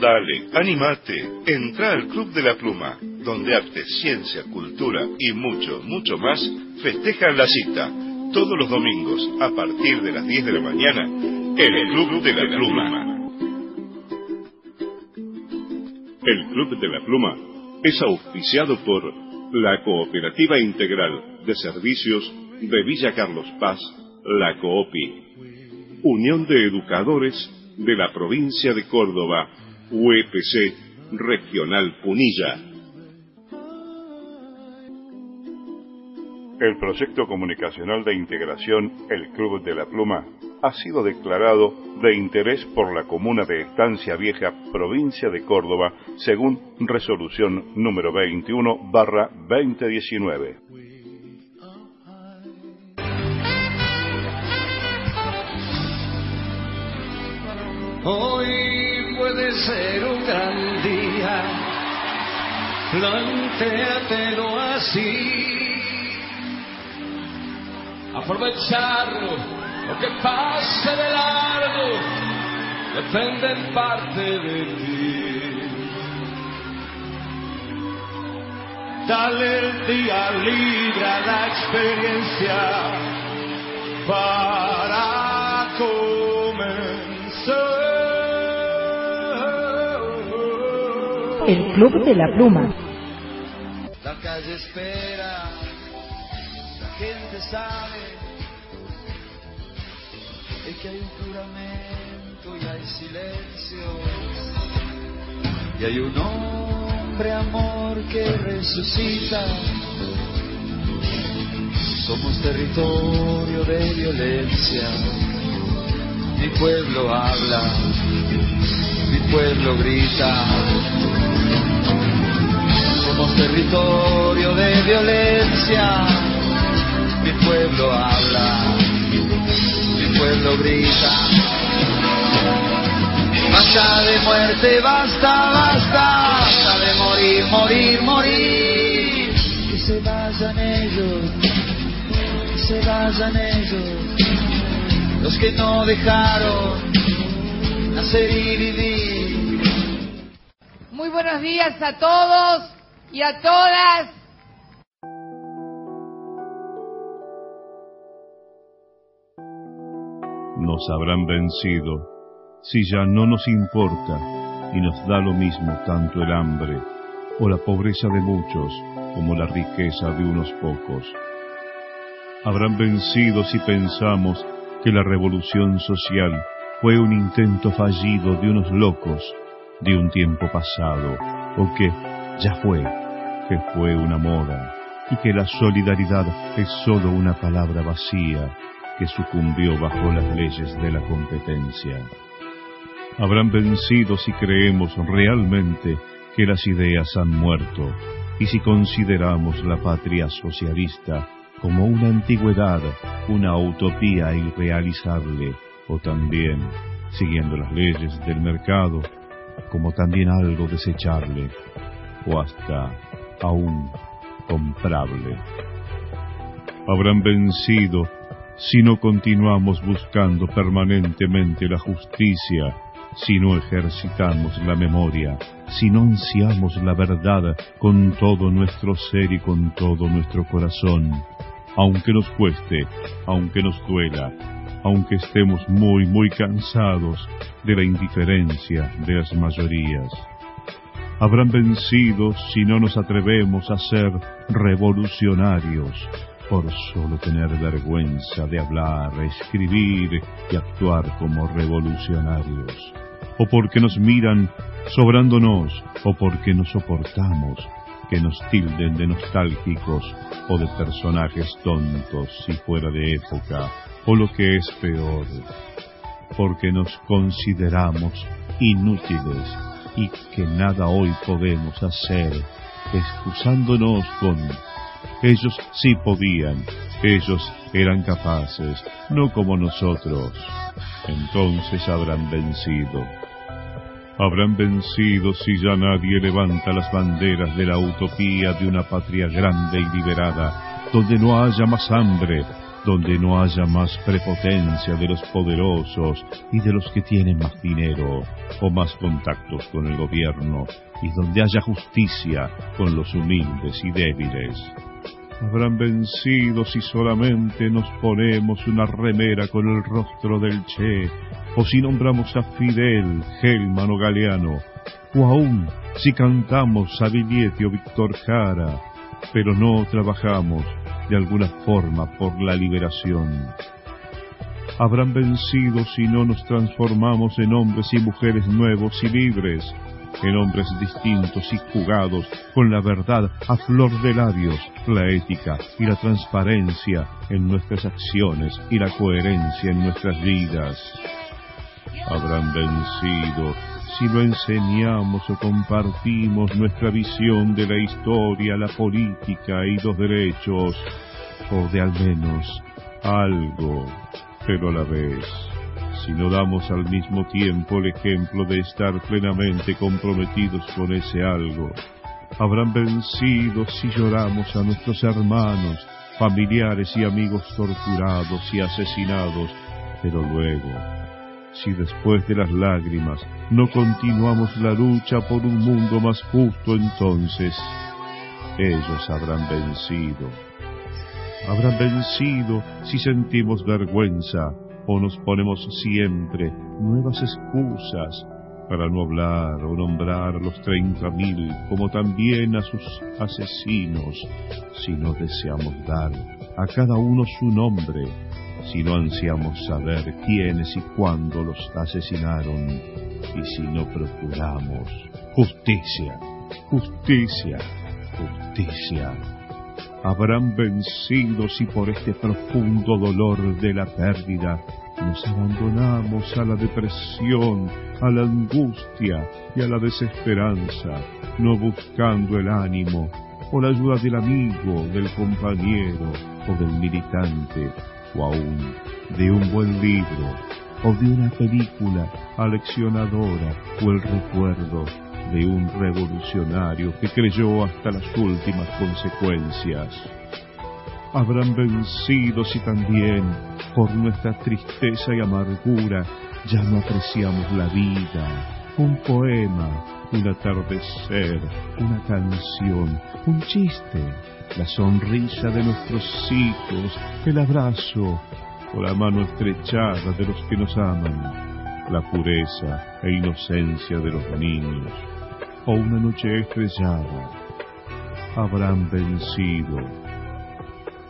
Dale, animate, entra al Club de la Pluma, donde arte, ciencia, cultura y mucho, mucho más festejan la cita, todos los domingos a partir de las 10 de la mañana, en el Club de la Pluma. El Club de la Pluma es auspiciado por la Cooperativa Integral de Servicios de Villa Carlos Paz, la COOPI, Unión de Educadores de la Provincia de Córdoba, UEPC Regional Punilla. El proyecto comunicacional de integración El Club de la Pluma ha sido declarado de interés por la comuna de Estancia Vieja, provincia de Córdoba, según resolución número 21 barra 2019. Hoy puede ser un gran día, plantéatelo así. Aprovecharlo, lo que pase de largo, depende en parte de ti. Dale el día libre la experiencia para El Club de la Pluma. La calle espera, la gente sabe de que hay un juramento y hay silencio. Y hay un hombre amor que resucita. Somos territorio de violencia. Mi pueblo habla, mi pueblo grita. Somos territorio de violencia. Mi pueblo habla, mi pueblo grita. Basta de muerte, basta, basta, basta de morir, morir, morir. Que se vayan ellos, que se vayan ellos, los que no dejaron nacer y vivir. Muy buenos días a todos y a todas. Nos habrán vencido si ya no nos importa y nos da lo mismo tanto el hambre o la pobreza de muchos como la riqueza de unos pocos. Habrán vencido si pensamos que la revolución social fue un intento fallido de unos locos de un tiempo pasado, o que ya fue, que fue una moda, y que la solidaridad es sólo una palabra vacía que sucumbió bajo las leyes de la competencia. Habrán vencido si creemos realmente que las ideas han muerto y si consideramos la patria socialista como una antigüedad, una utopía irrealizable, o también, siguiendo las leyes del mercado, como también algo desechable, o hasta aún comprable. Habrán vencido si no continuamos buscando permanentemente la justicia, si no ejercitamos la memoria, si no ansiamos la verdad con todo nuestro ser y con todo nuestro corazón, aunque nos cueste, aunque nos duela, aunque estemos muy, muy cansados de la indiferencia de las mayorías. Habrán vencido si no nos atrevemos a ser revolucionarios por solo tener vergüenza de hablar, escribir y actuar como revolucionarios, o porque nos miran sobrándonos, o porque no soportamos que nos tilden de nostálgicos o de personajes tontos y fuera de época, o lo que es peor, porque nos consideramos inútiles y que nada hoy podemos hacer, excusándonos con ellos sí podían, ellos eran capaces, no como nosotros. Entonces habrán vencido. Habrán vencido si ya nadie levanta las banderas de la utopía de una patria grande y liberada, donde no haya más hambre, donde no haya más prepotencia de los poderosos y de los que tienen más dinero o más contactos con el gobierno, y donde haya justicia con los humildes y débiles. Habrán vencido si solamente nos ponemos una remera con el rostro del Che, o si nombramos a Fidel, Gelman o Galeano, o aún si cantamos a Viglietti o Víctor Jara, pero no trabajamos de alguna forma por la liberación. Habrán vencido si no nos transformamos en hombres y mujeres nuevos y libres, en hombres distintos y jugados, con la verdad a flor de labios, la ética y la transparencia en nuestras acciones y la coherencia en nuestras vidas. Habrán vencido si lo enseñamos o compartimos nuestra visión de la historia, la política y los derechos, o de al menos algo, pero a la vez, si no damos al mismo tiempo el ejemplo de estar plenamente comprometidos con ese algo, habrán vencido si lloramos a nuestros hermanos, familiares y amigos torturados y asesinados, pero luego si después de las lágrimas no continuamos la lucha por un mundo más justo, entonces ellos habrán vencido. Habrán vencido si sentimos vergüenza o nos ponemos siempre nuevas excusas para no hablar o nombrar a los treinta mil como también a sus asesinos, si no deseamos dar a cada uno su nombre si no ansiamos saber quiénes y cuándo los asesinaron, y si no procuramos justicia, justicia, justicia. Habrán vencido si por este profundo dolor de la pérdida nos abandonamos a la depresión, a la angustia y a la desesperanza, no buscando el ánimo o la ayuda del amigo, del compañero o del militante o aún de un buen libro o de una película aleccionadora o el recuerdo de un revolucionario que creyó hasta las últimas consecuencias. Habrán vencido si también por nuestra tristeza y amargura ya no apreciamos la vida, un poema, un atardecer, una canción, un chiste, la sonrisa de nuestros hijos, el abrazo o la mano estrechada de los que nos aman, la pureza e inocencia de los niños, o una noche estrellada, habrán vencido,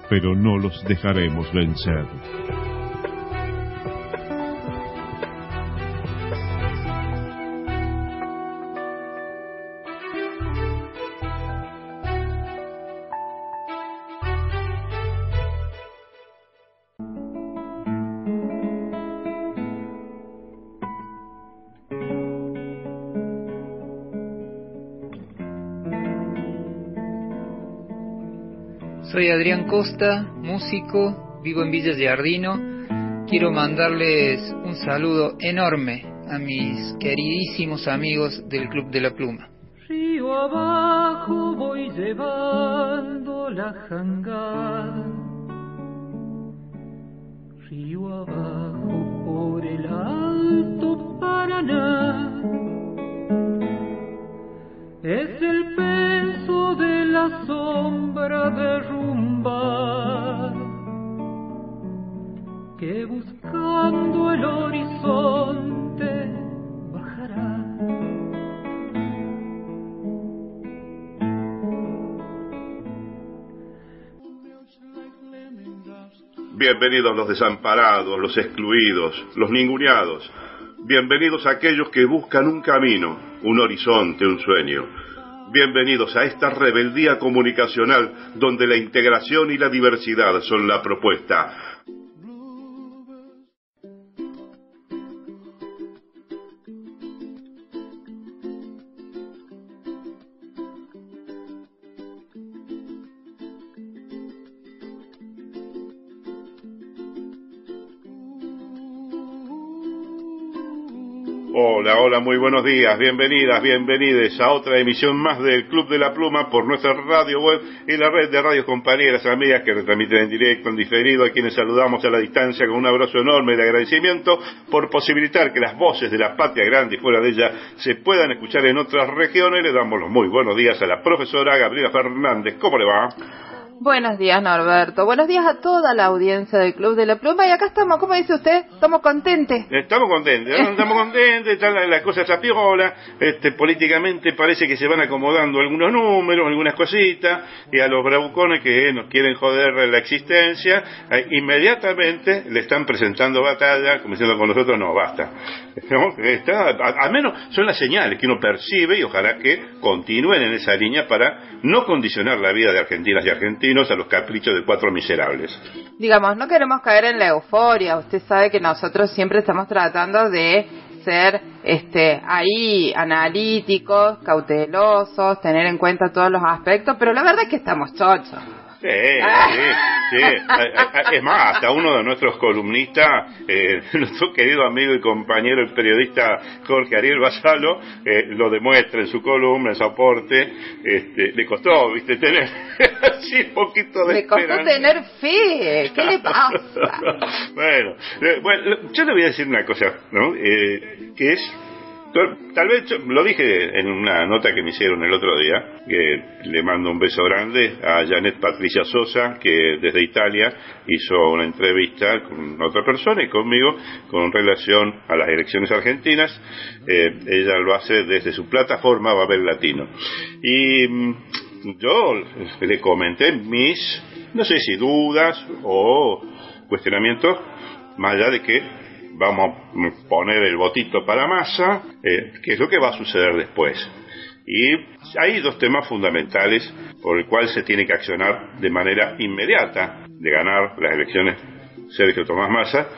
pero no los dejaremos vencer. Adrián Costa, músico, vivo en Villa Giardino. Quiero mandarles un saludo enorme a mis queridísimos amigos del Club de la Pluma. Río abajo voy llevando la. Río abajo por el alto Paraná. Es el la sombra derrumbar que buscando el horizonte bajará. Bienvenidos los desamparados, los excluidos, los ninguneados. Bienvenidos aquellos que buscan un camino, un horizonte, un sueño. Bienvenidos a esta rebeldía comunicacional donde la integración y la diversidad son la propuesta. Muy buenos días, bienvenidas, bienvenidos a otra emisión más del Club de la Pluma por nuestra radio web y la red de radios compañeras, amigas que retransmiten en directo, en diferido, a quienes saludamos a la distancia con un abrazo enorme de agradecimiento por posibilitar que las voces de la patria grande y fuera de ella se puedan escuchar en otras regiones. Le damos los muy buenos días a la profesora Gabriela Fernández. ¿Cómo le va? Buenos días, Norberto. Buenos días a toda la audiencia del Club de la Pluma. Y acá estamos, ¿cómo dice usted? Estamos contentes. Estamos contentos, ¿no? estamos contentos, están las la cosas tapiola, este, políticamente parece que se van acomodando algunos números, algunas cositas, y a los bravucones que nos quieren joder la existencia, eh, inmediatamente le están presentando batalla, como con nosotros, no, basta. ¿No? Está, a- al menos son las señales que uno percibe y ojalá que continúen en esa línea para no condicionar la vida de argentinas y argentinos a los caprichos de cuatro miserables. Digamos, no queremos caer en la euforia. Usted sabe que nosotros siempre estamos tratando de ser este ahí analíticos, cautelosos, tener en cuenta todos los aspectos, pero la verdad es que estamos chochos. Sí, sí, sí. A- a- Es más, hasta uno de nuestros columnistas, eh, nuestro querido amigo y compañero, el periodista Jorge Ariel Basalo, eh, lo demuestra en su columna, en su aporte. Este, le costó, viste, tener así un poquito de Le costó tener fe. ¿Qué le pasa? bueno, eh, bueno, yo le voy a decir una cosa, ¿no? Eh, que es, tal vez lo dije en una nota que me hicieron el otro día, que le mando un beso grande a Janet Patricia Sosa, que desde Italia hizo una entrevista con otra persona y conmigo con relación a las elecciones argentinas. Eh, ella lo hace desde su plataforma Babel Latino. Y mm, yo le comenté mis, no sé si dudas o cuestionamientos, más allá de que vamos a poner el botito para masa, eh, qué es lo que va a suceder después. Y hay dos temas fundamentales por el cual se tiene que accionar de manera inmediata de ganar las elecciones Sergio Tomás Massa,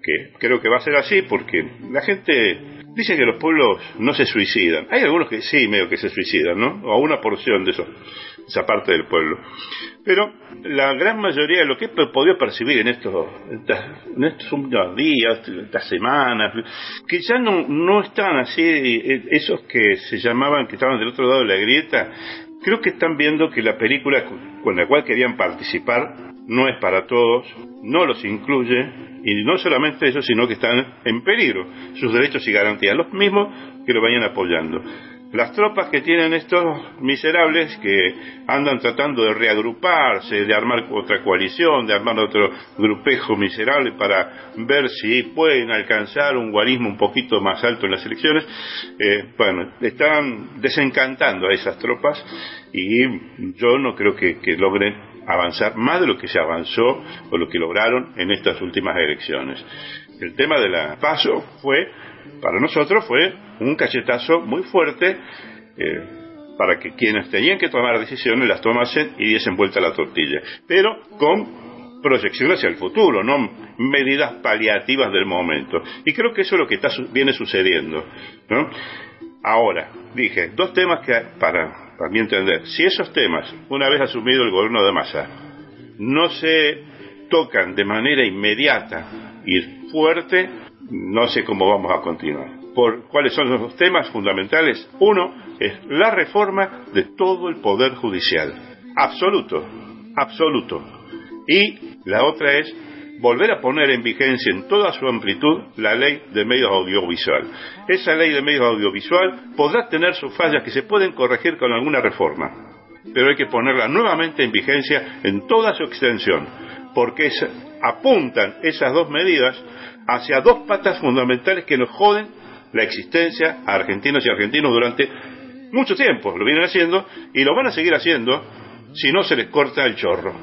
que creo que va a ser así porque la gente dice que los pueblos no se suicidan. Hay algunos que sí, medio que se suicidan, ¿no? O una porción de eso, esa parte del pueblo. Pero la gran mayoría de lo que he podido percibir en estos, en estos últimos días, estas semanas, que ya no, no están así, esos que se llamaban, que estaban del otro lado de la grieta, creo que están viendo que la película con la cual querían participar no es para todos, no los incluye, y no solamente eso, sino que están en peligro sus derechos y garantías, los mismos que lo vayan apoyando. Las tropas que tienen estos miserables que andan tratando de reagruparse, de armar otra coalición, de armar otro grupejo miserable para ver si pueden alcanzar un guarismo un poquito más alto en las elecciones, eh, bueno, están desencantando a esas tropas y yo no creo que, que logren avanzar más de lo que se avanzó o lo que lograron en estas últimas elecciones. El tema de la PASO fue, para nosotros fue un cachetazo muy fuerte eh, para que quienes tenían que tomar decisiones las tomasen y diesen vuelta la tortilla, pero con proyección hacia el futuro, no medidas paliativas del momento. Y creo que eso es lo que está, viene sucediendo. Ahora, dije, dos temas que, para, para mi entender, si esos temas, una vez asumido el gobierno de Massa, no se tocan de manera inmediata y fuerte, no sé cómo vamos a continuar. Por cuáles son los temas fundamentales. Uno es la reforma de todo el poder judicial. Absoluto, absoluto. Y la otra es volver a poner en vigencia en toda su amplitud la ley de medios audiovisual. Esa ley de medios audiovisual podrá tener sus fallas que se pueden corregir con alguna reforma, pero hay que ponerla nuevamente en vigencia en toda su extensión, porque apuntan esas dos medidas hacia dos patas fundamentales que nos joden la existencia a argentinos y argentinos durante mucho tiempo. Lo vienen haciendo y lo van a seguir haciendo si no se les corta el chorro.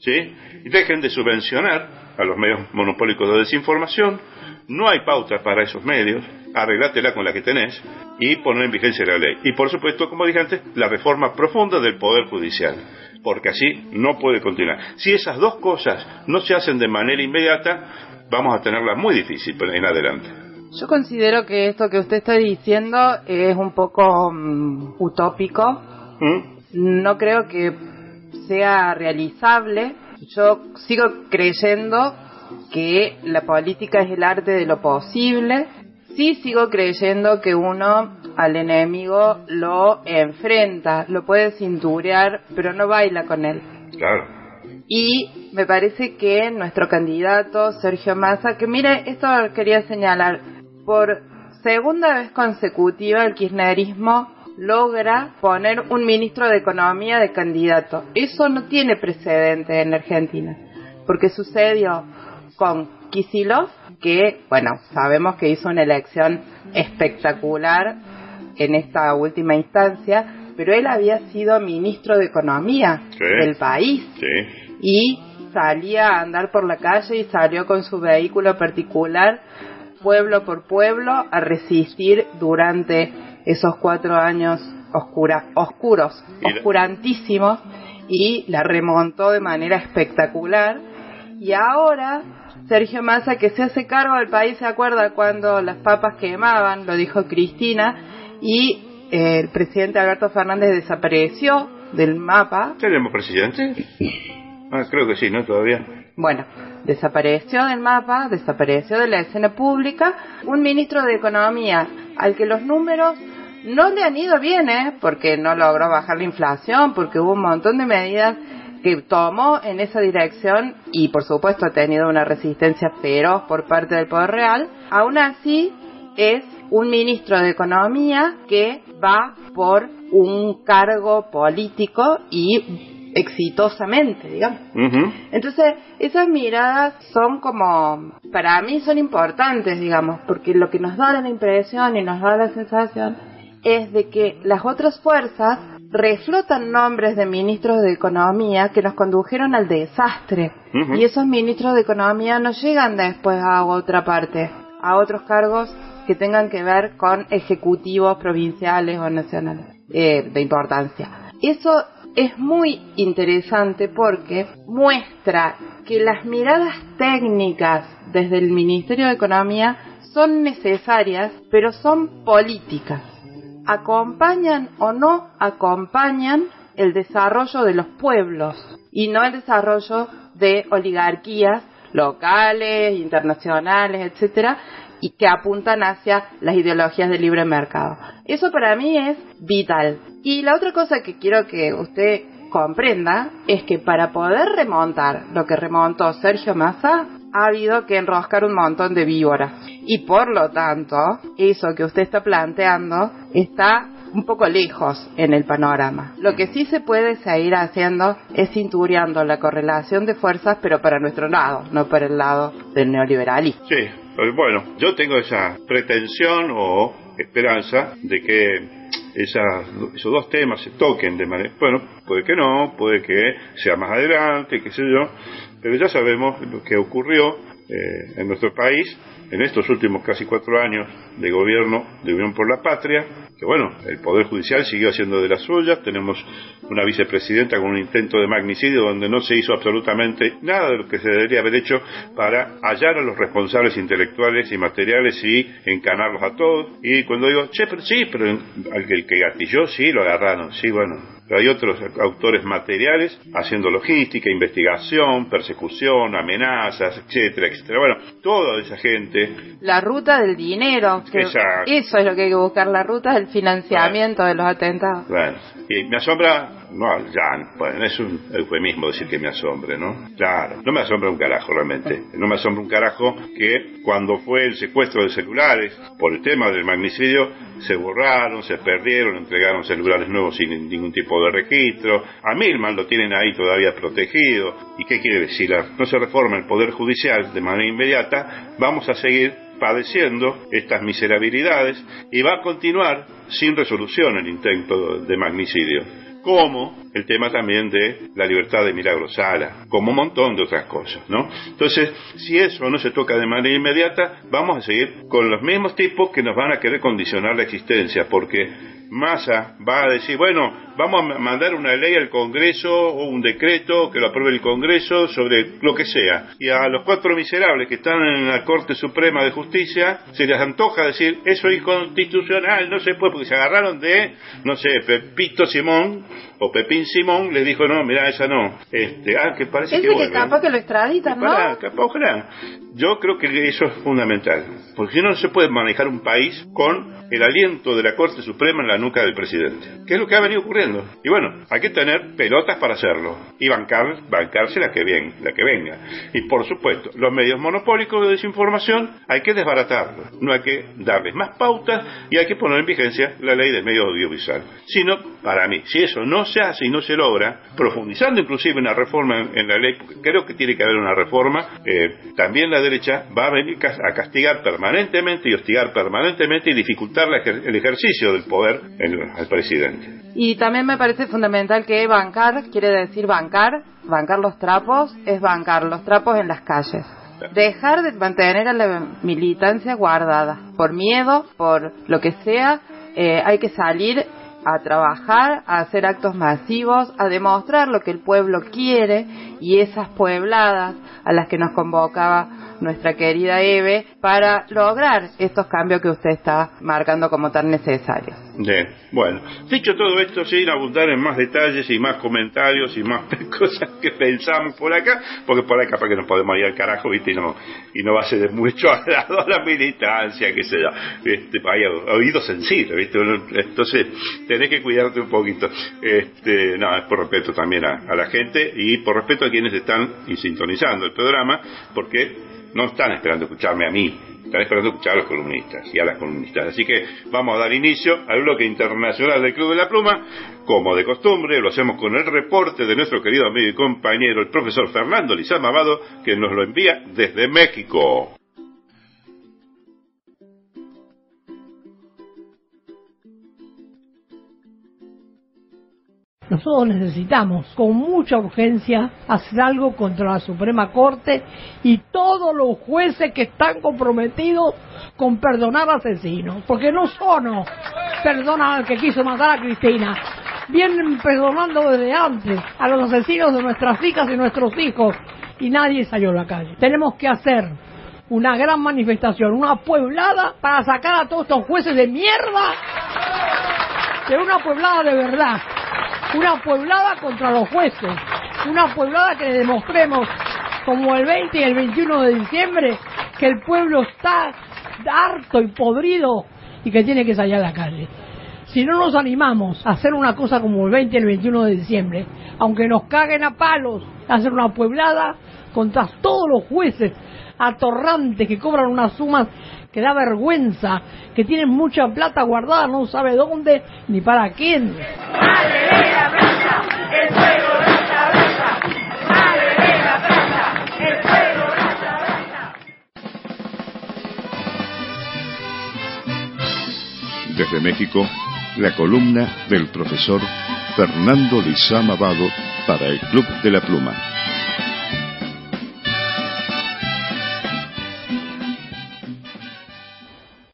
¿sí? Y dejen de subvencionar a los medios monopólicos de desinformación. No hay pauta para esos medios. Arreglátela con la que tenés y poner en vigencia la ley. Y por supuesto, como dije antes, la reforma profunda del Poder Judicial. Porque así no puede continuar. Si esas dos cosas no se hacen de manera inmediata, vamos a tenerla muy difícil en adelante. Yo considero que esto que usted está diciendo es un poco mm, utópico. ¿Mm? No creo que sea realizable. Yo sigo creyendo que la política es el arte de lo posible Sí sigo creyendo que uno al enemigo lo enfrenta, lo puede cinturear, pero no baila con él. Claro. Y me parece que nuestro candidato, Sergio Massa, que mire, esto quería señalar, por segunda vez consecutiva el kirchnerismo logra poner un ministro de Economía de candidato. Eso no tiene precedente en Argentina, porque sucedió con Kisilov, que, bueno, sabemos que hizo una elección espectacular en esta última instancia, pero él había sido ministro de Economía Sí. del país Sí. Y salía a andar por la calle y salió con su vehículo particular, pueblo por pueblo, a resistir durante esos cuatro años oscura, oscuros, oscurantísimos, y la remontó de manera espectacular. Y ahora, Sergio Massa, que se hace cargo del país, se acuerda cuando las papas quemaban, lo dijo Cristina, y eh, el presidente Alberto Fernández desapareció del mapa, ¿Tenemos presidente? Ah, creo que sí, ¿no? Todavía. Bueno, desapareció del mapa, desapareció de la escena pública un ministro de Economía al que los números no le han ido bien, ¿eh? porque no logró bajar la inflación, porque hubo un montón de medidas que tomó en esa dirección y por supuesto ha tenido una resistencia feroz por parte del Poder Real. Aún así, es un ministro de Economía que va por un cargo político y exitosamente, digamos. Entonces, esas miradas son como, para mí son importantes, digamos, porque lo que nos da la impresión y nos da la sensación es de que las otras fuerzas reflotan nombres de ministros de economía que nos condujeron al desastre. Y esos ministros de economía no llegan después a otra parte, a otros cargos que tengan que ver con ejecutivos provinciales o nacionales eh, de importancia. Eso es muy interesante porque muestra que las miradas técnicas desde el Ministerio de Economía son necesarias, pero son políticas. Acompañan o no acompañan el desarrollo de los pueblos y no el desarrollo de oligarquías locales, internacionales, etcétera, y que apuntan hacia las ideologías del libre mercado. Eso para mí es vital. Y la otra cosa que quiero que usted comprenda es que para poder remontar lo que remontó Sergio Massa, ha habido que enroscar un montón de víboras. Y por lo tanto, eso que usted está planteando está un poco lejos en el panorama. Lo que sí se puede seguir haciendo es cintureando la correlación de fuerzas, pero para nuestro lado, no para el lado del neoliberalismo. Sí, eh, bueno, yo tengo esa pretensión o esperanza de que esas, esos dos temas se toquen de manera... Bueno, puede que no, puede que sea más adelante, qué sé yo, pero ya sabemos lo que ocurrió eh, en nuestro país en estos últimos casi cuatro años de gobierno de Unión por la Patria, que bueno, el Poder Judicial siguió haciendo de las suyas, tenemos una vicepresidenta con un intento de magnicidio donde no se hizo absolutamente nada de lo que se debería haber hecho para hallar a los responsables intelectuales y materiales y encanarlos a todos. Y cuando digo, che, pero sí, pero el que gatilló, sí, lo agarraron, sí, bueno, pero hay otros autores materiales haciendo logística, investigación, persecución, amenazas, etcétera, etcétera. Bueno, toda esa gente, La ruta del dinero, que Exacto. eso es lo que hay que buscar, la ruta del financiamiento de los atentados. bueno, y me asombra, no, ya, bueno, es un eufemismo decir que me asombre, ¿no? Claro, no me asombra un carajo realmente, no me asombra un carajo que cuando fue el secuestro de celulares, por el tema del magnicidio, se borraron, se perdieron, entregaron celulares nuevos sin ningún tipo de registro, a Milman lo tienen ahí todavía protegido, ¿y qué quiere decir? No se reforma el Poder Judicial de manera inmediata, vamos a seguir padeciendo estas miserabilidades y va a continuar sin resolución el intento de magnicidio. Como el tema también de la libertad de Milagro Sala, como un montón de otras cosas, ¿no? Entonces, si eso no se toca de manera inmediata, vamos a seguir con los mismos tipos que nos van a querer condicionar la existencia, porque Massa va a decir, bueno, vamos a mandar una ley al Congreso o un decreto que lo apruebe el Congreso sobre lo que sea. Y a los cuatro miserables que están en la Corte Suprema de Justicia se les antoja decir, eso es inconstitucional, no se puede, porque se agarraron de, no sé, Pepito Simón o Pepín Simón le dijo, no, mira, esa no. Este, ah, que parece Ese que que vuelve. capaz que lo extraditan, ¿no? Capaz, ojalá. Yo creo que eso es fundamental, porque si no, no se puede manejar un país con el aliento de la Corte Suprema en la nuca del presidente, que es lo que ha venido ocurriendo. Y bueno, hay que tener pelotas para hacerlo y bancar, bancarse la que, bien, la que venga. Y por supuesto, los medios monopólicos de desinformación hay que desbaratarlos, no hay que darles más pautas y hay que poner en vigencia la ley del medio audiovisual. Si no, para mí, si eso no se hace y no se logra, profundizando inclusive una reforma en, la ley, creo que tiene que haber una reforma, eh, también la derecha va a venir a castigar permanentemente y hostigar permanentemente y dificultar la el ejercicio del poder en- al presidente. Y también me parece fundamental que bancar, quiere decir bancar, bancar los trapos, es bancar los trapos en las calles. Dejar de mantener a la militancia guardada. Por miedo, por lo que sea, eh, hay que salir a trabajar, a hacer actos masivos, a demostrar lo que el pueblo quiere y esas puebladas a las que nos convocaba nuestra querida Eve para lograr estos cambios que usted está marcando como tan necesarios. Bien, bueno, dicho todo esto, sin abundar en más detalles y más comentarios y más cosas que pensamos por acá, porque por ahí capaz que nos podemos ir al carajo, ¿viste? Y no, y no va a ser de mucho agrado a la militancia, que sea, este, hay oídos sensibles, ¿viste? Entonces, tenés que cuidarte un poquito. Este, no, es por respeto también a, a la gente y por respeto quienes están y sintonizando el programa, porque no están esperando escucharme a mí, están esperando escuchar a los columnistas y a las columnistas. Así que vamos a dar inicio al bloque internacional del Club de la Pluma. Como de costumbre, lo hacemos con el reporte de nuestro querido amigo y compañero, el profesor Fernando Lizama Amado, que nos lo envía desde México. Nosotros necesitamos con mucha urgencia hacer algo contra la Suprema Corte y todos los jueces que están comprometidos con perdonar asesinos, porque no solo perdonan al que quiso matar a Cristina, vienen perdonando desde antes a los asesinos de nuestras hijas y nuestros hijos y nadie salió a la calle. Tenemos que hacer una gran manifestación, una pueblada para sacar a todos estos jueces de mierda. De una pueblada de verdad, una pueblada contra los jueces, una pueblada que le demostremos, como el 20 y el 21 de diciembre, que el pueblo está harto y podrido y que tiene que salir a la calle. Si no nos animamos a hacer una cosa como el 20 y el 21 de diciembre, aunque nos caguen a palos, a hacer una pueblada contra todos los jueces atorrantes que cobran unas sumas que da vergüenza, que tienen mucha plata guardada, no sabe dónde ni para quién. Desde México, la columna del profesor Fernando Lizama Vado para el Club de la Pluma.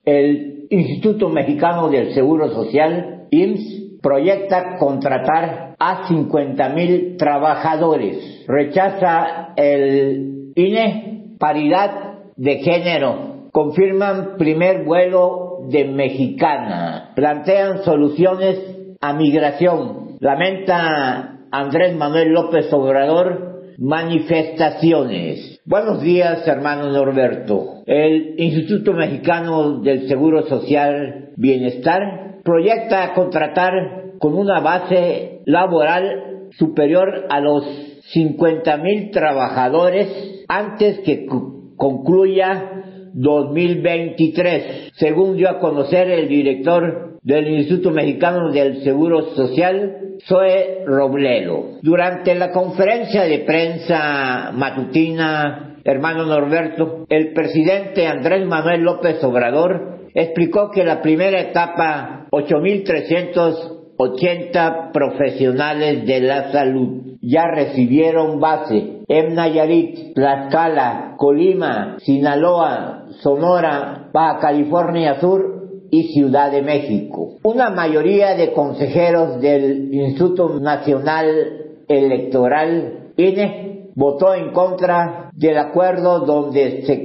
El Instituto Mexicano del Seguro Social, IMSS, proyecta contratar a 50 mil trabajadores. Rechaza el INE paridad de género. Confirman primer vuelo de mexicana. Plantean soluciones a migración. Lamenta Andrés Manuel López Obrador manifestaciones. Buenos días, hermano Norberto. El Instituto Mexicano del Seguro Social Bienestar proyecta contratar con una base laboral superior a los 50 mil trabajadores antes que concluya 2023, según dio a conocer el director del Instituto Mexicano del Seguro Social, Zoe Robledo. Durante la conferencia de prensa matutina, hermano Norberto, el presidente Andrés Manuel López Obrador explicó que la primera etapa, 8.380 profesionales de la salud ya recibieron base en Nayarit, Tlaxcala, Colima, Sinaloa, Sonora, Baja California Sur y Ciudad de México. Una mayoría de consejeros del Instituto Nacional Electoral, INE, votó en contra del acuerdo donde se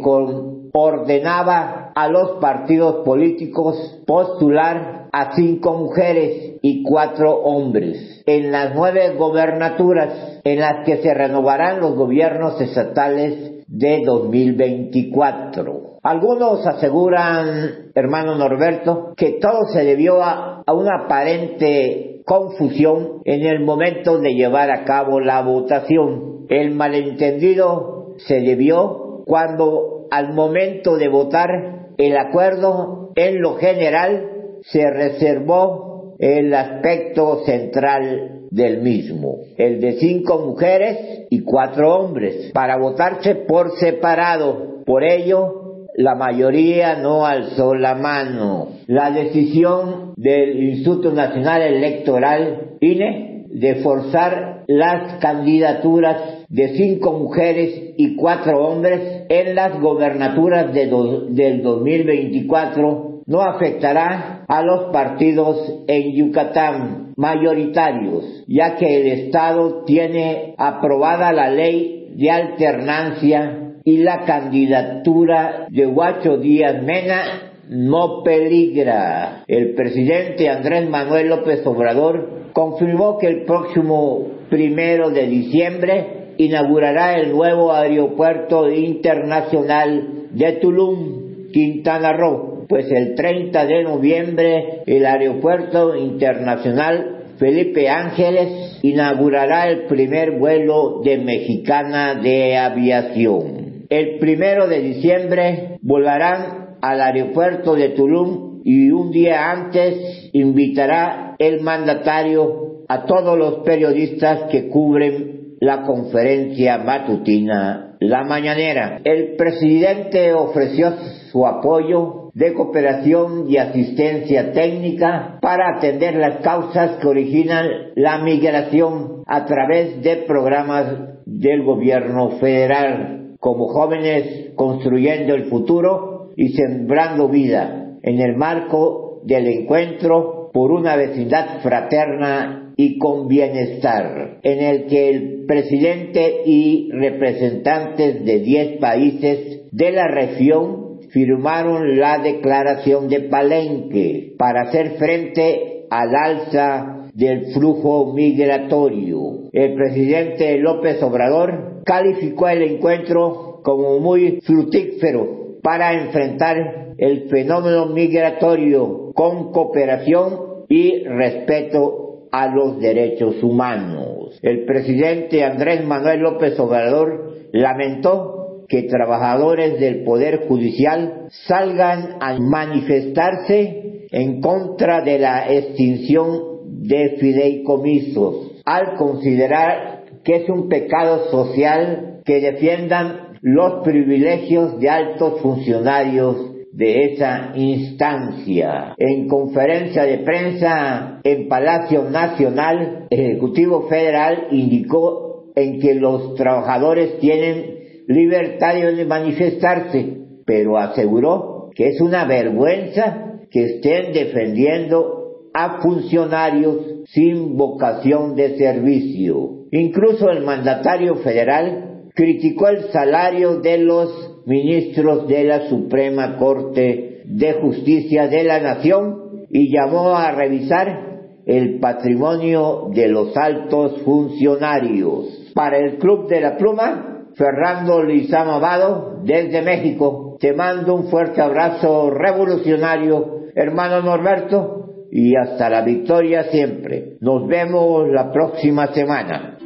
ordenaba a los partidos políticos postular a cinco mujeres y cuatro hombres en las nueve gobernaturas en las que se renovarán los gobiernos estatales de 2024. Algunos aseguran, hermano Norberto, que todo se debió a, a una aparente confusión en el momento de llevar a cabo la votación. El malentendido se debió cuando al momento de votar el acuerdo en lo general se reservó el aspecto central del mismo, el de cinco mujeres y cuatro hombres, para votarse por separado. Por ello, la mayoría no alzó la mano. La decisión del Instituto Nacional Electoral, INE, de forzar las candidaturas de cinco mujeres y cuatro hombres en las gobernaturas de del 2024 no afectará a los partidos en Yucatán mayoritarios, ya que el Estado tiene aprobada la ley de alternancia y la candidatura de Huacho Díaz Mena no peligra. El presidente Andrés Manuel López Obrador confirmó que el próximo primero de diciembre inaugurará el nuevo aeropuerto internacional de Tulum, Quintana Roo, pues el 30 de noviembre el aeropuerto internacional Felipe Ángeles inaugurará el primer vuelo de Mexicana de Aviación. El primero de diciembre volarán al aeropuerto de Tulum y un día antes invitará el mandatario a todos los periodistas que cubren la conferencia matutina La Mañanera. El presidente ofreció su apoyo de cooperación y asistencia técnica para atender las causas que originan la migración a través de programas del gobierno federal, como jóvenes construyendo el futuro y sembrando vida en el marco del encuentro por una vecindad fraterna y con bienestar, en el que el presidente y representantes de 10 países de la región firmaron la declaración de Palenque para hacer frente al alza del flujo migratorio. El presidente López Obrador calificó el encuentro como muy fructífero para enfrentar el fenómeno migratorio con cooperación y respeto a los derechos humanos. El presidente Andrés Manuel López Obrador lamentó que trabajadores del Poder Judicial salgan a manifestarse en contra de la extinción de fideicomisos, al considerar que es un pecado social que defiendan los privilegios de altos funcionarios de esa instancia. En conferencia de prensa en Palacio Nacional, el Ejecutivo Federal indicó en que los trabajadores tienen libertad de manifestarse, pero aseguró que es una vergüenza que estén defendiendo a funcionarios sin vocación de servicio. Incluso el mandatario federal criticó el salario de los ministros de la Suprema Corte de Justicia de la Nación y llamó a revisar el patrimonio de los altos funcionarios. Para el Club de la Pluma, Fernando Lizama Vado, desde México. Te mando un fuerte abrazo revolucionario, hermano Norberto, y hasta la victoria siempre. Nos vemos la próxima semana.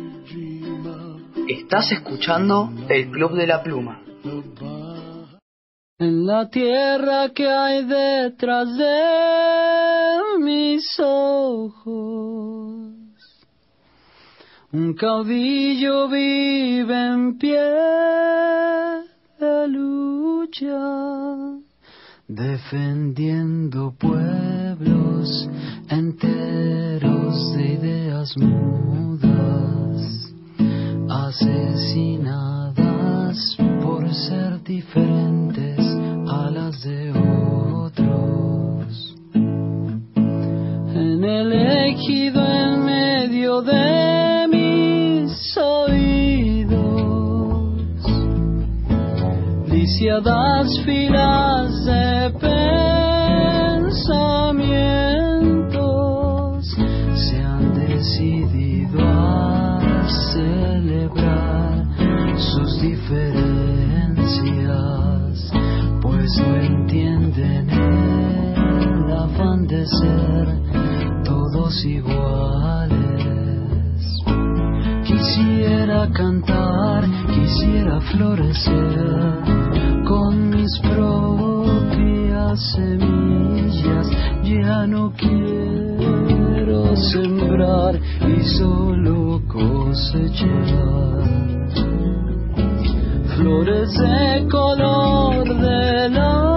Estás escuchando el Club de la Pluma. En la tierra que hay detrás de mis ojos un caudillo vive en pie de lucha, defendiendo pueblos enteros de ideas mudas, asesinadas por ser diferentes a las de otros. En el ejido en medio de demasiadas filas de pensamientos se han decidido a celebrar sus diferencias, pues no entienden el afán de ser todos iguales. Quisiera cantar, quisiera florecer con mis propias semillas. Ya no quiero sembrar y solo cosechar flores de color de la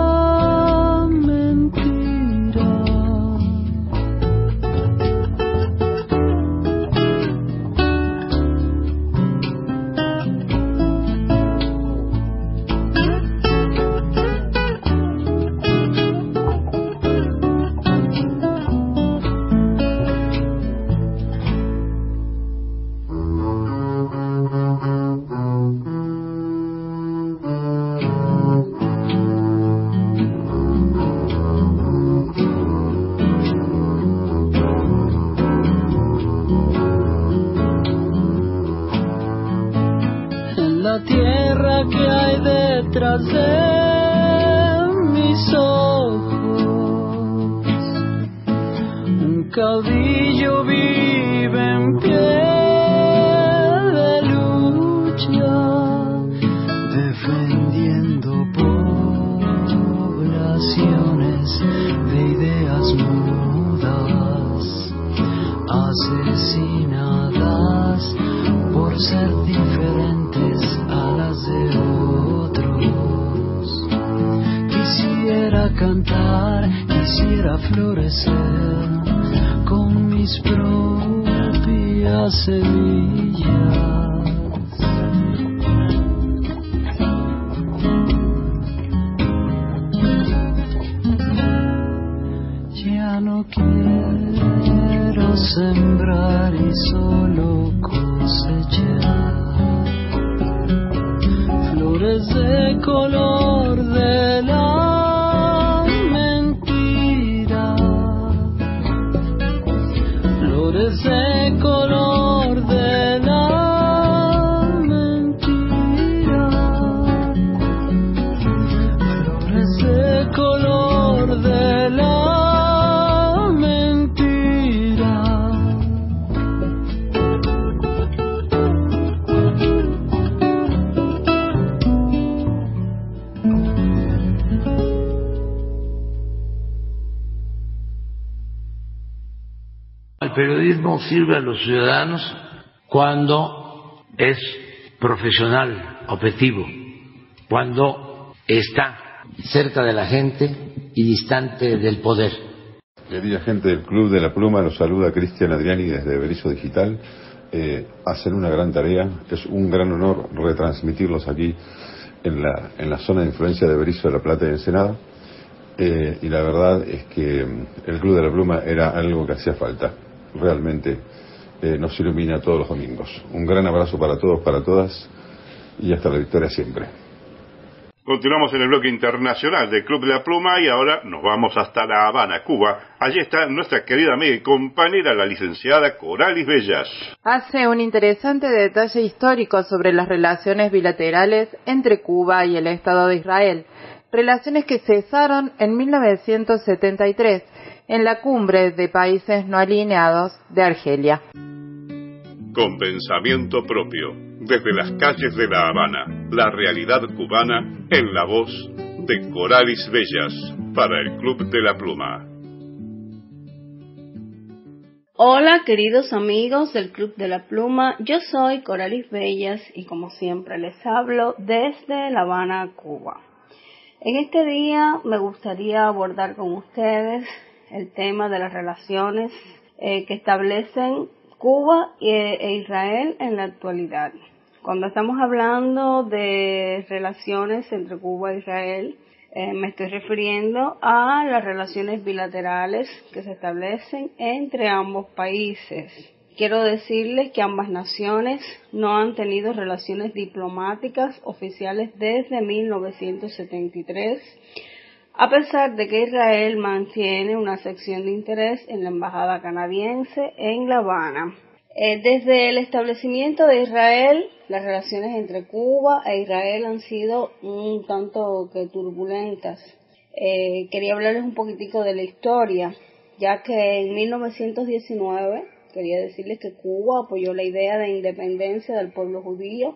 de mis ojos. Un caudillo semillas. Periodismo sirve a los ciudadanos cuando es profesional, objetivo, cuando está cerca de la gente y distante del poder. Querida gente del Club de la Pluma, los saluda Cristian Adriani desde Berizo Digital. Eh, hacen una gran tarea, es un gran honor retransmitirlos aquí en la, en la zona de influencia de Berizo de la Plata y Ensenada. Eh, y la verdad es que mm, el Club de la Pluma era algo que hacía falta. Realmente eh, nos ilumina todos los domingos. Un gran abrazo para todos, para todas y hasta la victoria siempre. Continuamos en el bloque internacional del Club de la Pluma y ahora nos vamos hasta La Habana, Cuba. Allí está nuestra querida amiga y compañera, la licenciada Coralis Bellas. Hace un interesante detalle histórico sobre las relaciones bilaterales entre Cuba y el Estado de Israel, relaciones que cesaron en 1973 en la cumbre de países no alineados de Argelia. Con pensamiento propio, desde las calles de La Habana, la realidad cubana en la voz de Coralis Bellas para el Club de la Pluma. Hola queridos amigos del Club de la Pluma, yo soy Coralis Bellas y como siempre les hablo desde La Habana, Cuba. En este día me gustaría abordar con ustedes el tema de las relaciones eh, que establecen Cuba e, e Israel en la actualidad. Cuando estamos hablando de relaciones entre Cuba e Israel, eh, me estoy refiriendo a las relaciones bilaterales que se establecen entre ambos países. quiero decirles que ambas naciones no han tenido relaciones diplomáticas oficiales desde 1973, a pesar de que Israel mantiene una sección de interés en la Embajada canadiense en La Habana. Eh, desde el establecimiento de Israel, las relaciones entre Cuba e Israel han sido un tanto que turbulentas. Eh, quería hablarles un poquitico de la historia, ya que en 1919 quería decirles que Cuba apoyó la idea de independencia del pueblo judío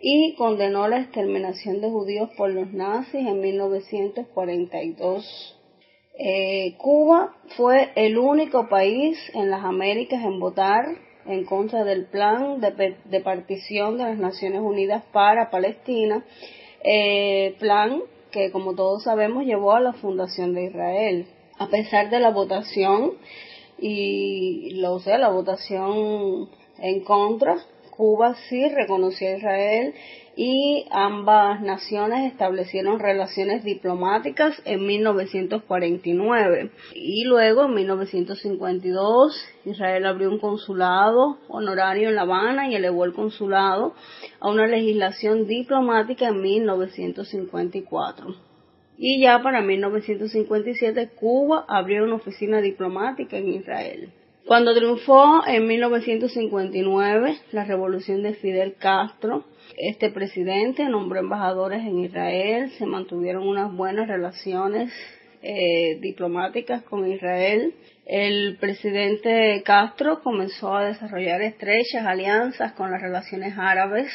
y condenó la exterminación de judíos por los nazis en 1942. Eh, Cuba fue el único país en las Américas en votar en contra del plan de, partición de las Naciones Unidas para Palestina, eh, plan que como todos sabemos llevó a la fundación de Israel. A pesar de la votación y lo sea, la votación en contra, Cuba sí reconoció a Israel y ambas naciones establecieron relaciones diplomáticas en 1949 y luego en 1952 Israel abrió un consulado honorario en La Habana y elevó el consulado a una legislación diplomática en 1954. Y ya para 1957 Cuba abrió una oficina diplomática en Israel. Cuando triunfó en 1959 la revolución de Fidel Castro, este presidente nombró embajadores en Israel, se mantuvieron unas buenas relaciones eh, diplomáticas con Israel. El presidente Castro comenzó a desarrollar estrechas alianzas con las relaciones árabes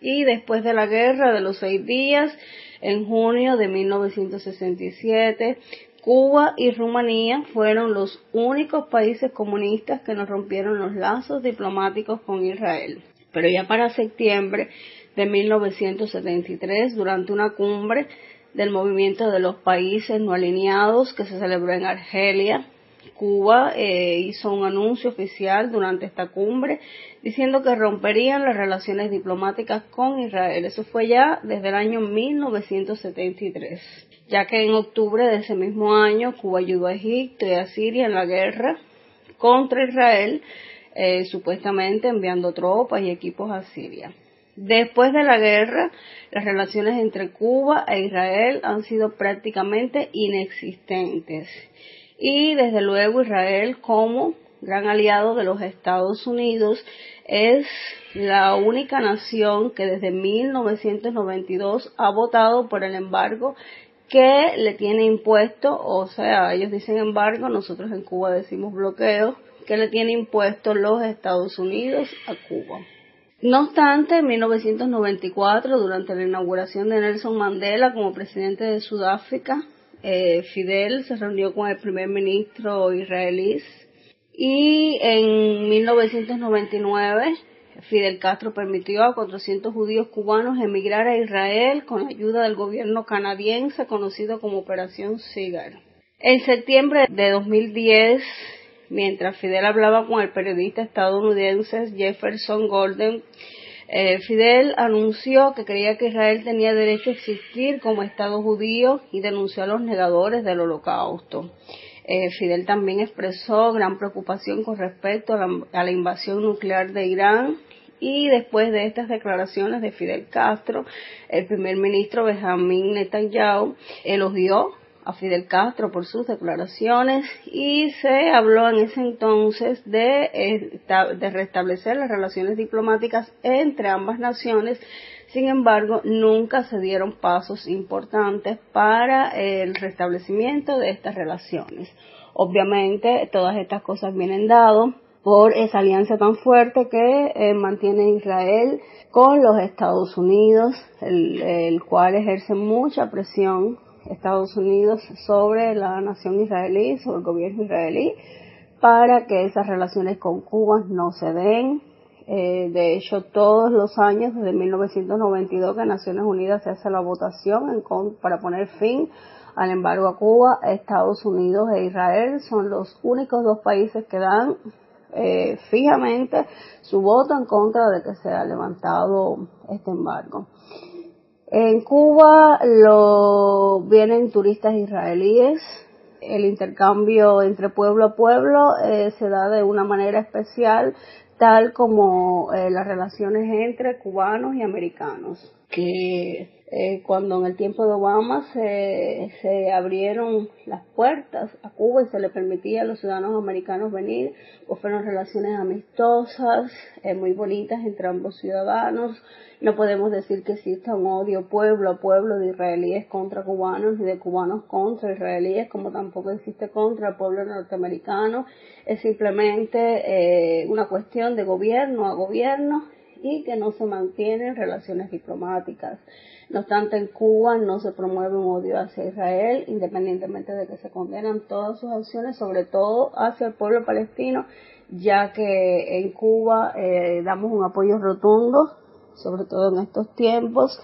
y después de la guerra de los seis días, en junio de 1967, Cuba y Rumanía fueron los únicos países comunistas que no rompieron los lazos diplomáticos con Israel. Pero ya para septiembre de 1973, durante una cumbre del movimiento de los países no alineados que se celebró en Argelia, Cuba eh, hizo un anuncio oficial durante esta cumbre diciendo que romperían las relaciones diplomáticas con Israel. Eso fue ya desde el año 1973, ya que en octubre de ese mismo año Cuba ayudó a Egipto y a Siria en la guerra contra Israel, eh, supuestamente enviando tropas y equipos a Siria. Después de la guerra, las relaciones entre Cuba e Israel han sido prácticamente inexistentes y desde luego Israel como gran aliado de los Estados Unidos es la única nación que desde 1992 ha votado por el embargo que le tiene impuesto, o sea, ellos dicen embargo, nosotros en Cuba decimos bloqueo, que le tiene impuesto los Estados Unidos a Cuba. No obstante, en 1994, durante la inauguración de Nelson Mandela como presidente de Sudáfrica, eh, Fidel se reunió con el primer ministro israelí y en 1999 Fidel Castro permitió a 400 judíos cubanos emigrar a Israel con la ayuda del gobierno canadiense conocido como Operación Cigar. En septiembre de 2010, mientras Fidel hablaba con el periodista estadounidense Jefferson Golden, eh, Fidel anunció que creía que Israel tenía derecho a existir como Estado judío y denunció a los negadores del holocausto. Eh, Fidel también expresó gran preocupación con respecto a la, a la, invasión nuclear de Irán y después de estas declaraciones de Fidel Castro, el primer ministro Benjamin Netanyahu elogió a Fidel Castro por sus declaraciones y se habló en ese entonces de, de restablecer las relaciones diplomáticas entre ambas naciones. Sin embargo, nunca se dieron pasos importantes para el restablecimiento de estas relaciones. Obviamente, todas estas cosas vienen dadas por esa alianza tan fuerte que eh, mantiene Israel con los Estados Unidos, el, cual ejerce mucha presión Estados Unidos sobre la nación israelí, sobre el gobierno israelí, para que esas relaciones con Cuba no se den. Eh, de hecho, todos los años, desde 1992, que Naciones Unidas se hace la votación para poner fin al embargo a Cuba, Estados Unidos e Israel son los únicos dos países que dan eh, fijamente su voto en contra de que se ha levantado este embargo. En Cuba lo vienen turistas israelíes. El intercambio entre pueblo a pueblo eh, se da de una manera especial tal como eh, las relaciones entre cubanos y americanos, que eh, cuando en el tiempo de Obama se, se abrieron las puertas a Cuba y se le permitía a los ciudadanos americanos venir, pues fueron relaciones amistosas, eh, muy bonitas entre ambos ciudadanos. No podemos decir que exista un odio pueblo a pueblo de israelíes contra cubanos ni de cubanos contra israelíes, como tampoco existe contra el pueblo norteamericano. Es simplemente eh, una cuestión de gobierno a gobierno y que no se mantienen relaciones diplomáticas. No obstante, en Cuba no se promueve un odio hacia Israel, independientemente de que se condenan todas sus acciones, sobre todo hacia el pueblo palestino, ya que en Cuba eh, damos un apoyo rotundo, sobre todo en estos tiempos,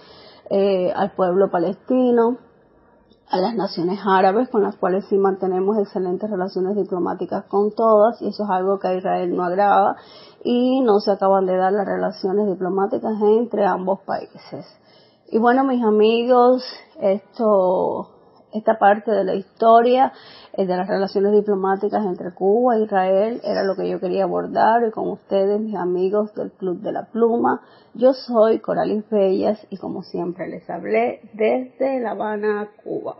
eh, al pueblo palestino, a las naciones árabes, con las cuales sí mantenemos excelentes relaciones diplomáticas con todas, y eso es algo que a Israel no agrava, y no se acaban de dar las relaciones diplomáticas entre ambos países. Y bueno, mis amigos, esto, esta parte de la historia eh, de las relaciones diplomáticas entre Cuba e Israel era lo que yo quería abordar y con ustedes, mis amigos del Club de la Pluma. Yo soy Coralis Bellas y como siempre les hablé desde La Habana, Cuba.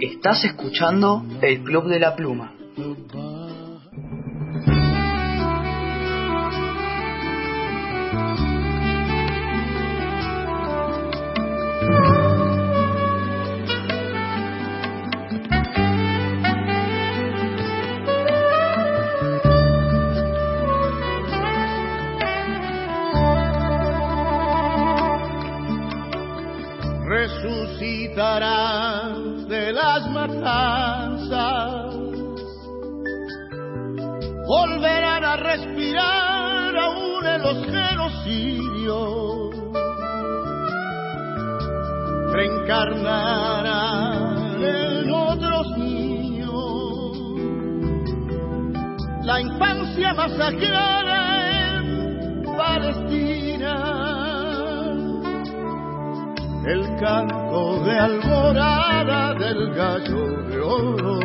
Estás escuchando el Club de la Pluma. De las matanzas, volverán a respirar aún en los genocidios, reencarnarán en otros niños, la infancia masacrada en Palestina el canto de alborada del gallo de oro,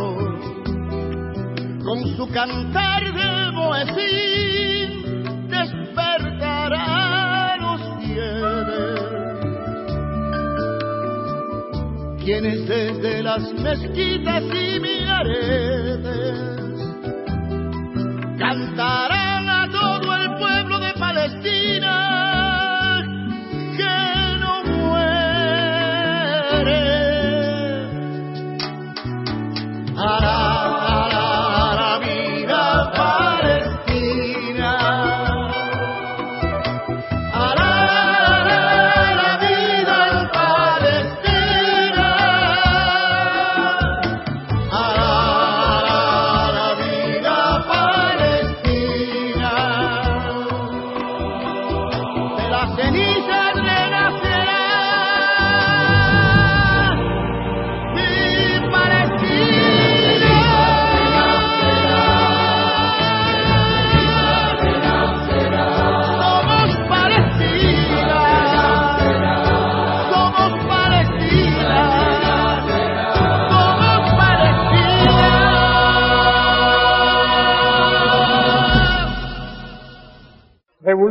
con su cantar de moesín despertará los fieles, quienes desde las mezquitas y minaretes cantarán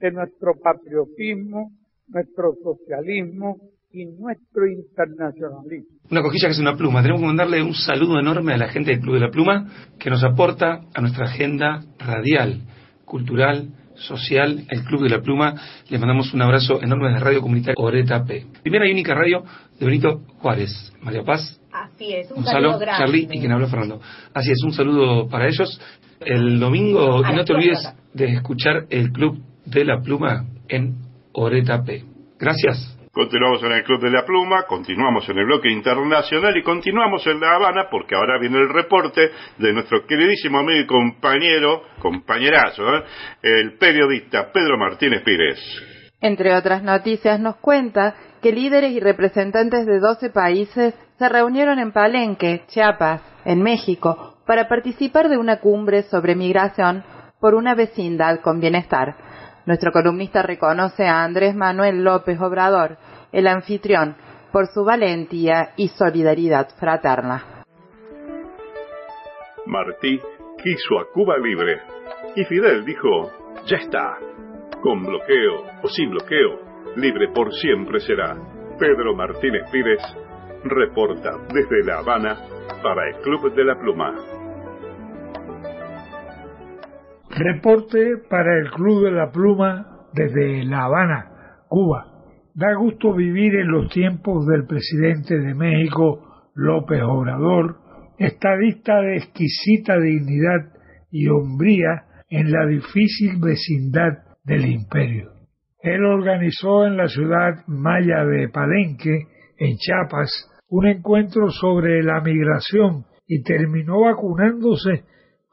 de nuestro patriotismo, nuestro socialismo y nuestro internacionalismo. Una cojilla que es una pluma. Tenemos que mandarle un saludo enorme a la gente del Club de la Pluma que nos aporta a nuestra agenda radial, cultural, social, el Club de la Pluma. Le mandamos un abrazo enorme de Radio Comunitaria Oreta P. Primera y única radio de Benito Juárez. María Paz. Así es, un Gonzalo, saludo grande. Charlie y quien habla Fernando. Así es, un saludo para ellos. El domingo, y no te olvides de escuchar el Club de la Pluma en Oreta P. Gracias. Continuamos en el Club de la Pluma, continuamos en el bloque internacional y continuamos en La Habana porque ahora viene el reporte de nuestro queridísimo amigo y compañero, compañerazo, ¿eh? el periodista Pedro Martínez Pírez. Entre otras noticias nos cuenta que líderes y representantes de 12 países se reunieron en Palenque, Chiapas, en México, para participar de una cumbre sobre migración por una vecindad con bienestar. Nuestro columnista reconoce a Andrés Manuel López Obrador, el anfitrión, por su valentía y solidaridad fraterna. Martí quiso a Cuba libre y Fidel dijo, ya está, con bloqueo o sin bloqueo, libre por siempre será. Pedro Martínez Pírez reporta desde La Habana para el Club de la Pluma. Reporte para el Club de la Pluma desde La Habana, Cuba. Da gusto vivir en los tiempos del presidente de México, López Obrador, estadista de exquisita dignidad y hombría en la difícil vecindad del imperio. Él organizó en la ciudad maya de Palenque, en Chiapas, un encuentro sobre la migración y terminó vacunándose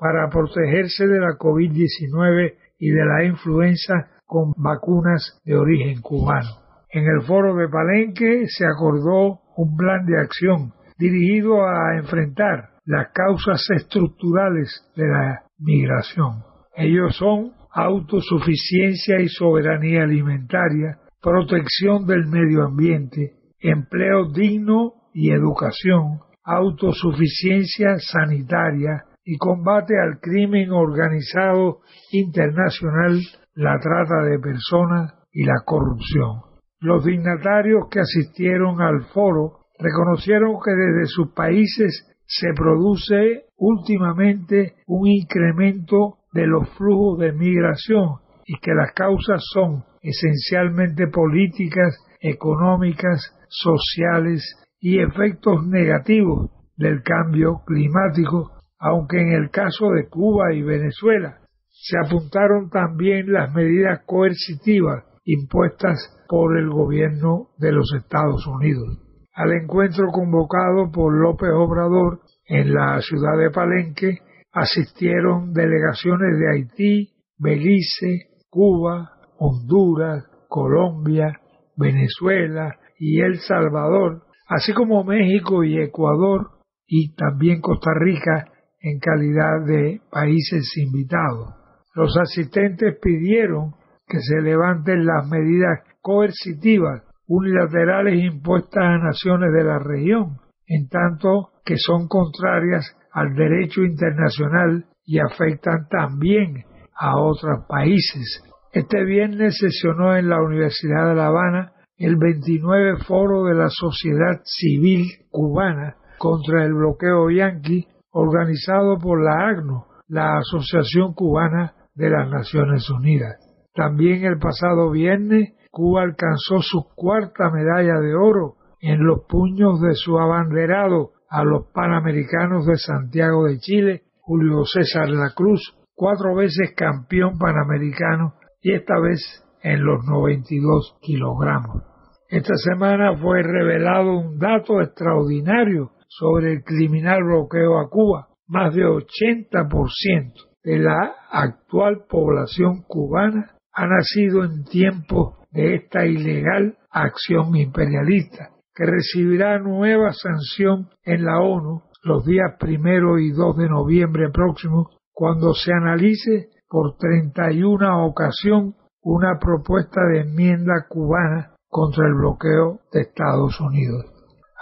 para protegerse de la COVID-19 y de la influenza con vacunas de origen cubano. En el foro de Palenque se acordó un plan de acción dirigido a enfrentar las causas estructurales de la migración. Ellos son autosuficiencia y soberanía alimentaria, protección del medio ambiente, empleo digno y educación, autosuficiencia sanitaria y combate al crimen organizado internacional, la trata de personas y la corrupción. Los dignatarios que asistieron al foro reconocieron que desde sus países se produce últimamente un incremento de los flujos de migración y que las causas son esencialmente políticas, económicas, sociales y efectos negativos del cambio climático, aunque en el caso de Cuba y Venezuela se apuntaron también las medidas coercitivas impuestas por el gobierno de los Estados Unidos. Al encuentro convocado por López Obrador en la ciudad de Palenque asistieron delegaciones de Haití, Belice, Cuba, Honduras, Colombia, Venezuela y El Salvador, así como México y Ecuador y también Costa Rica en calidad de países invitados. Los asistentes pidieron que se levanten las medidas coercitivas unilaterales impuestas a naciones de la región, en tanto que son contrarias al derecho internacional y afectan también a otros países. Este viernes sesionó en la Universidad de La Habana el 29 Foro de la Sociedad Civil Cubana contra el bloqueo yanqui organizado por la ACNO, la Asociación Cubana de las Naciones Unidas. También el pasado viernes Cuba alcanzó su cuarta medalla de oro en los puños de su abanderado a los Panamericanos de Santiago de Chile, Julio César La Cruz, cuatro veces campeón panamericano y esta vez en los 92 kilogramos. Esta semana fue revelado un dato extraordinario sobre el criminal bloqueo a Cuba. Más de 80% de la actual población cubana ha nacido en tiempos de esta ilegal acción imperialista, que recibirá nueva sanción en la ONU los días primero y 2 de noviembre próximos, cuando se analice por 31 ocasión una propuesta de enmienda cubana contra el bloqueo de Estados Unidos.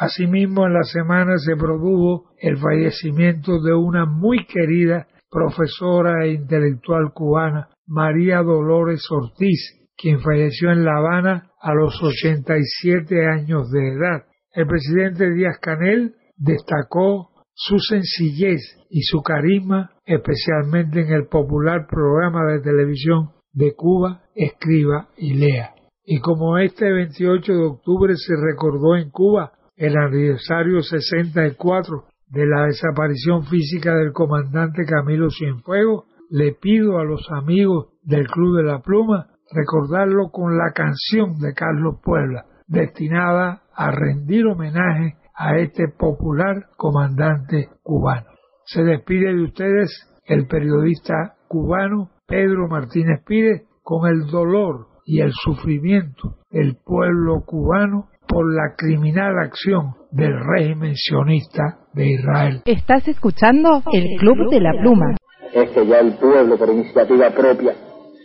Asimismo, en la semana se produjo el fallecimiento de una muy querida profesora e intelectual cubana, María Dolores Ortiz, quien falleció en La Habana a los 87 años de edad. El presidente Díaz Canel destacó su sencillez y su carisma, especialmente en el popular programa de televisión de Cuba, Escriba y Lea. Y como este 28 de octubre se recordó en Cuba el aniversario 64 de la desaparición física del comandante Camilo Cienfuegos, le pido a los amigos del Club de la Pluma recordarlo con la canción de Carlos Puebla, destinada a rendir homenaje a este popular comandante cubano. Se despide de ustedes el periodista cubano Pedro Martínez Pírez con el dolor y el sufrimiento del pueblo cubano por la criminal acción del régimen sionista de Israel. Estás escuchando el Club de la Pluma. Es que ya el pueblo, por iniciativa propia,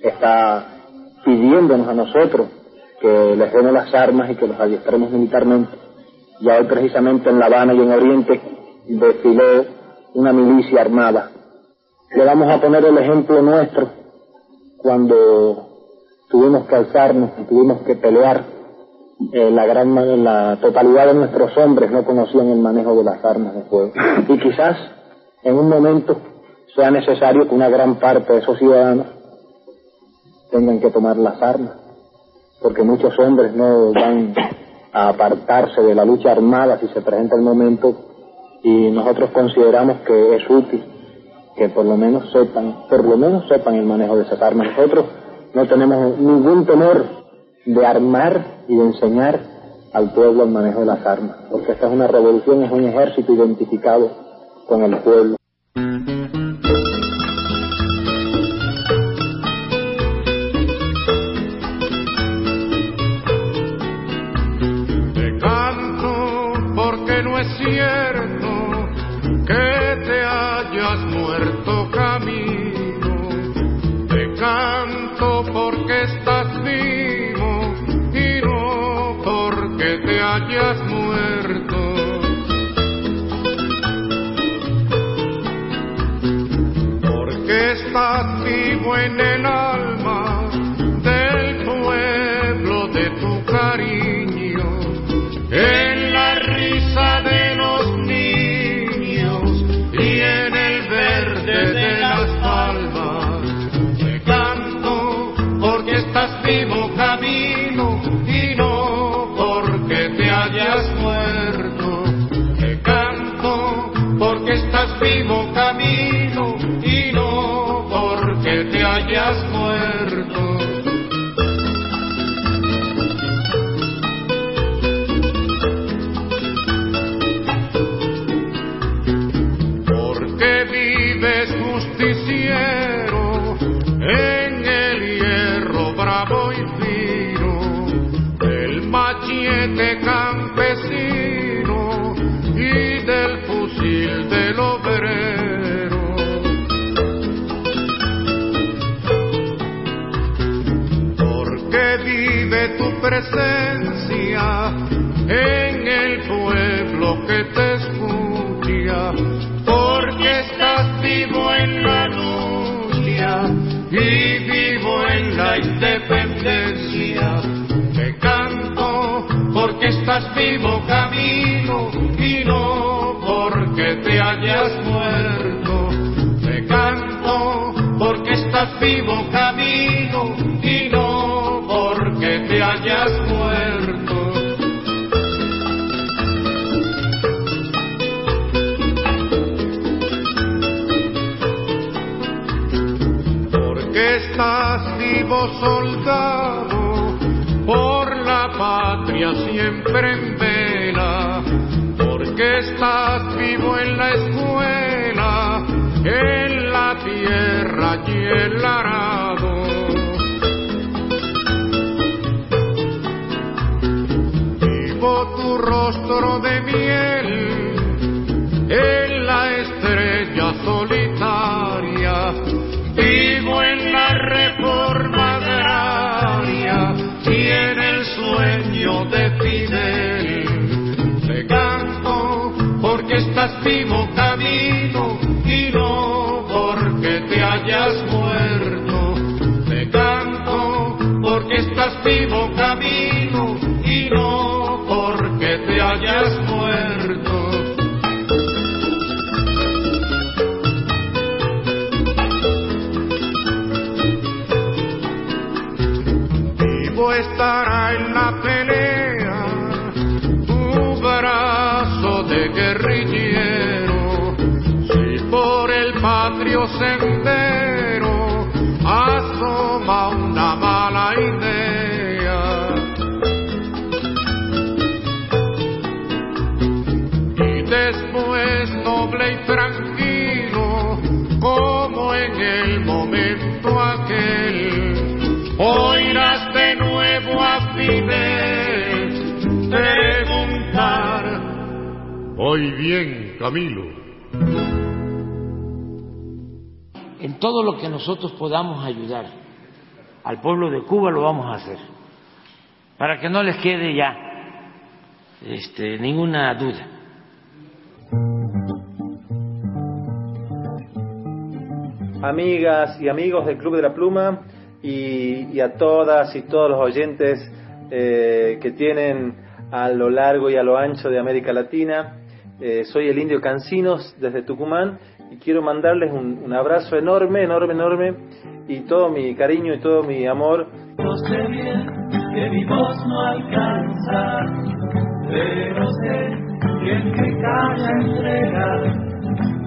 está pidiéndonos a nosotros que les demos las armas y que los adiestremos militarmente. Ya hoy precisamente en La Habana y en Oriente desfiló una milicia armada. Le vamos a poner el ejemplo nuestro cuando tuvimos que alzarnos y tuvimos que pelear eh, la gran la totalidad de nuestros hombres no conocían el manejo de las armas de fuego y quizás en un momento sea necesario que una gran parte de esos ciudadanos tengan que tomar las armas porque muchos hombres no van a apartarse de la lucha armada si se presenta el momento y nosotros consideramos que es útil que por lo menos sepan, por lo menos sepan el manejo de esas armas. Nosotros no tenemos ningún temor de armar y de enseñar al pueblo el manejo de las armas, porque esta es una revolución, es un ejército identificado con el pueblo. Te canto porque no es cierto siempre nosotros podamos ayudar al pueblo de Cuba lo vamos a hacer, para que no les quede ya este, ninguna duda. amigas y amigos del Club de la Pluma y, a todas y todos los oyentes eh, que tienen a lo largo y a lo ancho de América Latina. Eh, soy el indio Cancinos desde Tucumán y quiero mandarles un, un abrazo enorme, enorme, enorme y todo mi cariño y todo mi amor. Yo sé bien que mi voz no alcanza, pero sé que el que calla entrega,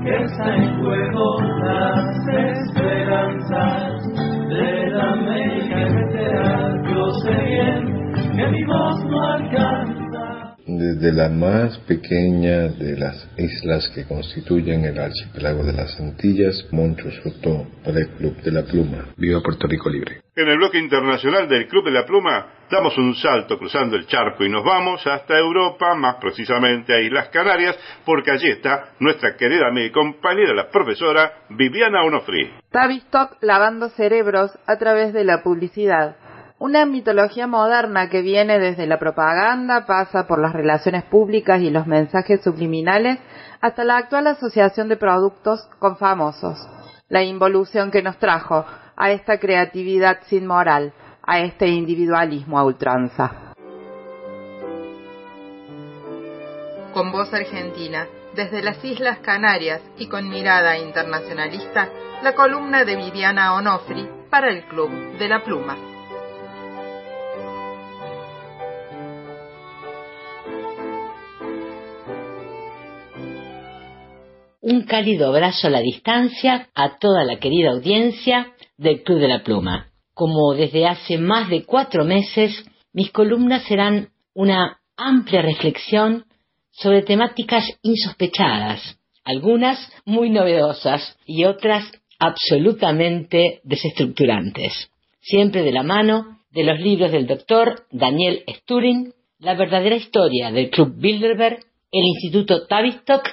que está en juego las esperanzas de la América. Yo sé bien que mi voz no alcanza. Desde la más pequeña de las islas que constituyen el archipiélago de las Antillas, Moncho Soto, para el Club de la Pluma. Viva Puerto Rico Libre. En el bloque internacional del Club de la Pluma damos un salto cruzando el charco y nos vamos hasta Europa, más precisamente a Islas Canarias, porque allí está nuestra querida amiga y compañera, la profesora Viviana Onofri. Tavistock lavando cerebros a través de la publicidad. Una mitología moderna que viene desde la propaganda, pasa por las relaciones públicas y los mensajes subliminales, hasta la actual asociación de productos con famosos. La involución que nos trajo a esta creatividad sin moral, a este individualismo a ultranza. Con voz argentina, desde las Islas Canarias y con mirada internacionalista, la columna de Viviana Onofri para el Club de la Pluma. Un cálido abrazo a la distancia a toda la querida audiencia del Club de la Pluma. Como desde hace más de cuatro meses, mis columnas serán una amplia reflexión sobre temáticas insospechadas, algunas muy novedosas y otras absolutamente desestructurantes, siempre de la mano de los libros del doctor Daniel Sturing, La verdadera historia del Club Bilderberg, el Instituto Tavistock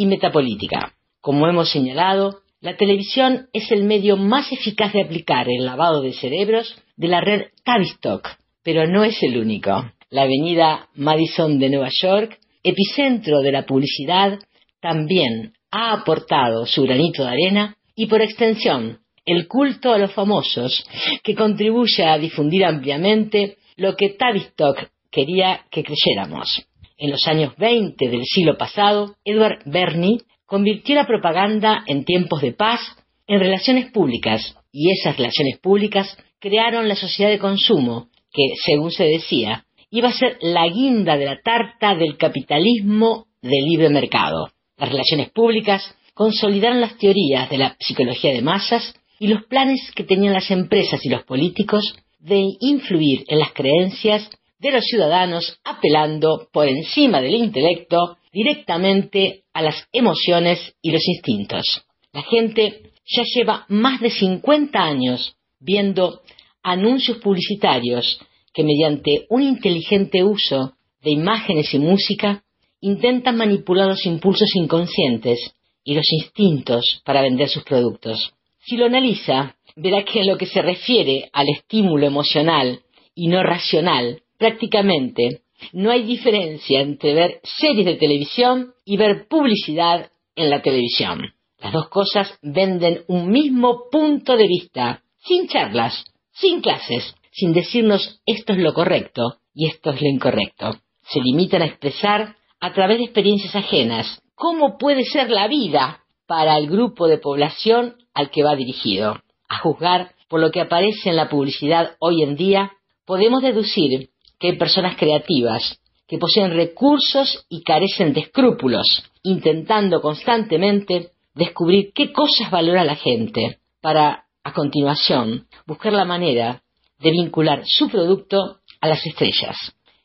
y Metapolítica. Como hemos señalado, la televisión es el medio más eficaz de aplicar el lavado de cerebros de la red Tavistock, pero no es el único. La avenida Madison de Nueva York, epicentro de la publicidad, también ha aportado su granito de arena y por extensión el culto a los famosos que contribuye a difundir ampliamente lo que Tavistock quería que creyéramos. En los años 20 del siglo pasado, Edward Bernie convirtió la propaganda en tiempos de paz en relaciones públicas y esas relaciones públicas crearon la sociedad de consumo que, según se decía, iba a ser la guinda de la tarta del capitalismo de libre mercado. Las relaciones públicas consolidaron las teorías de la psicología de masas y los planes que tenían las empresas y los políticos de influir en las creencias de los ciudadanos apelando por encima del intelecto directamente a las emociones y los instintos. La gente ya lleva más de 50 años viendo anuncios publicitarios que mediante un inteligente uso de imágenes y música intentan manipular los impulsos inconscientes y los instintos para vender sus productos. Si lo analiza, verá que en lo que se refiere al estímulo emocional y no racional, prácticamente No hay diferencia entre ver series de televisión y ver publicidad en la televisión. Las dos cosas venden un mismo punto de vista, sin charlas, sin clases, sin decirnos esto es lo correcto y esto es lo incorrecto. Se limitan a expresar a través de experiencias ajenas cómo puede ser la vida para el grupo de población al que va dirigido. A juzgar por lo que aparece en la publicidad hoy en día, podemos deducir que hay personas creativas que poseen recursos y carecen de escrúpulos, intentando constantemente descubrir qué cosas valora la gente para, a continuación, buscar la manera de vincular su producto a las estrellas.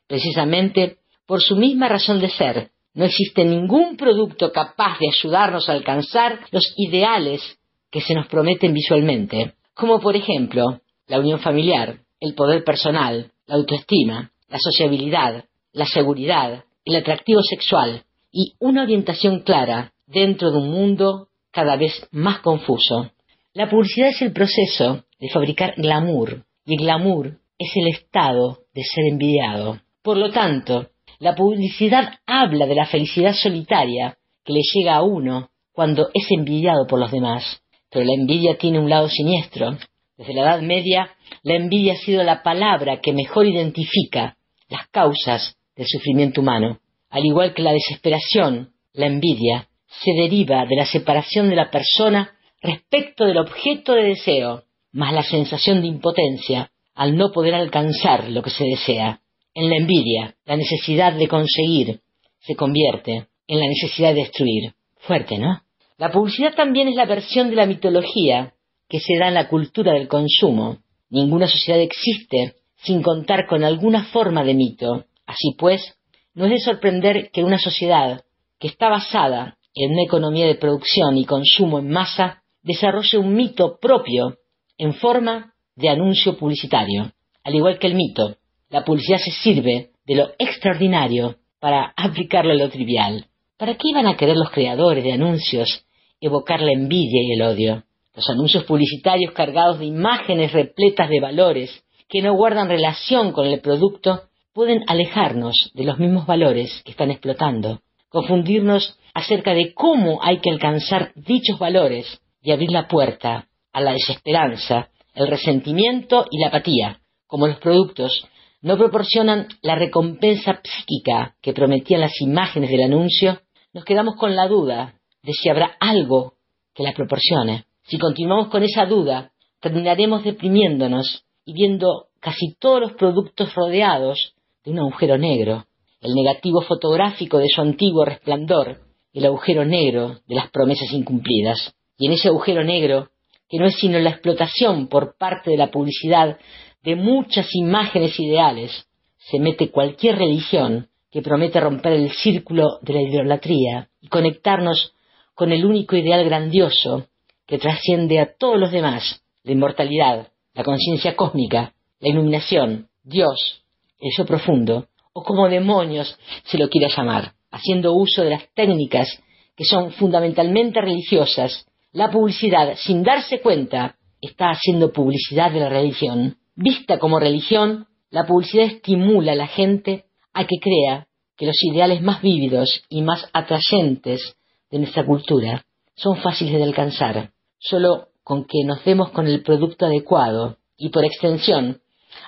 Precisamente por su misma razón de ser, no existe ningún producto capaz de ayudarnos a alcanzar los ideales que se nos prometen visualmente, como por ejemplo la unión familiar, el poder personal, la autoestima, la sociabilidad, la seguridad, el atractivo sexual y una orientación clara dentro de un mundo cada vez más confuso. La publicidad es el proceso de fabricar glamour y el glamour es el estado de ser envidiado. Por lo tanto, la publicidad habla de la felicidad solitaria que le llega a uno cuando es envidiado por los demás. Pero la envidia tiene un lado siniestro. Desde la Edad Media, la envidia ha sido la palabra que mejor identifica las causas del sufrimiento humano. Al igual que la desesperación, la envidia se deriva de la separación de la persona respecto del objeto de deseo, más la sensación de impotencia al no poder alcanzar lo que se desea. En la envidia, la necesidad de conseguir se convierte en la necesidad de destruir. Fuerte, ¿no? La publicidad también es la versión de la mitología que se da en la cultura del consumo. Ninguna sociedad existe sin contar con alguna forma de mito. Así pues, no es de sorprender que una sociedad que está basada en una economía de producción y consumo en masa desarrolle un mito propio en forma de anuncio publicitario. Al igual que el mito, la publicidad se sirve de lo extraordinario para aplicarlo a lo trivial. ¿Para qué iban a querer los creadores de anuncios evocar la envidia y el odio? Los anuncios publicitarios cargados de imágenes repletas de valores que no guardan relación con el producto pueden alejarnos de los mismos valores que están explotando, confundirnos acerca de cómo hay que alcanzar dichos valores y abrir la puerta a la desesperanza, el resentimiento y la apatía, como los productos no proporcionan la recompensa psíquica que prometían las imágenes del anuncio, nos quedamos con la duda de si habrá algo que la proporcione. Si continuamos con esa duda, terminaremos deprimiéndonos y viendo casi todos los productos rodeados de un agujero negro, el negativo fotográfico de su antiguo resplandor, el agujero negro de las promesas incumplidas. Y en ese agujero negro, que no es sino la explotación por parte de la publicidad de muchas imágenes ideales, se mete cualquier religión que promete romper el círculo de la idolatría y conectarnos con el único ideal grandioso que trasciende a todos los demás, la inmortalidad, la conciencia cósmica, la iluminación, Dios, el yo profundo, o como demonios se lo quiera llamar, haciendo uso de las técnicas que son fundamentalmente religiosas, la publicidad, sin darse cuenta, está haciendo publicidad de la religión. Vista como religión, la publicidad estimula a la gente a que crea que los ideales más vívidos y más atrayentes de nuestra cultura son fáciles de alcanzar, solo con que nos demos con el producto adecuado y por extensión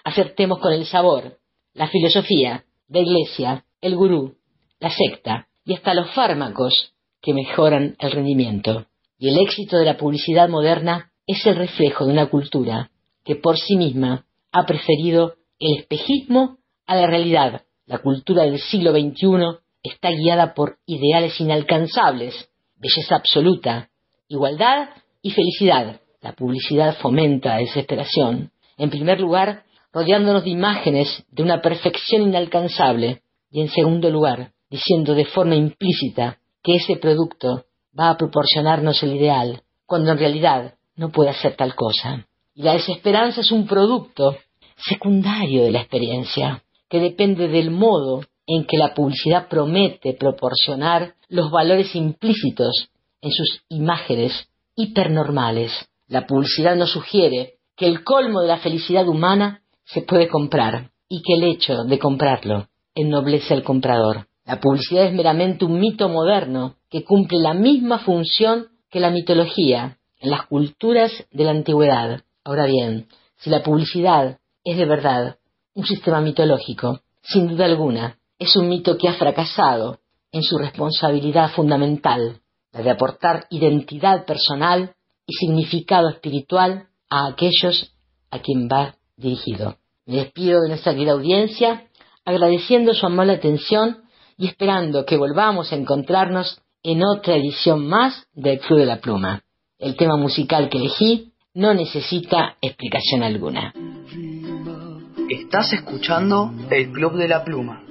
acertemos con el sabor, la filosofía, la iglesia, el gurú, la secta y hasta los fármacos que mejoran el rendimiento. Y el éxito de la publicidad moderna es el reflejo de una cultura que por sí misma ha preferido el espejismo a la realidad. La cultura del siglo XXI está guiada por ideales inalcanzables, belleza absoluta, igualdad y felicidad. La publicidad fomenta desesperación. En primer lugar, rodeándonos de imágenes de una perfección inalcanzable. Y en segundo lugar, diciendo de forma implícita que ese producto va a proporcionarnos el ideal, cuando en realidad no puede hacer tal cosa. Y la desesperanza es un producto secundario de la experiencia, que depende del modo en que la publicidad promete proporcionar los valores implícitos en sus imágenes hipernormales. La publicidad nos sugiere que el colmo de la felicidad humana se puede comprar y que el hecho de comprarlo ennoblece al comprador. La publicidad es meramente un mito moderno que cumple la misma función que la mitología en las culturas de la antigüedad. Ahora bien, si la publicidad es de verdad un sistema mitológico, sin duda alguna, es un mito que ha fracasado en su responsabilidad fundamental, de aportar identidad personal y significado espiritual a aquellos a quien va dirigido. Me despido de nuestra querida audiencia, agradeciendo su amable atención y esperando que volvamos a encontrarnos en otra edición más del Club de la Pluma. El tema musical que elegí no necesita explicación alguna. Estás escuchando el Club de la Pluma.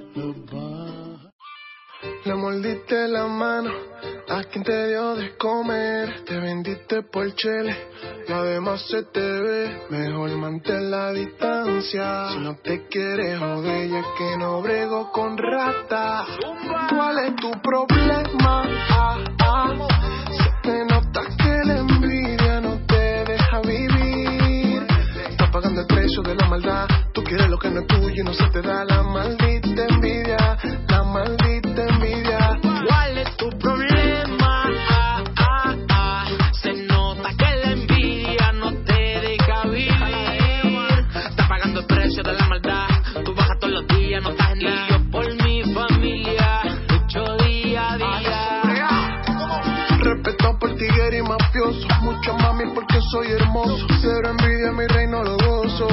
Le mordiste la mano a quien te dio de comer. Te vendiste por chele y además se te ve. Mejor mantén la distancia. Si no te quieres joder, ya que no brego con rata. ¿Cuál es tu problema? Ah, ah. Se te nota que la envidia no te deja vivir. Estás pagando el precio de la maldad. Tú quieres lo que no es tuyo y no se te da la maldita envidia. Maldita envidia. ¿Cuál es tu problema? Ah, ah, ah. Se nota que la envidia no te deja vivir. Estás pagando el precio de la maldad. Tú bajas todos los días, no estás en nada. Yo por mi familia, lucho día a día. Respeto por tiguero y mafioso. Mucho mami porque soy hermoso. Cero envidia, mi reino lo gozo.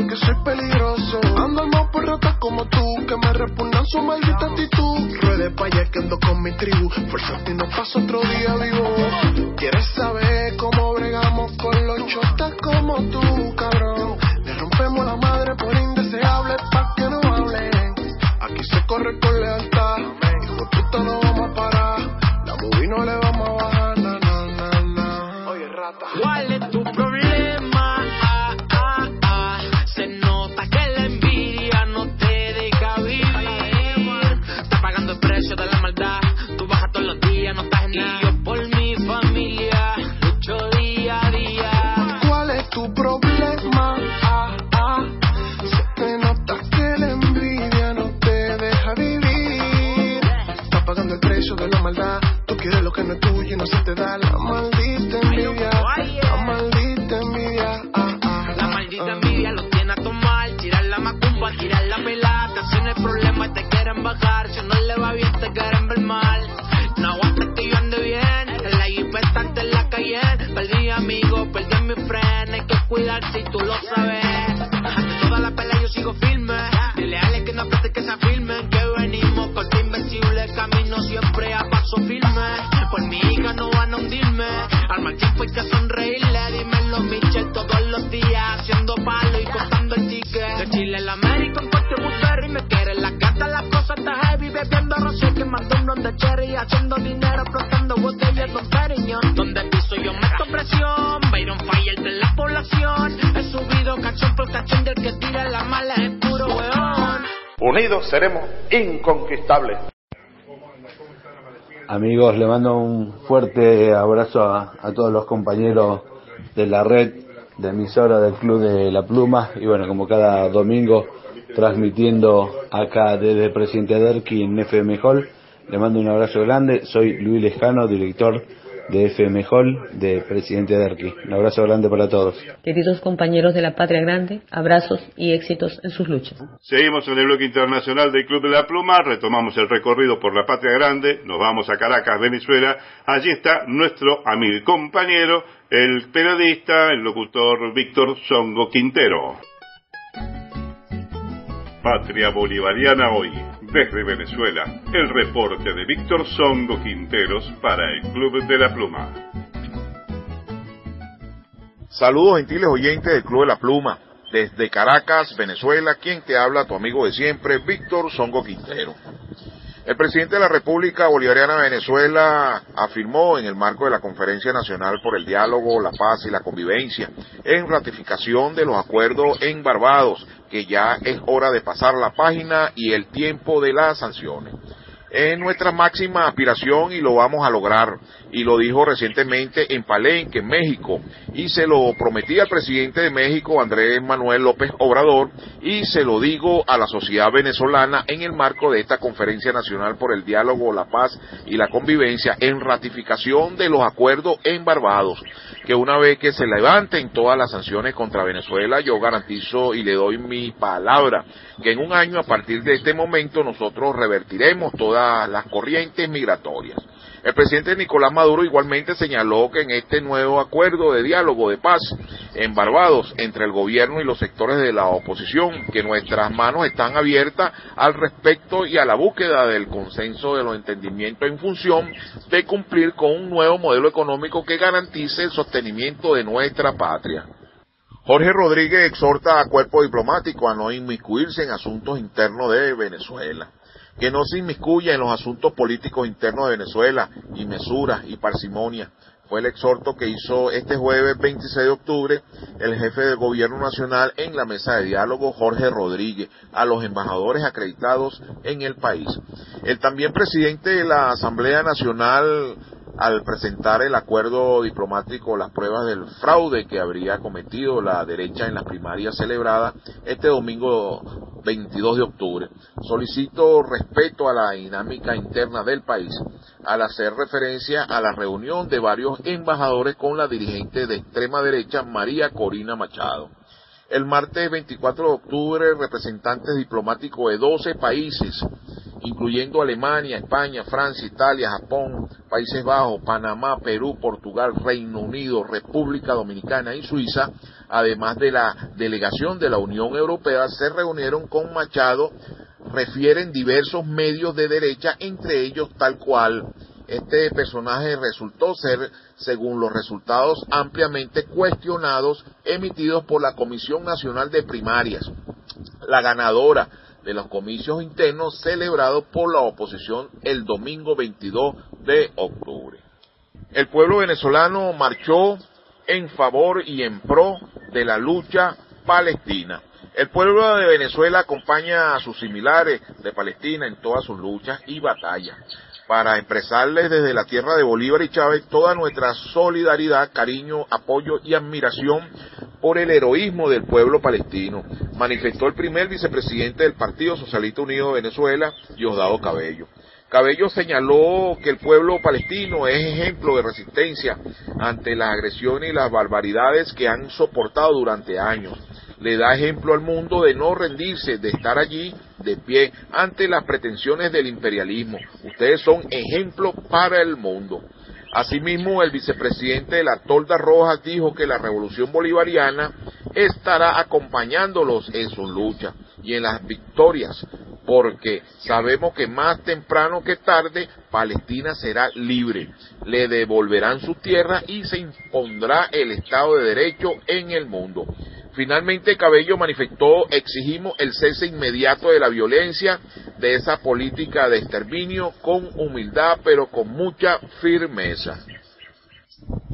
Y porque soy peligroso. Ando más por ratas como tú, que me repugnan su maldita actitud. Ruede pa' allá que ando con mi tribu. Fuerza ti no paso otro día vivo. ¿Quieres saber cómo bregamos con los chotas como tú, cabrón? Le rompemos la madre por indeseable pa' que no hablen. Aquí se corre con lealtad. Hijo puta, no no se te da la maldita envidia. La maldita envidia. Ah, ah, La maldita envidia lo tiene a tomar. Tirar la macumba, tirar la pelata. Si no hay problema, te quieren bajar. Si no le va bien, te quieren ver mal. No aguantas que yo ande bien. En la jipeta en la calle. Perdí amigos, perdí mi friend. Hay que cuidarse y tú lo sabes. Ante toda la pelea yo sigo firme. Al tiempo que sonreírle. Dímelo, Michel, todos los días. Haciendo palo y contando el ticket. De Chile la América, en Puerto Woodbury. Me quieren las gatas, las cosas está heavy. Bebiendo rosé, quemando un ron de cherry. Haciendo dinero, explotando botellas, Don Periñón. Donde piso yo meto presión. Byron Fire de la población. He subido cachón por cachón del que tira la mala. Es puro weón. Unidos seremos inconquistables. Amigos, le mando un fuerte abrazo a, todos los compañeros de la red de emisora del Club de la Pluma y bueno, como cada domingo transmitiendo acá desde Presidente Derqui en FM Hall. Le mando un abrazo grande, soy Luis Lejano, director de FM Hall de Presidente Derqui. Un abrazo grande para todos. Queridos compañeros de la Patria Grande, abrazos y éxitos en sus luchas. Seguimos en el bloque internacional del Club de la Pluma, retomamos el recorrido por la Patria Grande, nos vamos a Caracas, Venezuela. Allí está nuestro amigo y compañero, el periodista, el locutor Víctor Songo Quintero. Patria Bolivariana hoy, desde Venezuela, el reporte de Víctor Songo Quinteros para el Club de la Pluma. Saludos gentiles oyentes del Club de la Pluma. Desde Caracas, Venezuela, quien te habla, tu amigo de siempre, Víctor Songo Quintero. El presidente de la República Bolivariana de Venezuela afirmó en el marco de la Conferencia Nacional por el Diálogo, la Paz y la Convivencia, en ratificación de los acuerdos en Barbados, que ya es hora de pasar la página y el tiempo de las sanciones. Es nuestra máxima aspiración y lo vamos a lograr. Y lo dijo recientemente en Palenque, en México. Y se lo prometí al presidente de México, Andrés Manuel López Obrador, y se lo digo a la sociedad venezolana en el marco de esta Conferencia Nacional por el Diálogo, la Paz y la Convivencia en ratificación de los acuerdos en Barbados que una vez que se levanten todas las sanciones contra Venezuela, yo garantizo y le doy mi palabra que en un año a partir de este momento nosotros revertiremos las corrientes migratorias. El presidente Nicolás Maduro igualmente señaló que en este nuevo acuerdo de diálogo de paz en Barbados entre el gobierno y los sectores de la oposición, que nuestras manos están abiertas al respecto y a la búsqueda del consenso de los entendimientos en función de cumplir con un nuevo modelo económico que garantice el sostenimiento de nuestra patria. Jorge Rodríguez exhorta a cuerpo diplomático a no inmiscuirse en asuntos internos de Venezuela que no se inmiscuya en los asuntos políticos internos de Venezuela, y mesura y parsimonia. Fue el exhorto que hizo este jueves 26 de octubre el jefe del gobierno nacional en la mesa de diálogo Jorge Rodríguez a los embajadores acreditados en el país. El también presidente de la Asamblea Nacional al presentar el acuerdo diplomático las pruebas del fraude que habría cometido la derecha en las primarias celebradas este domingo 22 de octubre. Solicito respeto a la dinámica interna del país al hacer referencia a la reunión de varios embajadores con la dirigente de extrema derecha María Corina Machado. El martes 24 de octubre, representantes diplomáticos de 12 países incluyendo Alemania, España, Francia, Italia, Japón, Países Bajos, Panamá, Perú, Portugal, Reino Unido, República Dominicana y Suiza, además de la delegación de la Unión Europea, se reunieron con Machado, refieren diversos medios de derecha, entre ellos tal cual este personaje resultó ser, según los resultados ampliamente cuestionados emitidos por la Comisión Nacional de Primarias, la ganadora de los comicios internos celebrados por la oposición el domingo 22 de octubre. El pueblo venezolano marchó en favor y en pro de la lucha palestina. El pueblo de Venezuela acompaña a sus similares de Palestina en todas sus luchas y batallas para expresarles desde la tierra de Bolívar y Chávez toda nuestra solidaridad, cariño, apoyo y admiración por el heroísmo del pueblo palestino, manifestó el primer vicepresidente del Partido Socialista Unido de Venezuela, Diosdado Cabello. Cabello señaló que el pueblo palestino es ejemplo de resistencia ante las agresiones y las barbaridades que han soportado durante años le da ejemplo al mundo de no rendirse, de estar allí de pie ante las pretensiones del imperialismo. Ustedes son ejemplo para el mundo. Asimismo, el vicepresidente de la Tolda Rojas dijo que la revolución bolivariana estará acompañándolos en su lucha y en las victorias, porque sabemos que más temprano que tarde Palestina será libre, le devolverán su tierra y se impondrá el Estado de Derecho en el mundo. Finalmente, Cabello manifestó, exigimos el cese inmediato de la violencia, de esa política de exterminio, con humildad, pero con mucha firmeza.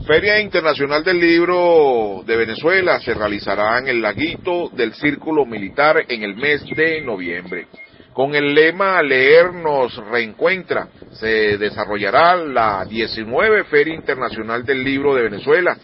Feria Internacional del Libro de Venezuela se realizará en el laguito del Círculo Militar en el mes de noviembre. Con el lema Leer nos reencuentra, se desarrollará la 19 Feria Internacional del Libro de Venezuela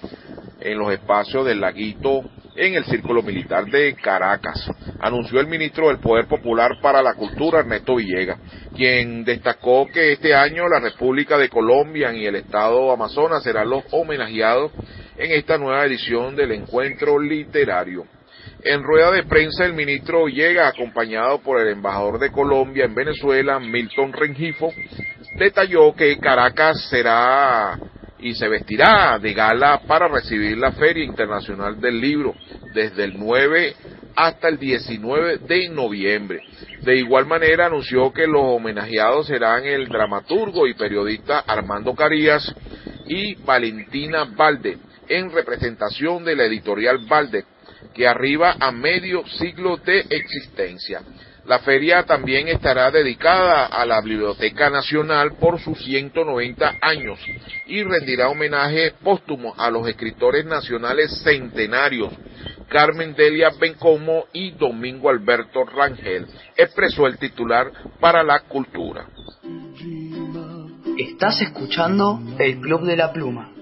en los espacios del laguito en el Círculo Militar de Caracas, anunció el ministro del Poder Popular para la Cultura, Ernesto Villegas, quien destacó que este año la República de Colombia y el Estado Amazonas serán los homenajeados en esta nueva edición del encuentro literario. En rueda de prensa, el ministro Villegas, acompañado por el embajador de Colombia en Venezuela, Milton Rengifo, detalló que Caracas será y se vestirá de gala para recibir la Feria Internacional del Libro desde el 9 hasta el 19 de noviembre. De igual manera anunció que los homenajeados serán el dramaturgo y periodista Armando Carías y Valentina Valde, en representación de la editorial Valde, que arriba a medio siglo de existencia. La feria también estará dedicada a la Biblioteca Nacional por sus 190 años y rendirá homenaje póstumo a los escritores nacionales centenarios Carmen Delia Bencomo y Domingo Alberto Rangel, expresó el titular para la cultura. Estás escuchando el Club de la Pluma.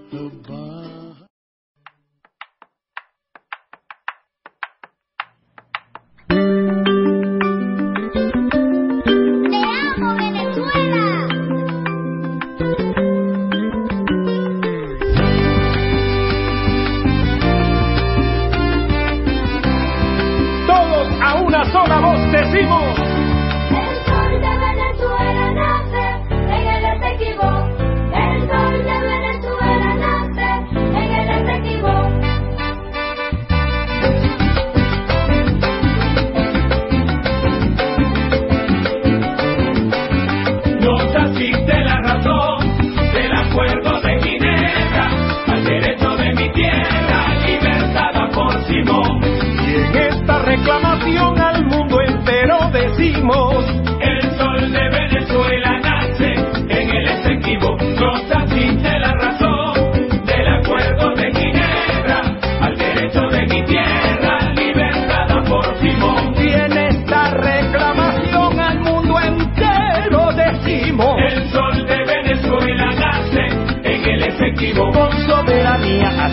Decimos.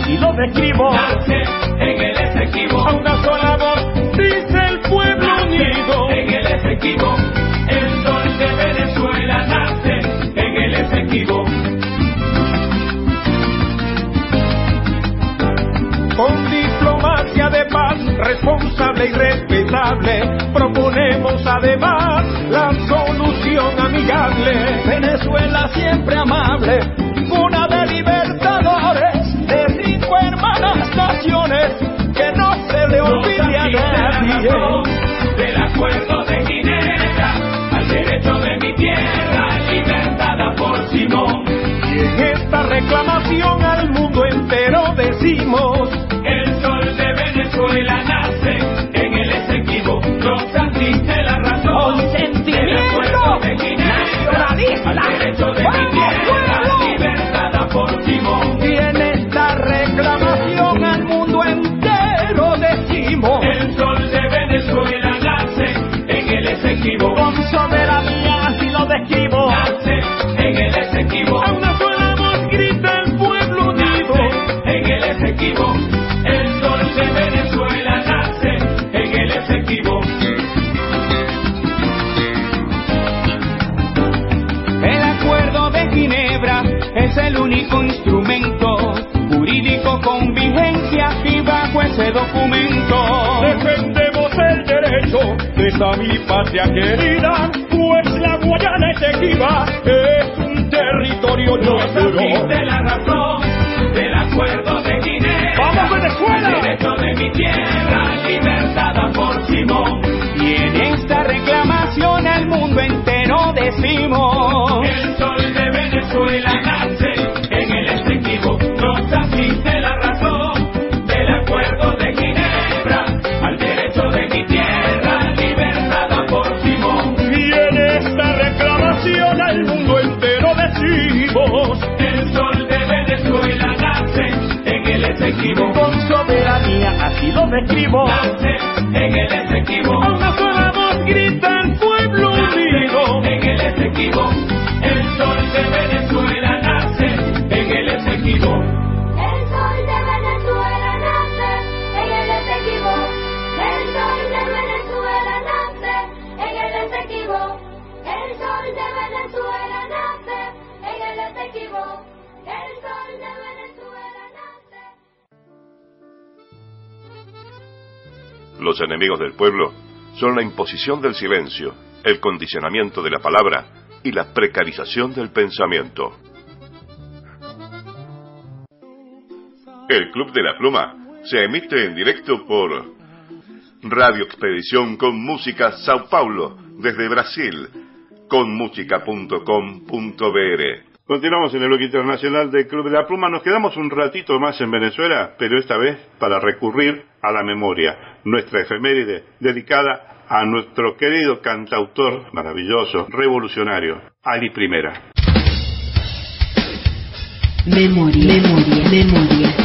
Así lo describo. Nace en el Esequibo. A una sola voz dice el pueblo unido. En el Esequibo. El sol de Venezuela nace en el Esequibo. Con diplomacia de paz responsable y respetable, proponemos además la solución amigable. Venezuela siempre amable, que no se le olvide a nadie. Del acuerdo de Ginebra al derecho de mi tierra libertada por Simón. Y en esta reclamación al mundo entero decimos. El sol de Venezuela nace en el Esequibo. Nos asiste la razón. Del acuerdo de Ginebra al derecho de mi tierra libertada por Simón. Esa mi patria querida, pues la Guayana Esequiba es un territorio Nos nuestro. Enemigos del pueblo son la imposición del silencio, el condicionamiento de la palabra y la precarización del pensamiento. El Club de la Pluma se emite en directo por Radio Expedición con Música Sao Paulo desde Brasil, conmusica.com.br. Continuamos en el bloque internacional del Club de la Pluma. Nos quedamos un ratito más en Venezuela, pero esta vez para recurrir a la memoria, nuestra efeméride dedicada a nuestro querido cantautor maravilloso, revolucionario, Ali Primera. Memoria, memoria, memoria.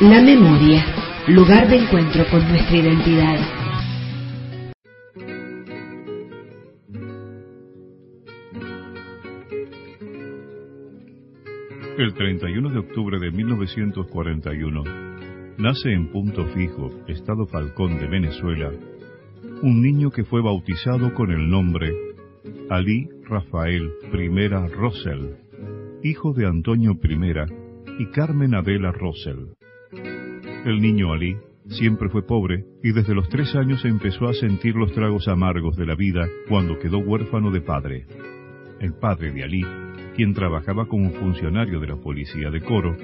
La memoria, lugar de encuentro con nuestra identidad. El 31 de octubre de 1941, nace en Punto Fijo, Estado Falcón de Venezuela, un niño que fue bautizado con el nombre Ali Rafael I Rosell, hijo de Antonio I y Carmen Adela Rosell. El niño Ali siempre fue pobre y desde los tres años empezó a sentir los tragos amargos de la vida cuando quedó huérfano de padre. El padre de Ali, quien trabajaba como funcionario de la policía de Coro,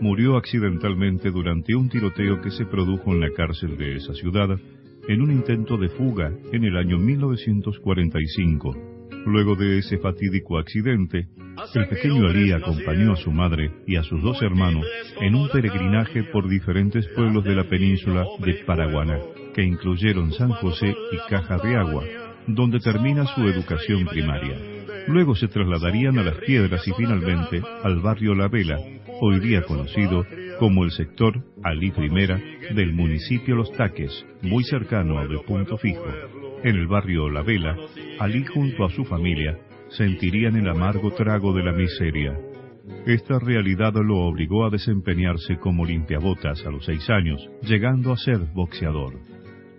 murió accidentalmente durante un tiroteo que se produjo en la cárcel de esa ciudad en un intento de fuga en el año 1945. Luego de ese fatídico accidente, el pequeño Ali acompañó a su madre y a sus dos hermanos en un peregrinaje por diferentes pueblos de la península de Paraguaná, que incluyeron San José y Caja de Agua, donde termina su educación primaria. Luego se trasladarían a las piedras y finalmente al barrio La Vela, hoy día conocido como el sector Ali Primera del municipio Los Taques, muy cercano a Punto Fijo. En el barrio La Vela, Ali junto a su familia sentirían el amargo trago de la miseria. Esta realidad lo obligó a desempeñarse como limpiabotas a los seis años, llegando a ser boxeador.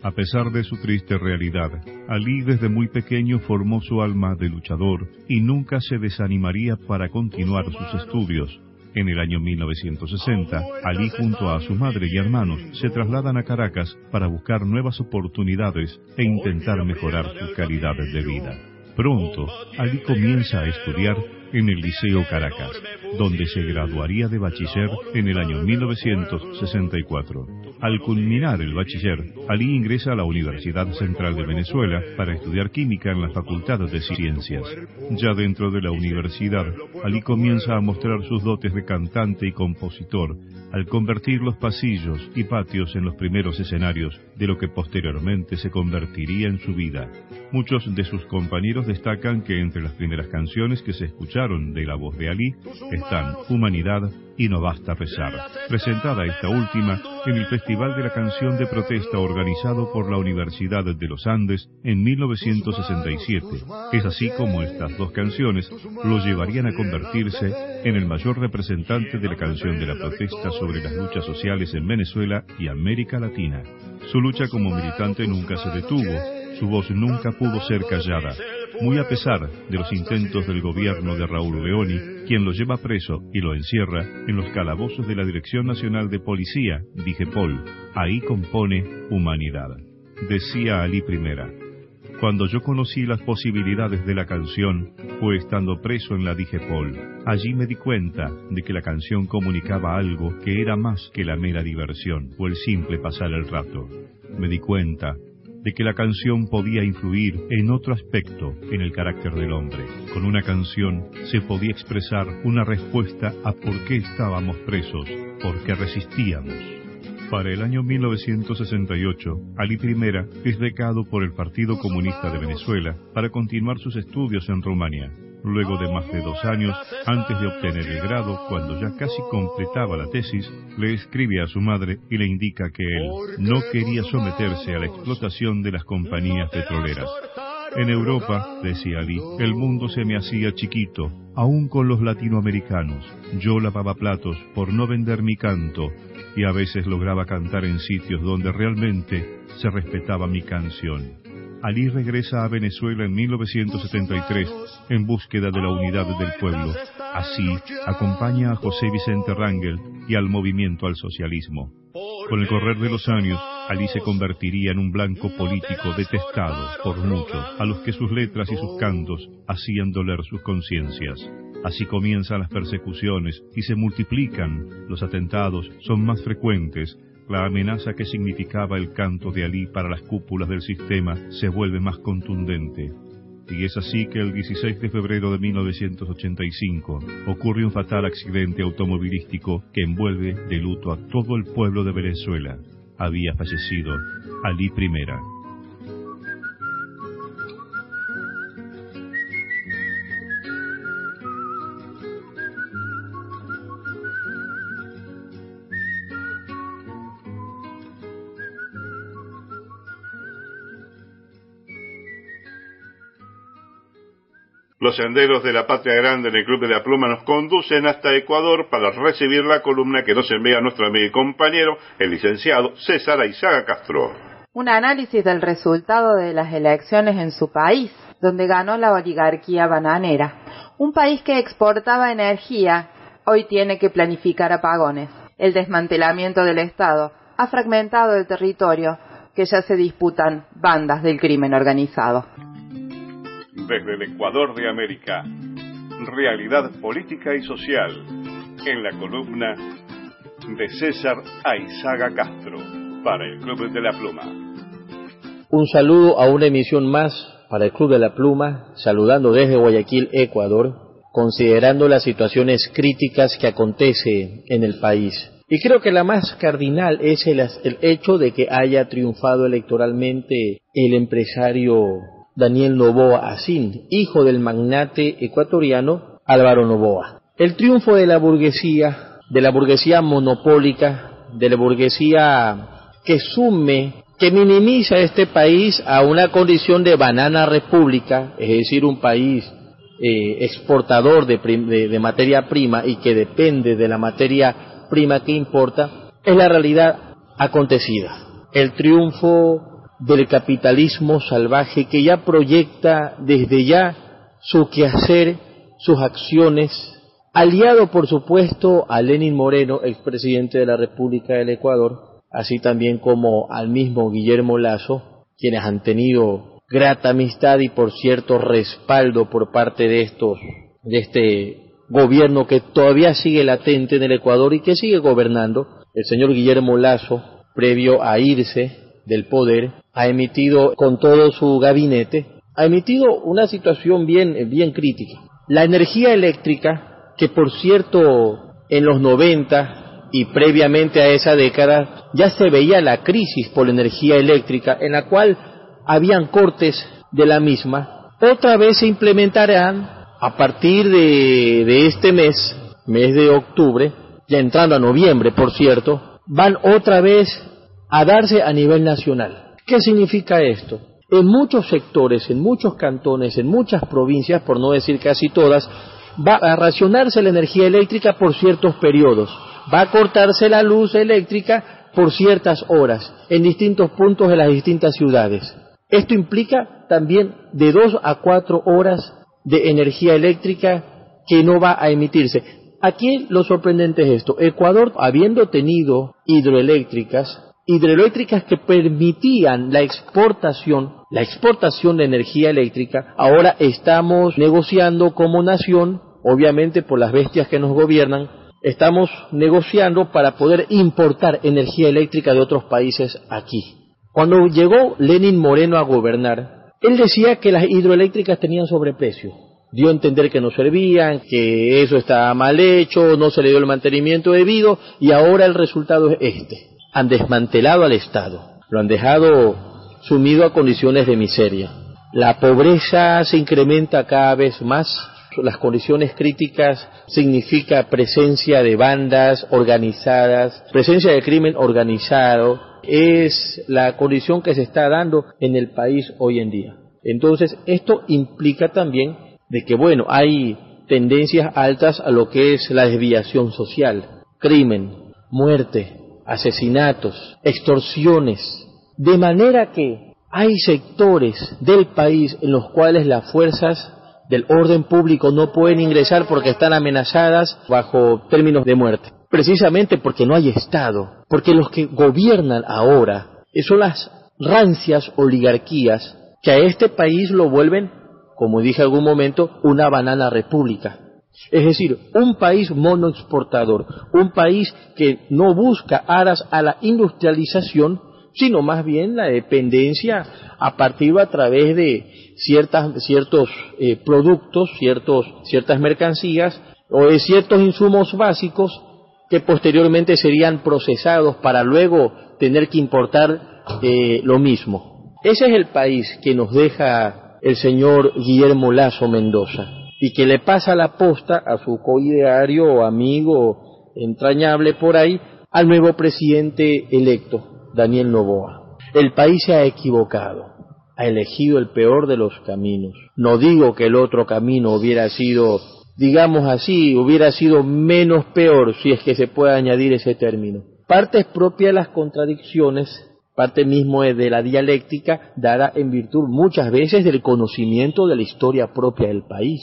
A pesar de su triste realidad, Ali desde muy pequeño formó su alma de luchador y nunca se desanimaría para continuar sus estudios. En el año 1960, Ali junto a su madre y hermanos se trasladan a Caracas para buscar nuevas oportunidades e intentar mejorar su calidad de vida. Pronto, Ali comienza a estudiar en el Liceo Caracas, donde se graduaría de bachiller en el año 1964. Al culminar el bachiller, Ali ingresa a la Universidad Central de Venezuela para estudiar química en la Facultad de Ciencias. Ya dentro de la universidad, Ali comienza a mostrar sus dotes de cantante y compositor, al convertir los pasillos y patios en los primeros escenarios de lo que posteriormente se convertiría en su vida. Muchos de sus compañeros destacan que entre las primeras canciones que se escucharon de la voz de Ali están Humanidad y No Basta Rezar, presentada esta última en el Festival de la Canción de Protesta organizado por la Universidad de los Andes en 1967. Es así como estas dos canciones lo llevarían a convertirse en el mayor representante de la canción de la protesta sobre las luchas sociales en Venezuela y América Latina. Su lucha como militante nunca se detuvo su voz nunca pudo ser callada, muy a pesar de los intentos del gobierno de Raúl Leoni, quien lo lleva preso y lo encierra en los calabozos de la Dirección Nacional de Policía, Paul. Ahí compone humanidad. Decía Ali Primera. Cuando yo conocí las posibilidades de la canción fue estando preso en la Paul. Allí me di cuenta de que la canción comunicaba algo que era más que la mera diversión o el simple pasar el rato. Me di cuenta de que la canción podía influir en otro aspecto en el carácter del hombre. Con una canción se podía expresar una respuesta a por qué estábamos presos, por qué resistíamos. Para el año 1968, Ali I es becado por el Partido Comunista de Venezuela para continuar sus estudios en Rumania. Luego de más de dos años, antes de obtener el grado, cuando ya casi completaba la tesis, le escribe a su madre y le indica que él no quería someterse a la explotación de las compañías petroleras. En Europa, decía Ali, el mundo se me hacía chiquito, aún con los latinoamericanos. Yo lavaba platos por no vender mi canto y a veces lograba cantar en sitios donde realmente se respetaba mi canción. Ali regresa a Venezuela en 1973 en búsqueda de la unidad del pueblo. Así, acompaña a José Vicente Rangel y al movimiento al socialismo. Con el correr de los años, Ali se convertiría en un blanco político detestado por muchos, a los que sus letras y sus cantos hacían doler sus conciencias. Así comienzan las persecuciones y se multiplican, los atentados son más frecuentes, la amenaza que significaba el canto de Ali para las cúpulas del sistema se vuelve más contundente. Y es así que el 16 de febrero de 1985 ocurre un fatal accidente automovilístico que envuelve de luto a todo el pueblo de Venezuela. Había fallecido Ali Primera. Los senderos de la Patria Grande en el Club de la Pluma nos conducen hasta Ecuador para recibir la columna que nos envía nuestro amigo y compañero, el licenciado César Aizaga Castro. Un análisis del resultado de las elecciones en su país, donde ganó la oligarquía bananera. Un país que exportaba energía, hoy tiene que planificar apagones. El desmantelamiento del Estado ha fragmentado el territorio que ya se disputan bandas del crimen organizado. Desde el Ecuador de América, realidad política y social, en la columna de César Aizaga Castro, para el Club de la Pluma. Un saludo a una emisión más para el Club de la Pluma, saludando desde Guayaquil, Ecuador, considerando las situaciones críticas que acontece en el país. Y creo que la más cardinal es el, el hecho de que haya triunfado electoralmente el empresario Daniel Novoa Asín, hijo del magnate ecuatoriano Álvaro Novoa. El triunfo de la burguesía, de la burguesía monopólica, de la burguesía que sume, que minimiza este país a una condición de banana república, es decir, un país eh, exportador de, de, de materia prima y que depende de la materia prima que importa, es la realidad acontecida. El triunfo del capitalismo salvaje que ya proyecta desde ya su quehacer, sus acciones, aliado por supuesto a Lenin Moreno, expresidente de la República del Ecuador, así también como al mismo Guillermo Lazo, quienes han tenido grata amistad y por cierto respaldo por parte de estos, de este gobierno que todavía sigue latente en el Ecuador y que sigue gobernando, el señor Guillermo Lazo, previo a irse del poder, ha emitido con todo su gabinete, ha emitido una situación bien, bien crítica. La energía eléctrica, que por cierto en los 90 y previamente a esa década ya se veía la crisis por la energía eléctrica en la cual habían cortes de la misma, otra vez se implementarán a partir de, de este mes, mes de octubre, ya entrando a noviembre, por cierto, van otra vez a darse a nivel nacional. ¿Qué significa esto? En muchos sectores, en muchos cantones, en muchas provincias, por no decir casi todas, va a racionarse la energía eléctrica por ciertos periodos, va a cortarse la luz eléctrica por ciertas horas en distintos puntos de las distintas ciudades. Esto implica también de dos a cuatro horas de energía eléctrica que no va a emitirse. Aquí lo sorprendente es esto. Ecuador, habiendo tenido hidroeléctricas, hidroeléctricas que permitían la exportación, la exportación de energía eléctrica, ahora estamos negociando como nación, obviamente por las bestias que nos gobiernan, estamos negociando para poder importar energía eléctrica de otros países aquí. Cuando llegó Lenin Moreno a gobernar, él decía que las hidroeléctricas tenían sobreprecio. Dio a entender que no servían, que eso estaba mal hecho, no se le dio el mantenimiento debido y ahora el resultado es este han desmantelado al Estado, lo han dejado sumido a condiciones de miseria. La pobreza se incrementa cada vez más, las condiciones críticas significa presencia de bandas organizadas, presencia de crimen organizado, es la condición que se está dando en el país hoy en día. Entonces, esto implica también de que, bueno, hay tendencias altas a lo que es la desviación social, crimen, muerte, asesinatos, extorsiones, de manera que hay sectores del país en los cuales las fuerzas del orden público no pueden ingresar porque están amenazadas bajo términos de muerte. Precisamente porque no hay Estado, porque los que gobiernan ahora son las rancias oligarquías que a este país lo vuelven, como dije algún momento, una banana república. Es decir, un país monoexportador, un país que no busca aras a la industrialización, sino más bien la dependencia a partir a través de ciertas, ciertos eh, productos, ciertos, ciertas mercancías o de ciertos insumos básicos que posteriormente serían procesados para luego tener que importar eh, lo mismo. Ese es el país que nos deja el señor Guillermo Lazo Mendoza y que le pasa la posta a su coideario o amigo entrañable por ahí al nuevo presidente electo, Daniel Novoa. El país se ha equivocado, ha elegido el peor de los caminos. No digo que el otro camino hubiera sido, digamos así, hubiera sido menos peor, si es que se puede añadir ese término. Parte es propia de las contradicciones, parte mismo es de la dialéctica, dada en virtud muchas veces del conocimiento de la historia propia del país,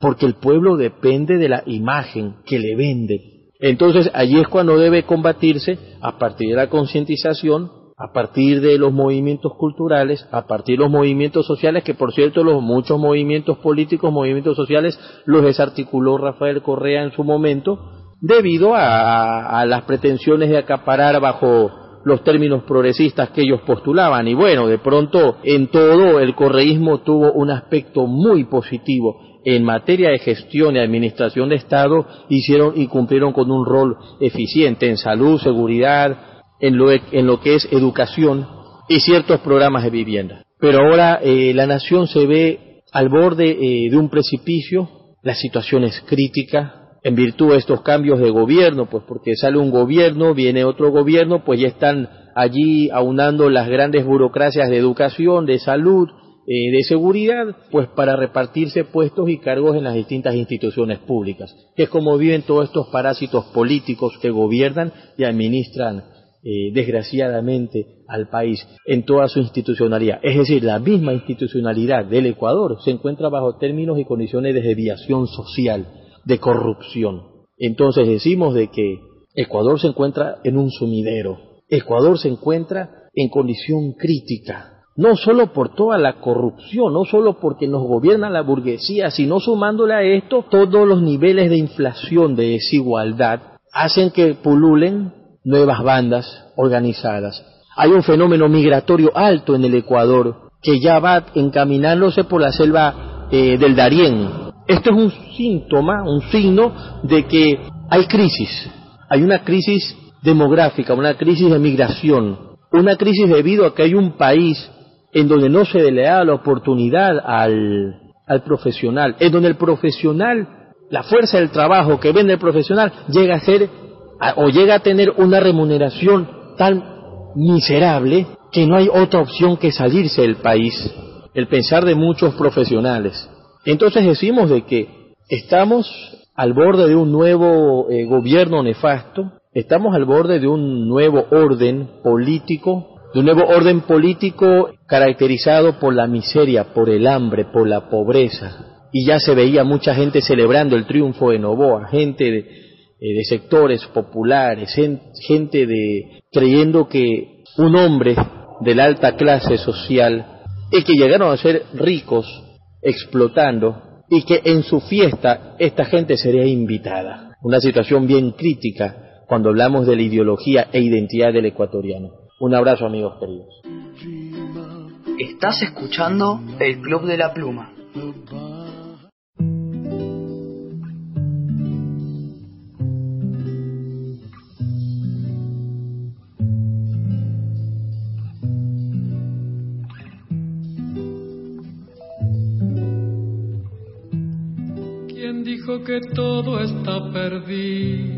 porque el pueblo depende de la imagen que le vende. Entonces allí es cuando debe combatirse a partir de la concientización a partir de los movimientos culturales, a partir de los movimientos sociales, que por cierto los muchos movimientos políticos, movimientos sociales, los desarticuló Rafael Correa en su momento, debido a, a las pretensiones de acaparar bajo los términos progresistas que ellos postulaban. Y bueno, de pronto en todo el correísmo tuvo un aspecto muy positivo en materia de gestión y administración de Estado, hicieron y cumplieron con un rol eficiente en salud, seguridad, en lo, en lo que es educación y ciertos programas de vivienda. Pero ahora eh, la nación se ve al borde eh, de un precipicio, la situación es crítica en virtud de estos cambios de gobierno, pues porque sale un gobierno, viene otro gobierno, pues ya están allí aunando las grandes burocracias de educación, de salud, eh, de seguridad, pues para repartirse puestos y cargos en las distintas instituciones públicas, que es como viven todos estos parásitos políticos que gobiernan y administran eh, desgraciadamente al país en toda su institucionalidad. Es decir, la misma institucionalidad del Ecuador se encuentra bajo términos y condiciones de desviación social, de corrupción. Entonces decimos de que Ecuador se encuentra en un sumidero. Ecuador se encuentra en condición crítica, no solo por toda la corrupción, no solo porque nos gobierna la burguesía, sino sumándole a esto todos los niveles de inflación, de desigualdad, hacen que pululen nuevas bandas organizadas. Hay un fenómeno migratorio alto en el Ecuador que ya va encaminándose por la selva eh, del Darién. Esto es un síntoma, un signo de que hay crisis. Hay una crisis demográfica, una crisis de migración, una crisis debido a que hay un país en donde no se le da la oportunidad al, al profesional, en donde el profesional, la fuerza del trabajo que vende el profesional llega a ser o llega a tener una remuneración tan miserable que no hay otra opción que salirse del país, el pensar de muchos profesionales. Entonces decimos de que estamos al borde de un nuevo eh, gobierno nefasto, estamos al borde de un nuevo orden político, de un nuevo orden político caracterizado por la miseria, por el hambre, por la pobreza. Y ya se veía mucha gente celebrando el triunfo de Novoa, gente de, eh, sectores populares, gente de creyendo que un hombre de la alta clase social y que llegaron a ser ricos explotando y que en su fiesta esta gente sería invitada. Una situación bien crítica cuando hablamos de la ideología e identidad del ecuatoriano. Un abrazo amigos queridos. Estás escuchando el Club de la Pluma. que todo está perdido.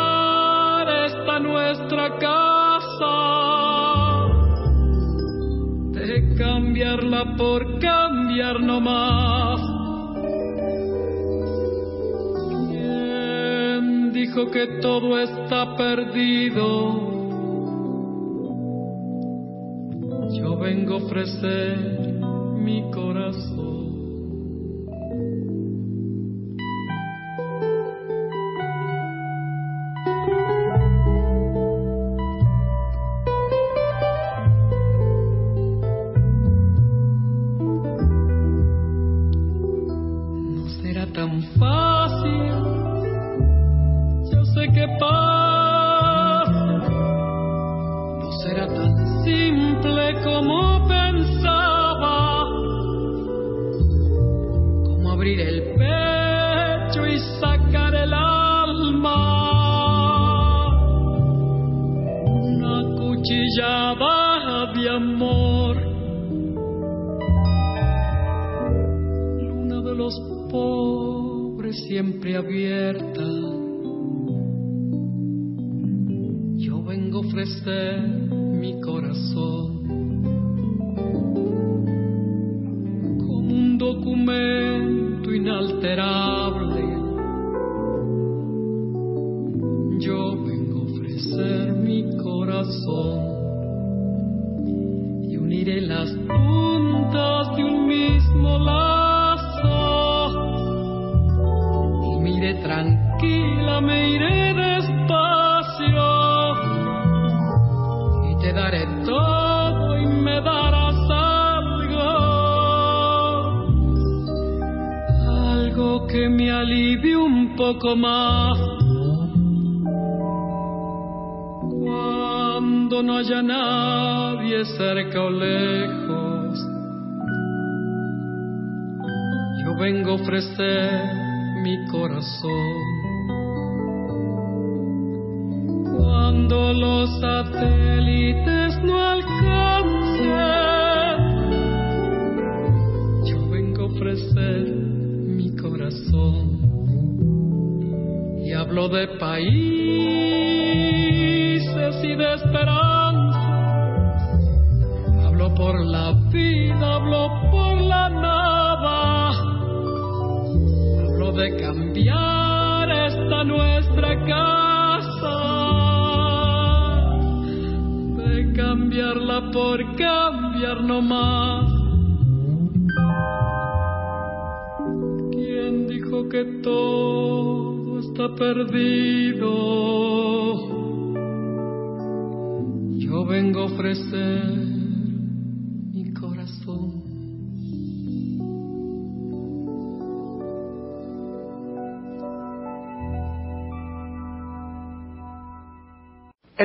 nuestra casa. De cambiarla por cambiar no más. ¿Quién dijo que todo está perdido? Yo vengo a ofrecer mi corazón.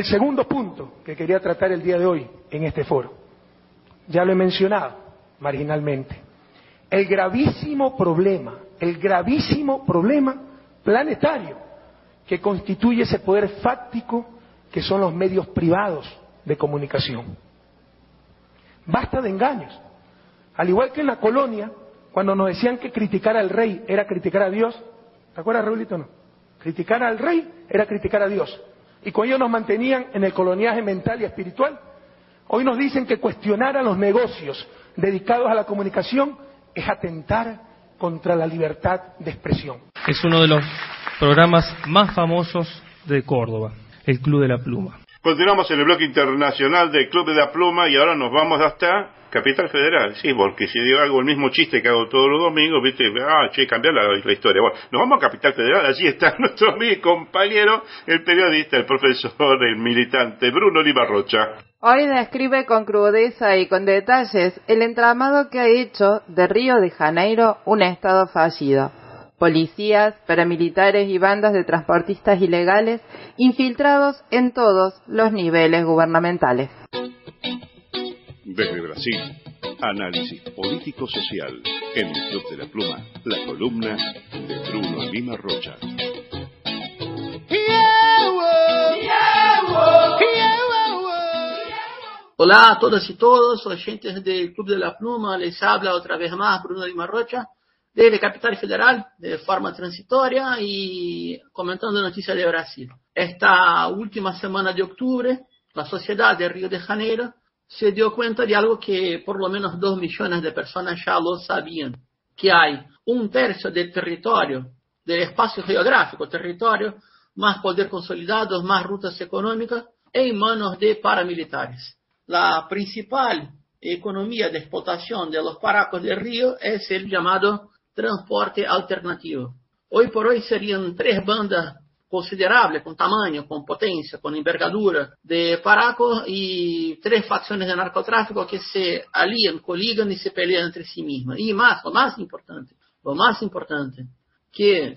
Segundo punto que quería tratar el día de hoy en este foro, ya lo he mencionado marginalmente, el gravísimo problema, el gravísimo problema planetario que constituye ese poder fáctico que son los medios privados de comunicación. Basta de engaños. Al igual que en la colonia, cuando nos decían que criticar al rey era criticar a Dios, ¿te acuerdas, Raulito? No. Criticar al rey era criticar a Dios. Y con ello nos mantenían en el coloniaje mental y espiritual. Hoy nos dicen que cuestionar a los negocios dedicados a la comunicación es atentar contra la libertad de expresión. Es uno de los programas más famosos de Córdoba, el Club de la Pluma. Continuamos en el bloque internacional del Club de la Pluma y ahora nos vamos hasta Capital Federal. Sí, porque si digo algo, el mismo chiste que hago todos los domingos, viste, ah, che, cambiar la, historia. Bueno, nos vamos a Capital Federal, allí está nuestro amigo compañero, el periodista, el profesor, el militante, Bruno Rocha. Hoy describe con crudeza y con detalles el entramado que ha hecho de Río de Janeiro un estado fallido policías, paramilitares y bandas de transportistas ilegales infiltrados en todos los niveles gubernamentales. Desde Brasil, análisis político-social en el Club de la Pluma, la columna de Bruno Lima Rocha. Hola a todas y todos, oyentes del Club de la Pluma, les habla otra vez más Bruno Lima Rocha desde Capital Federal de forma transitoria y comentando noticias de Brasil. Esta última semana de octubre, la sociedad de Río de Janeiro se dio cuenta de algo que por lo menos dos millones de personas ya lo sabían, que hay un tercio del territorio, del espacio geográfico, territorio, más poder consolidado, más rutas económicas, en manos de paramilitares. La principal economía de explotación de los paracos de Río es el llamado transporte alternativo. Hoy por hoy serían tres bandas considerables, con tamaño, con potencia, con envergadura de paracos y tres facciones de narcotráfico que se alían, coligan y se pelean entre sí mismas. Y más, lo más importante, lo más importante, que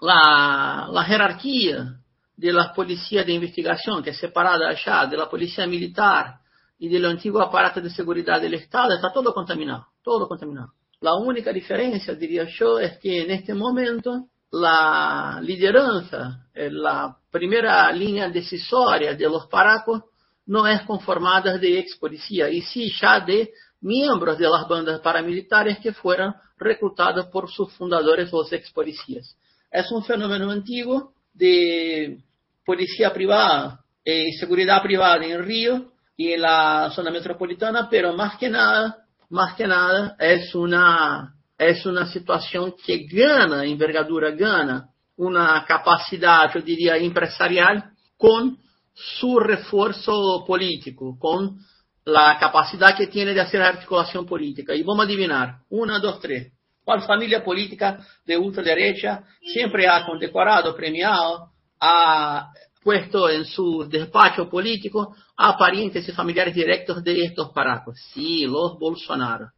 la, la jerarquía de la policía de investigación, que es separada allá de la policía militar y del antiguo aparato de seguridad del Estado, está todo contaminado, todo contaminado. La única diferencia, diría yo, es que en este momento la lideranza, eh, la primera línea decisoria de los paracos no es conformada de ex policía, y sí ya de miembros de las bandas paramilitares que fueron reclutados por sus fundadores, los ex policías. Es un fenómeno antiguo de policía privada y seguridad privada en Río y en la zona metropolitana, pero más que nada más que nada es una, es una situación que gana envergadura, gana una capacidad, yo diría, empresarial con su refuerzo político, con la capacidad que tiene de hacer articulación política. Y vamos a adivinar, una, dos, tres. ¿Cuál familia política de ultraderecha siempre ha condecorado, premiado, ha puesto en su despacho político a parientes y familiares directos de estos paracos. Sí, los Bolsonaro.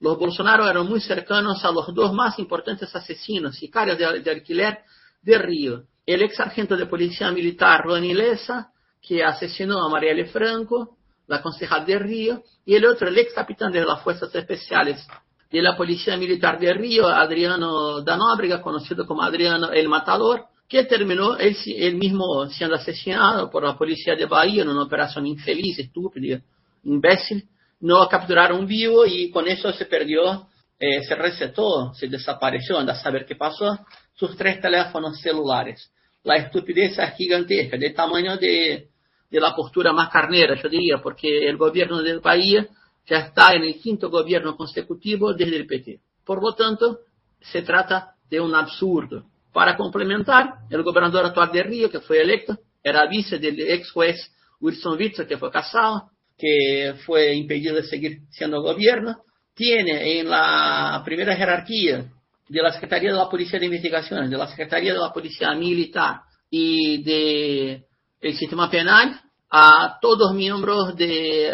Los Bolsonaro eran muy cercanos a los dos más importantes asesinos, sicarios de, de alquiler de Río. El ex sargento de policía militar Ronnie Lessa, que asesinó a Marielle Franco, la concejal de Río, y el otro, el ex capitán de las fuerzas especiales de la policía militar de Río, Adriano Danóbrega, conocido como Adriano el Matador, que terminó él, él, mismo siendo asesinado por la policía de Bahía en una operación infeliz, estúpida, imbécil. No capturaron vivo y con eso se perdió, eh, se resetó, se desapareció, anda a saber qué pasó, sus tres teléfonos celulares. La estupidez es gigantesca, del tamaño de, la postura más carnera, yo diría, porque el gobierno de Bahía ya está en el quinto gobierno consecutivo desde el PT. Por lo tanto, se trata de un absurdo. Para complementar, el gobernador actual de Río, que fue electo, era vice del ex juez Wilson Witzel, que fue casado, que fue impedido de seguir siendo gobierno. Tiene en la primera jerarquía de la Secretaría de la Policía de Investigaciones, de la Secretaría de la Policía Militar y del el sistema penal a todos miembros de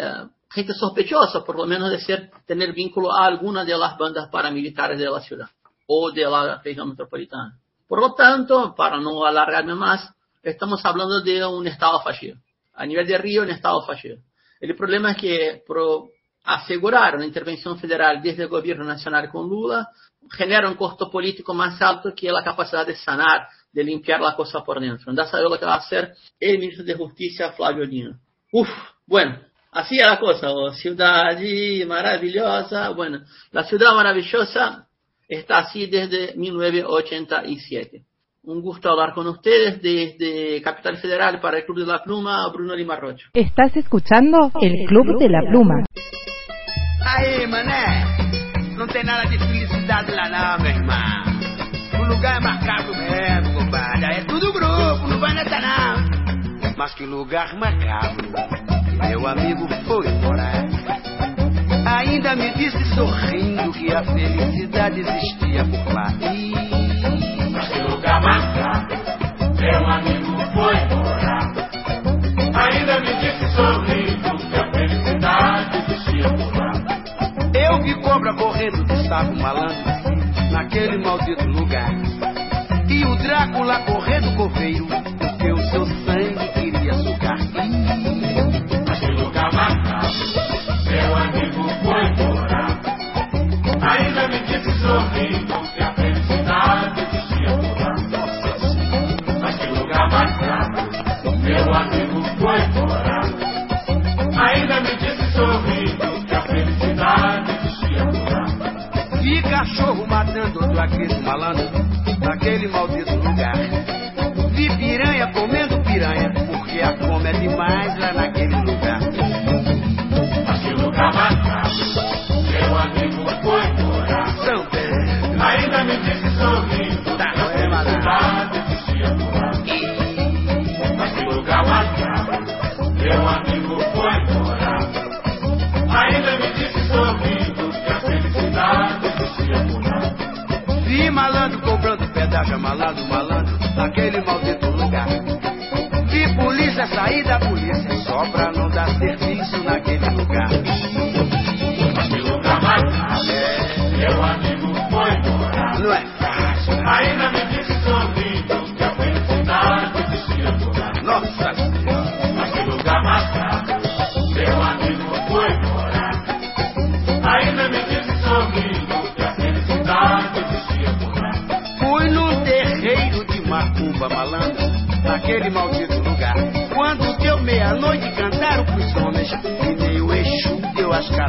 gente sospechosa, por lo menos de ser, tener vínculo a alguna de las bandas paramilitares de la ciudad o de la región metropolitana. Por lo tanto, para no alargarme más, estamos hablando de un Estado fallido. A nivel de Río, un Estado fallido. El problema es que pro asegurar una intervención federal desde el gobierno nacional con Lula genera un costo político más alto que la capacidad de sanar, de limpiar la cosa por dentro. Anda a saber lo que va a hacer el ministro de Justicia, Flavio Dino. Uf, bueno, así es la cosa. Oh, ciudad maravillosa. Bueno, la ciudad maravillosa está así desde 1987. Un gusto hablar con ustedes desde Capital Federal para el Club de la Pluma, Bruno Lima Rocha. Estás escuchando el Club de la Pluma. Aí, mané, não tem nada de felicidade lá não, meu irmão. O lugar é macabro mesmo, compadre. É tudo grupo, não vai não. Mas que lugar macabro. Meu amigo foi morar. Ainda me disse sorrindo que a felicidade existia por lá. Ih, mas que lugar macabro. Meu amigo foi morar. Ainda me disse sorrindo que a felicidade existia por lá. Eu vi cobra correndo de saco malandro naquele maldito lugar. E o Drácula correndo coveiro, porque o seu sangue queria sugar. Aquele lugar macabro, meu amigo foi morar. Ainda me disse sorrindo que a meu amigo foi morar. Ainda me disse sorrindo que a felicidade existia por. Vi cachorro matando outro aquele malandro naquele maldito lugar. Vi piranha comendo piranha, porque a fome é demais lá naquele lugar. Aquele lugar macabro, meu amigo foi Pedro, ainda me disse sorrindo que meu amigo foi morar. Ainda me disse sorrindo que a felicidade existia por lá. Vi malandro cobrando pedágio, malandro, malandro, naquele maldito lugar. Vi polícia sair da polícia só pra não dar serviço naquele lugar. Aquele lugar macabro, é, meu amigo foi. Não é fácil. Ainda me disse sorrindo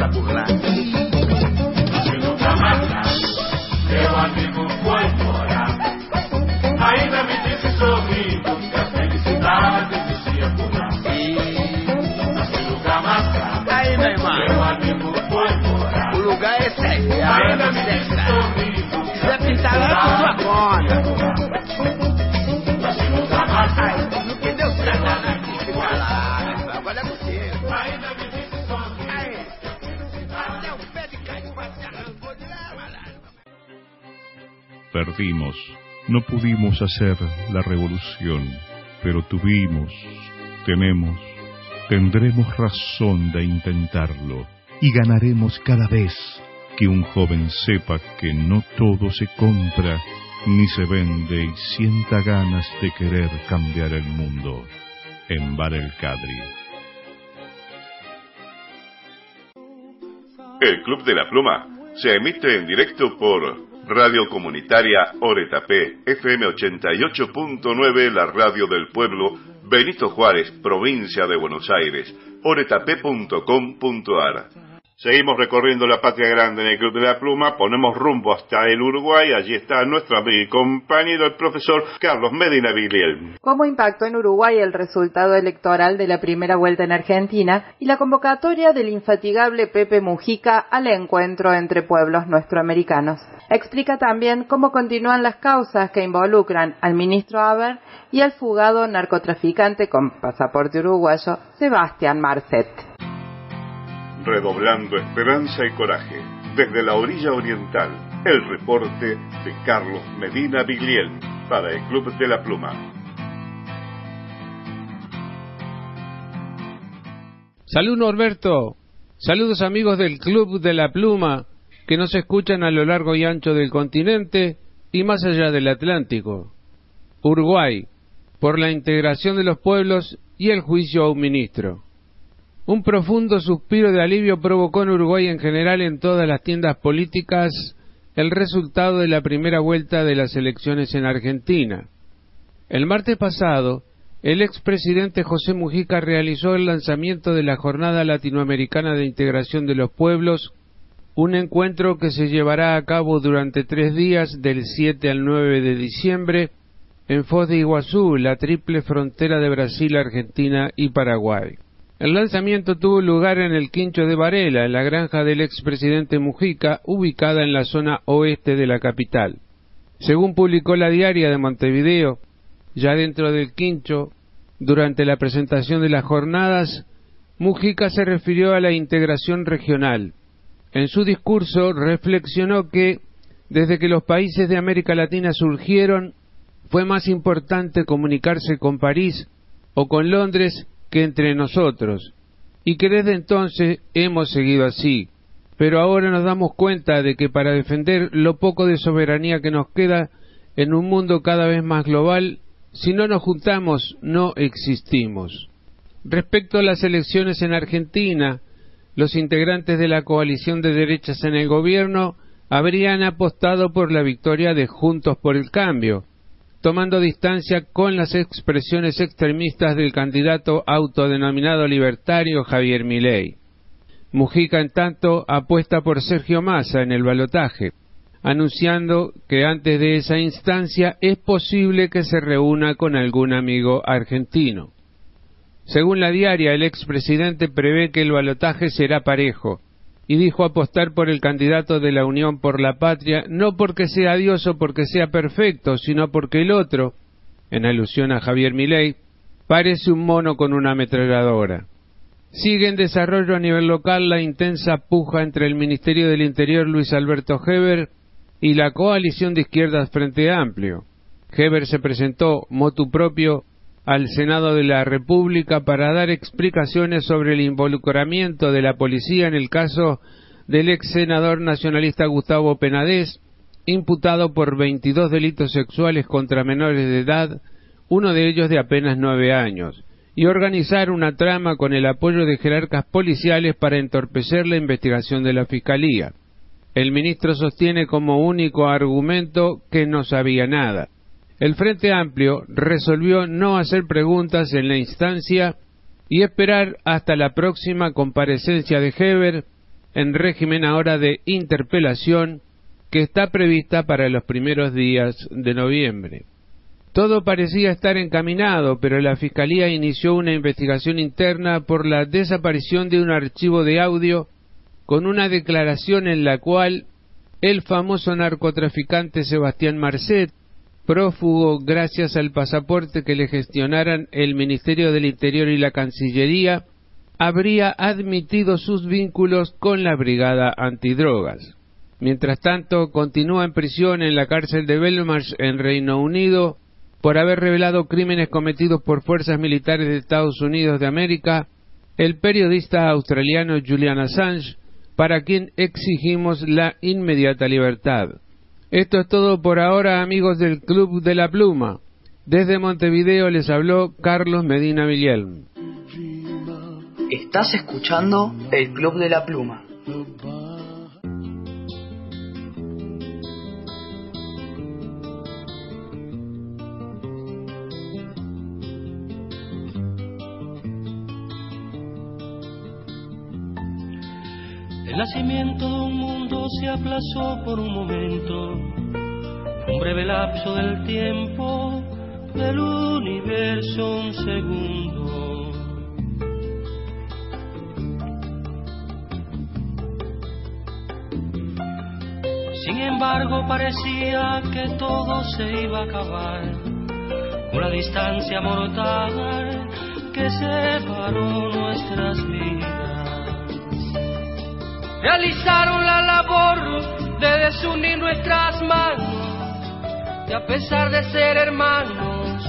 deu as No pudimos hacer la revolución, pero tuvimos, tenemos, tendremos razón de intentarlo y ganaremos cada vez que un joven sepa que no todo se compra ni se vende y sienta ganas de querer cambiar el mundo. En Bar El Cadri. El Club de la Pluma se emite en directo por Radio Comunitaria Oretapé, FM 88.9, la radio del pueblo, Benito Juárez, provincia de Buenos Aires, oretapé.com.ar. Seguimos recorriendo la patria grande en el Club de la Pluma, ponemos rumbo hasta el Uruguay, allí está nuestro amigo y compañero, el profesor Carlos Medina Vigliel. ¿Cómo impactó en Uruguay el resultado electoral de la primera vuelta en Argentina y la convocatoria del infatigable Pepe Mujica al encuentro entre pueblos nuestroamericanos? Explica también cómo continúan las causas que involucran al ministro Haber y al fugado narcotraficante con pasaporte uruguayo Sebastián Marcet. Redoblando esperanza y coraje, desde la orilla oriental, el reporte de Carlos Medina Vigliel para el Club de la Pluma. Salud Norberto, saludos amigos del Club de la Pluma que nos escuchan a lo largo y ancho del continente y más allá del Atlántico. Uruguay, por la integración de los pueblos y el juicio a un ministro. Un profundo suspiro de alivio provocó en Uruguay en general en todas las tiendas políticas el resultado de la primera vuelta de las elecciones en Argentina. El martes pasado, el expresidente José Mujica realizó el lanzamiento de la Jornada Latinoamericana de Integración de los Pueblos, un encuentro que se llevará a cabo durante tres días del 7 al 9 de diciembre en Foz de Iguazú, la triple frontera de Brasil, Argentina y Paraguay. El lanzamiento tuvo lugar en el Quincho de Varela, en la granja del expresidente Mujica, ubicada en la zona oeste de la capital. Según publicó la diaria de Montevideo, ya dentro del Quincho, durante la presentación de las jornadas, Mujica se refirió a la integración regional. En su discurso reflexionó que, desde que los países de América Latina surgieron, fue más importante comunicarse con París o con Londres que entre nosotros, y que desde entonces hemos seguido así. Pero ahora nos damos cuenta de que para defender lo poco de soberanía que nos queda en un mundo cada vez más global, si no nos juntamos, no existimos. Respecto a las elecciones en Argentina, los integrantes de la coalición de derechas en el gobierno habrían apostado por la victoria de Juntos por el Cambio, tomando distancia con las expresiones extremistas del candidato autodenominado libertario Javier Milei. Mujica, en tanto, apuesta por Sergio Massa en el balotaje, anunciando que antes de esa instancia es posible que se reúna con algún amigo argentino. Según la diaria, el expresidente prevé que el balotaje será parejo, y dijo apostar por el candidato de la Unión por la Patria, no porque sea Dios o porque sea perfecto, sino porque el otro, en alusión a Javier Milei, parece un mono con una ametralladora. Sigue en desarrollo a nivel local la intensa puja entre el Ministerio del Interior Luis Alberto Heber y la coalición de izquierdas Frente Amplio. Heber se presentó motu propio al Senado de la República para dar explicaciones sobre el involucramiento de la policía en el caso del ex senador nacionalista Gustavo Penadez, imputado por 22 delitos sexuales contra menores de edad, uno de ellos de apenas nueve años, y organizar una trama con el apoyo de jerarcas policiales para entorpecer la investigación de la Fiscalía. El ministro sostiene como único argumento que no sabía nada el Frente Amplio resolvió no hacer preguntas en la instancia y esperar hasta la próxima comparecencia de Heber en régimen ahora de interpelación que está prevista para los primeros días de noviembre. Todo parecía estar encaminado, pero la Fiscalía inició una investigación interna por la desaparición de un archivo de audio con una declaración en la cual el famoso narcotraficante Sebastián Marcet prófugo gracias al pasaporte que le gestionaran el Ministerio del Interior y la Cancillería, habría admitido sus vínculos con la Brigada Antidrogas. Mientras tanto, continúa en prisión en la cárcel de Belmarsh en Reino Unido por haber revelado crímenes cometidos por fuerzas militares de Estados Unidos de América el periodista australiano Julian Assange, para quien exigimos la inmediata libertad. Esto es todo por ahora, amigos del Club de la Pluma. Desde Montevideo les habló Carlos Medina Villel. Estás escuchando el Club de la Pluma. El nacimiento de un mundo se aplazó por un momento, un breve lapso del tiempo del universo, un segundo. Sin embargo, parecía que todo se iba a acabar, una distancia mortal que separó nuestras vidas realizaron la labor de desunir nuestras manos y a pesar de ser hermanos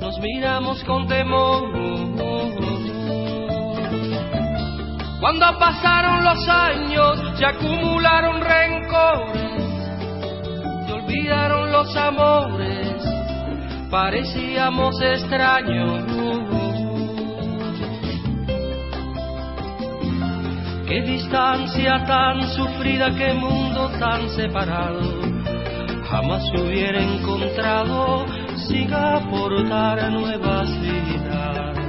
nos miramos con temor. Cuando pasaron los años se acumularon rencores, se olvidaron los amores, parecíamos extraños. Qué distancia tan sufrida, qué mundo tan separado. Jamás se hubiera encontrado sin aportar nuevas vidas.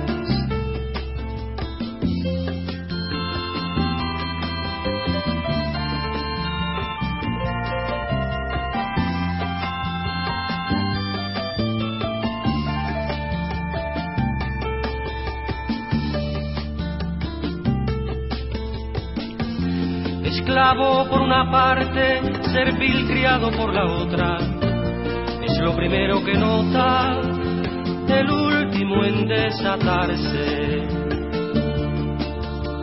Por una parte, servil criado por la otra. Es lo primero que nota, el último en desatarse.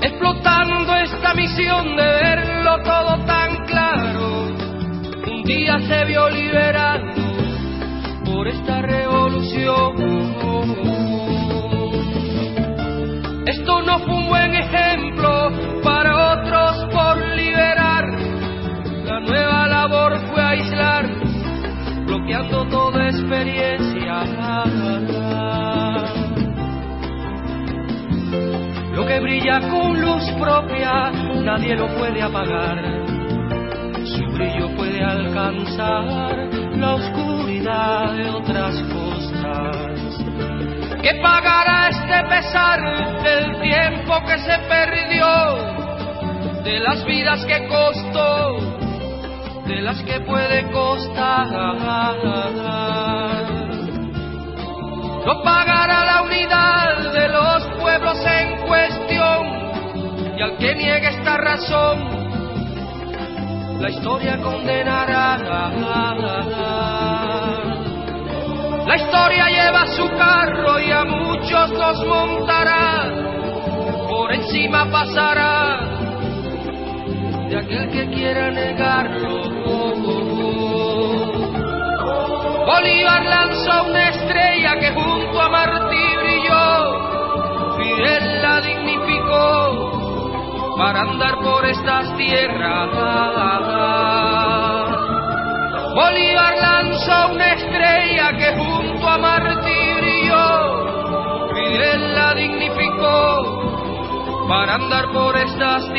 Explotando esta misión de verlo todo tan claro, un día se vio liberado por esta revolución. Esto no fue un buen ejemplo para otros por liberar. La nueva labor fue aislar, bloqueando toda experiencia. Lo que brilla con luz propia, nadie lo puede apagar. Su brillo puede alcanzar la oscuridad de otras costas. ¿Qué pagará este pesar del tiempo que se perdió? De las vidas que costó, de las que puede costar. Lo pagará la unidad de los pueblos en cuestión y al que niegue esta razón la historia condenará. La historia lleva su carro y a muchos los montará, por encima pasará de aquel que quiera negarlo. Bolívar lanzó una estrella que junto a Martí brilló, Fidel la dignificó para andar por estas tierras. Bolívar lanzó una estrella que junto a Martí brilló, Fidel la dignificó para andar por estas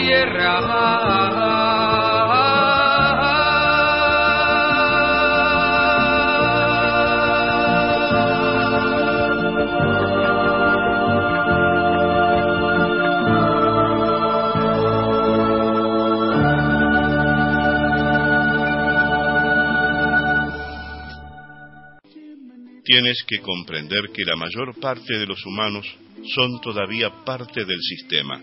Tienes que comprender que la mayor parte de los humanos son todavía parte del sistema.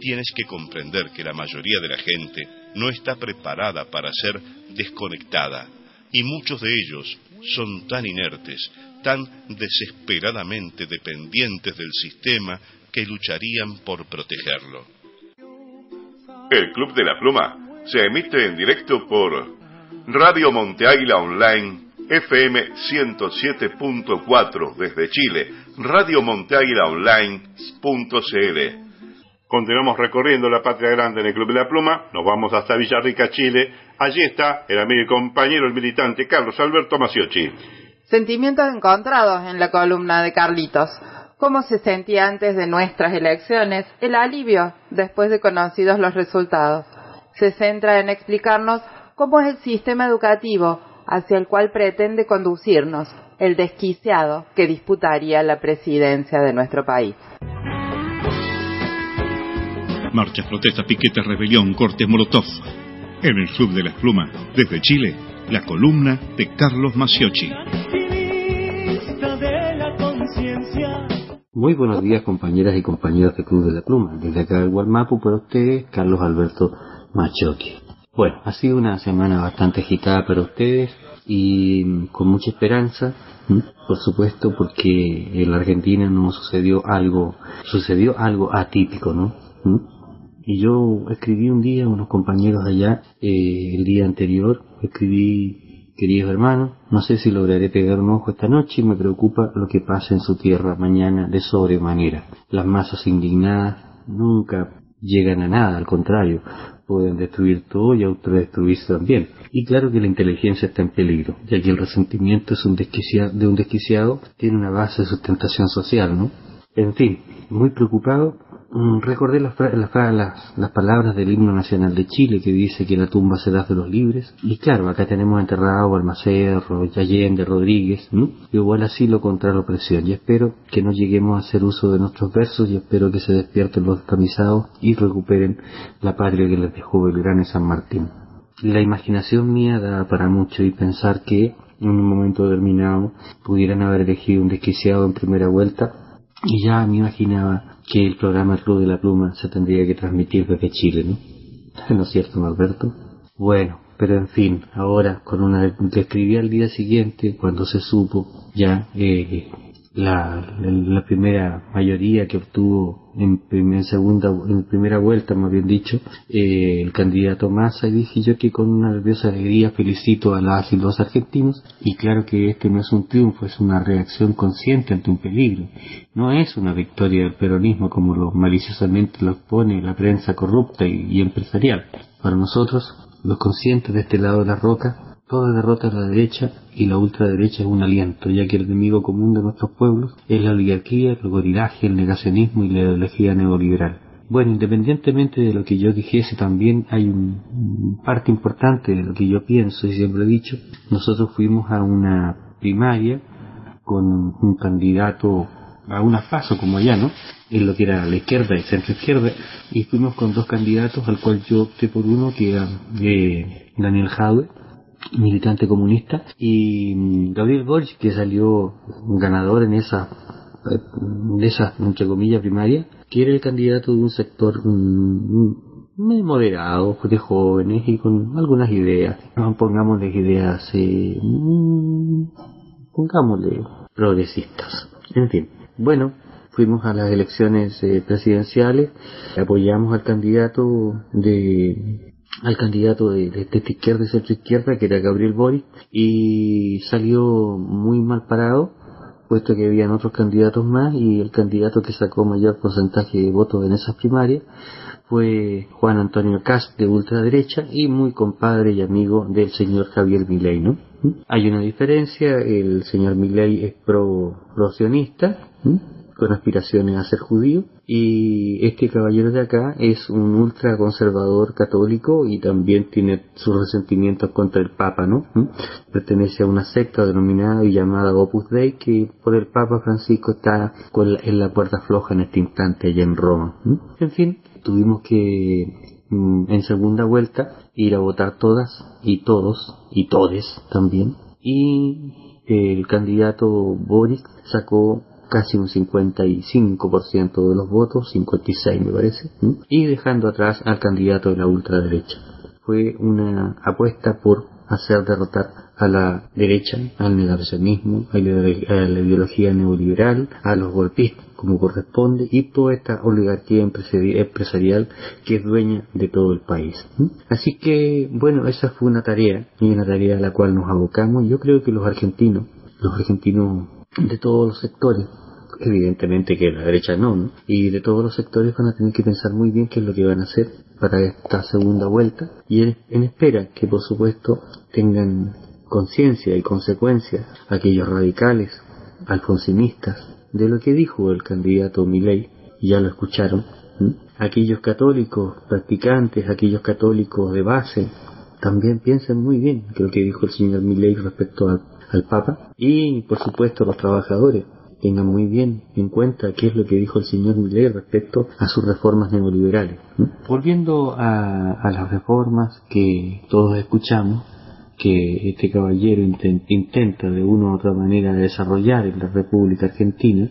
Tienes que comprender que la mayoría de la gente no está preparada para ser desconectada y muchos de ellos son tan inertes, tan desesperadamente dependientes del sistema que lucharían por protegerlo. El Club de la Pluma se emite en directo por Radio Monte Águila Online FM 107.4 desde Chile, Radio Monteaguila Online.cl. Continuamos recorriendo la Patria Grande en el Club de la Pluma, nos vamos hasta Villarrica, Chile. Allí está el amigo y compañero, el militante Carlos Alberto Maciochi. Sentimientos encontrados en la columna de Carlitos. ¿Cómo se sentía antes de nuestras elecciones? El alivio después de conocidos los resultados. Se centra en explicarnos cómo es el sistema educativo hacia el cual pretende conducirnos el desquiciado que disputaría la presidencia de nuestro país. Marchas, protestas, piquetes, rebelión, cortes, molotov. En el Club de las Plumas, desde Chile, la columna de Carlos Maciochi. Muy buenos días compañeras y compañeros del Club de la Pluma. Desde acá del Gualmapu para ustedes, Carlos Alberto Machoqui. Bueno, ha sido una semana bastante agitada para ustedes y con mucha esperanza, por supuesto, porque en la Argentina no sucedió algo, sucedió algo atípico, ¿no? Y yo escribí un día a unos compañeros allá, eh, el día anterior, escribí, queridos hermanos, no sé si lograré pegar un ojo esta noche y me preocupa lo que pasa en su tierra mañana de sobremanera. Las masas indignadas nunca llegan a nada, al contrario, pueden destruir todo y autodestruirse también. Y claro que la inteligencia está en peligro, ya que el resentimiento es un desquiciado, de un desquiciado tiene una base de sustentación social, ¿no? En fin, muy preocupado, recordé las, las, las, palabras del himno nacional de Chile que dice que la tumba será de los libres. Y claro, acá tenemos enterrado a Almacerro, Allende, Rodríguez, ¿no? igual así lo contra la opresión. Y espero que no lleguemos a hacer uso de nuestros versos y espero que se despierten los descamisados y recuperen la patria que les dejó Belgrano y San Martín. La imaginación mía da para mucho y pensar que en un momento determinado pudieran haber elegido un desquiciado en primera vuelta y ya me imaginaba que el programa Club de la Pluma se tendría que transmitir desde Chile, ¿no? ¿No es cierto, Norberto? Bueno, pero en fin, ahora con una que escribí al día siguiente, cuando se supo ya eh, la, la, primera mayoría que obtuvo en, primer, segunda, en primera vuelta, más bien dicho, eh, el candidato Massa, y dije yo que con una nerviosa alegría felicito a las y los argentinos, y claro que este no es un triunfo, es una reacción consciente ante un peligro, no es una victoria del peronismo como lo maliciosamente lo pone la prensa corrupta y empresarial. Para nosotros, los conscientes de este lado de la roca, Toda derrota de la derecha y la ultraderecha es un aliento, ya que el enemigo común de nuestros pueblos es la oligarquía, el gorilaje, el negacionismo y la ideología neoliberal. Bueno, independientemente de lo que yo dijese, también hay una parte importante de lo que yo pienso y siempre he dicho. Nosotros fuimos a una primaria con un candidato a una paso como allá, ¿no? En lo que era la izquierda y centro izquierda, y fuimos con dos candidatos, al cual yo opté por uno, que era eh, Daniel Jaue, militante comunista, y mm, Gabriel Boric, que salió ganador en esa, de esa, entre comillas, primaria, que era el candidato de un sector muy moderado, de jóvenes y con algunas ideas. Pongámosle ideas, eh, mm, pongámosle progresistas. En fin, bueno, fuimos a las elecciones eh, presidenciales, apoyamos al candidato de al candidato de, de, esta izquierda y centro izquierda, que era Gabriel Boric, y salió muy mal parado, puesto que habían otros candidatos más, y el candidato que sacó mayor porcentaje de votos en esas primarias fue Juan Antonio Cast de ultraderecha y muy compadre y amigo del señor Javier Milei, ¿no? Hay una diferencia, el señor Milei es pro, pro sionista, con aspiraciones a ser judío y este caballero de acá es un ultra conservador católico y también tiene sus resentimientos contra el Papa, ¿no? ¿Mm? Pertenece a una secta denominada y llamada Opus Dei que por el Papa Francisco está en la puerta floja en este instante allá en Roma. ¿Mm? En fin, tuvimos que mm, en segunda vuelta ir a votar todas y todos y todes también y el candidato Boris sacó casi un 55% de los votos, 56 me parece, y dejando atrás al candidato de la ultraderecha. Fue una apuesta por hacer derrotar a la derecha, al negacionismo, a la, ideología neoliberal, a los golpistas, como corresponde, y toda esta oligarquía empresarial que es dueña de todo el país. Así que, bueno, esa fue una tarea, y una tarea a la cual nos abocamos. Yo creo que los argentinos, los argentinos de todos los sectores, evidentemente que la derecha no, y de todos los sectores van a tener que pensar muy bien qué es lo que van a hacer para esta segunda vuelta. Y en, espera que por supuesto tengan conciencia y consecuencia aquellos radicales, alfonsinistas, de lo que dijo el candidato Milei, ya lo escucharon, aquellos católicos practicantes, aquellos católicos de base, también piensen muy bien lo que dijo el señor Milei respecto al Papa. Y por supuesto los trabajadores tengan muy bien en cuenta qué es lo que dijo el señor Millet respecto a sus reformas neoliberales. Volviendo a, las reformas que todos escuchamos, que este caballero intenta de una u otra manera desarrollar en la República Argentina,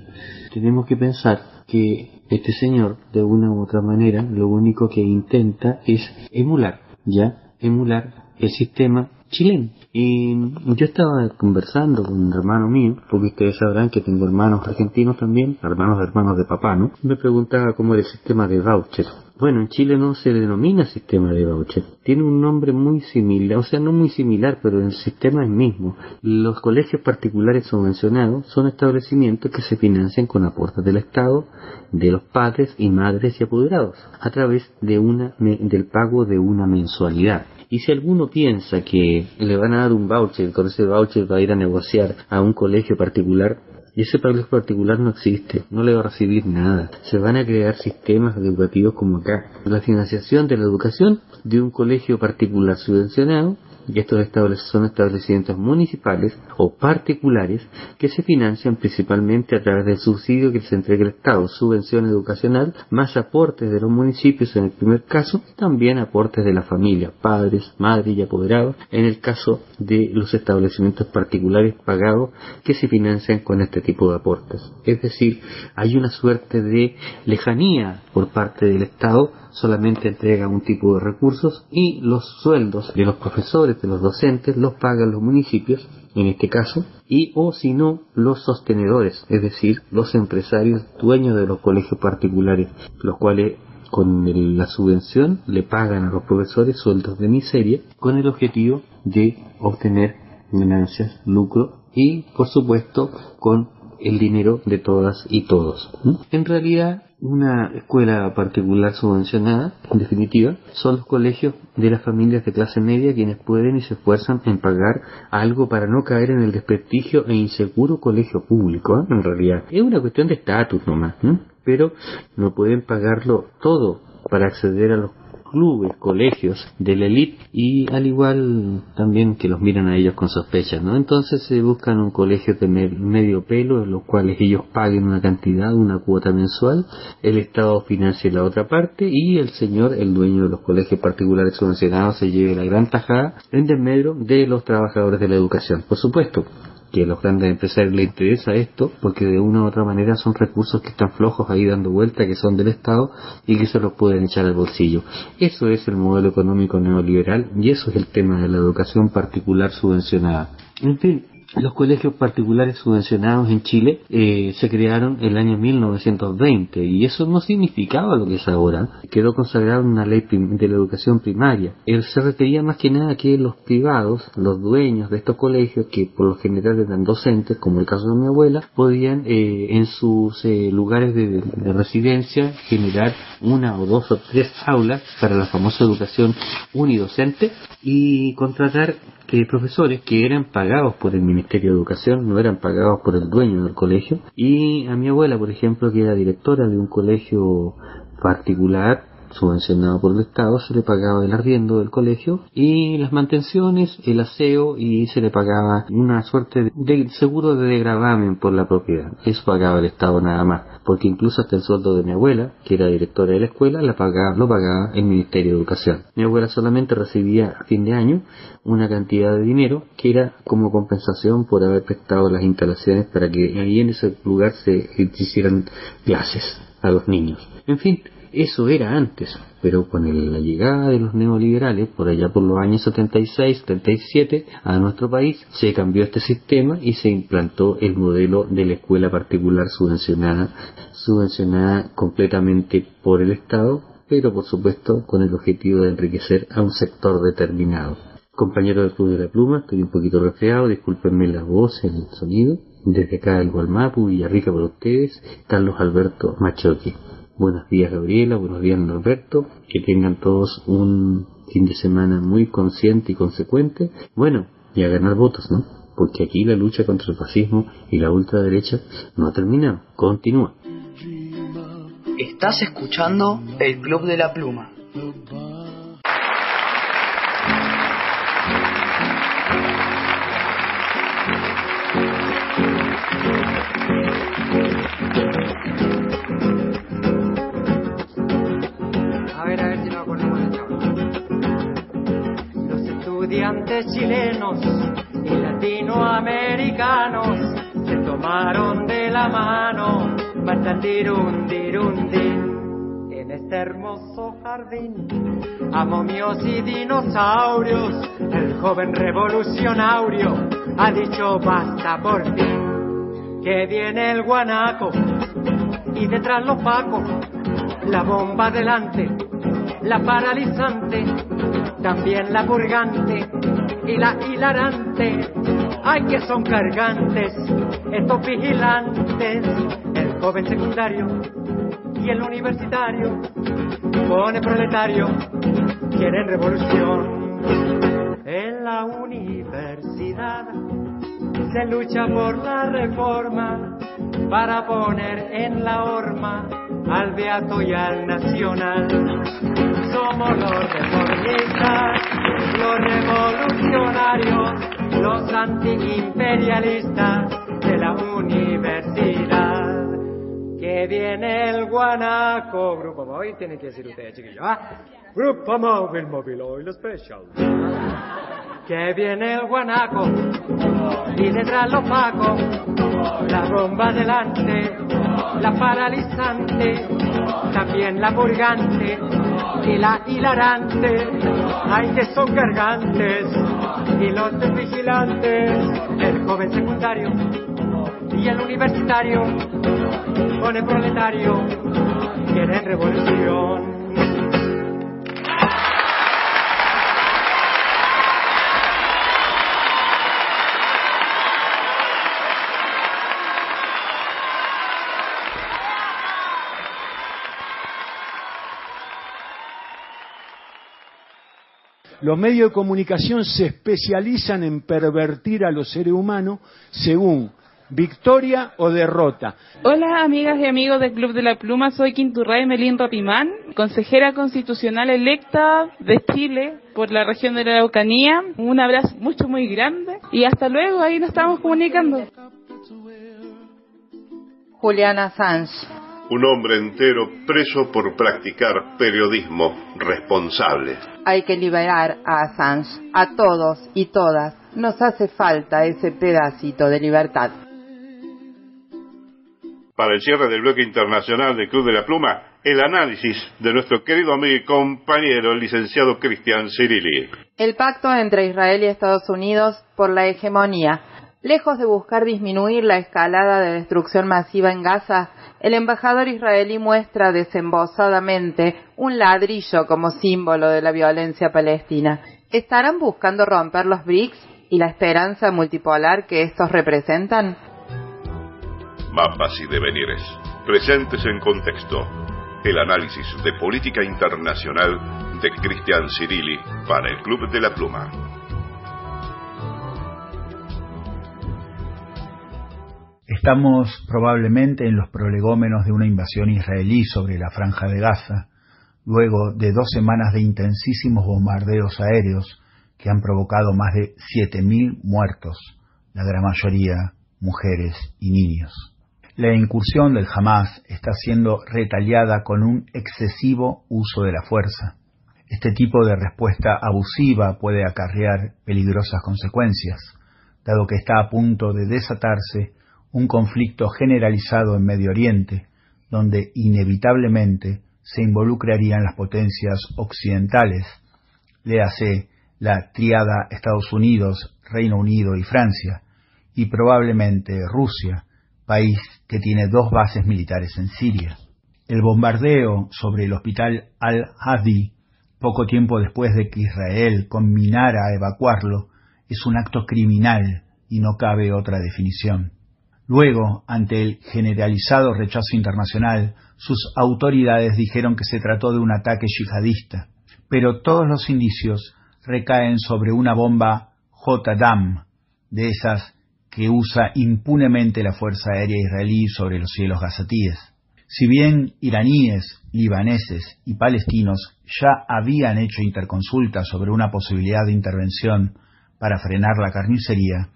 tenemos que pensar que este señor de una u otra manera lo único que intenta es emular, ya, emular el sistema chileno. Y yo estaba conversando con un hermano mío, porque ustedes sabrán que tengo hermanos argentinos también, hermanos de hermanos de papá, ¿no? Me preguntaba cómo era el sistema de voucher. Bueno, en Chile no se denomina sistema de voucher. Tiene un nombre muy similar, o sea, no muy similar, pero el sistema es mismo. Los colegios particulares subvencionados son establecimientos que se financian con aportes del Estado, de los padres y madres y apoderados, a través de una, del pago de una mensualidad. Y si alguno piensa que le van a dar un voucher, con ese voucher va a ir a negociar a un colegio particular, y ese colegio particular no existe, no le va a recibir nada. Se van a crear sistemas educativos como acá. La financiación de la educación de un colegio particular subvencionado y estos son establecimientos municipales o particulares que se financian principalmente a través del subsidio que les entrega el Estado, subvención educacional, más aportes de los municipios en el primer caso, también aportes de la familia, padres, madres y apoderados, en el caso de los establecimientos particulares pagados que se financian con este tipo de aportes. Es decir, hay una suerte de lejanía por parte del Estado, solamente entrega un tipo de recursos y los sueldos de los profesores, de los docentes, los pagan los municipios, en este caso, y o si no, los sostenedores, es decir, los empresarios dueños de los colegios particulares, los cuales con la subvención le pagan a los profesores sueldos de miseria con el objetivo de obtener ganancias, lucro y, por supuesto, con el dinero de todas y todos. ¿no? En realidad, una escuela particular subvencionada, en definitiva, son los colegios de las familias de clase media quienes pueden y se esfuerzan en pagar algo para no caer en el desprestigio e inseguro colegio público. ¿eh? En realidad, es una cuestión de estatus nomás, ¿no? pero no pueden pagarlo todo para acceder a los clubes, colegios de la elite y al igual también que los miran a ellos con sospecha, ¿no? Entonces se buscan un colegio de me- medio pelo en los cuales ellos paguen una cantidad, una cuota mensual, el Estado financie la otra parte y el señor, el dueño de los colegios particulares subvencionados, se lleve la gran tajada en desmedro de los trabajadores de la educación. Por supuesto, que a los grandes empresarios les interesa esto porque de una u otra manera son recursos que están flojos ahí dando vuelta, que son del Estado y que se los pueden echar al bolsillo. Eso es el modelo económico neoliberal y eso es el tema de la educación particular subvencionada. En fin, los colegios particulares subvencionados en Chile eh, se crearon el año 1920 y eso no significaba lo que es ahora. Quedó consagrado en una ley de la educación primaria. Eh, se requería más que nada que los privados, los dueños de estos colegios, que por lo general eran docentes, como el caso de mi abuela, podían eh, en sus eh, lugares de residencia generar una o dos o tres aulas para la famosa educación unidocente y contratar eh, profesores que eran pagados por el Ministerio de Educación, no eran pagados por el dueño del colegio. Y a mi abuela, por ejemplo, que era directora de un colegio particular, subvencionado por el Estado, se le pagaba el arriendo del colegio y las mantenciones, el aseo y se le pagaba una suerte de seguro de degravamen por la propiedad. Eso pagaba el Estado nada más, porque incluso hasta el sueldo de mi abuela, que era directora de la escuela, la pagaba, lo pagaba el Ministerio de Educación. Mi abuela solamente recibía a fin de año una cantidad de dinero que era como compensación por haber prestado las instalaciones para que ahí en ese lugar se hicieran clases a los niños. En fin, eso era antes, pero con el- la llegada de los neoliberales, por allá por los años 76, 77, a nuestro país, se cambió este sistema y se implantó el modelo de la escuela particular subvencionada, subvencionada completamente por el Estado, pero por supuesto con el objetivo de enriquecer a un sector determinado. Compañero del Club de la Pluma, estoy un poquito resfriado, discúlpenme la voz, el sonido. Desde acá el Gualmapu, Villarrica para ustedes, Carlos Alberto Machoque. Buenos días Gabriela, buenos días Norberto, que tengan todos un fin de semana muy consciente y consecuente. Bueno, y a ganar votos, ¿no? Porque aquí la lucha contra el fascismo y la ultraderecha no ha terminado, continúa. Estás escuchando el Club de la Pluma. Chilenos y latinoamericanos se tomaron de la mano, batandirundirundin, en este hermoso jardín. A momios y dinosaurios, el joven revolucionario ha dicho basta por fin, que viene el guanaco y detrás los pacos la bomba delante, la paralizante, también la purgante y la hilarante. Ay, que son cargantes estos vigilantes, el joven secundario y el universitario, pone proletario, quieren revolución. En la universidad se lucha por la reforma para poner en la horma al beato y al nacional. somos los reformistas, los revolucionarios, los antiimperialistas de la universidad. Que viene el guanaco, grupo móvil, tienen que decir ustedes, chiquillos, ¿ah? Grupo móvil, móvil oil special. Que viene el guanaco y detrás los pacos, la bomba delante, la paralizante, también la purgante y la hilarante. Hay que son cargantes y los vigilantes, el joven secundario y el universitario con el proletario quieren revolución. Los medios de comunicación se especializan en pervertir a los seres humanos según victoria o derrota. Hola amigas y amigos del Club de la Pluma, soy Quinturray Melín Rapimán, consejera constitucional electa de Chile por la región de la Araucanía. Un abrazo mucho muy grande y hasta luego, ahí nos estamos comunicando. Juliana Sanz. Un hombre entero preso por practicar periodismo responsable. Hay que liberar a Assange, a todos y todas. Nos hace falta ese pedacito de libertad. Para el cierre del bloque internacional del Club de la Pluma, el análisis de nuestro querido amigo y compañero, el licenciado Cristian Cirilli. El pacto entre Israel y Estados Unidos por la hegemonía. Lejos de buscar disminuir la escalada de destrucción masiva en Gaza, el embajador israelí muestra desembosadamente un ladrillo como símbolo de la violencia palestina. ¿Estarán buscando romper los BRICS y la esperanza multipolar que estos representan? Mapas y devenires. Presentes en contexto. El análisis de política internacional de Cristian Cirilli para el Club de la Pluma. Estamos probablemente en los prolegómenos de una invasión israelí sobre la franja de Gaza, luego de dos semanas de intensísimos bombardeos aéreos que han provocado más de 7.000 muertos, la gran mayoría mujeres y niños. La incursión del Hamas está siendo retaliada con un excesivo uso de la fuerza. Este tipo de respuesta abusiva puede acarrear peligrosas consecuencias, dado que está a punto de desatarse un conflicto generalizado en Medio Oriente, donde inevitablemente se involucrarían las potencias occidentales, léase la triada Estados Unidos, Reino Unido y Francia, y probablemente Rusia, país que tiene dos bases militares en Siria. El bombardeo sobre el hospital Al-Hadi, poco tiempo después de que Israel combinara a evacuarlo, es un acto criminal y no cabe otra definición. Luego, ante el generalizado rechazo internacional, sus autoridades dijeron que se trató de un ataque yihadista, pero todos los indicios recaen sobre una bomba J-DAM, de esas que usa impunemente la Fuerza Aérea Israelí sobre los cielos gazatíes. Si bien iraníes, libaneses y palestinos ya habían hecho interconsultas sobre una posibilidad de intervención para frenar la carnicería,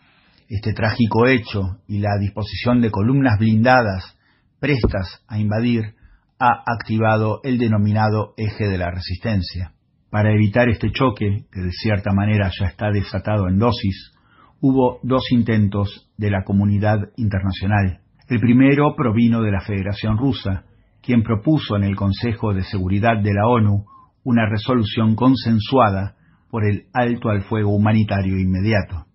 este trágico hecho y la disposición de columnas blindadas prestas a invadir ha activado el denominado eje de la resistencia. Para evitar este choque, que de cierta manera ya está desatado en dosis, hubo dos intentos de la comunidad internacional. El primero provino de la Federación Rusa, quien propuso en el Consejo de Seguridad de la ONU una resolución consensuada por el alto al fuego humanitario inmediato.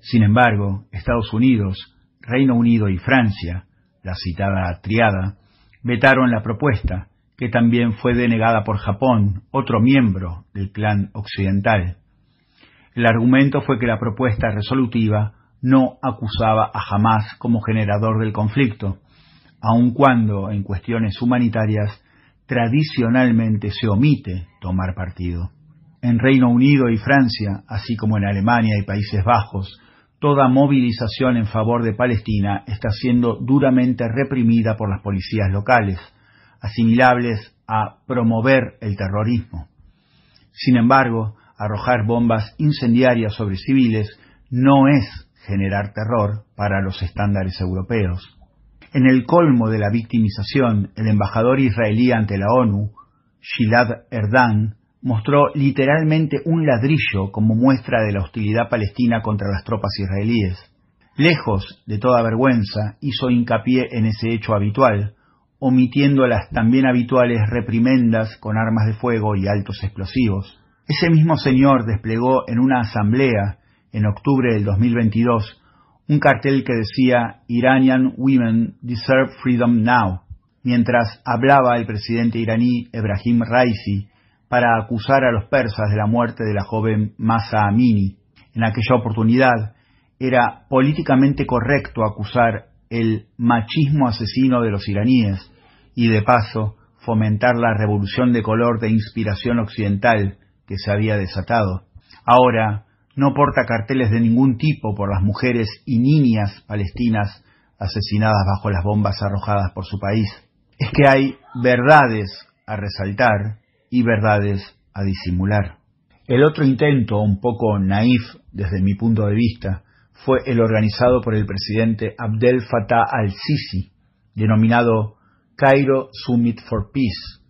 Sin embargo, Estados Unidos, Reino Unido y Francia, la citada triada, vetaron la propuesta, que también fue denegada por Japón, otro miembro del clan occidental. El argumento fue que la propuesta resolutiva no acusaba a Hamas como generador del conflicto, aun cuando en cuestiones humanitarias tradicionalmente se omite tomar partido. En Reino Unido y Francia, así como en Alemania y Países Bajos, toda movilización en favor de Palestina está siendo duramente reprimida por las policías locales, asimilables a promover el terrorismo. Sin embargo, arrojar bombas incendiarias sobre civiles no es generar terror para los estándares europeos. En el colmo de la victimización, el embajador israelí ante la ONU, Gilad Erdan, mostró literalmente un ladrillo como muestra de la hostilidad palestina contra las tropas israelíes. Lejos de toda vergüenza, hizo hincapié en ese hecho habitual, omitiendo las también habituales reprimendas con armas de fuego y altos explosivos. Ese mismo señor desplegó en una asamblea en octubre del 2022 un cartel que decía Iranian Women Deserve Freedom Now, mientras hablaba el presidente iraní Ebrahim Raisi para acusar a los persas de la muerte de la joven Masa Amini. En aquella oportunidad era políticamente correcto acusar el machismo asesino de los iraníes y de paso fomentar la revolución de color de inspiración occidental que se había desatado. Ahora no porta carteles de ningún tipo por las mujeres y niñas palestinas asesinadas bajo las bombas arrojadas por su país. Es que hay verdades a resaltar y verdades a disimular. El otro intento, un poco naif desde mi punto de vista, fue el organizado por el presidente Abdel Fattah al-Sisi, denominado Cairo Summit for Peace,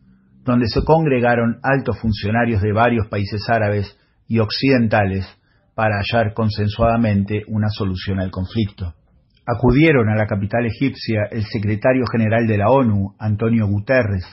donde se congregaron altos funcionarios de varios países árabes y occidentales para hallar consensuadamente una solución al conflicto. Acudieron a la capital egipcia el secretario general de la ONU, Antonio Guterres,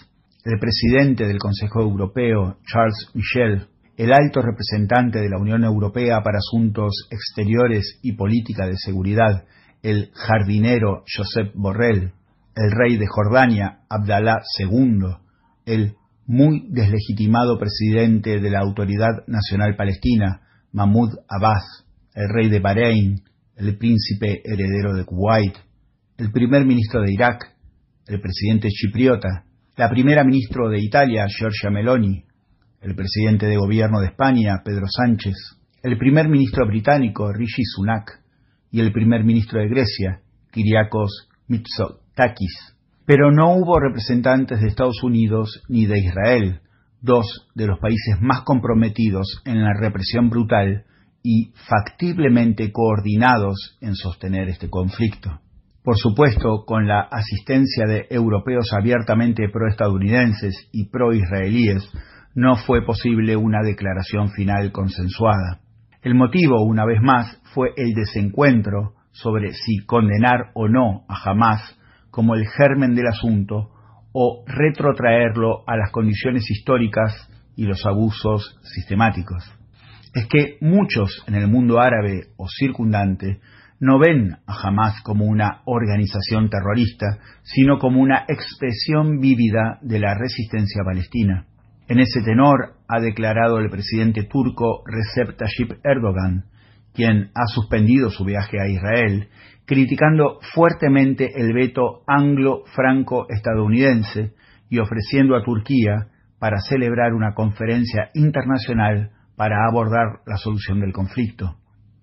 el presidente del Consejo Europeo, Charles Michel, el alto representante de la Unión Europea para Asuntos Exteriores y Política de Seguridad, el jardinero Josep Borrell, el rey de Jordania, Abdalá II, el muy deslegitimado presidente de la Autoridad Nacional Palestina, Mahmoud Abbas, el rey de Bahrein, el príncipe heredero de Kuwait, el primer ministro de Irak, el presidente chipriota, la primera ministra de Italia, Giorgia Meloni, el presidente de gobierno de España, Pedro Sánchez, el primer ministro británico, Rishi Sunak, y el primer ministro de Grecia, Kyriakos Mitsotakis. Pero no hubo representantes de Estados Unidos ni de Israel, dos de los países más comprometidos en la represión brutal y factiblemente coordinados en sostener este conflicto por supuesto con la asistencia de europeos abiertamente proestadounidenses y proisraelíes, no fue posible una declaración final consensuada. El motivo, una vez más, fue el desencuentro sobre si condenar o no a Hamas como el germen del asunto o retrotraerlo a las condiciones históricas y los abusos sistemáticos. Es que muchos en el mundo árabe o circundante no ven a Hamas como una organización terrorista, sino como una expresión vívida de la resistencia palestina. En ese tenor ha declarado el presidente turco Recep Tayyip Erdogan, quien ha suspendido su viaje a Israel, criticando fuertemente el veto anglo-franco-estadounidense y ofreciendo a Turquía para celebrar una conferencia internacional para abordar la solución del conflicto.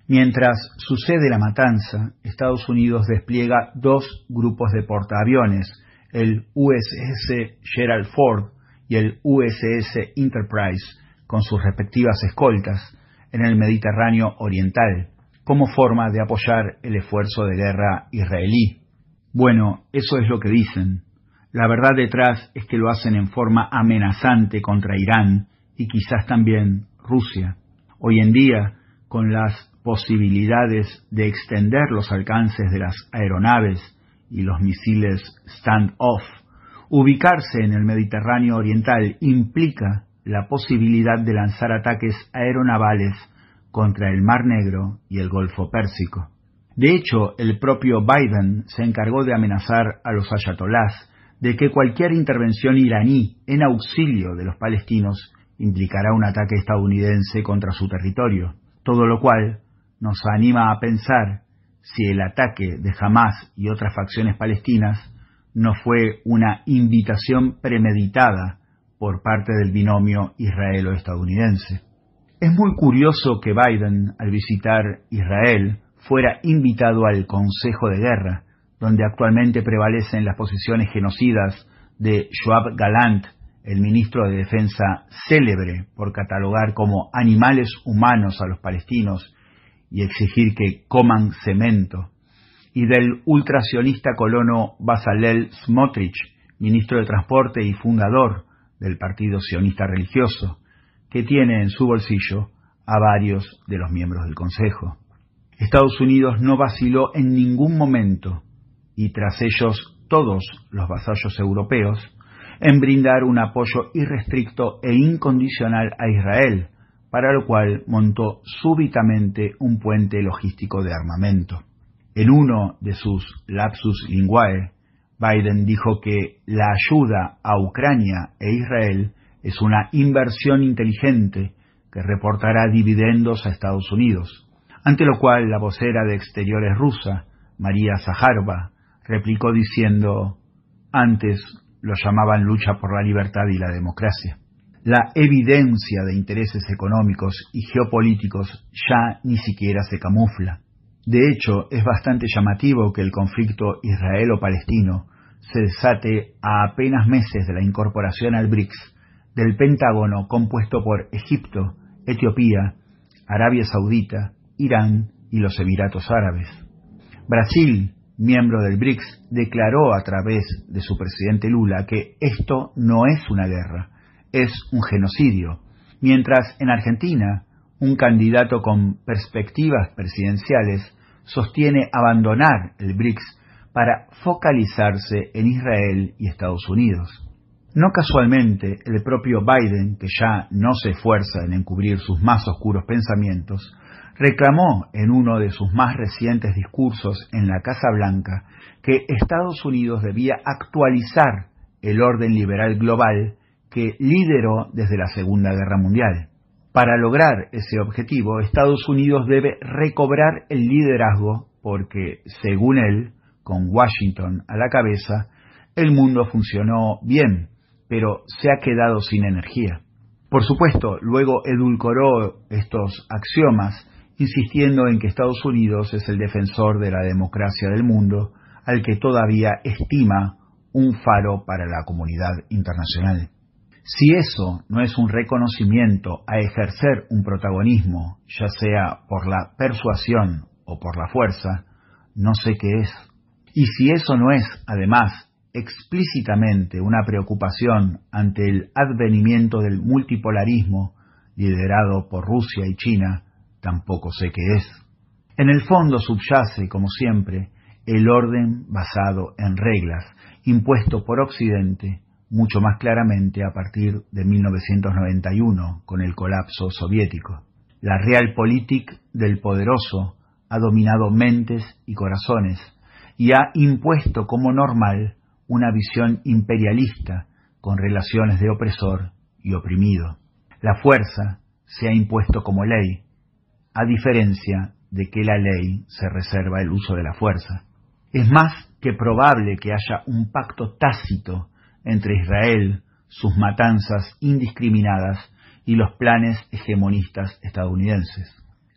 Mientras sucede la matanza, Estados Unidos despliega dos grupos de portaaviones, el USS Gerald Ford y el USS Enterprise, con sus respectivas escoltas, en el Mediterráneo Oriental, como forma de apoyar el esfuerzo de guerra israelí. Bueno, eso es lo que dicen. La verdad detrás es que lo hacen en forma amenazante contra Irán y quizás también Rusia. Hoy en día, con las posibilidades de extender los alcances de las aeronaves y los misiles stand-off, ubicarse en el Mediterráneo Oriental implica la posibilidad de lanzar ataques aeronavales contra el Mar Negro y el Golfo Pérsico. De hecho, el propio Biden se encargó de amenazar a los ayatolás de que cualquier intervención iraní en auxilio de los palestinos implicará un ataque estadounidense contra su territorio, todo lo cual nos anima a pensar si el ataque de Hamas y otras facciones palestinas no fue una invitación premeditada por parte del binomio israelo-estadounidense. Es muy curioso que Biden, al visitar Israel, fuera invitado al Consejo de Guerra, donde actualmente prevalecen las posiciones genocidas de Joab Galant, el ministro de Defensa célebre por catalogar como animales humanos a los palestinos y exigir que coman cemento, y del ultracionista colono Basalel Smotrich, ministro de Transporte y fundador del Partido Sionista Religioso, que tiene en su bolsillo a varios de los miembros del Consejo. Estados Unidos no vaciló en ningún momento, y tras ellos todos los vasallos europeos, en brindar un apoyo irrestricto e incondicional a Israel, para lo cual montó súbitamente un puente logístico de armamento. En uno de sus lapsus linguae, Biden dijo que la ayuda a Ucrania e Israel es una inversión inteligente que reportará dividendos a Estados Unidos, ante lo cual la vocera de Exteriores rusa, María Zaharova, replicó diciendo, antes lo llamaban lucha por la libertad y la democracia. La evidencia de intereses económicos y geopolíticos ya ni siquiera se camufla. De hecho, es bastante llamativo que el conflicto israelo-palestino se desate a apenas meses de la incorporación al BRICS del Pentágono compuesto por Egipto, Etiopía, Arabia Saudita, Irán y los Emiratos Árabes. Brasil, miembro del BRICS, declaró a través de su presidente Lula que esto no es una guerra, es un genocidio, mientras en Argentina un candidato con perspectivas presidenciales sostiene abandonar el BRICS para focalizarse en Israel y Estados Unidos. No casualmente, el propio Biden, que ya no se esfuerza en encubrir sus más oscuros pensamientos, reclamó en uno de sus más recientes discursos en la Casa Blanca que Estados Unidos debía actualizar el orden liberal global que lideró desde la Segunda Guerra Mundial. Para lograr ese objetivo, Estados Unidos debe recobrar el liderazgo porque, según él, con Washington a la cabeza, el mundo funcionó bien, pero se ha quedado sin energía. Por supuesto, luego edulcoró estos axiomas, insistiendo en que Estados Unidos es el defensor de la democracia del mundo, al que todavía estima un faro para la comunidad internacional. Si eso no es un reconocimiento a ejercer un protagonismo, ya sea por la persuasión o por la fuerza, no sé qué es. Y si eso no es, además, explícitamente una preocupación ante el advenimiento del multipolarismo liderado por Rusia y China, tampoco sé qué es. En el fondo subyace, como siempre, el orden basado en reglas, impuesto por Occidente mucho más claramente a partir de 1991 con el colapso soviético. La realpolitik del poderoso ha dominado mentes y corazones y ha impuesto como normal una visión imperialista con relaciones de opresor y oprimido. La fuerza se ha impuesto como ley, a diferencia de que la ley se reserva el uso de la fuerza. Es más que probable que haya un pacto tácito entre Israel, sus matanzas indiscriminadas y los planes hegemonistas estadounidenses.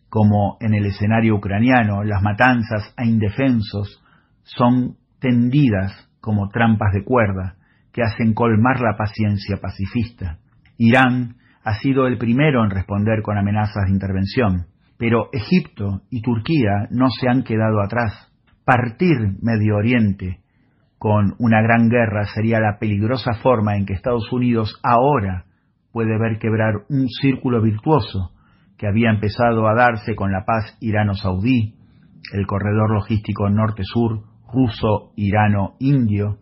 Como en el escenario ucraniano, las matanzas a indefensos son tendidas como trampas de cuerda que hacen colmar la paciencia pacifista. Irán ha sido el primero en responder con amenazas de intervención, pero Egipto y Turquía no se han quedado atrás. Partir Medio Oriente con una gran guerra sería la peligrosa forma en que Estados Unidos ahora puede ver quebrar un círculo virtuoso que había empezado a darse con la paz irano-saudí, el corredor logístico norte-sur ruso-irano-indio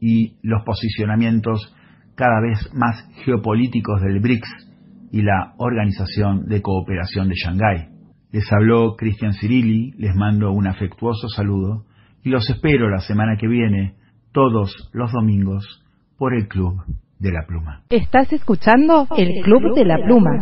y los posicionamientos cada vez más geopolíticos del BRICS y la Organización de Cooperación de Shanghái. Les habló Cristian Cirilli, les mando un afectuoso saludo los espero la semana que viene, todos los domingos, por el Club de la Pluma. Estás escuchando el Club de la Pluma.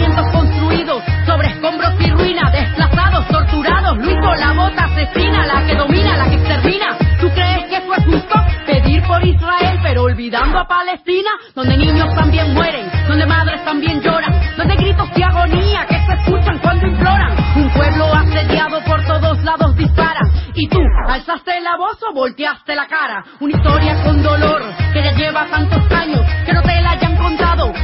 Que hoy sobre escombros y ruinas, desplazados, torturados. Luis la bota asesina, la que domina, la que extermina. ¿Tú crees que eso es justo? Pedir por Israel olvidando a Palestina, donde niños también mueren, donde madres también lloran, donde gritos de agonía que se escuchan cuando imploran. Un pueblo asediado por todos lados dispara. Y tú, alzaste la voz o volteaste la cara. Una historia con dolor que ya lleva tantos años que no te la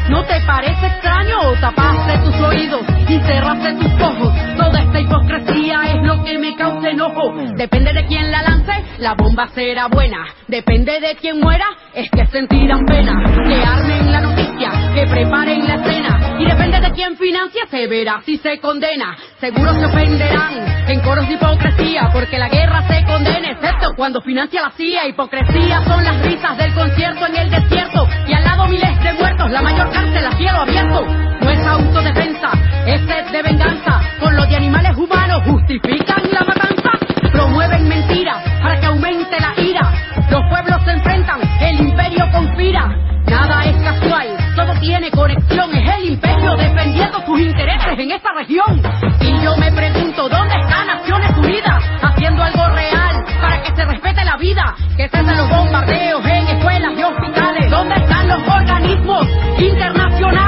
¿No te parece extraño tapaste tus oídos y cerraste tus ojos? Toda esta hipocresía es lo que me causa enojo. Depende de quién la lance, la bomba será buena. Depende de quién muera, es que sentirán pena. Que armen la noticia, que preparen la escena. Y depende de quién financie, se verá si se condena. Seguro se ofenderán en coros de hipocresía, porque la guerra se condena, excepto cuando financia la CIA. Hipocresía son las risas del concierto en el desierto. Y al lado miles de muertos, la mayor cárcel a cielo abierto. No es autodefensa, es sed de venganza. Con los de animales humanos justifican la matanza. Promueven mentiras para que aumente la ira. Los pueblos se enfrentan, el imperio conspira. Nada es casual, todo tiene conexión. Es el imperio defendiendo sus intereses en esta región. Y yo me pregunto, ¿dónde están Naciones Unidas? Haciendo algo real para que se respete la vida. Que cesen los bombardeos en escuelas y hospitales. ¿Dónde están los organismos internacionales?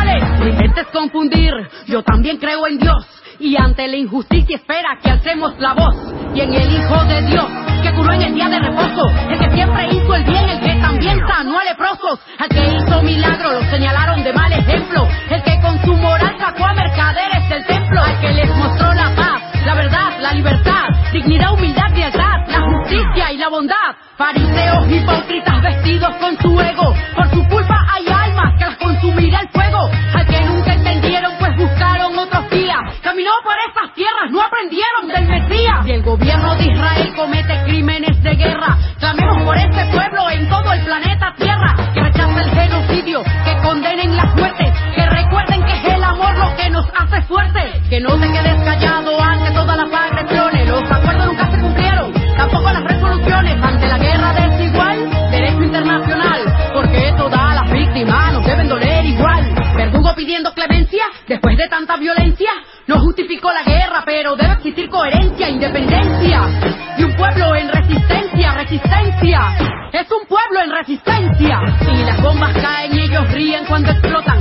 Intentes confundir, yo también creo en Dios. Y ante la injusticia espera que alcemos la voz. Y en el Hijo de Dios, que curó en el día de reposo. El que siempre hizo el bien, el que también sanó a leprosos. Al que hizo milagro, lo señalaron de mal ejemplo. El que con su moral sacó a mercaderes del templo. Al que les mostró la paz, la verdad, la libertad, dignidad, humildad, lealtad, la justicia y la bondad. Fariseos hipócritas vestidos con su ego. Por su culpa hay almas que las consumirá el fuego. Al que nunca entendieron, pues buscaron otros días. Caminó por esas tierras, no aprendieron del Mesías. Y el gobierno de Israel comete crímenes de guerra. Clamemos por este pueblo en todo el planeta Tierra. Que rechace el genocidio, que condenen las muertes. Recuerden que es el amor lo que nos hace fuertes. Que no te quedes callado ante todas las agresiones. Los acuerdos nunca se cumplieron, tampoco las resoluciones. Ante la guerra desigual, derecho internacional. Porque todas las víctimas nos deben doler igual. Verdugo pidiendo clemencia después de tanta violencia. No justificó la guerra, pero debe existir coherencia, independencia. Y un pueblo en resistencia, resistencia. Es un pueblo en resistencia. Y las bombas caen y ellos ríen cuando explotan.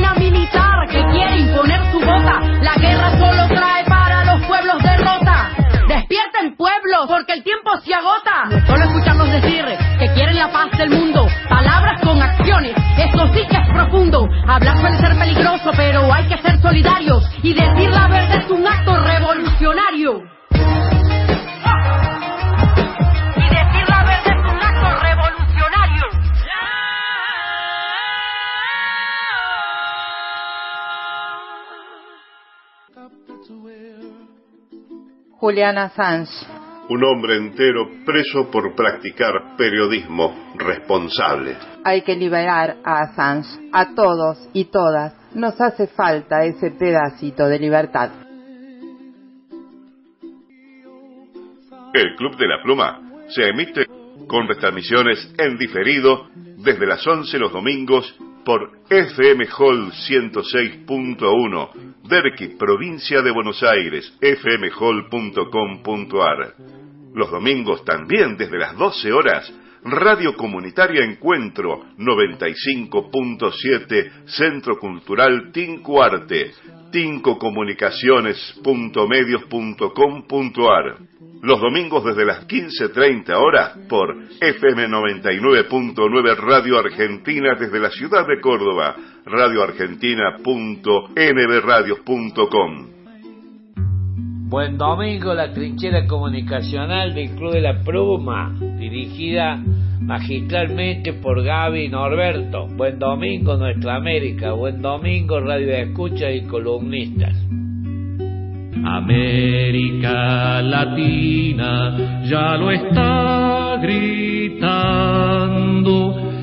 Doctrina militar que quiere imponer su bota. La guerra solo trae para los pueblos derrota. Despierten pueblos, porque el tiempo se agota. Solo escucharlos decir que quieren la paz del mundo. Palabras con acciones, eso sí que es profundo. Hablar suele ser peligroso, pero hay que ser solidarios. Y decir la verdad es un acto revolucionario. Julian Assange. Un hombre entero preso por practicar periodismo responsable. Hay que liberar a Assange, a todos y todas. Nos hace falta ese pedacito de libertad. El Club de la Pluma se emite con retransmisiones en diferido desde las 11 los domingos por FM Hall 106.1, Derqui, provincia de Buenos Aires, fmhall.com.ar. Los domingos también desde las 12 horas, Radio Comunitaria Encuentro 95.7, Centro Cultural Tinco Arte, tincocomunicaciones.medios.com.ar. Los domingos desde las 15.30 horas por FM 99.9 Radio Argentina desde la ciudad de Córdoba, radioargentina.nbradios.com. Buen domingo, la trinchera comunicacional del Club de la Pluma, dirigida magistralmente por Gaby Norberto. Buen domingo, Nuestra América. Buen domingo, Radio Escucha y columnistas. América Latina ya lo está gritando,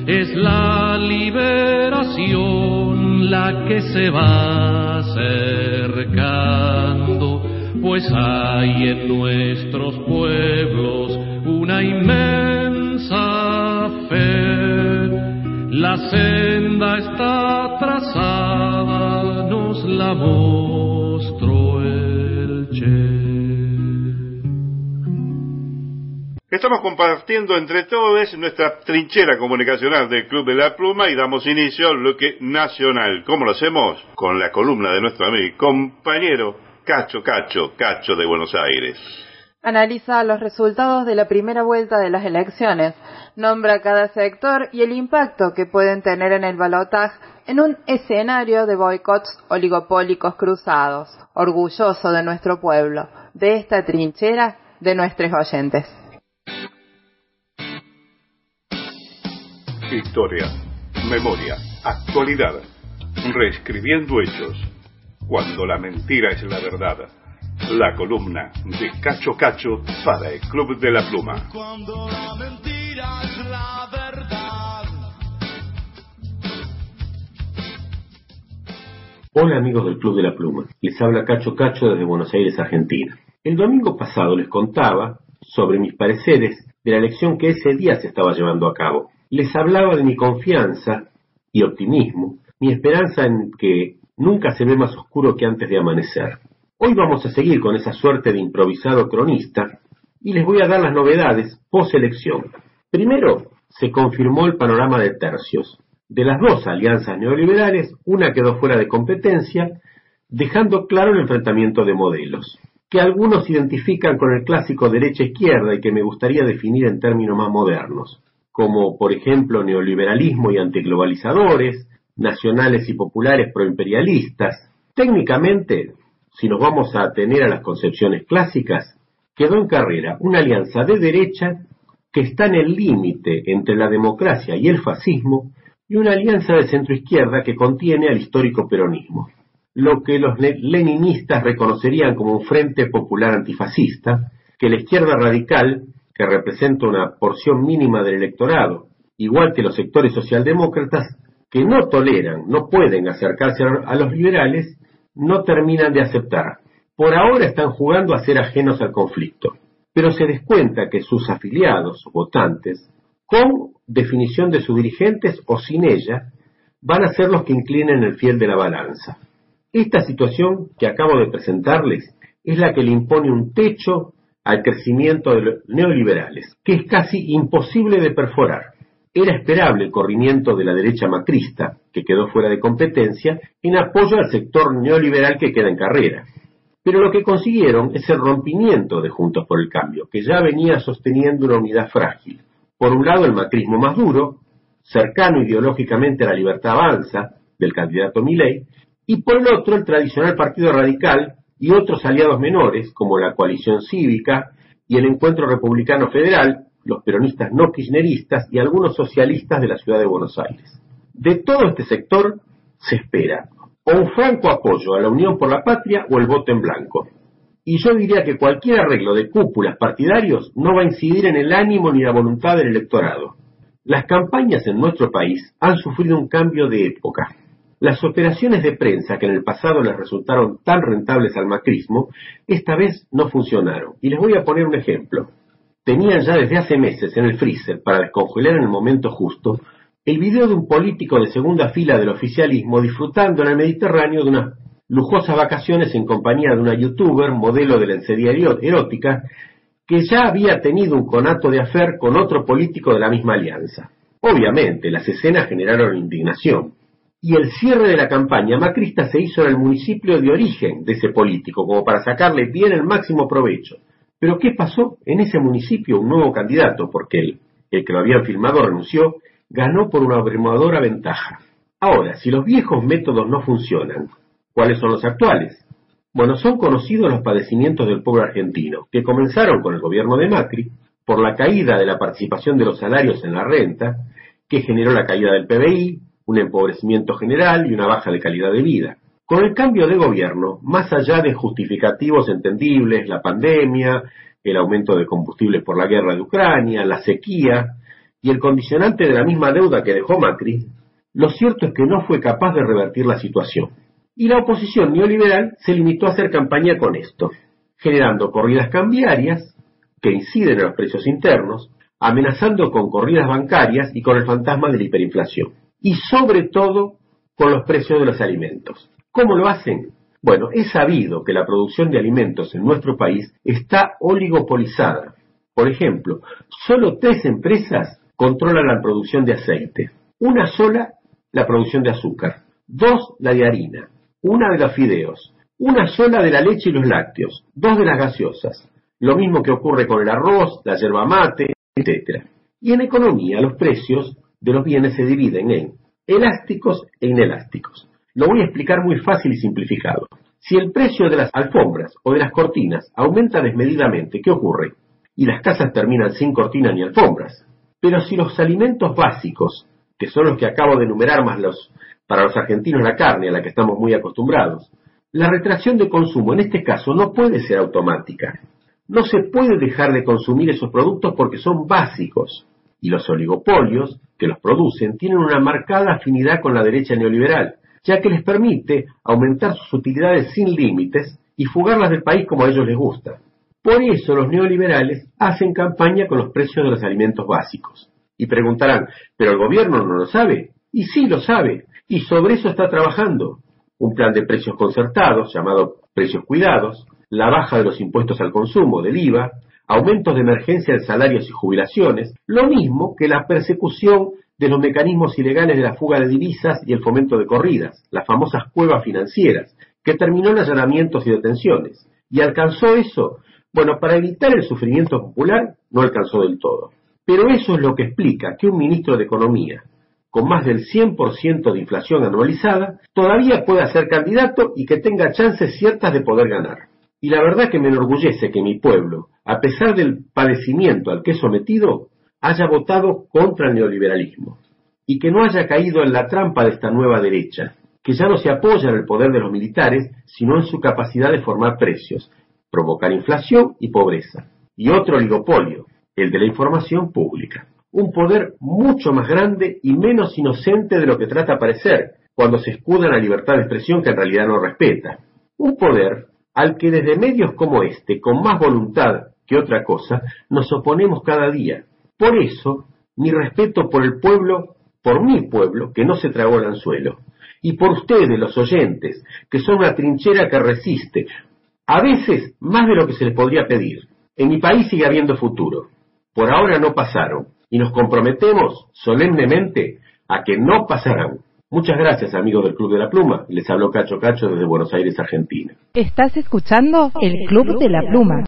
es la liberación la que se va acercando, pues hay en nuestros pueblos una inmensa fe. La senda está trazada, nos la mostró el Che. Estamos compartiendo entre todos nuestra trinchera comunicacional del Club de la Pluma y damos inicio al bloque nacional. ¿Cómo lo hacemos? Con la columna de nuestro amigo y compañero Cacho Cacho, Cacho de Buenos Aires. Analiza los resultados de la primera vuelta de las elecciones, nombra cada sector y el impacto que pueden tener en el balotaje en un escenario de boicots oligopólicos cruzados, orgulloso de nuestro pueblo, de esta trinchera, de nuestros oyentes. Historia, memoria, actualidad, reescribiendo hechos, cuando la mentira es la verdad. La columna de Cacho Cacho para el Club de la Pluma. Cuando la mentira es la verdad. Hola amigos del Club de la Pluma, les habla Cacho Cacho desde Buenos Aires, Argentina. El domingo pasado les contaba sobre mis pareceres de la elección que ese día se estaba llevando a cabo. Les hablaba de mi confianza y optimismo, mi esperanza en que nunca se ve más oscuro que antes de amanecer. Hoy vamos a seguir con esa suerte de improvisado cronista y les voy a dar las novedades post-elección. Primero, se confirmó el panorama de tercios. De las dos alianzas neoliberales, una quedó fuera de competencia, dejando claro el enfrentamiento de modelos, que algunos identifican con el clásico derecha-izquierda y que me gustaría definir en términos más modernos, como por ejemplo neoliberalismo y antiglobalizadores, nacionales y populares proimperialistas. Técnicamente, si nos vamos a atener a las concepciones clásicas, quedó en carrera una alianza de derecha que está en el límite entre la democracia y el fascismo y una alianza de centroizquierda que contiene al histórico peronismo. Lo que los leninistas reconocerían como un frente popular antifascista, que la izquierda radical, que representa una porción mínima del electorado, igual que los sectores socialdemócratas, que no toleran, no pueden acercarse a los liberales, no terminan de aceptar. Por ahora están jugando a ser ajenos al conflicto, pero se descuenta que sus afiliados, votantes, con definición de sus dirigentes o sin ella, van a ser los que inclinen el fiel de la balanza. Esta situación que acabo de presentarles es la que le impone un techo al crecimiento de los neoliberales, que es casi imposible de perforar. Era esperable el corrimiento de la derecha macrista, que quedó fuera de competencia, en apoyo al sector neoliberal que queda en carrera. Pero lo que consiguieron es el rompimiento de Juntos por el Cambio, que ya venía sosteniendo una unidad frágil. Por un lado, el macrismo más duro, cercano ideológicamente a la libertad avanza, del candidato Milei, y por el otro, el tradicional Partido Radical y otros aliados menores, como la Coalición Cívica y el Encuentro Republicano Federal, los peronistas no kirchneristas y algunos socialistas de la ciudad de Buenos Aires. De todo este sector se espera o un franco apoyo a la Unión por la Patria o el voto en blanco. Y yo diría que cualquier arreglo de cúpulas partidarios no va a incidir en el ánimo ni la voluntad del electorado. Las campañas en nuestro país han sufrido un cambio de época. Las operaciones de prensa que en el pasado les resultaron tan rentables al macrismo, esta vez no funcionaron. Y les voy a poner un ejemplo tenían ya desde hace meses en el freezer para descongelar en el momento justo el video de un político de segunda fila del oficialismo disfrutando en el Mediterráneo de unas lujosas vacaciones en compañía de una youtuber, modelo de lencería erótica, que ya había tenido un conato de afer con otro político de la misma alianza. Obviamente, las escenas generaron indignación. Y el cierre de la campaña macrista se hizo en el municipio de origen de ese político, como para sacarle bien el máximo provecho. Pero ¿qué pasó? En ese municipio un nuevo candidato, porque el, el que lo habían filmado renunció, ganó por una abrumadora ventaja. Ahora, si los viejos métodos no funcionan, ¿cuáles son los actuales? Bueno, son conocidos los padecimientos del pueblo argentino, que comenzaron con el gobierno de Macri, por la caída de la participación de los salarios en la renta, que generó la caída del PBI, un empobrecimiento general y una baja de calidad de vida. Con el cambio de gobierno, más allá de justificativos entendibles, la pandemia, el aumento de combustibles por la guerra de Ucrania, la sequía y el condicionante de la misma deuda que dejó Macri, lo cierto es que no fue capaz de revertir la situación. Y la oposición neoliberal se limitó a hacer campaña con esto, generando corridas cambiarias que inciden en los precios internos, amenazando con corridas bancarias y con el fantasma de la hiperinflación. Y sobre todo con los precios de los alimentos. ¿Cómo lo hacen? Bueno, es sabido que la producción de alimentos en nuestro país está oligopolizada Por ejemplo, solo tres empresas controlan la producción de aceite. Una sola la producción de azúcar, dos la de harina, una de los fideos, una sola de la leche y los lácteos, dos de las gaseosas. Lo mismo que ocurre con el arroz, la yerba mate, etc. Y en economía los precios de los bienes se dividen en elásticos e inelásticos. Lo voy a explicar muy fácil y simplificado. Si el precio de las alfombras o de las cortinas aumenta desmedidamente, ¿qué ocurre? Y las casas terminan sin cortinas ni alfombras. Pero si los alimentos básicos, que son los que acabo de enumerar más los, para los argentinos la carne a la que estamos muy acostumbrados, la retracción de consumo en este caso no puede ser automática. No se puede dejar de consumir esos productos porque son básicos. Y los oligopolios que los producen tienen una marcada afinidad con la derecha neoliberal, ya que les permite aumentar sus utilidades sin límites y fugarlas del país como a ellos les gusta. Por eso los neoliberales hacen campaña con los precios de los alimentos básicos. Y preguntarán, ¿pero el gobierno no lo sabe? Y sí lo sabe, y sobre eso está trabajando. Un plan de precios concertados, llamado precios cuidados, la baja de los impuestos al consumo, del IVA, aumentos de emergencia de salarios y jubilaciones, lo mismo que la persecución de los mecanismos ilegales de la fuga de divisas y el fomento de corridas, las famosas cuevas financieras, que terminó en allanamientos y detenciones. ¿Y alcanzó eso? Bueno, para evitar el sufrimiento popular, no alcanzó del todo. Pero eso es lo que explica que un ministro de Economía, con más del 100% de inflación anualizada, todavía pueda ser candidato y que tenga chances ciertas de poder ganar. Y la verdad que me enorgullece que mi pueblo, a pesar del padecimiento al que es sometido, haya votado contra el neoliberalismo y que no haya caído en la trampa de esta nueva derecha, que ya no se apoya en el poder de los militares, sino en su capacidad de formar precios, provocar inflación y pobreza. Y otro oligopolio, el de la información pública. Un poder mucho más grande y menos inocente de lo que trata parecer, cuando se escuda en la libertad de expresión que en realidad no respeta. Un poder al que desde medios como este, con más voluntad que otra cosa, nos oponemos cada día, por eso, mi respeto por el pueblo, por mi pueblo, que no se tragó el anzuelo, y por ustedes, los oyentes, que son una trinchera que resiste, a veces más de lo que se les podría pedir. En mi país sigue habiendo futuro. Por ahora no pasaron, y nos comprometemos solemnemente a que no pasarán. Muchas gracias, amigos del Club de la Pluma. Les habló Cacho Cacho desde Buenos Aires, Argentina. Estás escuchando el Club de la Pluma.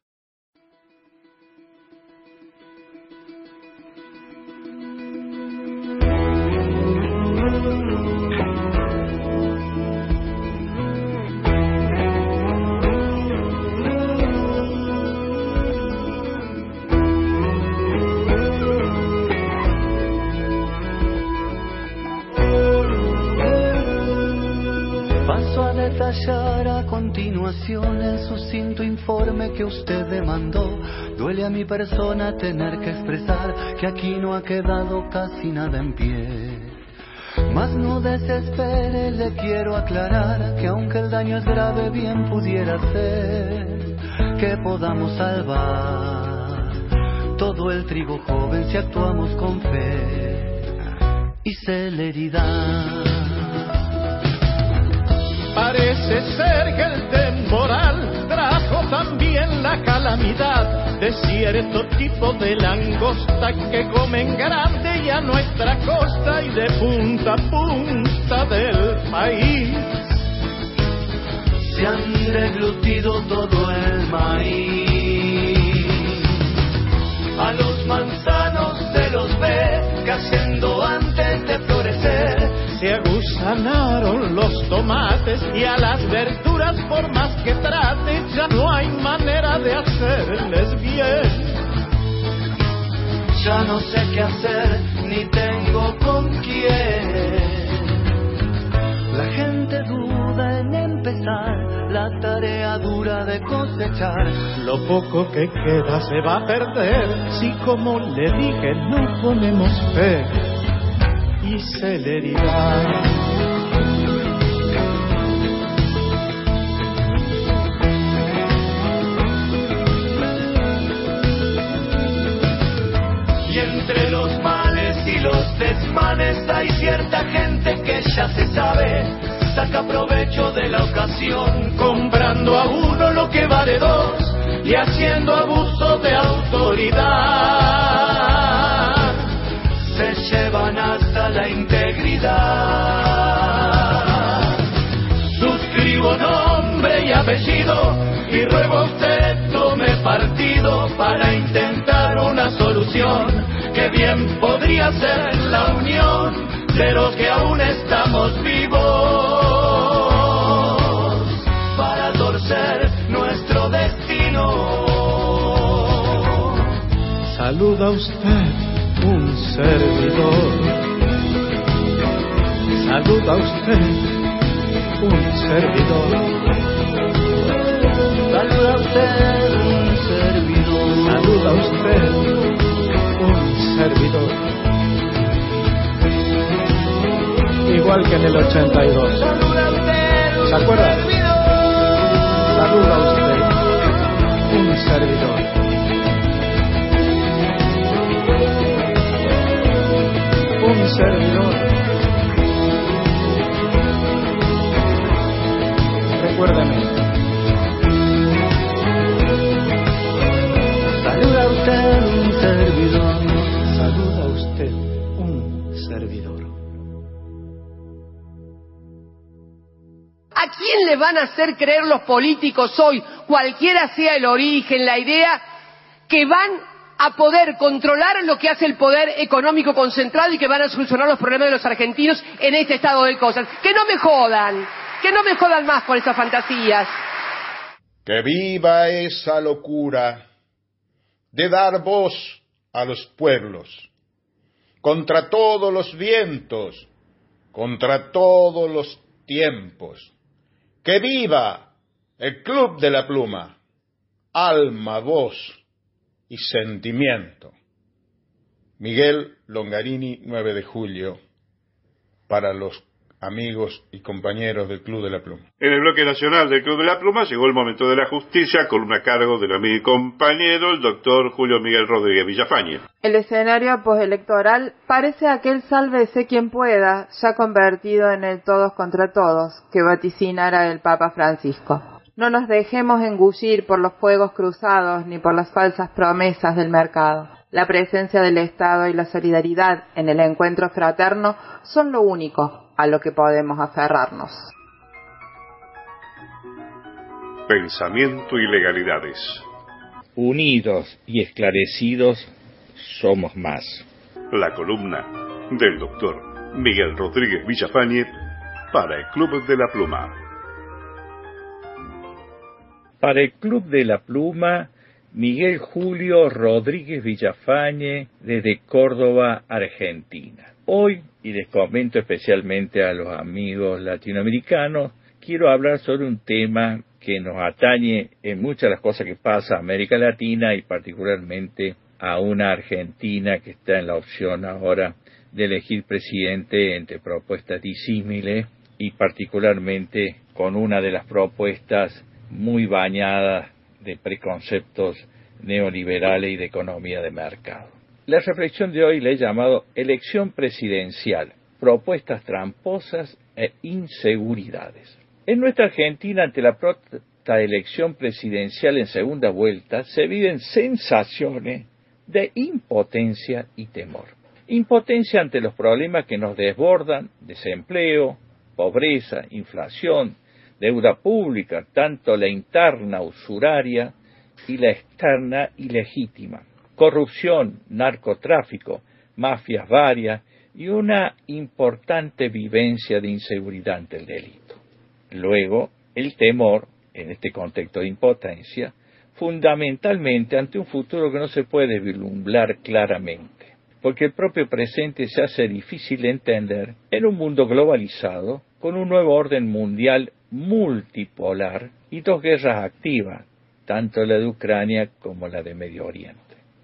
Que usted demandó. Duele a mi persona tener que expresar que aquí no ha quedado casi nada en pie. Mas no desespere, le quiero aclarar que aunque el daño es grave, bien pudiera ser que podamos salvar todo el trigo joven si actuamos con fe y celeridad. Parece ser que el temporal trajo también la calamidad de cierto tipo de langosta que comen grande y a nuestra costa y de punta a punta del país. Se han deglutido todo el maíz. A los manzanos se los ve cayendo antes. Se agusanaron los tomates y a las verduras por más que trate ya no hay manera de hacerles bien. Ya no sé qué hacer ni tengo con quién. La gente duda en empezar la tarea dura de cosechar. Lo poco que queda se va a perder si como le dije no ponemos fe y celeridad. Y entre los males y los desmanes hay cierta gente que ya se sabe, saca provecho de la ocasión, comprando a uno lo que vale dos, y haciendo abuso de autoridad, se llevan hasta la integridad. Suscribo nombre y apellido y ruego a usted tome partido para intentar una solución que bien podría ser la unión de los que aún estamos vivos para torcer nuestro destino. Saluda usted un servidor. Saluda usted un servidor. Saluda usted un servidor. Saluda usted un servidor. Igual que en el 82. ¿Se acuerda? Saluda usted un servidor. Servidor. Recuérdame. Saluda usted un servidor. Saluda usted un servidor. ¿A quién le van a hacer creer los políticos hoy, cualquiera sea el origen, la idea, que van a poder controlar lo que hace el poder económico concentrado y que van a solucionar los problemas de los argentinos en este estado de cosas? Que no me jodan, que no me jodan más con esas fantasías. Que viva esa locura de dar voz a los pueblos, contra todos los vientos, contra todos los tiempos. Que viva el Club de la Pluma, alma, voz y sentimiento. Miguel Longarini, 9 de julio, para los amigos y compañeros del Club de la Pluma. En el bloque nacional del Club de la Pluma llegó el momento de la justicia con una cargo del amigo y compañero, el doctor Julio Miguel Rodríguez Villafañe. El escenario postelectoral parece aquel sálvese quien pueda, ya convertido en el todos contra todos, que vaticinara el Papa Francisco. No nos dejemos engullir por los fuegos cruzados ni por las falsas promesas del mercado. La presencia del Estado y la solidaridad en el encuentro fraterno son lo único a lo que podemos aferrarnos. Pensamiento y legalidades. Unidos y esclarecidos somos más. La columna del doctor Miguel Rodríguez Villafañe para el Club de la Pluma. Para el Club de la Pluma, Miguel Julio Rodríguez Villafañe desde Córdoba, Argentina. Hoy, y les comento especialmente a los amigos latinoamericanos, quiero hablar sobre un tema que nos atañe en muchas de las cosas que pasa a América Latina y particularmente a una Argentina que está en la opción ahora de elegir presidente entre propuestas disímiles y particularmente con una de las propuestas muy bañadas de preconceptos neoliberales y de economía de mercado. La reflexión de hoy le he llamado elección presidencial, propuestas tramposas e inseguridades. En nuestra Argentina, ante la pronta elección presidencial en segunda vuelta, se viven sensaciones de impotencia y temor. Impotencia ante los problemas que nos desbordan, desempleo, pobreza, inflación, deuda pública, tanto la interna usuraria y la externa ilegítima, corrupción, narcotráfico, mafias varias y una importante vivencia de inseguridad ante el delito. Luego, el temor, en este contexto de impotencia, fundamentalmente ante un futuro que no se puede vislumbrar claramente, porque el propio presente se hace difícil de entender en un mundo globalizado, con un nuevo orden mundial multipolar y dos guerras activas, tanto la de Ucrania como la de Medio Oriente.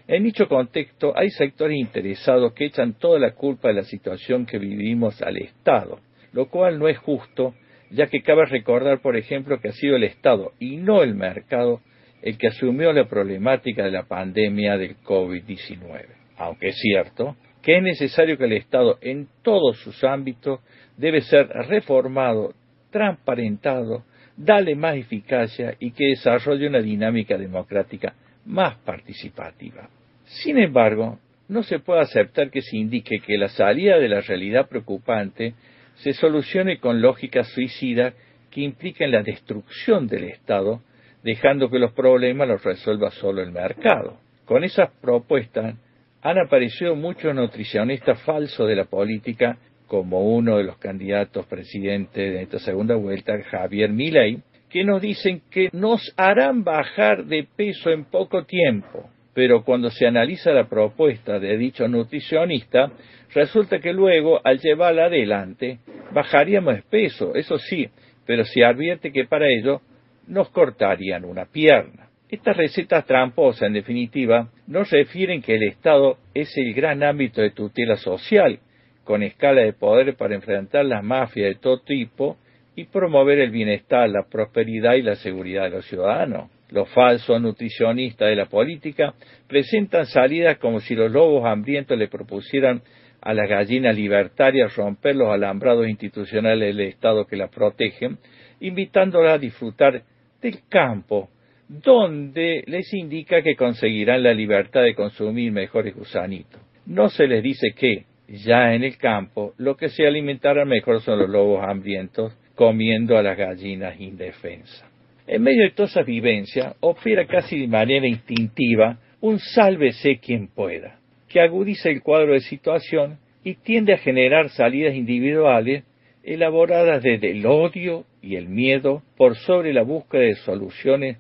En dicho contexto hay sectores interesados que echan toda la culpa de la situación que vivimos al Estado, lo cual no es justo, ya que cabe recordar, por ejemplo, que ha sido el Estado y no el mercado el que asumió la problemática de la pandemia del COVID-19. Aunque es cierto que es necesario que el Estado en todos sus ámbitos debe ser reformado, transparentado, dale más eficacia y que desarrolle una dinámica democrática más participativa. Sin embargo, no se puede aceptar que se indique que la salida de la realidad preocupante se solucione con lógicas suicidas que impliquen la destrucción del Estado, dejando que los problemas los resuelva solo el mercado. Con esas propuestas han aparecido muchos nutricionistas falsos de la política, como uno de los candidatos presidentes de esta segunda vuelta, Javier Milei, que nos dicen que nos harán bajar de peso en poco tiempo. Pero cuando se analiza la propuesta de dicho nutricionista, resulta que luego, al llevarla adelante, bajaríamos de peso, eso sí, pero se advierte que para ello nos cortarían una pierna. Estas recetas tramposas, en definitiva, nos refieren que el Estado es el gran ámbito de tutela social, con escala de poder para enfrentar las mafias de todo tipo y promover el bienestar, la prosperidad y la seguridad de los ciudadanos. Los falsos nutricionistas de la política presentan salidas como si los lobos hambrientos le propusieran a las gallinas libertarias romper los alambrados institucionales del Estado que las protegen, invitándolas a disfrutar del campo, donde les indica que conseguirán la libertad de consumir mejores gusanitos. No se les dice que, ya en el campo, lo que se alimentará mejor son los lobos hambrientos comiendo a las gallinas indefensas. En medio de toda esa vivencia, opera casi de manera instintiva un sálvese quien pueda, que agudiza el cuadro de situación y tiende a generar salidas individuales elaboradas desde el odio y el miedo por sobre la búsqueda de soluciones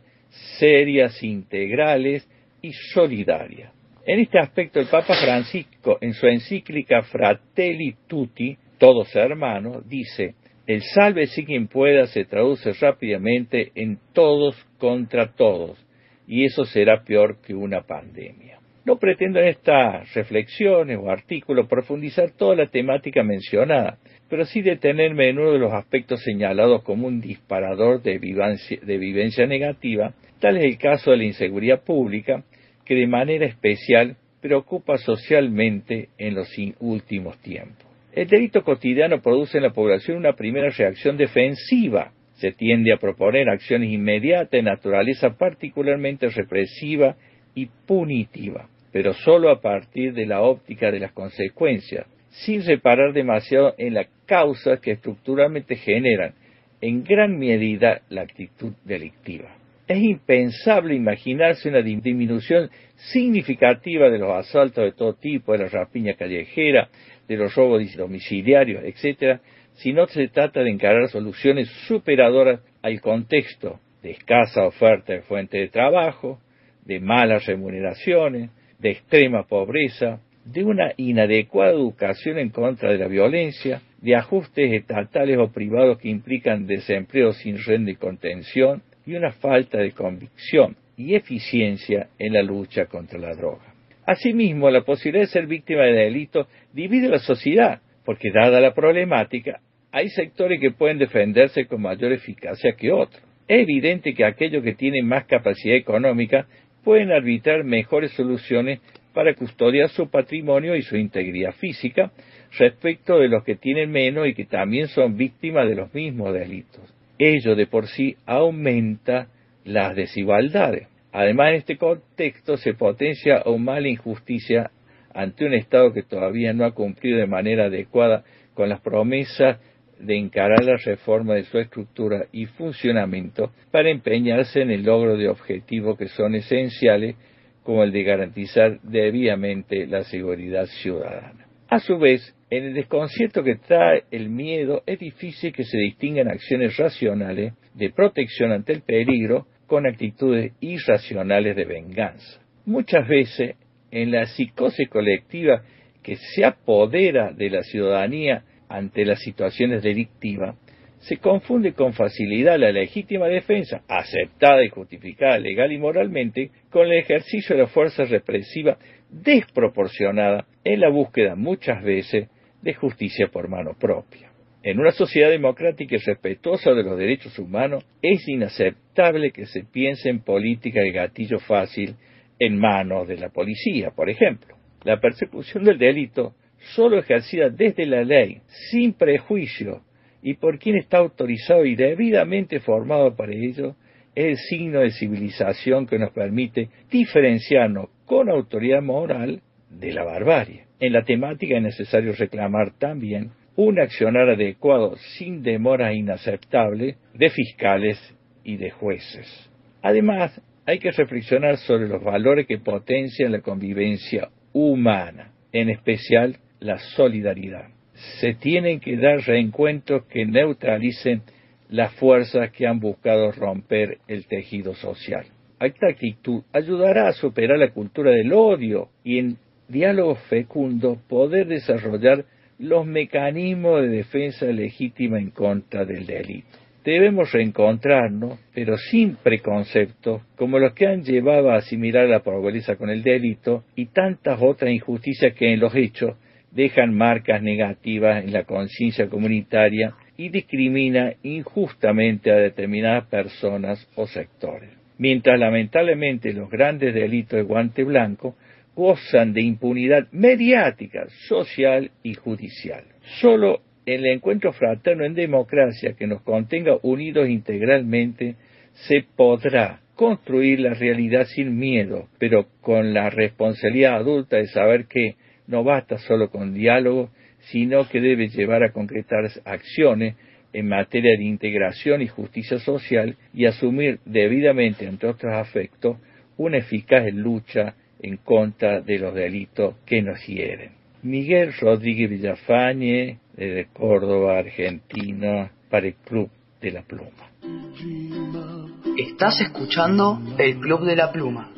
serias, integrales y solidarias. En este aspecto, el Papa Francisco, en su encíclica Fratelli Tutti, todos hermanos, dice, el salve si quien pueda se traduce rápidamente en todos contra todos, y eso será peor que una pandemia. No pretendo en estas reflexiones o artículos profundizar toda la temática mencionada, pero sí detenerme en uno de los aspectos señalados como un disparador de vivencia, de vivencia negativa, tal es el caso de la inseguridad pública, que de manera especial preocupa socialmente en los últimos tiempos. El delito cotidiano produce en la población una primera reacción defensiva. Se tiende a proponer acciones inmediatas de naturaleza particularmente represiva y punitiva, pero solo a partir de la óptica de las consecuencias, sin reparar demasiado en las causas que estructuralmente generan en gran medida la actitud delictiva. Es impensable imaginarse una disminución significativa de los asaltos de todo tipo, de la rapiña callejera, de los robos domiciliarios, etcétera, si no se trata de encarar soluciones superadoras al contexto de escasa oferta de fuente de trabajo, de malas remuneraciones, de extrema pobreza, de una inadecuada educación en contra de la violencia, de ajustes estatales o privados que implican desempleo sin renta y contención y una falta de convicción y eficiencia en la lucha contra la droga. Asimismo, la posibilidad de ser víctima de delito divide la sociedad, porque dada la problemática, hay sectores que pueden defenderse con mayor eficacia que otros. Es evidente que aquellos que tienen más capacidad económica pueden arbitrar mejores soluciones para custodiar su patrimonio y su integridad física respecto de los que tienen menos y que también son víctimas de los mismos delitos. Ello de por sí aumenta las desigualdades. Además, en este contexto se potencia aún más la injusticia ante un Estado que todavía no ha cumplido de manera adecuada con las promesas de encarar la reforma de su estructura y funcionamiento para empeñarse en el logro de objetivos que son esenciales como el de garantizar debidamente la seguridad ciudadana. A su vez, en el desconcierto que trae el miedo es difícil que se distingan acciones racionales de protección ante el peligro con actitudes irracionales de venganza. Muchas veces, en la psicosis colectiva que se apodera de la ciudadanía ante las situaciones delictivas, se confunde con facilidad la legítima defensa, aceptada y justificada legal y moralmente, con el ejercicio de la fuerza represiva desproporcionada en la búsqueda muchas veces de justicia por mano propia. En una sociedad democrática y respetuosa de los derechos humanos, es inaceptable que se piense en política de gatillo fácil en manos de la policía, por ejemplo. La persecución del delito, solo ejercida desde la ley, sin prejuicio y por quien está autorizado y debidamente formado para ello, es el signo de civilización que nos permite diferenciarnos con autoridad moral de la barbarie. En la temática es necesario reclamar también un accionar adecuado sin demora inaceptable de fiscales y de jueces. Además, hay que reflexionar sobre los valores que potencian la convivencia humana, en especial la solidaridad. Se tienen que dar reencuentros que neutralicen las fuerzas que han buscado romper el tejido social. Esta actitud ayudará a superar la cultura del odio y en diálogo fecundo poder desarrollar los mecanismos de defensa legítima en contra del delito. Debemos reencontrarnos, pero sin preconceptos, como los que han llevado a asimilar la pobreza con el delito y tantas otras injusticias que en los hechos dejan marcas negativas en la conciencia comunitaria y discrimina injustamente a determinadas personas o sectores. Mientras lamentablemente los grandes delitos de guante blanco gozan de impunidad mediática, social y judicial. Solo en el encuentro fraterno en democracia que nos contenga unidos integralmente se podrá construir la realidad sin miedo, pero con la responsabilidad adulta de saber que no basta solo con diálogo, sino que debe llevar a concretar acciones en materia de integración y justicia social y asumir debidamente, entre otros afectos, una eficaz lucha en contra de los delitos que nos hieren. Miguel Rodríguez Villafañe, desde Córdoba, Argentina, para el Club de la Pluma. Estás escuchando el Club de la Pluma.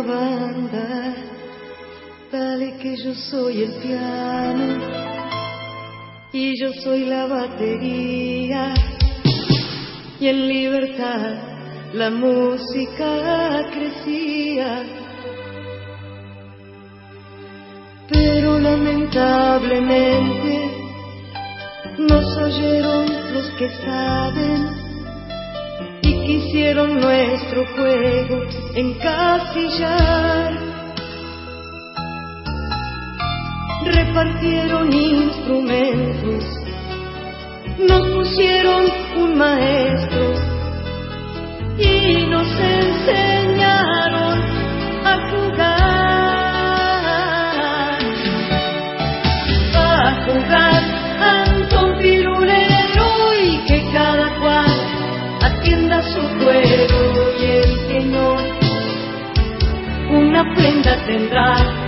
Una banda. Dale que yo soy el piano y yo soy la batería y en libertad la música crecía. pero lamentablemente nos oyeron los que saben y quisieron nuestro juego encasillar. Repartieron instrumentos, nos pusieron un maestro y nos enseñaron una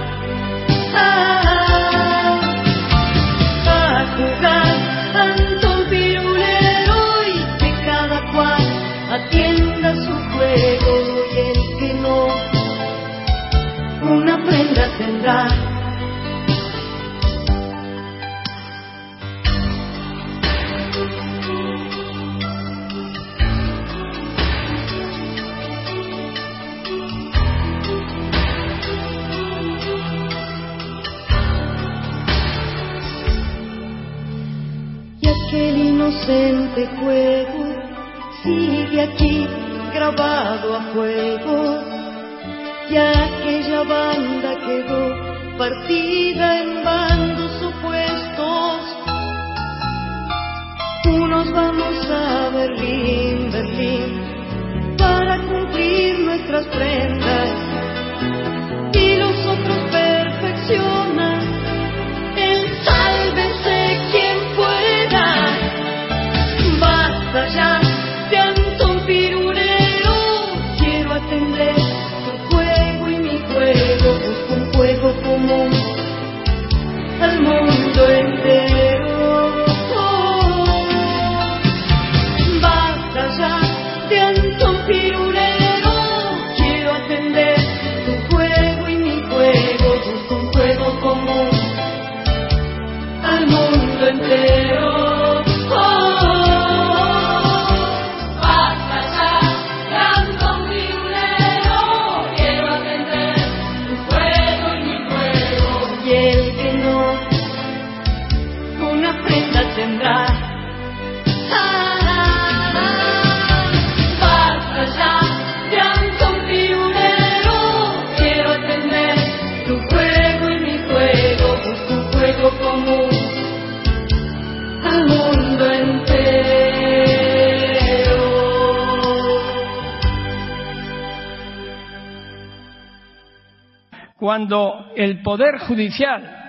banda quedó partida en el Poder Judicial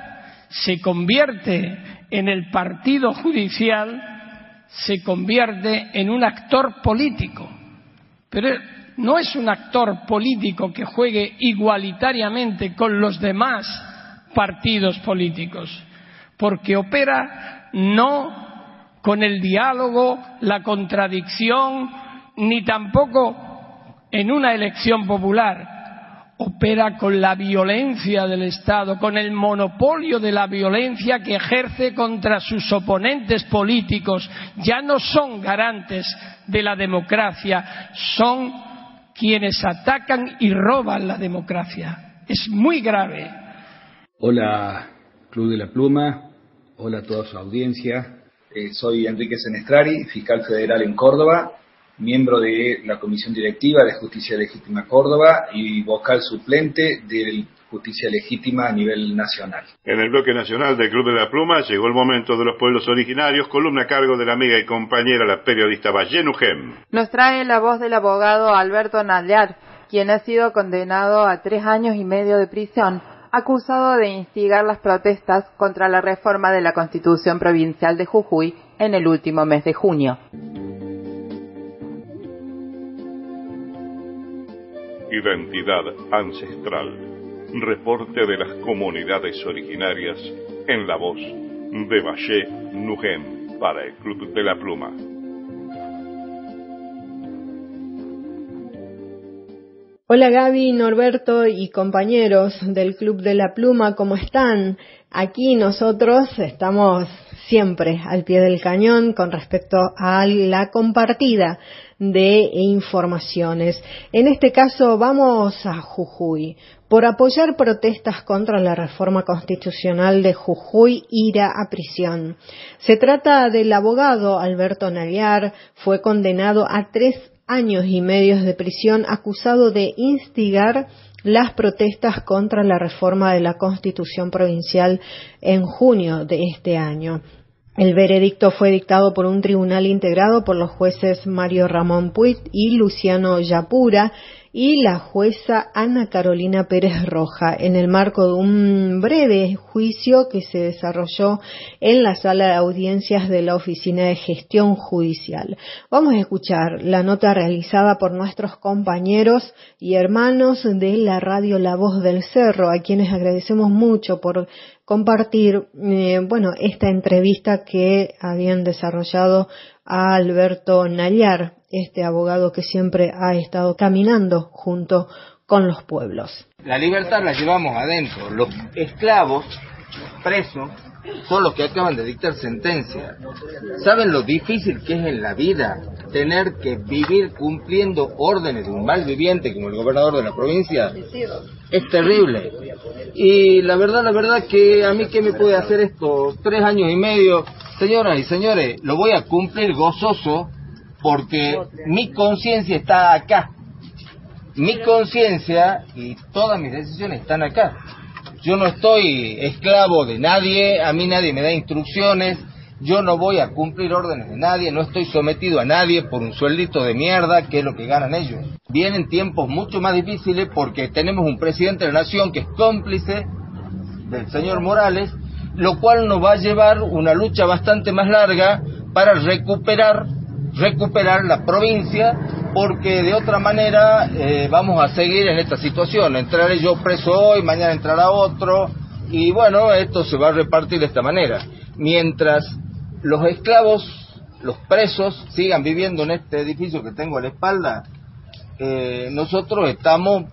se convierte en el partido judicial, se convierte en un actor político. Pero no es un actor político que juegue igualitariamente con los demás partidos políticos, porque opera no con el diálogo, la contradicción, ni tampoco en una elección popular, opera con la violencia del Estado, con el monopolio de la violencia que ejerce contra sus oponentes políticos. Ya no son garantes de la democracia, son quienes atacan y roban la democracia. Es muy grave. Hola, Club de la Pluma. Hola a toda su audiencia. Eh, soy Enrique Senestrari, fiscal federal en Córdoba miembro de la Comisión Directiva de Justicia Legítima Córdoba y vocal suplente de Justicia Legítima a nivel nacional. En el bloque nacional del Club de la Pluma llegó el momento de los pueblos originarios, columna a cargo de la amiga y compañera, la periodista Valle Nujem. Nos trae la voz del abogado Alberto Nallar, quien ha sido condenado a tres años y medio de prisión, acusado de instigar las protestas contra la reforma de la Constitución Provincial de Jujuy en el último mes de junio. Identidad ancestral. Reporte de las comunidades originarias en la voz de Valle Nujem para el Club de la Pluma. Hola Gaby, Norberto y compañeros del Club de la Pluma, ¿cómo están? Aquí nosotros estamos siempre al pie del cañón con respecto a la compartida de informaciones. En este caso vamos a Jujuy. Por apoyar protestas contra la reforma constitucional de Jujuy, irá a prisión. Se trata del abogado Alberto Naliar, fue condenado a tres años y medio de prisión acusado de instigar las protestas contra la reforma de la Constitución Provincial en junio de este año. El veredicto fue dictado por un tribunal integrado por los jueces Mario Ramón Puig y Luciano Yapura y la jueza Ana Carolina Pérez Roja en el marco de un breve juicio que se desarrolló en la sala de audiencias de la Oficina de Gestión Judicial. Vamos a escuchar la nota realizada por nuestros compañeros y hermanos de la radio La Voz del Cerro, a quienes agradecemos mucho por compartir, eh, bueno, esta entrevista que habían desarrollado a Alberto Nayar, este abogado que siempre ha estado caminando junto con los pueblos. La libertad la llevamos adentro. Los esclavos, presos, son los que acaban de dictar sentencia. ¿Saben lo difícil que es en la vida tener que vivir cumpliendo órdenes de un mal viviente como el gobernador de la provincia? Es terrible. Y la verdad, la verdad que a mí qué me puede hacer esto, tres años y medio, señoras y señores, lo voy a cumplir gozoso porque mi conciencia está acá. Mi conciencia y todas mis decisiones están acá. Yo no estoy esclavo de nadie, a mí nadie me da instrucciones, yo no voy a cumplir órdenes de nadie, no estoy sometido a nadie por un sueldito de mierda, que es lo que ganan ellos. Vienen tiempos mucho más difíciles porque tenemos un presidente de la nación que es cómplice del señor Morales, lo cual nos va a llevar una lucha bastante más larga para recuperar recuperar la provincia porque de otra manera eh, vamos a seguir en esta situación. Entraré yo preso hoy, mañana entrará otro y bueno, esto se va a repartir de esta manera. Mientras los esclavos, los presos, sigan viviendo en este edificio que tengo a la espalda, eh, nosotros estamos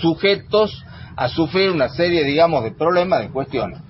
sujetos a sufrir una serie, digamos, de problemas, de cuestiones.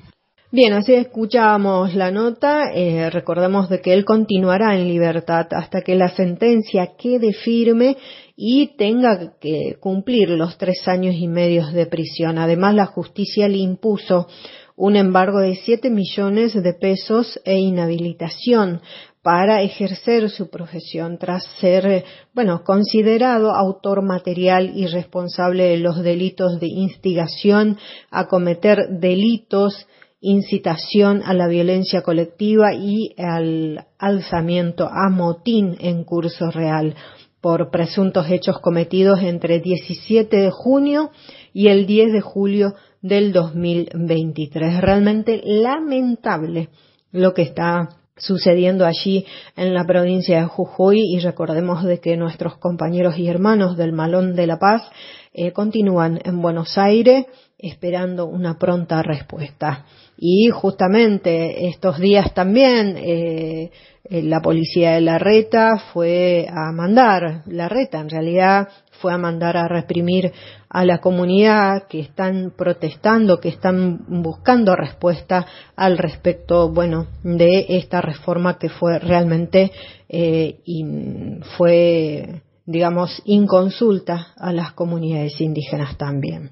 Bien, así escuchábamos la nota. Eh, recordemos de que él continuará en libertad hasta que la sentencia quede firme y tenga que cumplir los tres años y medio de prisión. Además, la justicia le impuso un embargo de 7 millones de pesos e inhabilitación para ejercer su profesión tras ser, bueno, considerado autor material y responsable de los delitos de instigación a cometer delitos, incitación a la violencia colectiva y al alzamiento a motín en curso real por presuntos hechos cometidos entre 17 de junio y el 10 de julio del 2023. Realmente lamentable lo que está sucediendo allí en la provincia de Jujuy y recordemos de que nuestros compañeros y hermanos del Malón de la Paz eh, continúan en Buenos Aires esperando una pronta respuesta. Y justamente estos días también eh, eh, la policía de la reta fue a mandar, la reta en realidad fue a mandar a reprimir a la comunidad que están protestando, que están buscando respuesta al respecto, bueno, de esta reforma que fue realmente eh, fue digamos, inconsulta a las comunidades indígenas también.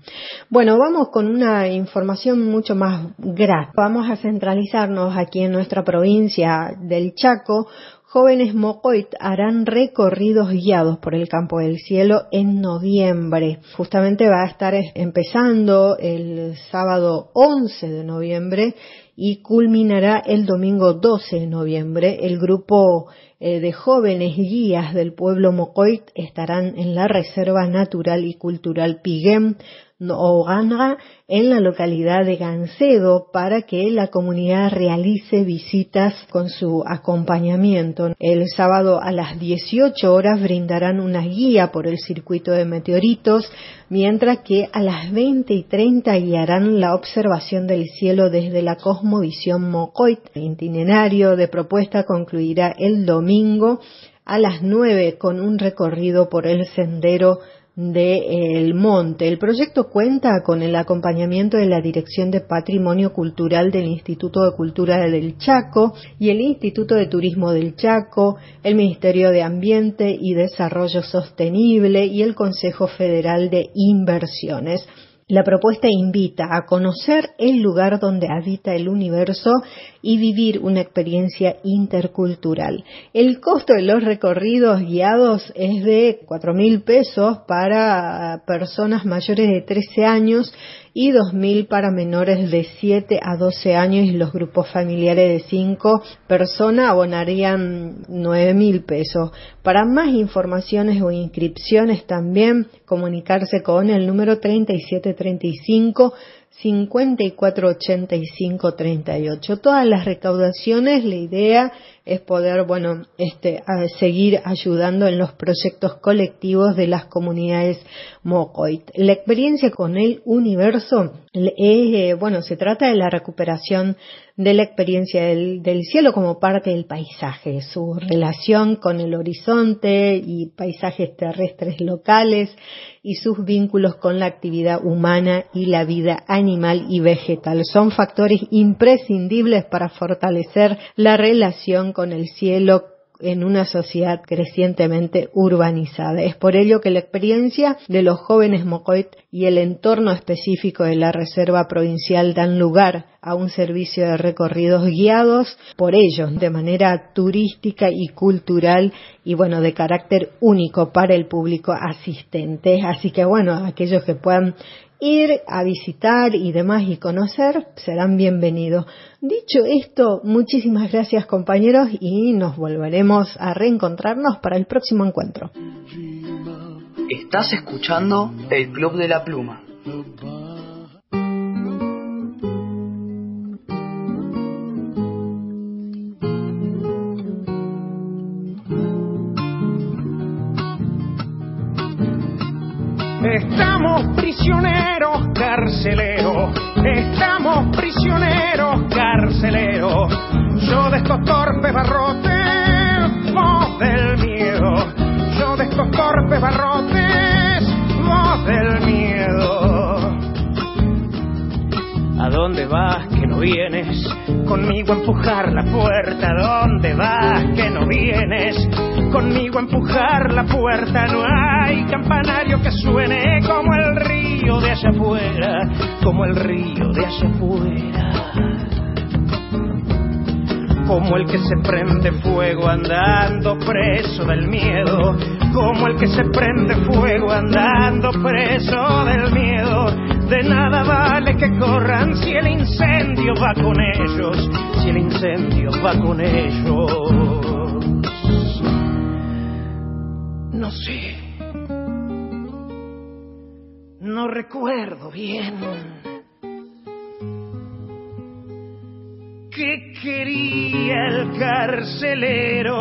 Bueno, vamos con una información mucho más grave. Vamos a centralizarnos aquí en nuestra provincia del Chaco. Jóvenes Mocoit harán recorridos guiados por el Campo del Cielo en noviembre. Justamente va a estar empezando el sábado 11 de noviembre y culminará el domingo 12 de noviembre. El grupo eh, de jóvenes guías del pueblo Mocoit estarán en la Reserva Natural y Cultural Piguem En la localidad de Gancedo para que la comunidad realice visitas con su acompañamiento. El sábado a las 18 horas brindarán una guía por el circuito de meteoritos, mientras que a las 20 y 30 guiarán la observación del cielo desde la cosmovisión Mocoit. El itinerario de propuesta concluirá el domingo a las 9 con un recorrido por el sendero de El Monte. El proyecto cuenta con el acompañamiento de la Dirección de Patrimonio Cultural del Instituto de Cultura del Chaco y el Instituto de Turismo del Chaco, el Ministerio de Ambiente y Desarrollo Sostenible y el Consejo Federal de Inversiones. La propuesta invita a conocer el lugar donde habita el universo y vivir una experiencia intercultural. El costo de los recorridos guiados es de cuatro mil pesos para personas mayores de 13 años y 2.000 para menores de 7 a 12 años y los grupos familiares de 5 personas abonarían 9.000 pesos. Para más informaciones o inscripciones también comunicarse con el número 3735 548538. Todas las recaudaciones, la idea es poder, bueno, este, seguir ayudando en los proyectos colectivos de las comunidades Mocoit. La experiencia con el universo es, eh, bueno, se trata de la recuperación de la experiencia del, cielo como parte del paisaje, su relación con el horizonte y paisajes terrestres locales y sus vínculos con la actividad humana y la vida animal y vegetal. Son factores imprescindibles para fortalecer la relación con el cielo en una sociedad crecientemente urbanizada. Es por ello que la experiencia de los jóvenes Mocoit y el entorno específico de la Reserva Provincial dan lugar a un servicio de recorridos guiados por ellos de manera turística y cultural y bueno, de carácter único para el público asistente. Así que bueno, aquellos que puedan ir a visitar y demás y conocer, serán bienvenidos. Dicho esto, muchísimas gracias compañeros y nos volveremos a reencontrarnos para el próximo encuentro. Estás escuchando el Club de la Pluma. Estamos prisioneros carceleros, estamos prisioneros carceleros. Yo de estos torpes barrotes, voz del miedo. Yo de estos torpes barrotes, voz del miedo. ¿A dónde vas que no vienes? Conmigo a empujar la puerta. ¿A dónde vas que no vienes? Conmigo a empujar la puerta. No hay campanario que suene como el río de allá afuera, como el río de allá afuera. Como el que se prende fuego andando preso del miedo, como el que se prende fuego andando preso del miedo. De nada vale que corran si el incendio va con ellos, si el incendio va con ellos. No sé. No recuerdo bien. ¿Qué quería el carcelero?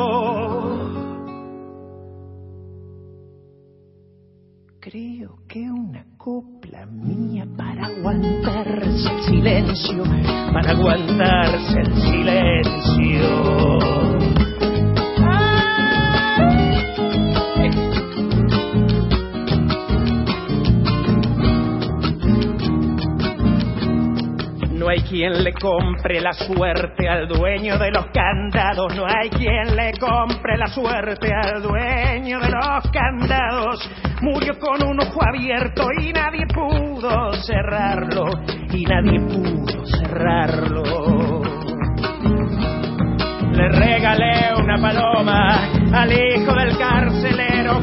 Creo que una copla mía para aguantarse el silencio, para aguantarse el silencio. Hay quien le compre la suerte al dueño de los candados. No hay quien le compre la suerte al dueño de los candados. Murió con un ojo abierto y nadie pudo cerrarlo. Y nadie pudo cerrarlo. Le regalé una paloma al hijo del carcelero.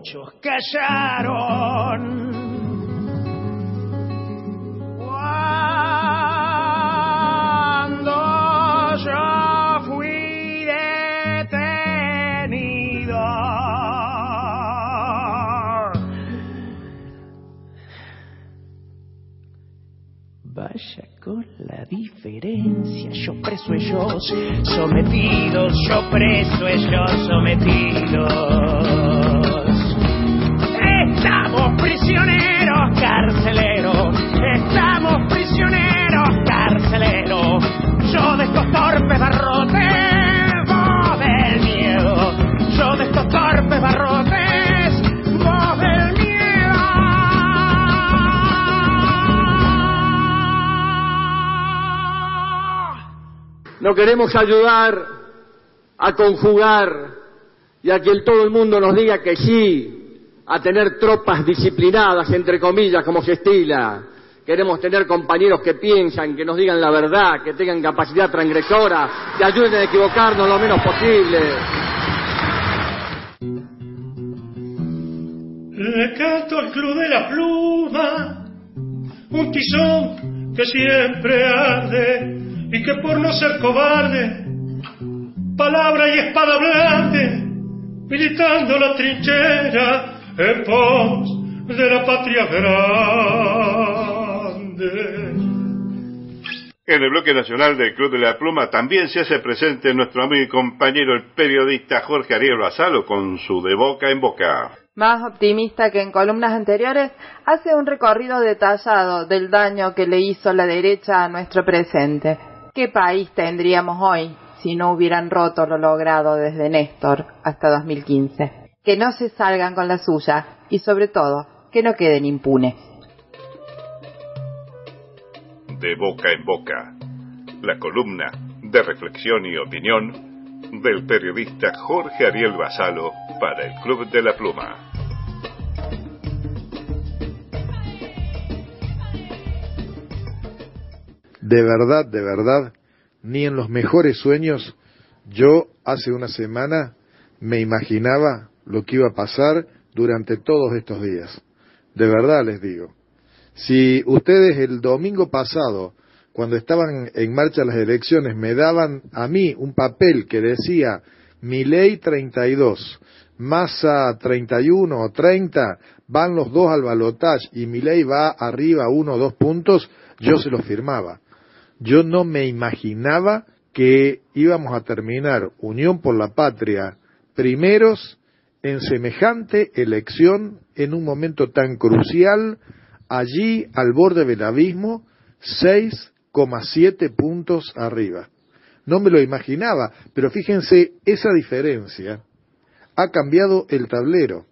Muchos callaron. Cuando yo fui detenido. Vaya con la diferencia, yo preso ellos sometidos, yo preso ellos sometidos. Prisioneros, carceleros, estamos prisioneros, carceleros. Yo de estos torpes barrotes, vos del miedo. Yo de estos torpes barrotes, vos del miedo. No queremos ayudar a conjugar y a que el- todo el mundo nos diga que sí, a tener tropas disciplinadas, entre comillas, como se estila. Queremos tener compañeros que piensan, que nos digan la verdad, que tengan capacidad transgresora, que ayuden a equivocarnos lo menos posible. Le canto al club de la pluma, un tizón que siempre arde y que por no ser cobarde, palabra y espada blande, militando la trinchera en pos de la patria grande. En el bloque nacional del Club de la Pluma también se hace presente nuestro amigo y compañero el periodista Jorge Ariel Basalo con su De Boca en Boca. Más optimista que en columnas anteriores, hace un recorrido detallado del daño que le hizo la derecha a nuestro presente. ¿Qué país tendríamos hoy si no hubieran roto lo logrado desde Néstor hasta 2015? Que no se salgan con la suya y sobre todo, que no queden impunes. De Boca en Boca, la columna de reflexión y opinión del periodista Jorge Ariel Basalo para el Club de la Pluma. De verdad, de verdad, ni en los mejores sueños yo hace una semana me imaginaba lo que iba a pasar durante todos estos días. De verdad les digo. Si ustedes el domingo pasado, cuando estaban en marcha las elecciones, me daban a mí un papel que decía mi ley 32, Massa 31 o 30, van los dos al balotaje y mi ley va arriba uno o dos puntos, yo se lo firmaba. Yo no me imaginaba que íbamos a terminar Unión por la Patria primeros en semejante elección en un momento tan crucial, allí al borde del abismo, 6,7 puntos arriba. no me lo imaginaba, pero fíjense, esa diferencia ha cambiado el tablero,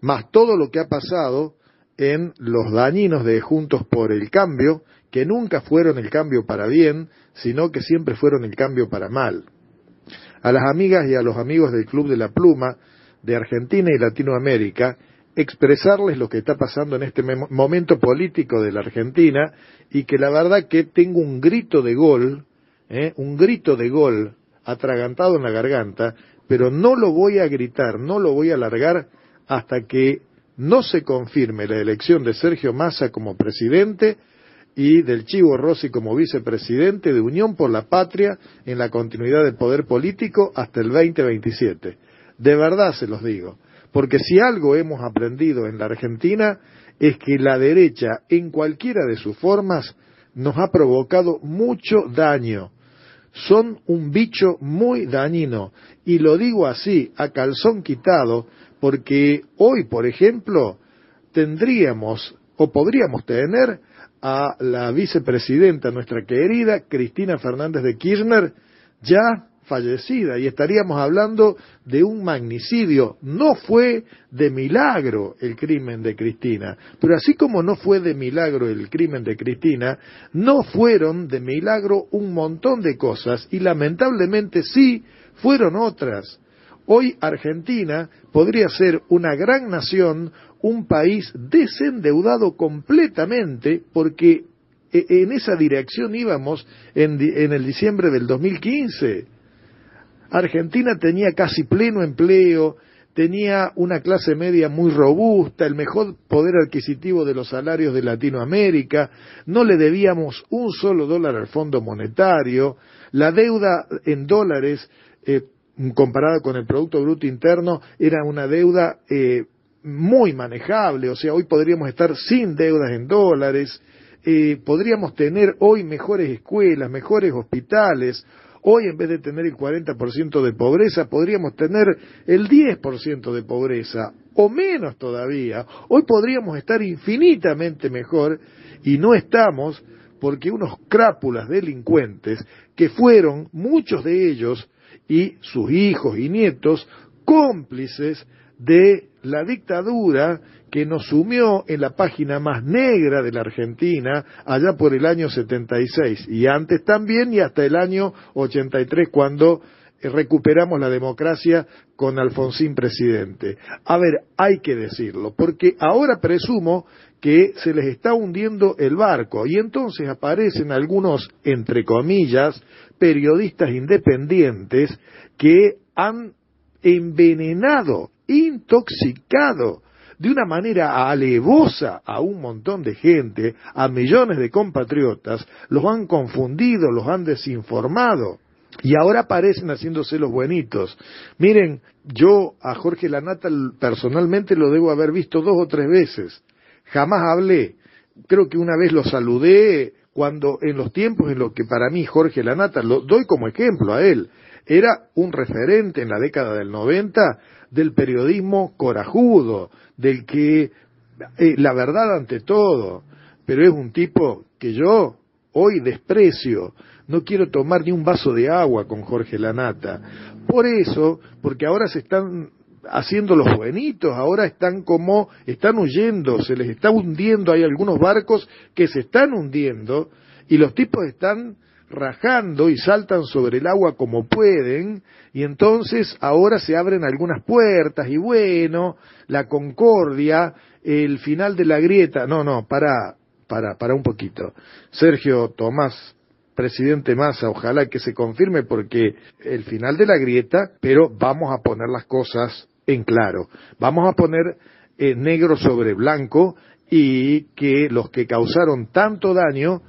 más todo lo que ha pasado en los dañinos de Juntos por el Cambio, que nunca fueron el cambio para bien, sino que siempre fueron el cambio para mal. A las amigas y a los amigos del Club de la Pluma de Argentina y Latinoamérica, expresarles lo que está pasando en este momento político de la Argentina y que la verdad que tengo un grito de gol, ¿eh? un grito de gol atragantado en la garganta, pero no lo voy a gritar, no lo voy a alargar hasta que no se confirme la elección de Sergio Massa como presidente y del Chivo Rossi como vicepresidente de Unión por la Patria en la continuidad del poder político hasta el 2027. De verdad se los digo, porque si algo hemos aprendido en la Argentina es que la derecha, en cualquiera de sus formas, nos ha provocado mucho daño. Son un bicho muy dañino, y lo digo así, a calzón quitado, porque hoy, por ejemplo, tendríamos o podríamos tener a la vicepresidenta, nuestra querida Cristina Fernández de Kirchner, ya fallecida y estaríamos hablando de un magnicidio. No fue de milagro el crimen de Cristina, pero así como no fue de milagro el crimen de Cristina, no fueron de milagro un montón de cosas y lamentablemente sí fueron otras. Hoy Argentina podría ser una gran nación, un país desendeudado completamente, porque e, en esa dirección íbamos en, el diciembre del 2015. Argentina tenía casi pleno empleo, tenía una clase media muy robusta, el mejor poder adquisitivo de los salarios de Latinoamérica, no le debíamos un solo dólar al Fondo Monetario, la deuda en dólares eh, comparada con el Producto Bruto Interno, era una deuda eh, muy manejable, o sea, hoy podríamos estar sin deudas en dólares, eh, podríamos tener hoy mejores escuelas, mejores hospitales, hoy en vez de tener el 40% de pobreza, podríamos tener el 10% de pobreza, o menos todavía, hoy podríamos estar infinitamente mejor y no estamos porque unos crápulas delincuentes que fueron, muchos de ellos, y sus hijos y nietos cómplices de la dictadura que nos sumió en la página más negra de la Argentina allá por el año 76 y antes también y hasta el año 83 cuando recuperamos la democracia con Alfonsín presidente. A ver, hay que decirlo, porque ahora presumo que se les está hundiendo el barco y entonces aparecen algunos, entre comillas, periodistas independientes que han envenenado, intoxicado de una manera alevosa a un montón de gente, a millones de compatriotas, los han confundido, los han desinformado. Y ahora parecen haciéndose los buenitos. Miren, yo a Jorge Lanata personalmente lo debo haber visto dos o tres veces. Jamás hablé. Creo que una vez lo saludé cuando en los tiempos en los que para mí Jorge Lanata, lo doy como ejemplo a él, era un referente en la década del 90 del periodismo corajudo, del que eh, la verdad ante todo, pero es un tipo que yo hoy desprecio, no quiero tomar ni un vaso de agua con Jorge Lanata. Por eso, porque ahora se están haciendo los buenitos, ahora están como, están huyendo, se les está hundiendo, hay algunos barcos que se están hundiendo y los tipos están rajando y saltan sobre el agua como pueden y entonces ahora se abren algunas puertas y bueno, la concordia, el final de la grieta, no, no, para, para, para un poquito. Sergio Tomás, presidente Massa, ojalá que se confirme porque el final de la grieta, pero vamos a poner las cosas en claro. Vamos a poner eh, negro sobre blanco y que los que causaron tanto daño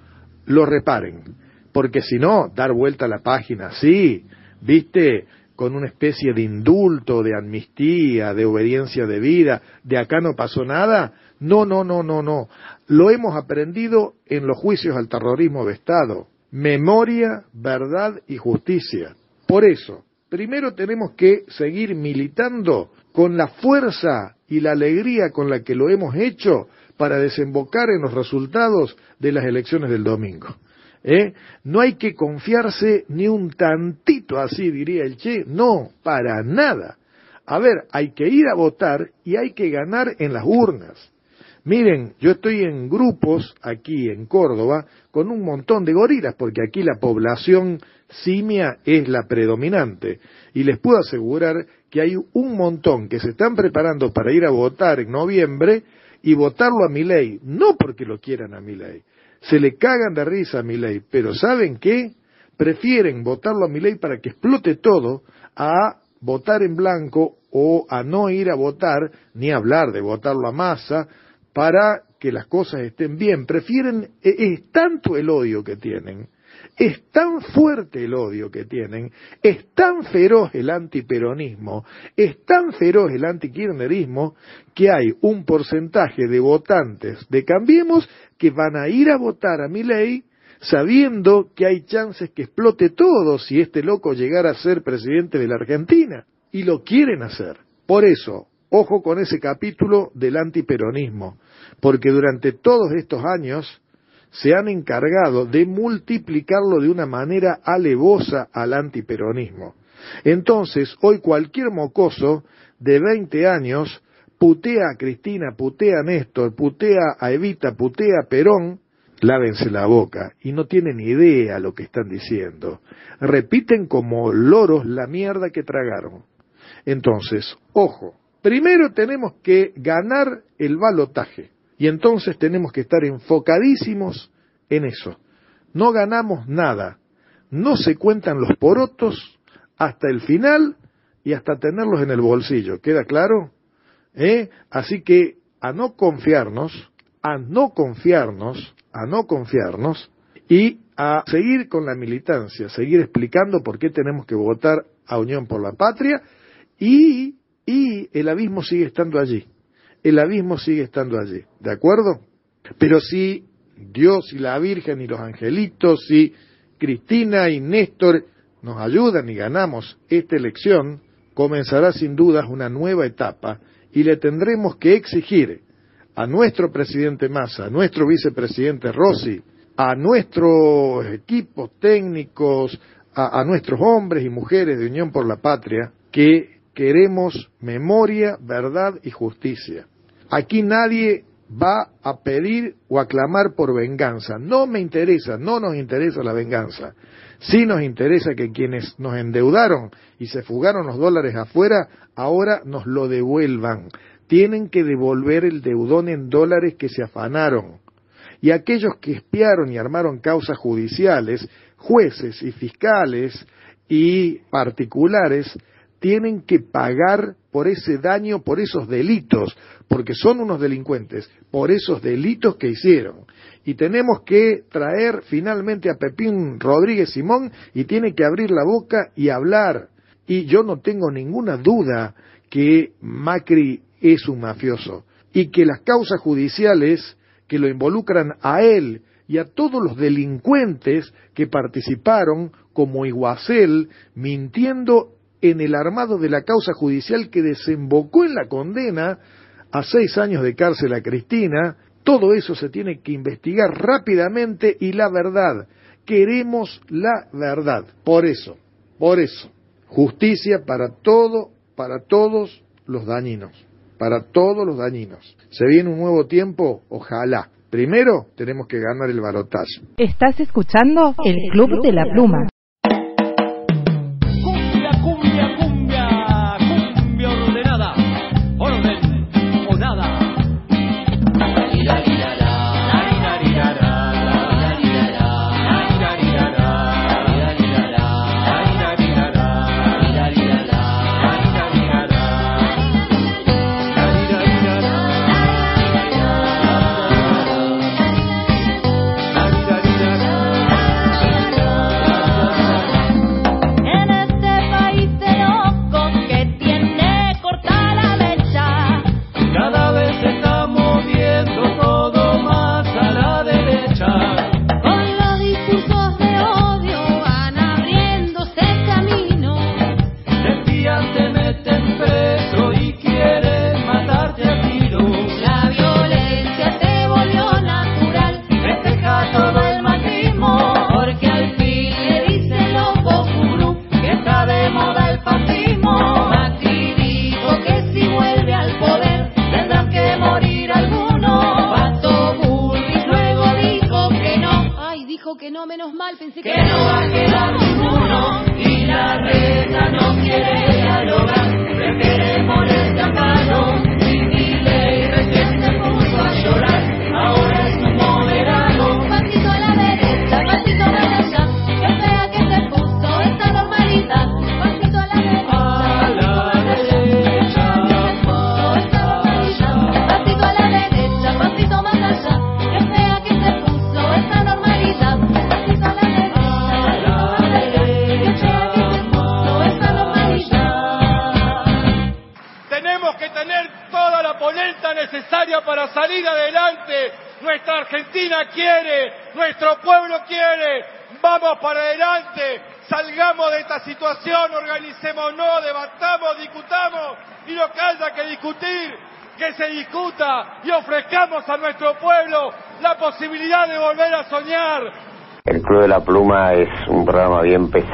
lo reparen. Porque si no, dar vuelta a la página, sí, viste, con una especie de indulto, de amnistía, de obediencia de vida, de acá no pasó nada. No, no, no, no, no. Lo hemos aprendido en los juicios al terrorismo de Estado. Memoria, verdad y justicia. Por eso, primero tenemos que seguir militando con la fuerza y la alegría con la que lo hemos hecho para desembocar en los resultados de las elecciones del domingo. ¿Eh? No hay que confiarse ni un tantito así, diría el Che, no, para nada. A ver, hay que ir a votar y hay que ganar en las urnas. Miren, yo estoy en grupos aquí en Córdoba con un montón de gorilas, porque aquí la población simia es la predominante. Y les puedo asegurar que hay un montón que se están preparando para ir a votar en noviembre y votarlo a mi ley, no porque lo quieran a mi ley. Se le cagan de risa a mi ley, pero ¿saben qué? Prefieren votarlo a mi ley para que explote todo a votar en blanco o a no ir a votar, ni hablar de votarlo a masa, para que las cosas estén bien. Prefieren, e, es tanto el odio que tienen, es tan fuerte el odio que tienen, es tan feroz el antiperonismo, es tan feroz el antikirchnerismo, que hay un porcentaje de votantes de Cambiemos que van a ir a votar a mi ley sabiendo que hay chances que explote todo si este loco llegara a ser presidente de la Argentina. Y lo quieren hacer. Por eso, ojo con ese capítulo del antiperonismo porque durante todos estos años se han encargado de multiplicarlo de una manera alevosa al antiperonismo. Entonces, hoy cualquier mocoso de 20 años putea a Cristina, putea a Néstor, putea a Evita, putea a Perón, lávense la boca y no tienen idea lo que están diciendo. Repiten como loros la mierda que tragaron. Entonces, ojo, primero tenemos que ganar el balotaje. Y entonces tenemos que estar enfocadísimos en eso. No ganamos nada. No se cuentan los porotos hasta el final y hasta tenerlos en el bolsillo. ¿Queda claro? ¿Eh? Así que a no confiarnos, a no confiarnos, a no confiarnos y a seguir con la militancia, seguir explicando por qué tenemos que votar a Unión por la Patria y, el abismo sigue estando allí el abismo sigue estando allí, ¿de acuerdo? Pero si Dios y la Virgen y los angelitos y Cristina y Néstor nos ayudan y ganamos esta elección, comenzará sin dudas una nueva etapa y le tendremos que exigir a nuestro presidente Massa, a nuestro vicepresidente Rossi, a nuestros equipos técnicos, a, a nuestros hombres y mujeres de Unión por la Patria, que queremos memoria, verdad y justicia. Aquí nadie va a pedir o a clamar por venganza. No me interesa, no nos interesa la venganza. Sí nos interesa que quienes nos endeudaron y se fugaron los dólares afuera, ahora nos lo devuelvan. Tienen que devolver el deudón en dólares que se afanaron. Y aquellos que espiaron y armaron causas judiciales, jueces y fiscales y particulares, tienen que pagar por ese daño, por esos delitos, porque son unos delincuentes, por esos delitos que hicieron. Y tenemos que traer finalmente a Pepín Rodríguez Simón y tiene que abrir la boca y hablar. Y yo no tengo ninguna duda que Macri es un mafioso y que las causas judiciales que lo involucran a él y a todos los delincuentes que participaron como Iguacel mintiendo en el armado de la causa judicial que desembocó en la condena a seis años de cárcel a Cristina, todo eso se tiene que investigar rápidamente y la verdad. Queremos la verdad. Por eso, por eso, justicia para todo, para todos los dañinos, para todos los dañinos. Se viene un nuevo tiempo, ojalá. Primero tenemos que ganar el barotaje. Estás escuchando el Club de la Pluma.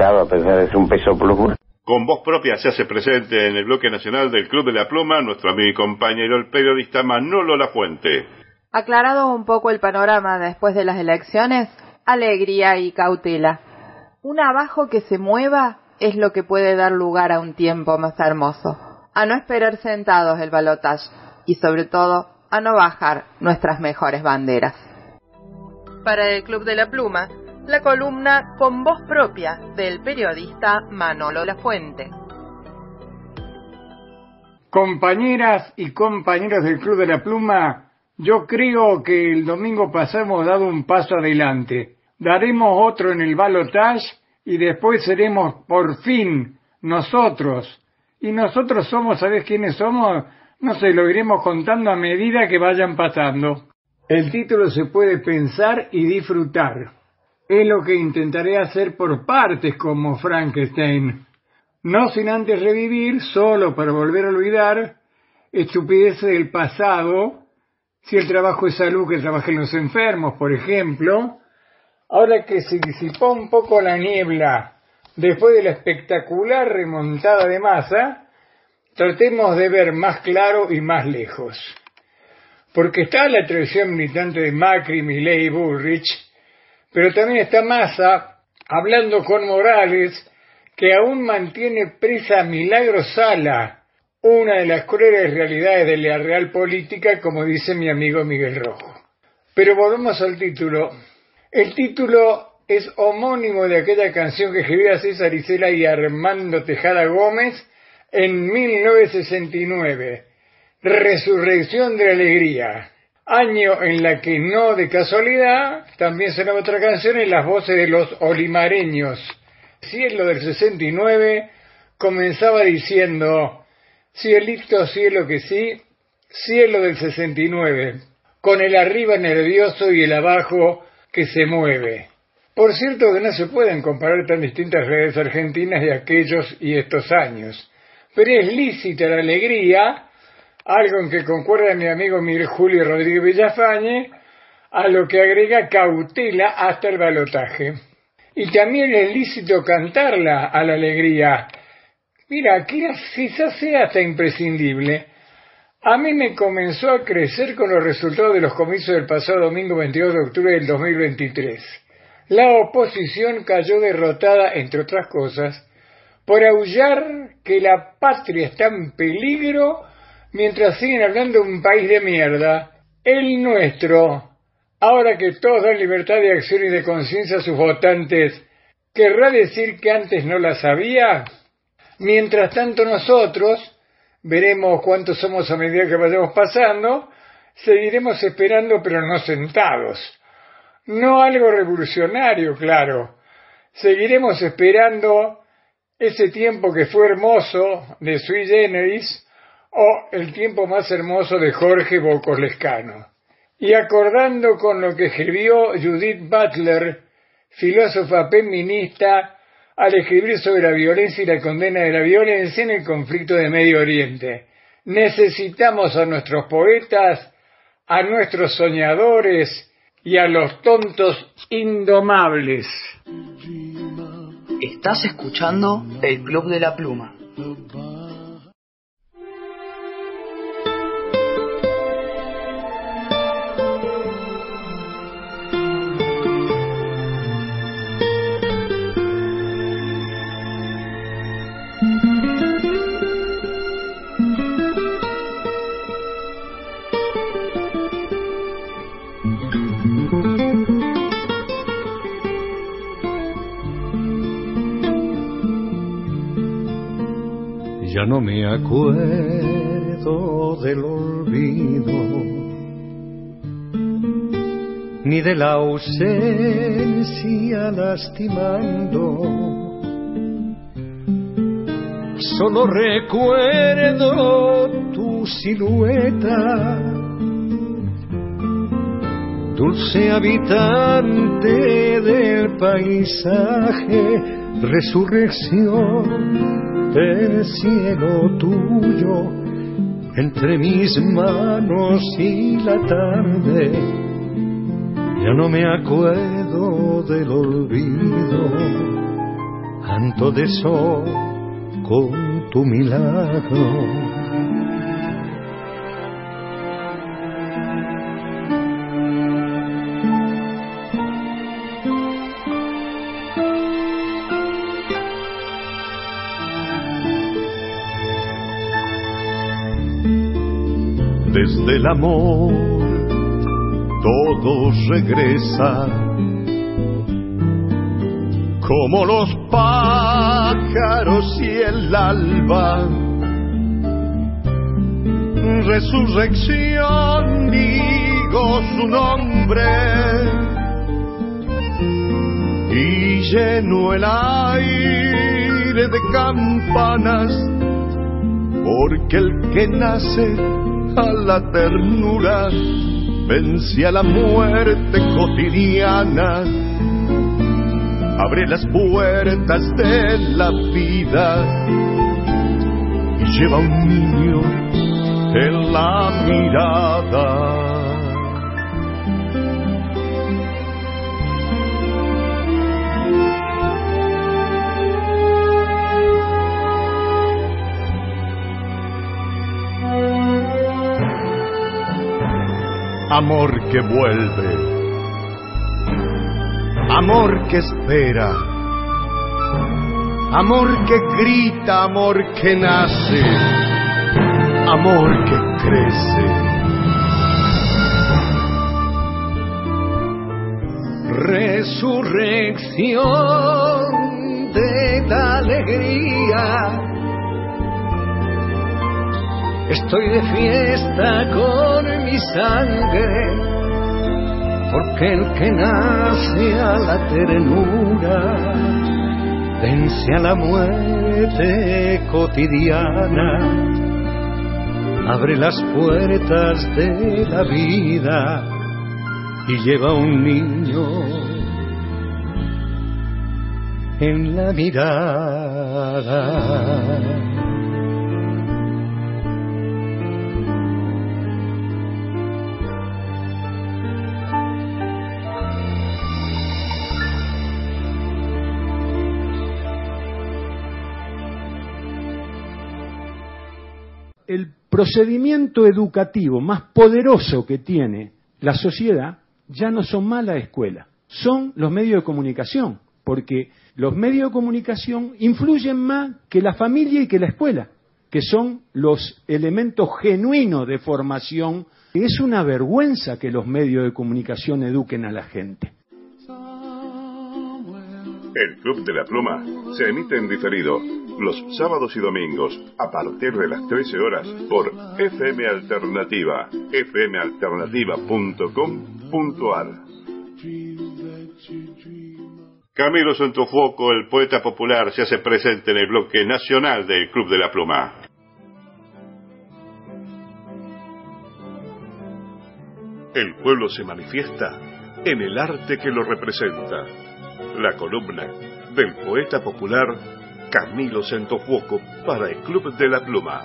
A pesar de ser un peso pluma. Con voz propia se hace presente en el bloque nacional del Club de la Pluma nuestro amigo y compañero el periodista Manolo Lafuente. Aclarado un poco el panorama después de las elecciones, alegría y cautela. Un abajo que se mueva es lo que puede dar lugar a un tiempo más hermoso. A no esperar sentados el balotaje y sobre todo a no bajar nuestras mejores banderas. Para el Club de la Pluma, la columna con voz propia del periodista Manolo Lafuente. Compañeras y compañeros del Club de la Pluma, yo creo que el domingo pasado hemos dado un paso adelante. Daremos otro en el balotage y después seremos por fin nosotros. Y nosotros somos, ¿sabes quiénes somos? No sé, lo iremos contando a medida que vayan pasando. El título se puede pensar y disfrutar. Es lo que intentaré hacer por partes como Frankenstein. No sin antes revivir, solo para volver a olvidar, estupideces del pasado, si el trabajo es salud, que trabajen los enfermos, por ejemplo. Ahora que se disipó un poco la niebla después de la espectacular remontada de masa, tratemos de ver más claro y más lejos. Porque está la tradición militante de Macri, Milley y Bullrich, pero también está Massa hablando con Morales, que aún mantiene presa a Milagro Sala, una de las crueles realidades de la real política, como dice mi amigo Miguel Rojo. Pero volvemos al título. El título es homónimo de aquella canción que escribía César Isela y Armando Tejada Gómez en 1969, Resurrección de Alegría, año en la que no de casualidad también sonaba otra canción las voces de los olimareños. Cielo del 69 comenzaba diciendo, cielito, cielo que sí, cielo del 69, con el arriba nervioso y el abajo que se mueve. Por cierto que no se pueden comparar tan distintas redes argentinas de aquellos y estos años, pero es lícita la alegría, algo en que concuerda mi amigo Miguel Julio Rodríguez Villafañe, a lo que agrega cautela hasta el balotaje. Y también es lícito cantarla a la alegría. Mira, quizás sea hasta imprescindible. A mí me comenzó a crecer con los resultados de los comicios del pasado domingo 22 de octubre del 2023. La oposición cayó derrotada, entre otras cosas, por aullar que la patria está en peligro mientras siguen hablando un país de mierda, el nuestro, ahora que todos dan libertad de acción y de conciencia a sus votantes, ¿querrá decir que antes no la sabía? Mientras tanto nosotros, veremos cuántos somos a medida que vayamos pasando, seguiremos esperando pero no sentados. No algo revolucionario, claro. Seguiremos esperando ese tiempo que fue hermoso de Sui Generis o el tiempo más hermoso de Jorge Bocolescano. Y acordando con lo que escribió Judith Butler, filósofa feminista, al escribir sobre la violencia y la condena de la violencia en el conflicto de Medio Oriente. Necesitamos a nuestros poetas, a nuestros soñadores y a los tontos indomables. Estás escuchando el Club de la Pluma. Ya no me acuerdo del olvido ni de la ausencia lastimando. Solo recuerdo tu silueta, dulce habitante del paisaje, resurrección del cielo tuyo, entre mis manos y la tarde ya no me acuerdo del olvido, canto de sol con tu milagro. Desde el amor todo regresa como los pájaros y el alba. Resurrección, digo su nombre y lleno el aire de campanas, porque el que nace a la ternura vence a la muerte cotidiana, abre las puertas de la vida y lleva un niño en la mirada. Amor que vuelve, amor que espera, amor que grita, amor que nace, amor que crece. Resurrección de la alegría Estoy de fiesta con mi sangre, porque el que nace a la ternura vence a la muerte cotidiana, abre las puertas de la vida y lleva un niño en la mirada. Procedimiento educativo más poderoso que tiene la sociedad ya no son más la escuela, son los medios de comunicación, porque los medios de comunicación influyen más que la familia y que la escuela, que son los elementos genuinos de formación. Es una vergüenza que los medios de comunicación eduquen a la gente. El Club de la Pluma se emite en diferido los sábados y domingos a partir de las 13 horas por FM Alternativa, fmalternativa.com.ar. Camilo Santofoco, el poeta popular, se hace presente en el bloque nacional del Club de la Pluma. El pueblo se manifiesta en el arte que lo representa la columna del poeta popular Camilo Centofuoco para el Club de la Pluma.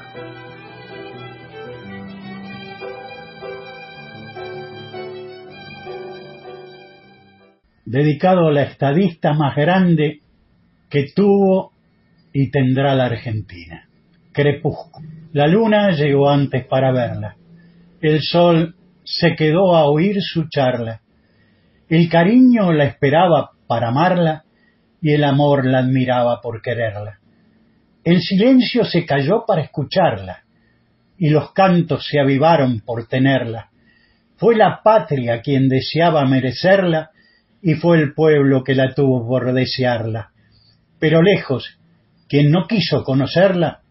Dedicado a la estadista más grande que tuvo y tendrá la Argentina. Crepúsculo. La luna llegó antes para verla. El sol se quedó a oír su charla. El cariño la esperaba para amarla y el amor la admiraba por quererla. El silencio se cayó para escucharla y los cantos se avivaron por tenerla. Fue la patria quien deseaba merecerla y fue el pueblo que la tuvo por desearla. Pero lejos, quien no quiso conocerla,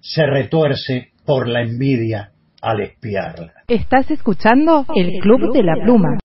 se retuerce por la envidia al espiarla. Estás escuchando el Club de la Pluma.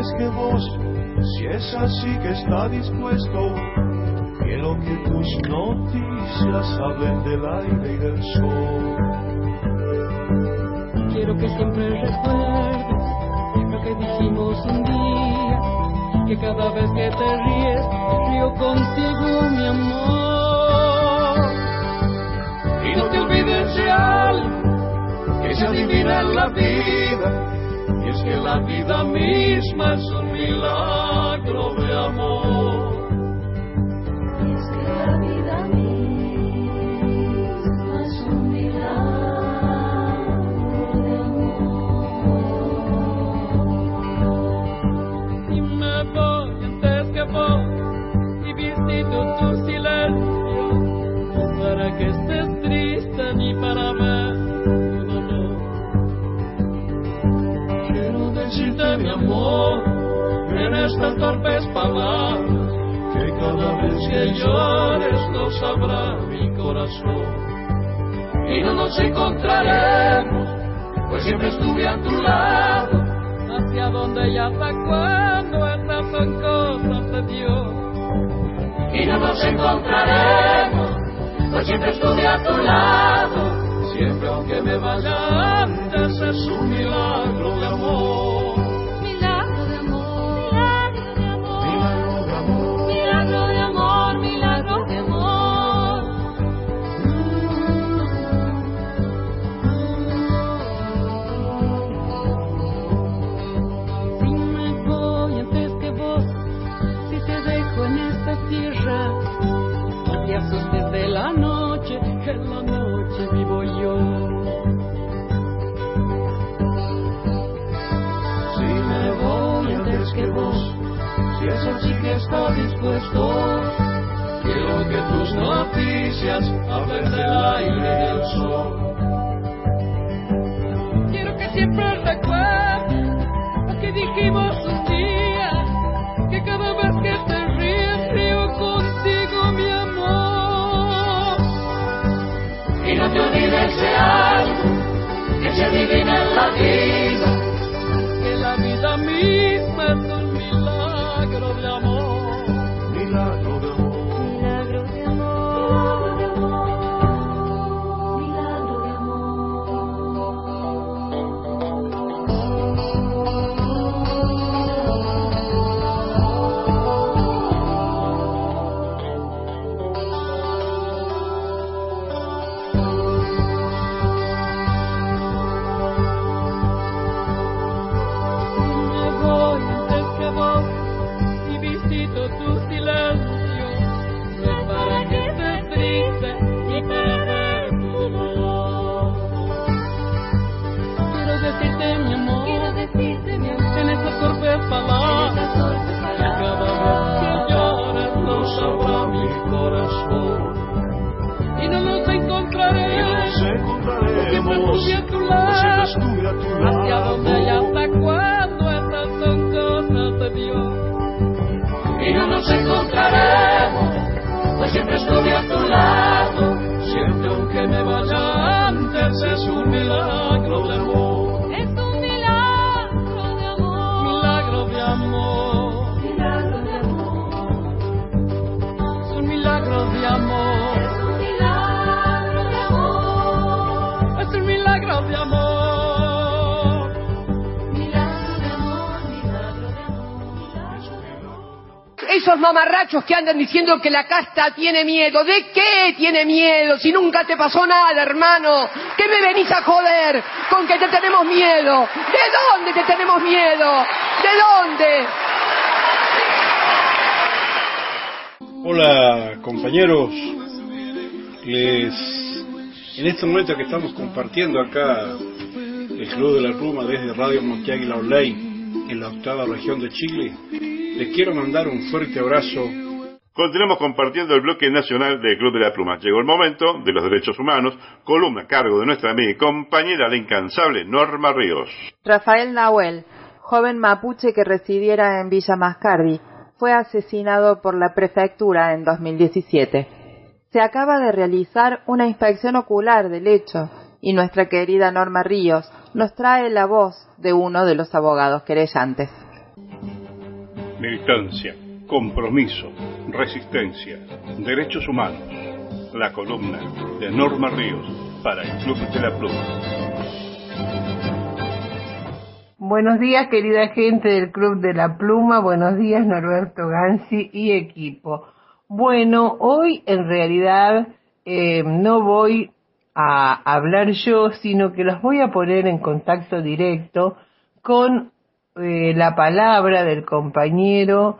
Antes que vos, si es así que está dispuesto, quiero que tus noticias hablen del aire y del sol. Quiero que siempre recuerdes lo que dijimos un día, que cada vez que te ríes, río contigo, mi amor. Y no te olvides de algo que se adivina en la vida, y es que la vida misma es un milagro de amor. En estas torpes palabras que cada vez que llores lo sabrá mi corazón. Y no nos encontraremos pues siempre estuve a tu lado. Hacia donde y hasta cuándo estas son cosas de Dios. y no nos encontraremos pues siempre estuve a tu lado. Siempre aunque me vaya antes es un milagro de amor si es así que está dispuesto, quiero que tus noticias hablen del aire y del sol. Quiero que siempre recuerdes lo que dijimos un día, que cada vez que te ríes río contigo mi amor. Y no te olvides de algo que se adivina en la vida, Esos mamarrachos que andan diciendo que la casta tiene miedo. ¿De qué tiene miedo? Si nunca te pasó nada, hermano. ¿Qué me venís a joder con que te tenemos miedo? ¿De dónde te tenemos miedo? ¿De dónde? Hola compañeros, les en este momento que estamos compartiendo acá del Club de la Pluma desde Radio Monteáguila Online en la octava región de Chile, les quiero mandar un fuerte abrazo. Continuamos compartiendo el bloque nacional del Club de la Pluma. Llegó el momento de los derechos humanos, columna a cargo de nuestra amiga y compañera la incansable Norma Ríos. Rafael Nahuel, joven mapuche que residiera en Villa Mascardi, fue asesinado por la prefectura en 2017. Se acaba de realizar una inspección ocular del hecho y nuestra querida Norma Ríos nos trae la voz de uno de los abogados querellantes. Militancia, compromiso, resistencia, derechos humanos. La columna de Norma Ríos para el Club de la Pluma. Buenos días, querida gente del Club de la Pluma. Buenos días, Norberto Gansi y equipo. Bueno, hoy en realidad eh, no voy a hablar yo, sino que los voy a poner en contacto directo con eh, la palabra del compañero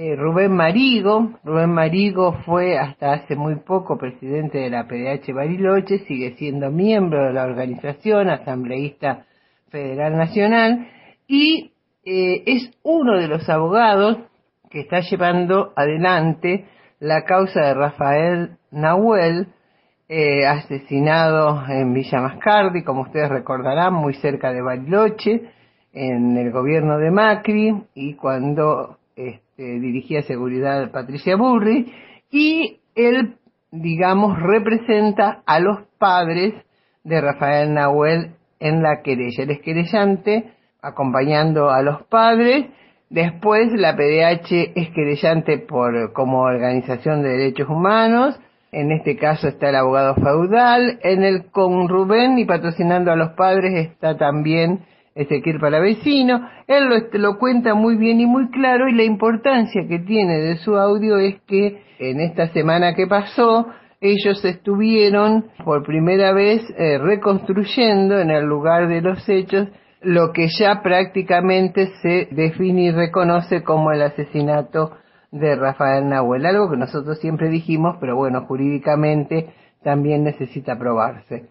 eh, Rubén Marigo. Rubén Marigo fue hasta hace muy poco presidente de la PDH Bariloche, sigue siendo miembro de la organización, asambleísta federal nacional, y eh, es uno de los abogados que está llevando adelante la causa de Rafael Nahuel, eh, asesinado en Villa Mascardi, como ustedes recordarán, muy cerca de Bariloche, en el gobierno de Macri, y cuando este, dirigía seguridad Patricia Burri, y él, digamos, representa a los padres de Rafael Nahuel en la querella. Él es querellante acompañando a los padres, después la PDH es querellante por, como organización de derechos humanos, en este caso está el abogado feudal, en el con Rubén y patrocinando a los padres está también Ezequiel Palavecino. Él lo, cuenta muy bien y muy claro y la importancia que tiene de su audio es que en esta semana que pasó ellos estuvieron por primera vez eh, reconstruyendo en el lugar de los hechos lo que ya prácticamente se define y reconoce como el asesinato de Rafael Nahuel, algo que nosotros siempre dijimos, pero bueno, jurídicamente también necesita probarse.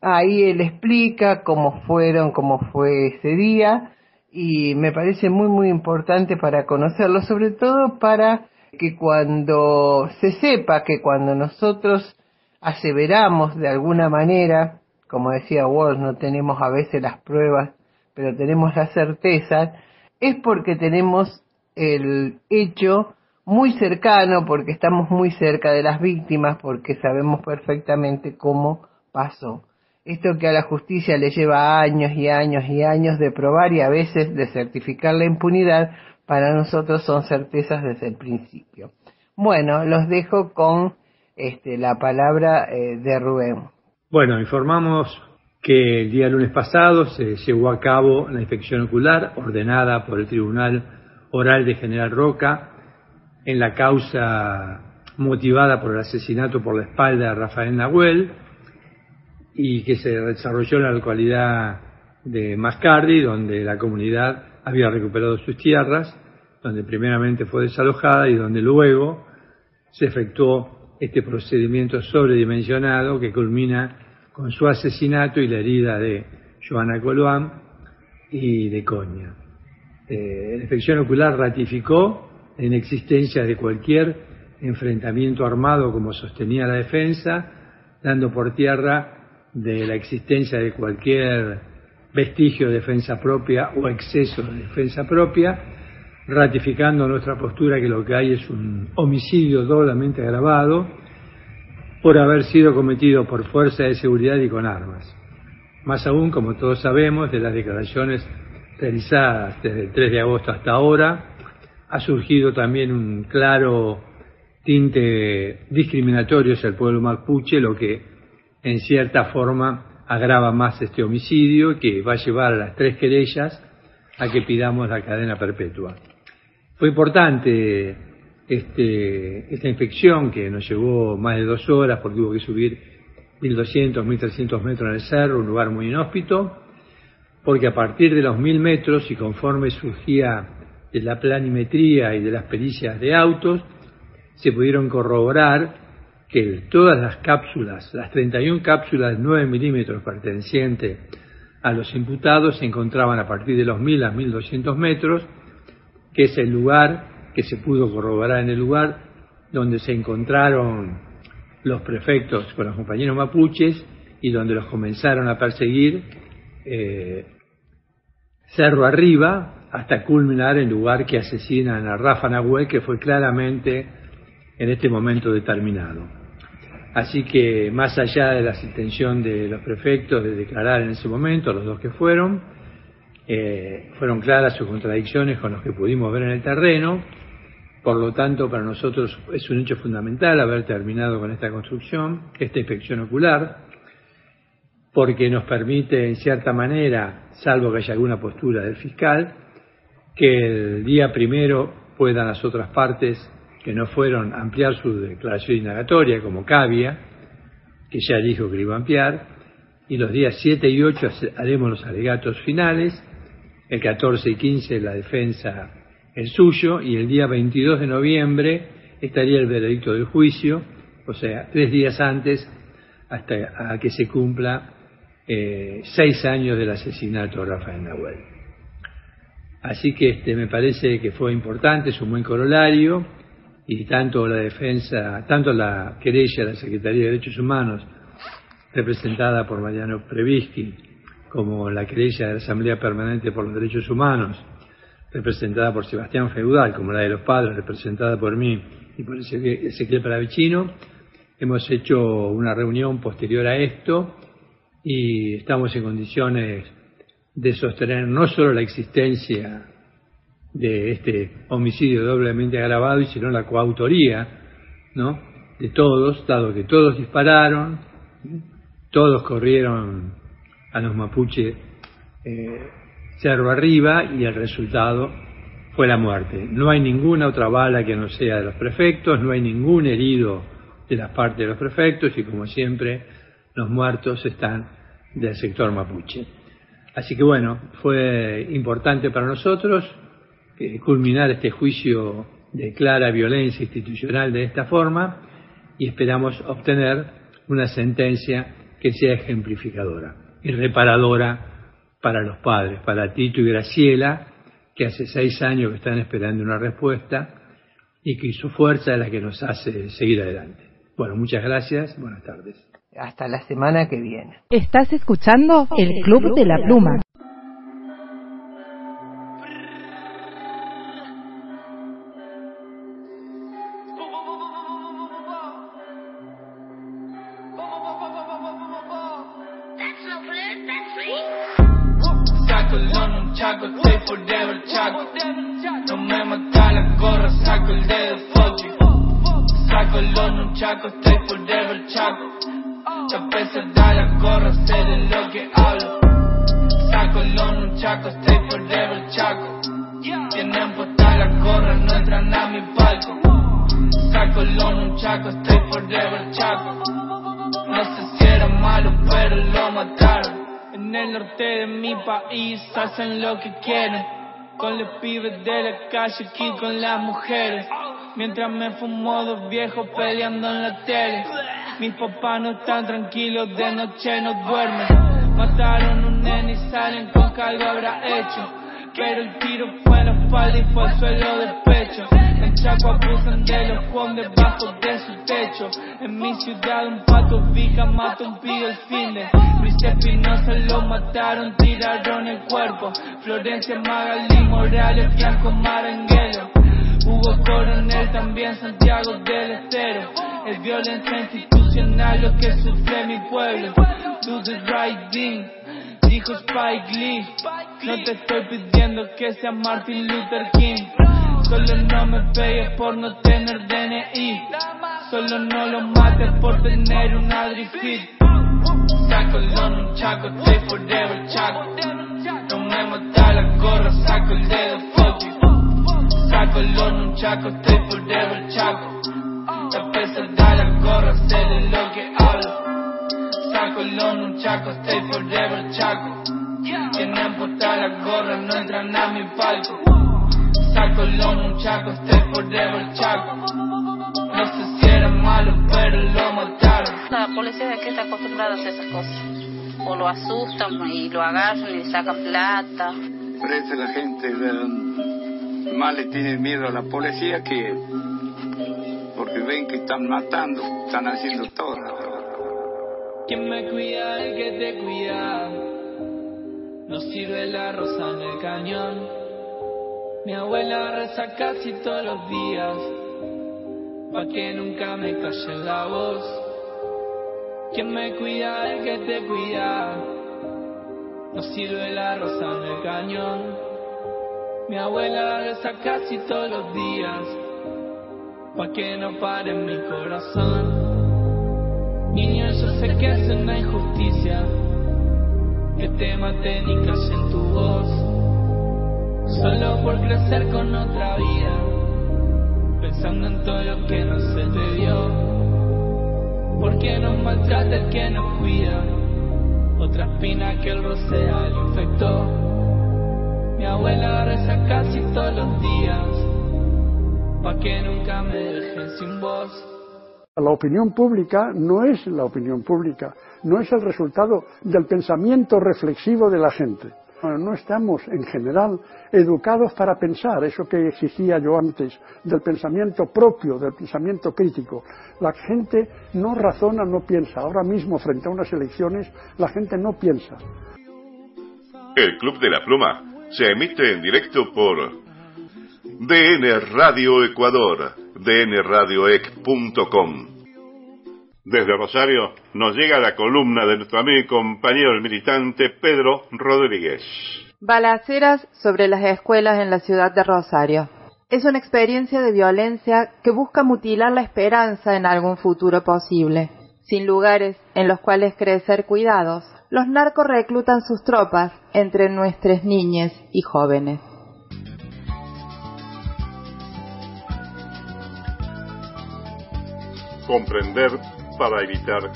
Ahí él explica cómo fueron, cómo fue ese día, y me parece muy, muy importante para conocerlo, sobre todo para que cuando se sepa que cuando nosotros aseveramos de alguna manera, como decía Walsh, no tenemos a veces las pruebas, pero tenemos la certeza, es porque tenemos el hecho muy cercano, porque estamos muy cerca de las víctimas, porque sabemos perfectamente cómo pasó. Esto que a la justicia le lleva años y años y años de probar y a veces de certificar la impunidad, para nosotros son certezas desde el principio. Bueno, los dejo con este, la palabra eh, de Rubén. Bueno, informamos que el día lunes pasado se llevó a cabo la inspección ocular ordenada por el Tribunal Oral de General Roca en la causa motivada por el asesinato por la espalda de Rafael Nahuel y que se desarrolló en la localidad de Mascardi, donde la comunidad había recuperado sus tierras, donde primeramente fue desalojada y donde luego se efectuó este procedimiento sobredimensionado que culmina con su asesinato y la herida de Joana Coloán y de Coña. Eh, la inspección ocular ratificó en existencia de cualquier enfrentamiento armado como sostenía la defensa, dando por tierra de la existencia de cualquier vestigio de defensa propia o exceso de defensa propia, ratificando nuestra postura que lo que hay es un homicidio doblemente agravado por haber sido cometido por fuerza de seguridad y con armas. Más aún, como todos sabemos, de las declaraciones realizadas desde el 3 de agosto hasta ahora, ha surgido también un claro tinte discriminatorio hacia el pueblo mapuche, lo que en cierta forma agrava más este homicidio que va a llevar a las tres querellas a que pidamos la cadena perpetua. Fue importante este, esta infección que nos llevó más de dos horas porque hubo que subir 1.200, 1.300 metros en el cerro, un lugar muy inhóspito, porque a partir de los 1.000 metros y conforme surgía de la planimetría y de las pericias de autos, se pudieron corroborar que todas las cápsulas, las 31 cápsulas de 9 milímetros pertenecientes a los imputados se encontraban a partir de los 1000 a 1200 metros, que es el lugar que se pudo corroborar en el lugar donde se encontraron los prefectos con los compañeros mapuches y donde los comenzaron a perseguir eh, cerro arriba hasta culminar el lugar que asesinan a Rafa Nahuel, que fue claramente en este momento determinado. Así que más allá de la intención de los prefectos de declarar en ese momento, los dos que fueron, eh, fueron claras sus contradicciones con los que pudimos ver en el terreno, por lo tanto para nosotros es un hecho fundamental haber terminado con esta construcción, esta inspección ocular, porque nos permite en cierta manera, salvo que haya alguna postura del fiscal, que el día primero puedan las otras partes que no fueron ampliar su declaración indagatoria, como Cavia, que ya dijo que iba a ampliar, y los días 7 y 8 haremos los alegatos finales, el 14 y 15 la defensa el suyo, y el día 22 de noviembre estaría el veredicto del juicio, o sea, tres días antes hasta a que se cumpla eh, seis años del asesinato de Rafael Nahuel. Así que este, me parece que fue importante, es un buen corolario, y tanto la defensa, tanto la querella de la Secretaría de Derechos Humanos, representada por Mariano Previsky, como la querella de la Asamblea Permanente por los Derechos Humanos, representada por Sebastián Feudal, como la de los padres, representada por mí y por Ezequiel Paravicino, hemos hecho una reunión posterior a esto y estamos en condiciones de sostener no solo la existencia de este homicidio doblemente agravado, sino la coautoría, ¿no? De todos, dado que todos dispararon, todos corrieron a los mapuches eh, cerro arriba y el resultado fue la muerte. No hay ninguna otra bala que no sea de los prefectos, no hay ningún herido de la parte de los prefectos y como siempre los muertos están del sector mapuche. Así que bueno, fue importante para nosotros culminar este juicio de clara violencia institucional de esta forma y esperamos obtener una sentencia que sea ejemplificadora y reparadora para los padres, para Tito y Graciela, que hace seis años que están esperando una respuesta y que su fuerza es la que nos hace seguir adelante. Bueno, muchas gracias, buenas tardes. Hasta la semana que viene. Estás escuchando el Club de la Pluma. Hacen lo que quieren. Con los pibes de la calle aquí con las mujeres. Mientras me fumo dos viejos peleando en la tele. Mis papás no están tranquilos, de noche no duermen. Mataron un nene y salen con que algo habrá hecho. Pero el tiro fue en la espalda y fue al suelo de pecho. En Chaco abusan de los Juan debajo de su techo. En mi ciudad un pato vica mata un pibe el fin de. Luis Espinosa lo mataron, tiraron el cuerpo. Florencia Magalí Morales, Bianco Maranguelo. Hugo Coronel, también Santiago del Estero. Es violencia institucional lo que sufre mi pueblo. Do the right thing, dijo Spike Lee. No te estoy pidiendo que sea Martin Luther King. Solo no me pegues por no tener DNI. Solo no lo mates por tener un drift fit. Saco el dono, un chaco, stay forever, chaco. No me mata la gorra, saco el dedo, fuck you. Saco el dono, un chaco, stay forever, chaco. La pesa da la gorra, sé de lo que hablo. El dono, un chaco, stay forever, chaco. Tienen puesta la gorra, no entran a mi palco. Saco dono, un chaco, stay forever, chaco. No sé si era malo, pero lo mataron. La policía de aquí está acostumbrada a hacer esas cosas. o lo asustan y lo agarran y le sacan plata. Parece la gente más le tiene miedo a la policía que porque ven que están matando, están haciendo todo. ¿Quién me cuida el que te cuida? No sirve la rosa en el cañón. Mi abuela reza casi todos los días, pa' que nunca me calle la voz. ¿Quién me cuida el que te cuida? No sirve la rosa en el cañón. Mi abuela reza casi todos los días, pa' que no pare mi corazón. Niño, yo sé que es una injusticia que te maten y tu voz, solo por crecer con otra vida, pensando en todo lo que no se te dio. ¿Por qué nos maltrata el que nos cuida? Otra espina que el rocea lo infectó. Mi abuela reza casi todos los días, pa' que nunca me dejen sin voz. La opinión pública no es la opinión pública, no es el resultado del pensamiento reflexivo de la gente. No estamos, en general, educados para pensar, eso que exigía yo antes, del pensamiento propio, del pensamiento crítico. La gente no razona, no piensa. Ahora mismo, frente a unas elecciones, la gente no piensa. El Club de la Pluma se emite en directo por DN Radio Ecuador, dnradioec.com. Desde Rosario nos llega la columna de nuestro amigo y compañero el militante Pedro Rodríguez. Balaceras sobre las escuelas en la ciudad de Rosario. Es una experiencia de violencia que busca mutilar la esperanza en algún futuro posible. Sin lugares en los cuales crecer cuidados, los narcos reclutan sus tropas entre nuestras niñas y jóvenes. Comprender para evitar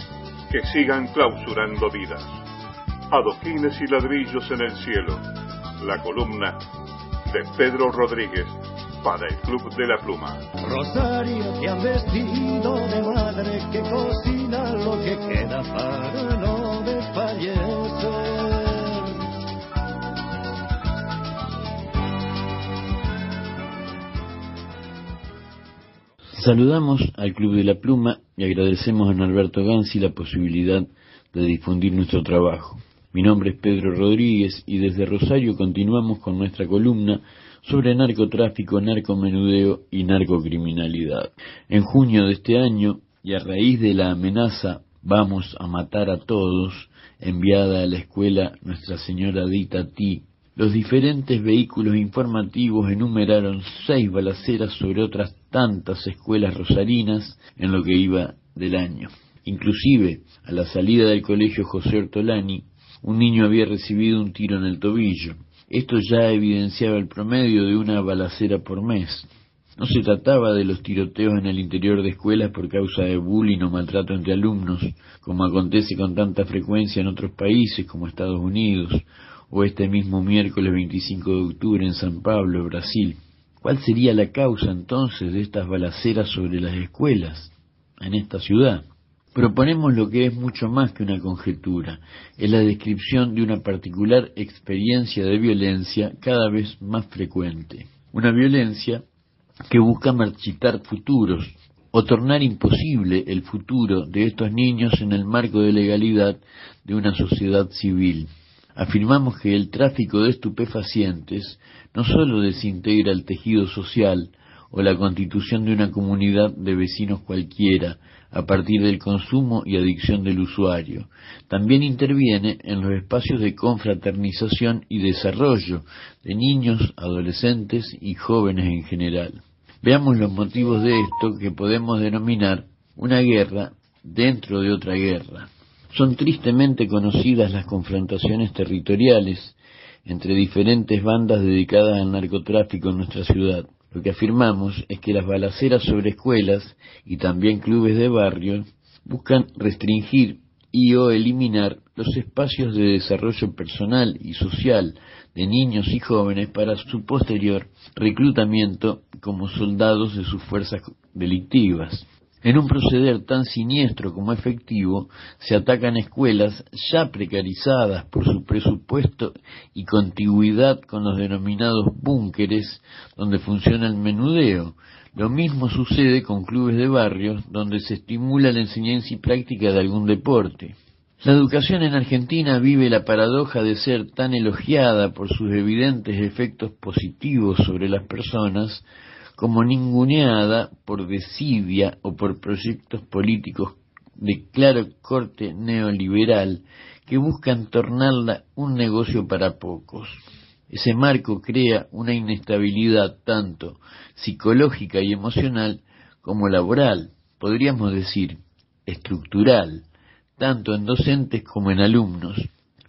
que sigan clausurando vidas. Adoquines y ladrillos en el cielo. La columna de Pedro Rodríguez para el Club de la Pluma. Rosario te han vestido de madre que cocina lo que queda para no desfallecer. Saludamos al Club de la Pluma y agradecemos a Norberto Gansi la posibilidad de difundir nuestro trabajo. Mi nombre es Pedro Rodríguez y desde Rosario continuamos con nuestra columna sobre narcotráfico, narcomenudeo y narcocriminalidad. En junio de este año, y a raíz de la amenaza Vamos a matar a todos, enviada a la escuela Nuestra Señora Dita Ti, los diferentes vehículos informativos enumeraron seis balaceras sobre otras tantas escuelas rosarinas en lo que iba del año. Inclusive, a la salida del colegio José Ortolani, un niño había recibido un tiro en el tobillo. Esto ya evidenciaba el promedio de una balacera por mes. No se trataba de los tiroteos en el interior de escuelas por causa de bullying o maltrato entre alumnos, como acontece con tanta frecuencia en otros países como Estados Unidos, o este mismo miércoles 25 de octubre en San Pablo, Brasil. ¿Cuál sería la causa entonces de estas balaceras sobre las escuelas en esta ciudad? Proponemos lo que es mucho más que una conjetura, es la descripción de una particular experiencia de violencia cada vez más frecuente. Una violencia que busca marchitar futuros o tornar imposible el futuro de estos niños en el marco de legalidad de una sociedad civil. Afirmamos que el tráfico de estupefacientes no sólo desintegra el tejido social o la constitución de una comunidad de vecinos cualquiera a partir del consumo y adicción del usuario, también interviene en los espacios de confraternización y desarrollo de niños, adolescentes y jóvenes en general. Veamos los motivos de esto que podemos denominar una guerra dentro de otra guerra. Son tristemente conocidas las confrontaciones territoriales entre diferentes bandas dedicadas al narcotráfico en nuestra ciudad. Lo que afirmamos es que las balaceras sobre escuelas y también clubes de barrio buscan restringir y o eliminar los espacios de desarrollo personal y social de niños y jóvenes para su posterior reclutamiento como soldados de sus fuerzas delictivas. En un proceder tan siniestro como efectivo, se atacan escuelas ya precarizadas por su presupuesto y contigüidad con los denominados búnkeres donde funciona el menudeo. Lo mismo sucede con clubes de barrios donde se estimula la enseñanza y práctica de algún deporte. La educación en Argentina vive la paradoja de ser tan elogiada por sus evidentes efectos positivos sobre las personas como ninguneada por desidia o por proyectos políticos de claro corte neoliberal que buscan tornarla un negocio para pocos. Ese marco crea una inestabilidad tanto psicológica y emocional como laboral, podríamos decir estructural, tanto en docentes como en alumnos.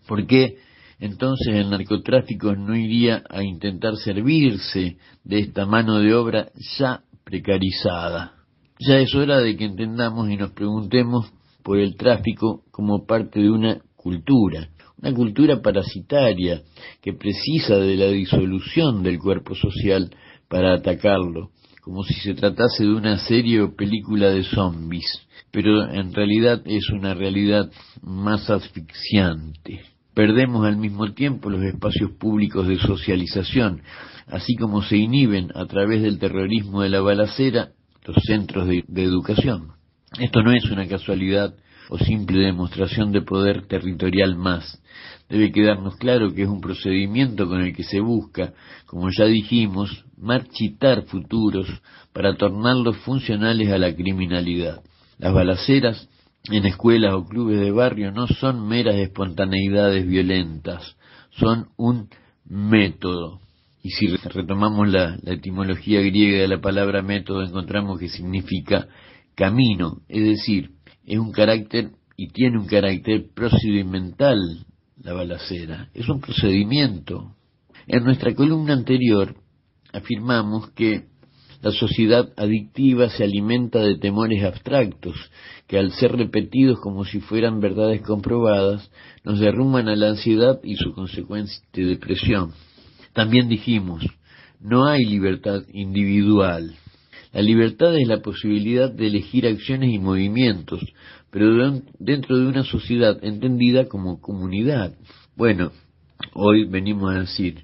¿Por qué entonces el narcotráfico no iría a intentar servirse de esta mano de obra ya precarizada? Ya es hora de que entendamos y nos preguntemos por el tráfico como parte de una cultura, una cultura parasitaria que precisa de la disolución del cuerpo social para atacarlo, como si se tratase de una serie o película de zombies, pero en realidad es una realidad más asfixiante. Perdemos al mismo tiempo los espacios públicos de socialización, así como se inhiben a través del terrorismo de la balacera los centros de, educación. Esto no es una casualidad o simple demostración de poder territorial más. Debe quedarnos claro que es un procedimiento con el que se busca, como ya dijimos, marchitar futuros para tornarlos funcionales a la criminalidad. Las balaceras en escuelas o clubes de barrio no son meras espontaneidades violentas, son un método. Y si retomamos la, etimología griega de la palabra método, encontramos que significa camino, es decir, es un carácter y tiene un carácter procedimental la balacera, es un procedimiento. En nuestra columna anterior afirmamos que la sociedad adictiva se alimenta de temores abstractos que al ser repetidos como si fueran verdades comprobadas nos derrumban a la ansiedad y su consecuente depresión. También dijimos, no hay libertad individual. La libertad es la posibilidad de elegir acciones y movimientos, pero dentro de una sociedad entendida como comunidad. Bueno, hoy venimos a decir,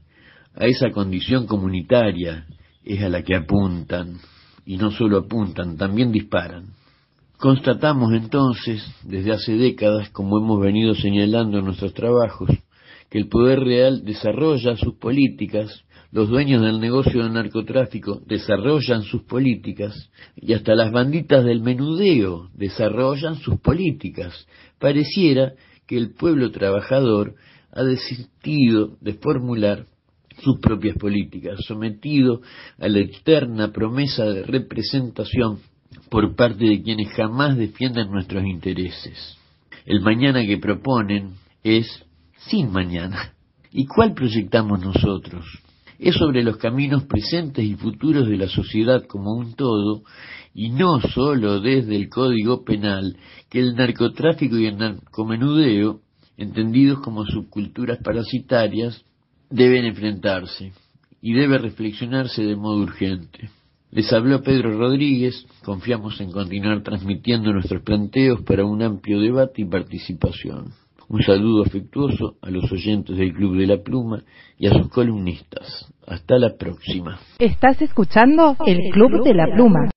a esa condición comunitaria es a la que apuntan, y no solo apuntan, también disparan. Constatamos entonces, desde hace décadas, como hemos venido señalando en nuestros trabajos, que el poder real desarrolla sus políticas los dueños del negocio del narcotráfico desarrollan sus políticas y hasta las banditas del menudeo desarrollan sus políticas. Pareciera que el pueblo trabajador ha desistido de formular sus propias políticas, sometido a la externa promesa de representación por parte de quienes jamás defienden nuestros intereses. El mañana que proponen es sin mañana. ¿Y cuál proyectamos nosotros? es sobre los caminos presentes y futuros de la sociedad como un todo, y no sólo desde el Código Penal, que el narcotráfico y el narcomenudeo, entendidos como subculturas parasitarias, deben enfrentarse y debe reflexionarse de modo urgente. Les habló Pedro Rodríguez, confiamos en continuar transmitiendo nuestros planteos para un amplio debate y participación. Un saludo afectuoso a los oyentes del Club de la Pluma y a sus columnistas. Hasta la próxima. Estás escuchando el Club de la Pluma.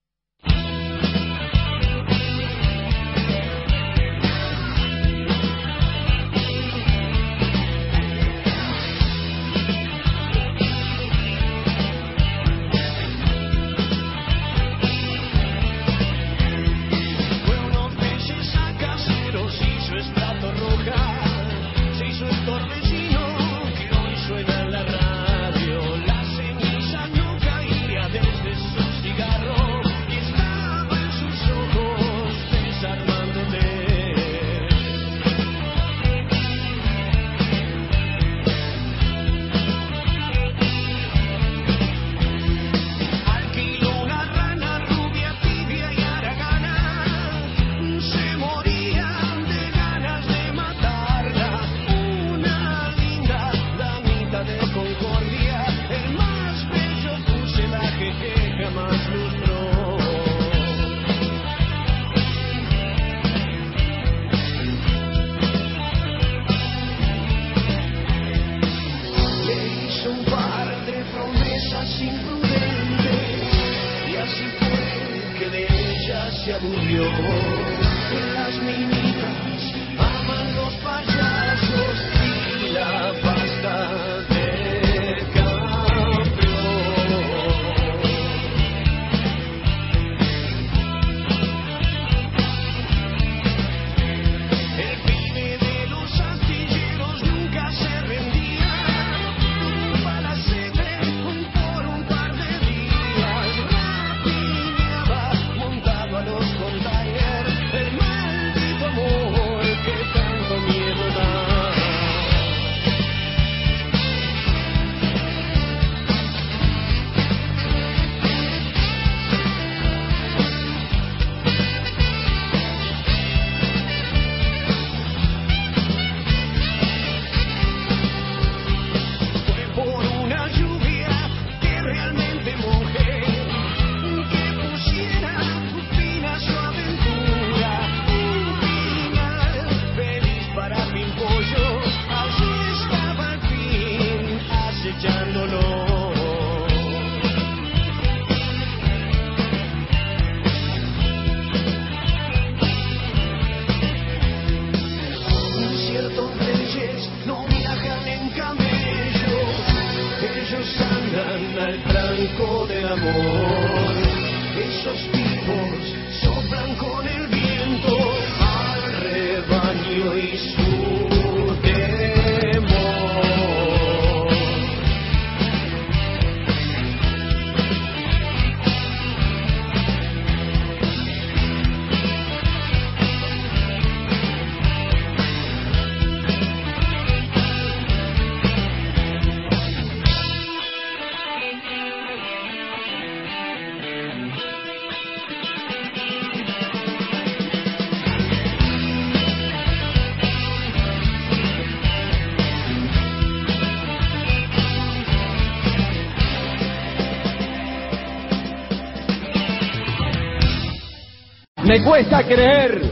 Me cuesta creer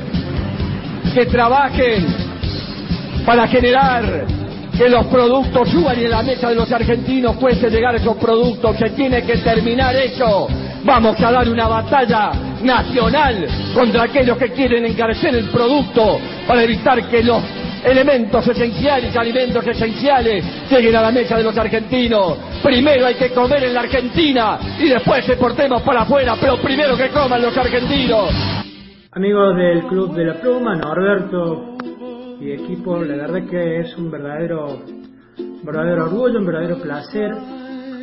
que trabajen para generar que los productos suban y en la mesa de los argentinos cueste llegar esos productos. Se tiene que terminar eso. Vamos a dar una batalla nacional contra aquellos que quieren encarecer el producto para evitar que los elementos esenciales, alimentos esenciales, lleguen a la mesa de los argentinos. Primero hay que comer en la Argentina y después exportemos para afuera, pero primero que coman los argentinos. Amigos del Club de la Pluma, Norberto y equipo, la verdad que es un verdadero, verdadero orgullo, un verdadero placer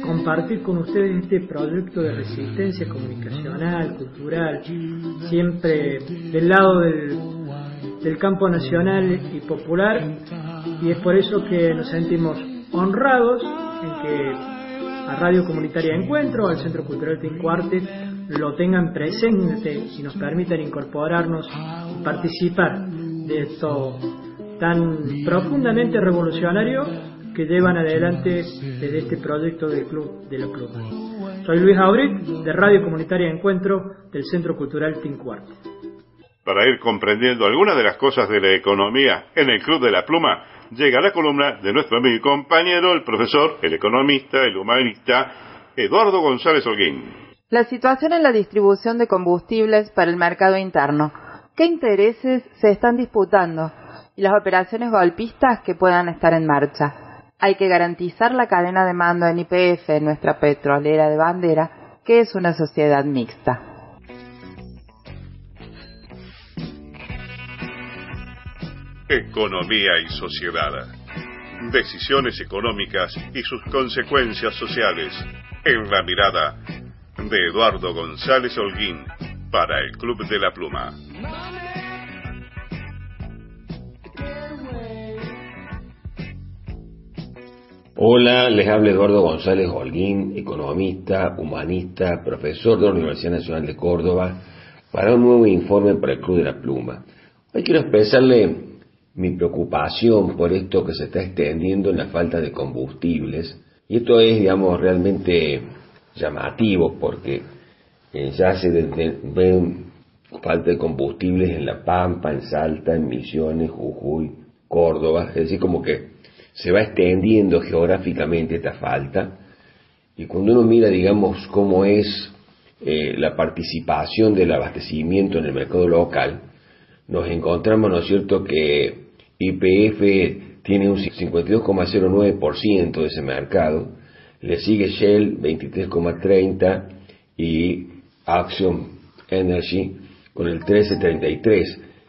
compartir con ustedes este proyecto de resistencia comunicacional, cultural, siempre del lado del, del campo nacional y popular, y es por eso que nos sentimos honrados en que a Radio Comunitaria Encuentro, al Centro Cultural Tincuarte, lo tengan presente y nos permitan incorporarnos y participar de esto tan profundamente revolucionario que llevan adelante desde este proyecto del Club de la Pluma. Soy Luis Auric, de Radio Comunitaria Encuentro del Centro Cultural Tincuarte. Para ir comprendiendo algunas de las cosas de la economía en el Club de la Pluma, llega la columna de nuestro amigo y compañero, el profesor, el economista, el humanista, Eduardo González Holguín. La situación en la distribución de combustibles para el mercado interno. ¿Qué intereses se están disputando? Y las operaciones golpistas que puedan estar en marcha. Hay que garantizar la cadena de mando en IPF, nuestra petrolera de bandera, que es una sociedad mixta. Economía y sociedad. Decisiones económicas y sus consecuencias sociales. En la mirada de Eduardo González Holguín para el Club de la Pluma. Hola, les habla Eduardo González Holguín, economista, humanista, profesor de la Universidad Nacional de Córdoba, para un nuevo informe para el Club de la Pluma. Hoy quiero expresarle mi preocupación por esto que se está extendiendo en la falta de combustibles, y esto es, digamos, realmente llamativo porque eh, ya se ven falta de combustibles en La Pampa, en Salta, en Misiones, Jujuy, Córdoba, es decir, como que se va extendiendo geográficamente esta falta. Y cuando uno mira, digamos, cómo es eh, la participación del abastecimiento en el mercado local, nos encontramos, ¿no es cierto?, que IPF tiene un 52,09% de ese mercado, le sigue Shell 23,30 y Action Energy con el 13,33.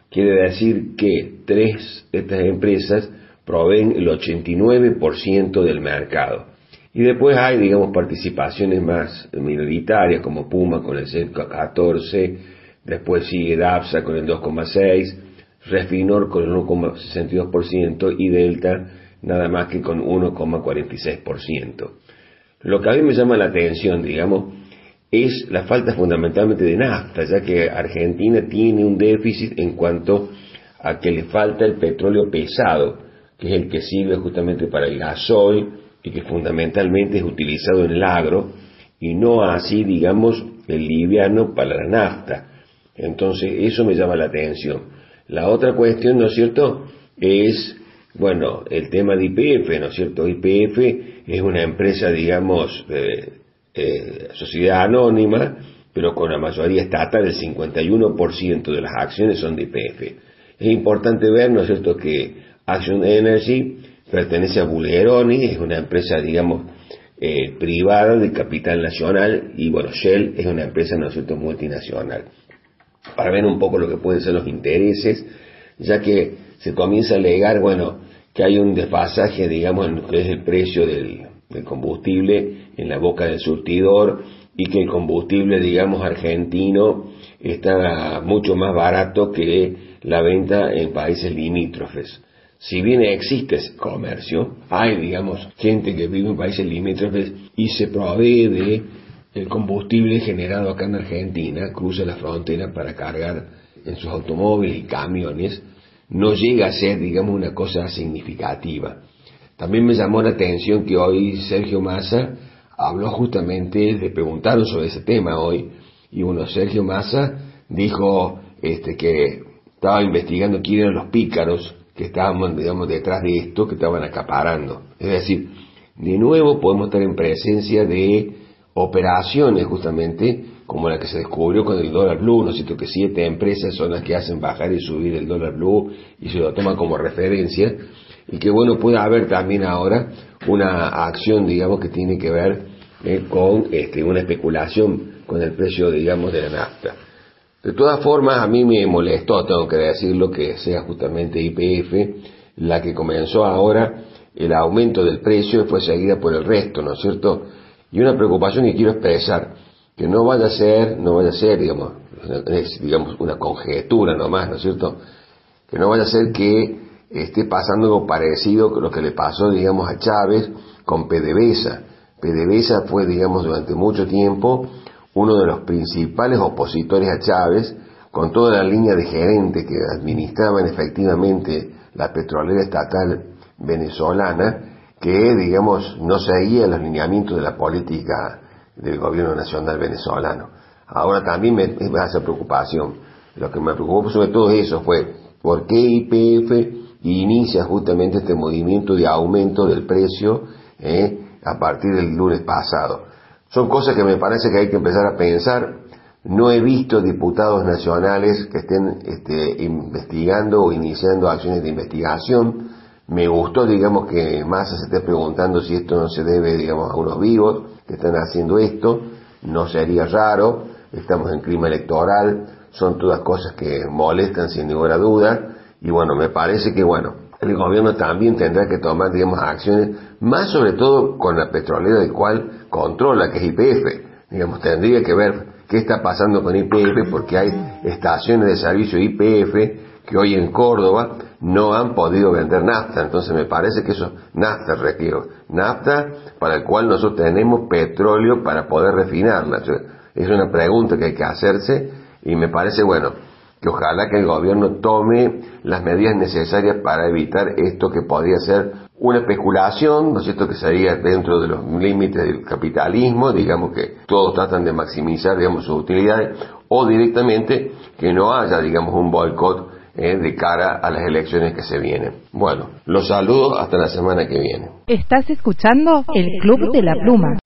Quiere decir que tres de estas empresas proveen el 89% del mercado. Y después hay, digamos, participaciones más minoritarias como Puma con el 14, después sigue DAPSA con el 2,6, Refinor con el 1,62% y Delta nada más que con 1,46%. Lo que a mí me llama la atención, digamos, es la falta fundamentalmente de nafta, ya que Argentina tiene un déficit en cuanto a que le falta el petróleo pesado, que es el que sirve justamente para el gasoil y que fundamentalmente es utilizado en el agro, y no así, digamos, el liviano para la nafta. Entonces, eso me llama la atención. La otra cuestión, ¿no es cierto?, es, bueno, el tema de IPF, ¿no es cierto? IPF es una empresa, digamos, eh, sociedad anónima, pero con la mayoría estatal, el 51% de las acciones son de IPF. Es importante ver, ¿no es cierto?, que Action Energy pertenece a Bulgeroni, es una empresa, digamos, eh, privada de capital nacional, y bueno, Shell es una empresa, ¿no es cierto?, multinacional. Para ver un poco lo que pueden ser los intereses, ya que se comienza a alegar, bueno, que hay un desfasaje, digamos, en lo que es el precio del, combustible en la boca del surtidor y que el combustible, digamos, argentino está mucho más barato que la venta en países limítrofes. Si bien existe ese comercio, hay, digamos, gente que vive en países limítrofes y se provee de el combustible generado acá en Argentina, cruza la frontera para cargar en sus automóviles y camiones, no llega a ser, digamos, una cosa significativa. También me llamó la atención que hoy Sergio Massa habló justamente, le preguntaron sobre ese tema hoy, y bueno, Sergio Massa dijo este, que estaba investigando quién eran los pícaros que estaban, digamos, detrás de esto, que estaban acaparando. Es decir, de nuevo podemos estar en presencia de operaciones justamente como la que se descubrió con el dólar blue, ¿no es cierto? Que siete empresas son las que hacen bajar y subir el dólar blue y se lo toman como referencia y que bueno, puede haber también ahora una acción, digamos, que tiene que ver eh, con este, una especulación con el precio, digamos, de la nafta. De todas formas, a mí me molestó, tengo que decirlo, que sea justamente IPF la que comenzó ahora el aumento del precio y fue seguida por el resto, ¿no es cierto? Y una preocupación que quiero expresar, que no vaya a ser, no vaya a ser, digamos, es, digamos, una conjetura nomás, ¿no es cierto? Que no vaya a ser que esté pasando algo parecido con lo que le pasó, digamos, a Chávez con PDVSA. PDVSA fue, digamos, durante mucho tiempo uno de los principales opositores a Chávez, con toda la línea de gerentes que administraban efectivamente la petrolera estatal venezolana, que, digamos, no seguía los lineamientos de la política del gobierno nacional venezolano. Ahora también me, hace preocupación. Lo que me preocupó sobre todo eso fue por qué IPF inicia justamente este movimiento de aumento del precio eh, a partir del lunes pasado. Son cosas que me parece que hay que empezar a pensar. No he visto diputados nacionales que estén este, investigando o iniciando acciones de investigación. Me gustó, digamos, que Massa se esté preguntando si esto no se debe, digamos, a unos vivos que están haciendo esto. No sería raro. Estamos en clima electoral. Son todas cosas que molestan sin ninguna duda y bueno, me parece que bueno, el gobierno también tendrá que tomar, digamos, acciones, más sobre todo con la petrolera del cual controla, que es IPF. Digamos, tendría que ver qué está pasando con IPF porque hay estaciones de servicio IPF que hoy en Córdoba no han podido vender nafta. Entonces me parece que eso, nafta requiero, nafta para el cual nosotros tenemos petróleo para poder refinarla. Es una pregunta que hay que hacerse y me parece, bueno, que ojalá que el gobierno tome las medidas necesarias para evitar esto que podría ser una especulación, ¿no es cierto?, que sería dentro de los límites del capitalismo, digamos que todos tratan de maximizar, digamos, sus utilidades, o directamente que no haya, digamos, un boicot eh, de cara a las elecciones que se vienen. Bueno, los saludo hasta la semana que viene. Estás escuchando el Club de la Pluma.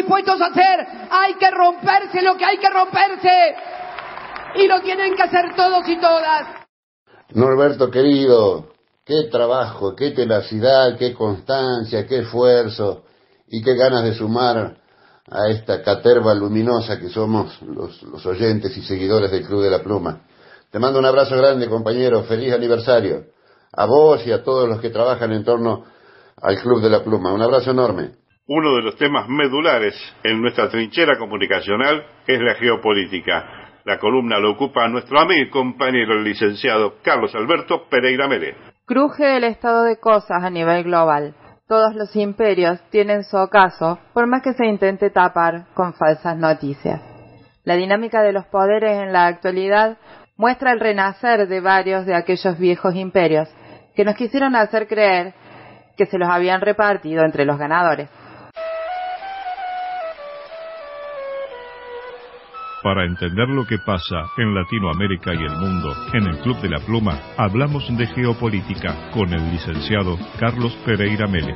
Dispuestos a hacer. Hay que romperse lo que hay que romperse. Y lo tienen que hacer todos y todas. Norberto querido, qué trabajo, qué tenacidad, qué constancia, qué esfuerzo y qué ganas de sumar a esta caterva luminosa que somos los, los oyentes y seguidores del Club de la Pluma. Te mando un abrazo grande, compañero. Feliz aniversario. A vos y a todos los que trabajan en torno al Club de la Pluma. Un abrazo enorme. Uno de los temas medulares en nuestra trinchera comunicacional es la geopolítica. La columna lo ocupa nuestro amigo y compañero el licenciado Carlos Alberto Pereira Mere. Cruje el estado de cosas a nivel global. Todos los imperios tienen su ocaso, por más que se intente tapar con falsas noticias. La dinámica de los poderes en la actualidad muestra el renacer de varios de aquellos viejos imperios que nos quisieron hacer creer que se los habían repartido entre los ganadores. Para entender lo que pasa en Latinoamérica y el mundo, en el Club de la Pluma hablamos de geopolítica con el licenciado Carlos Pereira Mele.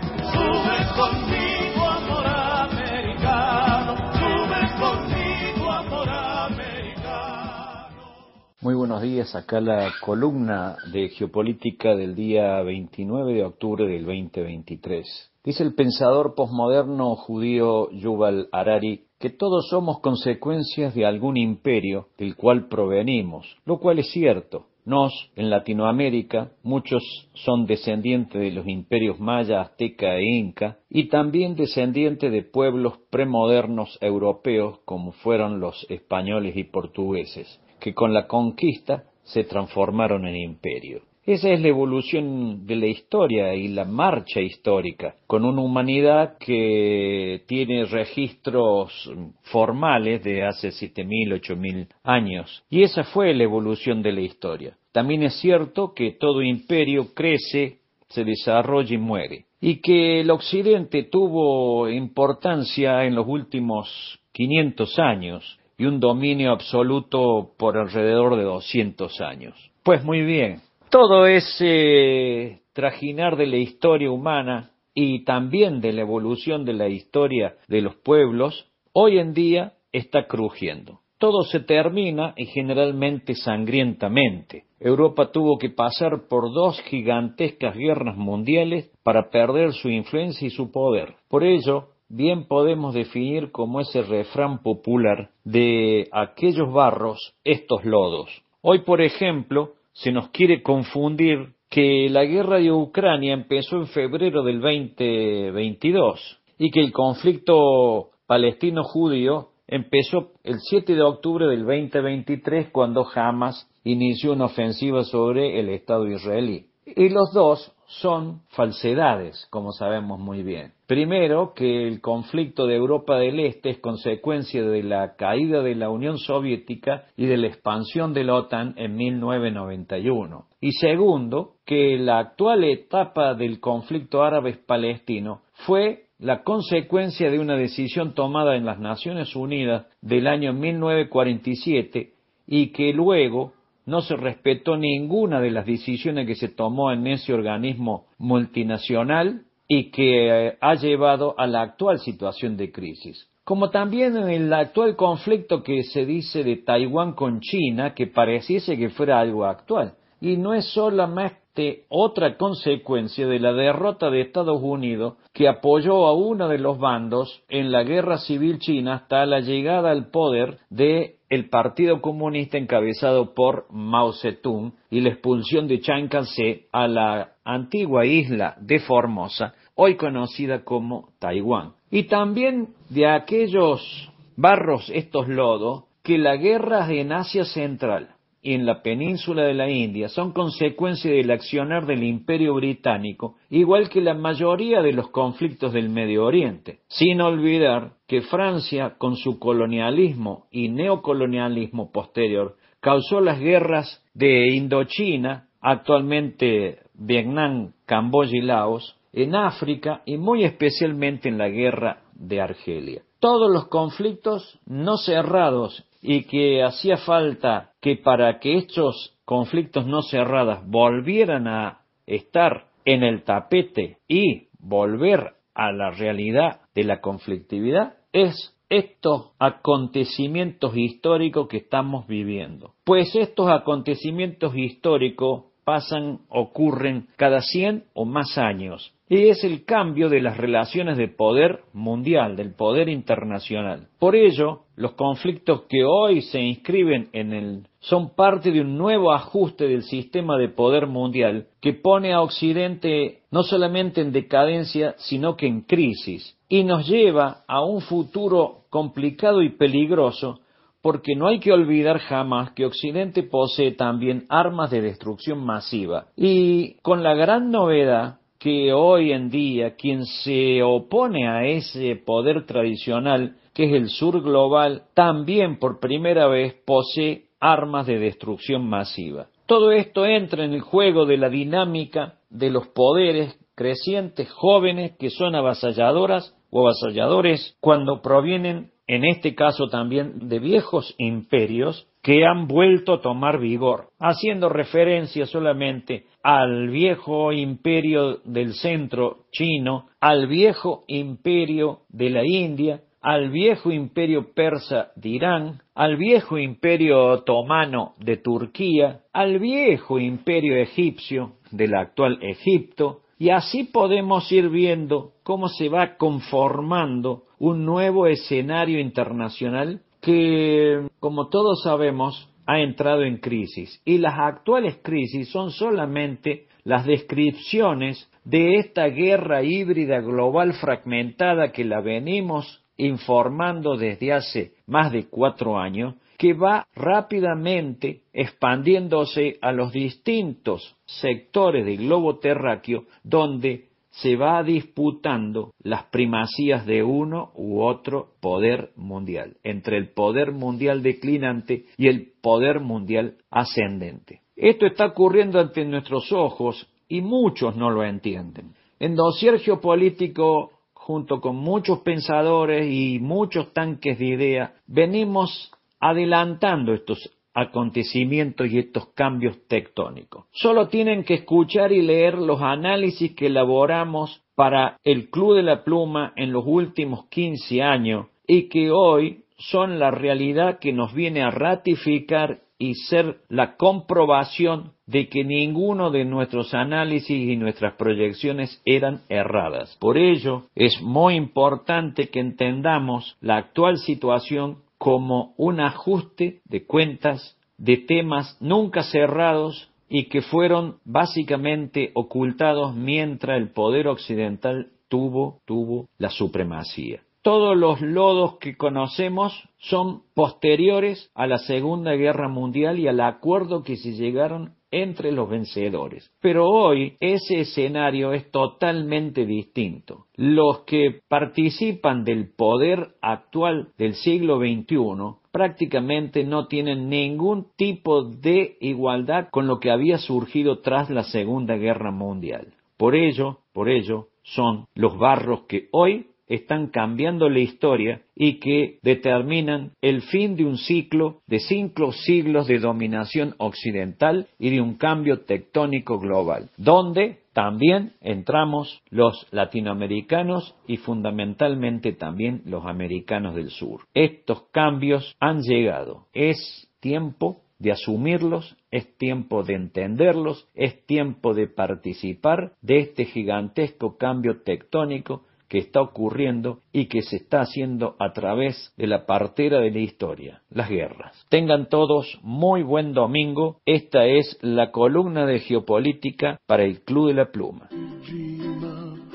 Muy buenos días, acá la columna de geopolítica del día 29 de octubre del 2023. Dice el pensador posmoderno judío Yuval Harari que todos somos consecuencias de algún imperio del cual provenimos, lo cual es cierto. Nos, en Latinoamérica, muchos son descendientes de los imperios maya, azteca e inca, y también descendientes de pueblos premodernos europeos como fueron los españoles y portugueses que con la conquista se transformaron en imperio. Esa es la evolución de la historia y la marcha histórica, con una humanidad que tiene registros formales de hace siete mil, ocho mil años. Y esa fue la evolución de la historia. También es cierto que todo imperio crece, se desarrolla y muere. Y que el Occidente tuvo importancia en los últimos 500 años y un dominio absoluto por alrededor de 200 años. Pues muy bien, todo ese trajinar de la historia humana y también de la evolución de la historia de los pueblos, hoy en día está crujiendo. Todo se termina y generalmente sangrientamente. Europa tuvo que pasar por dos gigantescas guerras mundiales para perder su influencia y su poder. Por ello, bien podemos definir como ese refrán popular de aquellos barros, estos lodos. Hoy, por ejemplo, se nos quiere confundir que la guerra de Ucrania empezó en febrero del 2022 y que el conflicto palestino-judío empezó el 7 de octubre del 2023 cuando Hamas inició una ofensiva sobre el Estado israelí. Y los dos son falsedades, como sabemos muy bien. Primero, que el conflicto de Europa del Este es consecuencia de la caída de la Unión Soviética y de la expansión de la OTAN en 1991. Y segundo, que la actual etapa del conflicto árabe-palestino fue la consecuencia de una decisión tomada en las Naciones Unidas del año 1947 y que luego no se respetó ninguna de las decisiones que se tomó en ese organismo multinacional y que eh, ha llevado a la actual situación de crisis. Como también en el actual conflicto que se dice de Taiwán con China, que pareciese que fuera algo actual. Y no es solamente otra consecuencia de la derrota de Estados Unidos, que apoyó a uno de los bandos en la guerra civil china hasta la llegada al poder de el Partido Comunista encabezado por Mao Zedong y la expulsión de Chiang Kai-shek a la antigua isla de Formosa, hoy conocida como Taiwán. Y también de aquellos barros, estos lodos, que la guerra en Asia Central en la península de la India son consecuencia del accionar del imperio británico, igual que la mayoría de los conflictos del Medio Oriente, sin olvidar que Francia, con su colonialismo y neocolonialismo posterior, causó las guerras de Indochina, actualmente Vietnam, Camboya y Laos, en África y muy especialmente en la guerra de Argelia. Todos los conflictos no cerrados y que hacía falta que para que estos conflictos no cerrados volvieran a estar en el tapete y volver a la realidad de la conflictividad es estos acontecimientos históricos que estamos viviendo. Pues estos acontecimientos históricos pasan, ocurren cada 100 o más años. Y es el cambio de las relaciones de poder mundial, del poder internacional. Por ello, los conflictos que hoy se inscriben en el son parte de un nuevo ajuste del sistema de poder mundial que pone a Occidente no solamente en decadencia, sino que en crisis y nos lleva a un futuro complicado y peligroso porque no hay que olvidar jamás que Occidente posee también armas de destrucción masiva y con la gran novedad que hoy en día quien se opone a ese poder tradicional que es el sur global, también por primera vez posee armas de destrucción masiva. Todo esto entra en el juego de la dinámica de los poderes crecientes jóvenes que son avasalladoras o avasalladores cuando provienen, en este caso también, de viejos imperios que han vuelto a tomar vigor, haciendo referencia solamente al viejo imperio del centro chino, al viejo imperio de la India, al viejo imperio persa de Irán, al viejo imperio otomano de Turquía, al viejo imperio egipcio del actual Egipto, y así podemos ir viendo cómo se va conformando un nuevo escenario internacional que, como todos sabemos, ha entrado en crisis. Y las actuales crisis son solamente las descripciones de esta guerra híbrida global fragmentada que la venimos informando desde hace más de cuatro años, que va rápidamente expandiéndose a los distintos sectores del globo terráqueo donde se va disputando las primacías de uno u otro poder mundial, entre el poder mundial declinante y el poder mundial ascendente. Esto está ocurriendo ante nuestros ojos y muchos no lo entienden. En dossier geopolítico junto con muchos pensadores y muchos tanques de ideas, venimos adelantando estos acontecimientos y estos cambios tectónicos. Solo tienen que escuchar y leer los análisis que elaboramos para el Club de la Pluma en los últimos 15 años y que hoy son la realidad que nos viene a ratificar y ser la comprobación de que ninguno de nuestros análisis y nuestras proyecciones eran erradas. Por ello, es muy importante que entendamos la actual situación como un ajuste de cuentas de temas nunca cerrados y que fueron básicamente ocultados mientras el poder occidental tuvo, tuvo la supremacía. Todos los lodos que conocemos son posteriores a la Segunda Guerra Mundial y al acuerdo que se llegaron entre los vencedores. Pero hoy ese escenario es totalmente distinto. Los que participan del poder actual del siglo XXI prácticamente no tienen ningún tipo de igualdad con lo que había surgido tras la Segunda Guerra Mundial. Por ello, por ello, son los barros que hoy están cambiando la historia y que determinan el fin de un ciclo de cinco siglos de dominación occidental y de un cambio tectónico global, donde también entramos los latinoamericanos y fundamentalmente también los americanos del sur. Estos cambios han llegado. Es tiempo de asumirlos, es tiempo de entenderlos, es tiempo de participar de este gigantesco cambio tectónico que está ocurriendo y que se está haciendo a través de la partera de la historia, las guerras. Tengan todos muy buen domingo. Esta es la columna de geopolítica para el Club de la Pluma.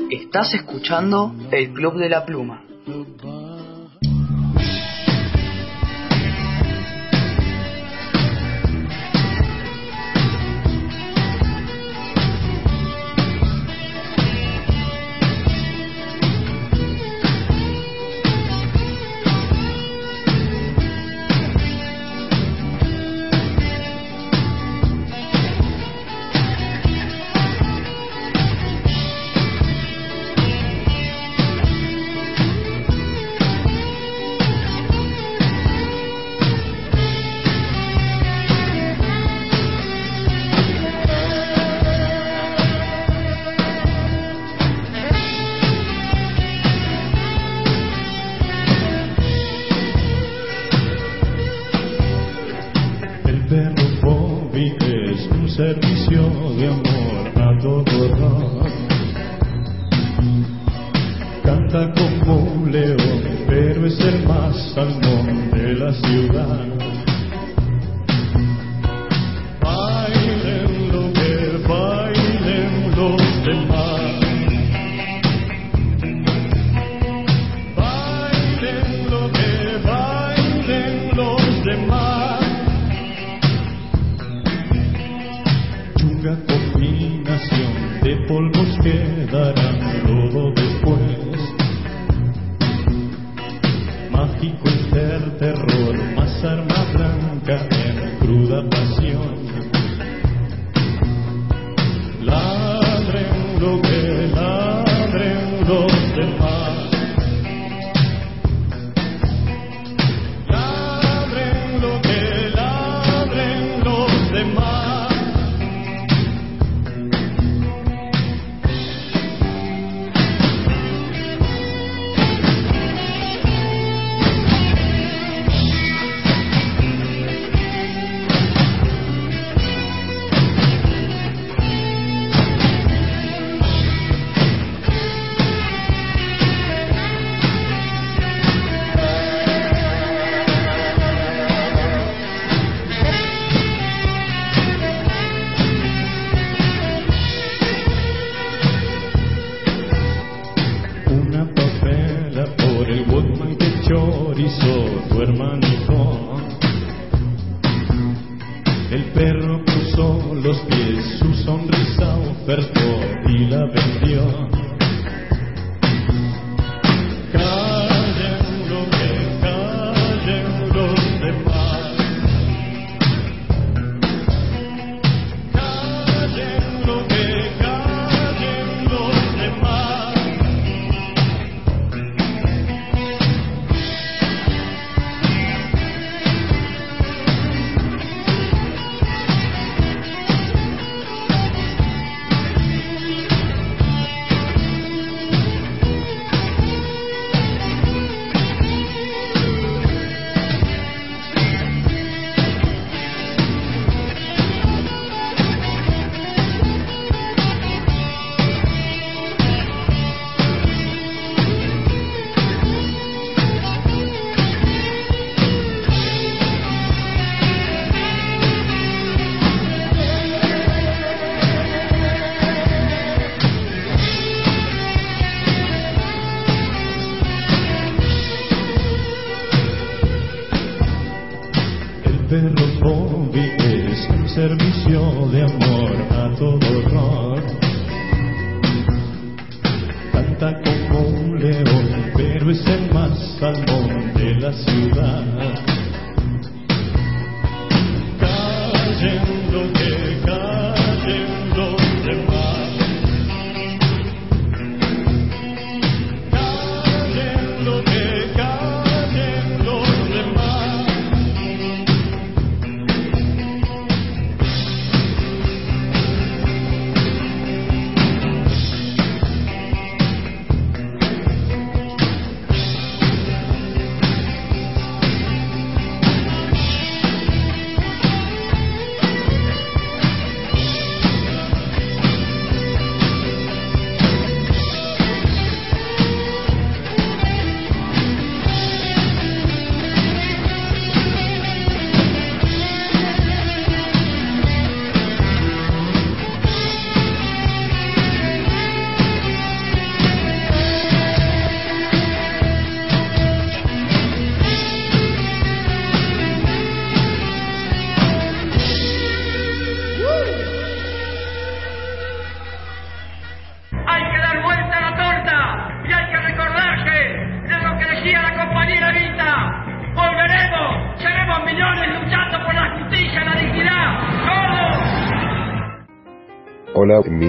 Estás escuchando el Club de la Pluma.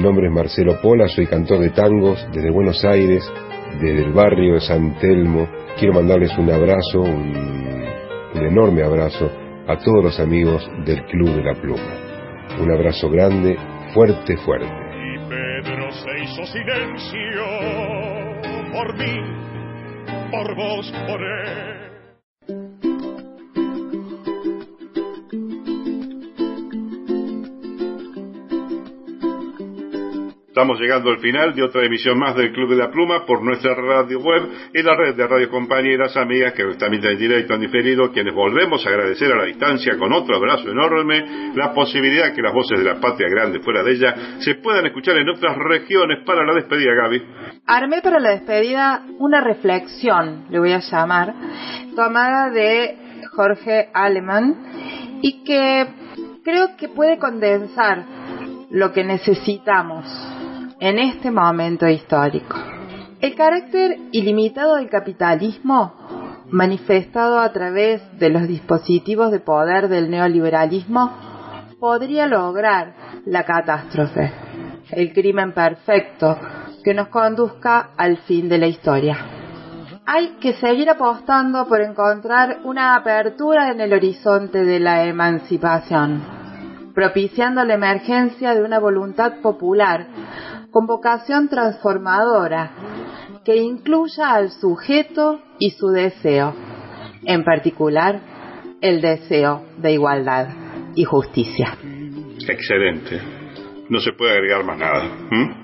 Mi nombre es Marcelo Pola, soy cantor de tangos desde Buenos Aires, desde el barrio de San Telmo. Quiero mandarles un abrazo, un, enorme abrazo a todos los amigos del Club de la Pluma. Un abrazo grande, fuerte, fuerte. Y Pedro se hizo silencio por mí, por vos, por él. Estamos llegando al final de otra emisión más del Club de la Pluma por nuestra radio web y la red de radio compañeras, amigas que también en directo, han diferido, quienes volvemos a agradecer a la distancia con otro abrazo enorme la posibilidad que las voces de la patria grande fuera de ella se puedan escuchar en otras regiones para la despedida, Gaby. Armé para la despedida una reflexión, le voy a llamar, tomada de Jorge Alemán y que creo que puede condensar lo que necesitamos en este momento histórico. El carácter ilimitado del capitalismo, manifestado a través de los dispositivos de poder del neoliberalismo, podría lograr la catástrofe, el crimen perfecto que nos conduzca al fin de la historia. Hay que seguir apostando por encontrar una apertura en el horizonte de la emancipación, propiciando la emergencia de una voluntad popular con vocación transformadora que incluya al sujeto y su deseo, en particular el deseo de igualdad y justicia. Excelente. No se puede agregar más nada.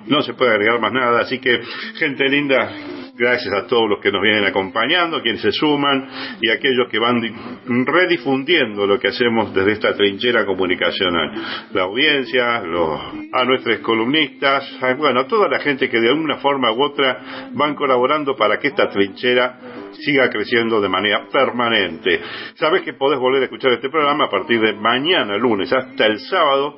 No se puede agregar más nada. Así que, gente linda, gracias a todos los que nos vienen acompañando, quienes se suman y aquellos que van di- redifundiendo lo que hacemos desde esta trinchera comunicacional. La audiencia, los, a nuestros columnistas, a- bueno, a toda la gente que de una forma u otra van colaborando para que esta trinchera siga creciendo de manera permanente. Sabes que podés volver a escuchar este programa a partir de mañana, lunes, hasta el sábado,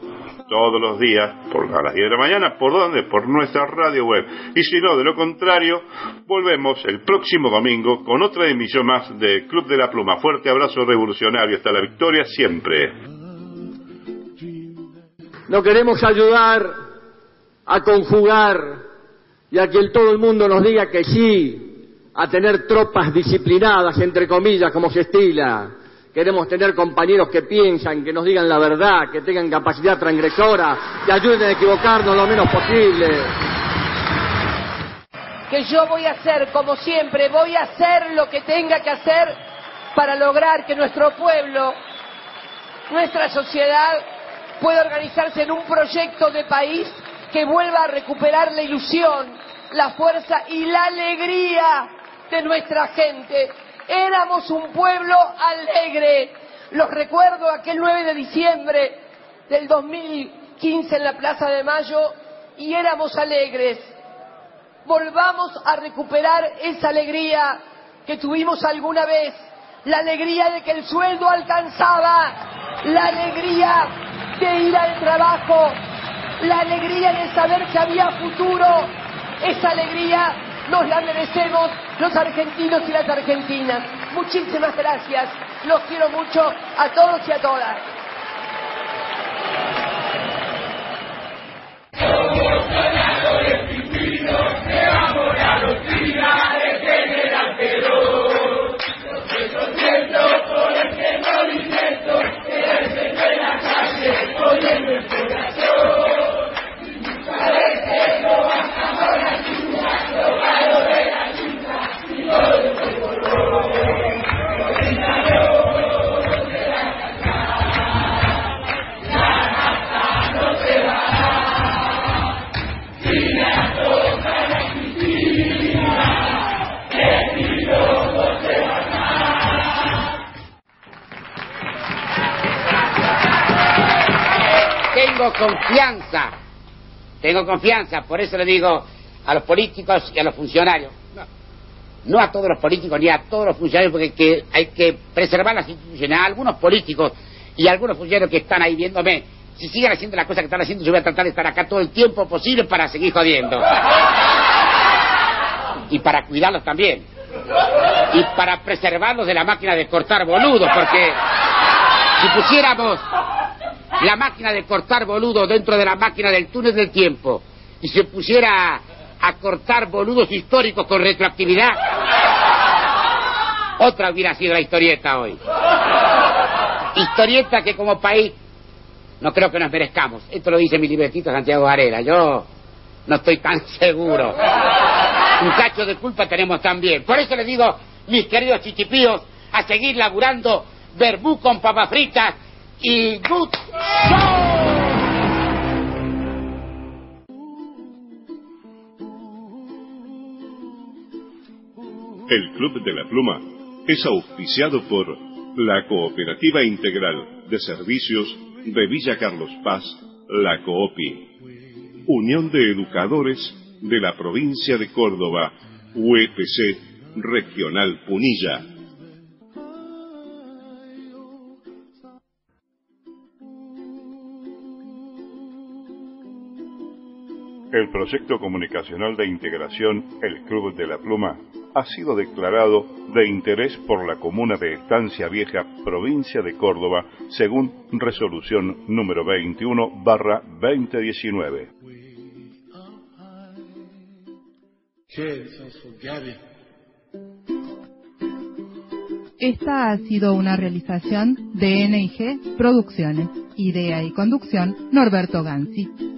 todos los días, por, a las 10 de la mañana, ¿por dónde? Por nuestra radio web. Y si no, de lo contrario, volvemos el próximo domingo con otra emisión más de Club de la Pluma. Fuerte abrazo revolucionario, hasta la victoria siempre. No queremos ayudar a conjugar y a que todo el mundo nos diga que sí, a tener tropas disciplinadas, entre comillas, como se estila. Queremos tener compañeros que piensan, que nos digan la verdad, que tengan capacidad transgresora, que ayuden a equivocarnos lo menos posible. que yo voy a hacer, como siempre, voy a hacer lo que tenga que hacer para lograr que nuestro pueblo, nuestra sociedad, pueda organizarse en un proyecto de país que vuelva a recuperar la ilusión, la fuerza y la alegría de nuestra gente. Éramos un pueblo alegre. Los recuerdo aquel 9 de diciembre del 2015 en la Plaza de Mayo y éramos alegres. Volvamos a recuperar esa alegría que tuvimos alguna vez, la alegría de que el sueldo alcanzaba, la alegría de ir al trabajo, la alegría de saber que había futuro, esa alegría nos la merecemos los argentinos y las argentinas. Muchísimas gracias, los quiero mucho a todos y a todas. Confianza, tengo confianza, por eso le digo a los políticos y a los funcionarios, no, a todos los políticos ni a todos los funcionarios, porque que hay que preservar las instituciones, algunos políticos y algunos funcionarios que están ahí viéndome, si siguen haciendo las cosas que están haciendo, yo voy a tratar de estar acá todo el tiempo posible para seguir jodiendo. Y para cuidarlos también. Y para preservarlos de la máquina de cortar boludos, porque si pusiéramos la máquina de cortar boludos dentro de la máquina del túnel del tiempo y se pusiera a, cortar boludos históricos con retroactividad, otra hubiera sido la historieta hoy. Historieta que como país no creo que nos merezcamos. Esto lo dice mi libretito Santiago Varela. Yo no estoy tan seguro. Un cacho de culpa tenemos también. Por eso les digo, mis queridos chichipíos, a seguir laburando verbú con papas fritas y Good El Club de la Pluma es auspiciado por la Cooperativa Integral de Servicios de Villa Carlos Paz, la COOPI, Unión de Educadores de la Provincia de Córdoba, UEPC Regional Punilla. El proyecto comunicacional de integración El Club de la Pluma ha sido declarado de interés por la comuna de Estancia Vieja, provincia de Córdoba, según resolución número 21 barra 2019. Esta ha sido una realización de NIG Producciones. Idea y conducción Norberto Gansi.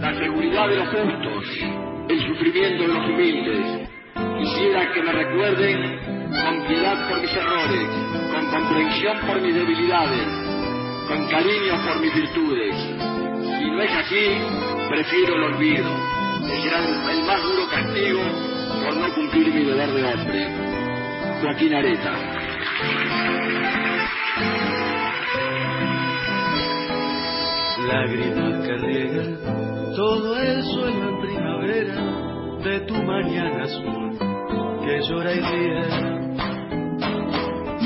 la seguridad de los justos, el sufrimiento de los humildes. Quisiera que me recuerden con piedad por mis errores, con comprensión por mis debilidades, con cariño por mis virtudes. Si no es así, prefiero el olvido, el más duro castigo por no cumplir mi deber de hombre. Joaquín Areta. Lágrimas que todo el suelo en primavera de tu mañana azul que llora y ríe.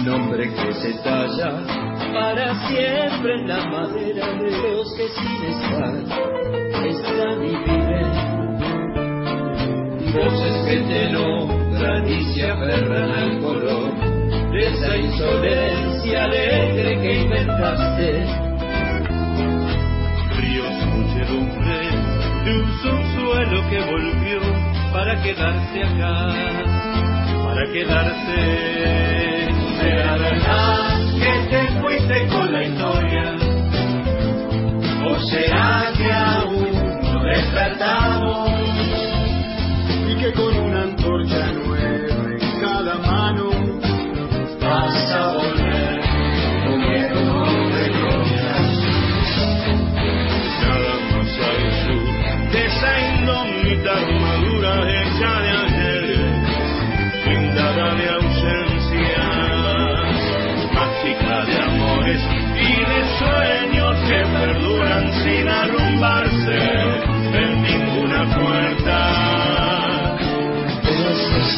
Nombre que se talla para siempre en la madera de los que sin estar están y viven. Voces que te nombran y se aferran al color de esa insolencia alegre que inventaste. Ríos, muchedumbre de un subsuelo que volvió para quedarse acá, para quedarse. ¿Será verdad que te fuiste con la historia? ¿O será que aún no despertamos? Y que con una antorcha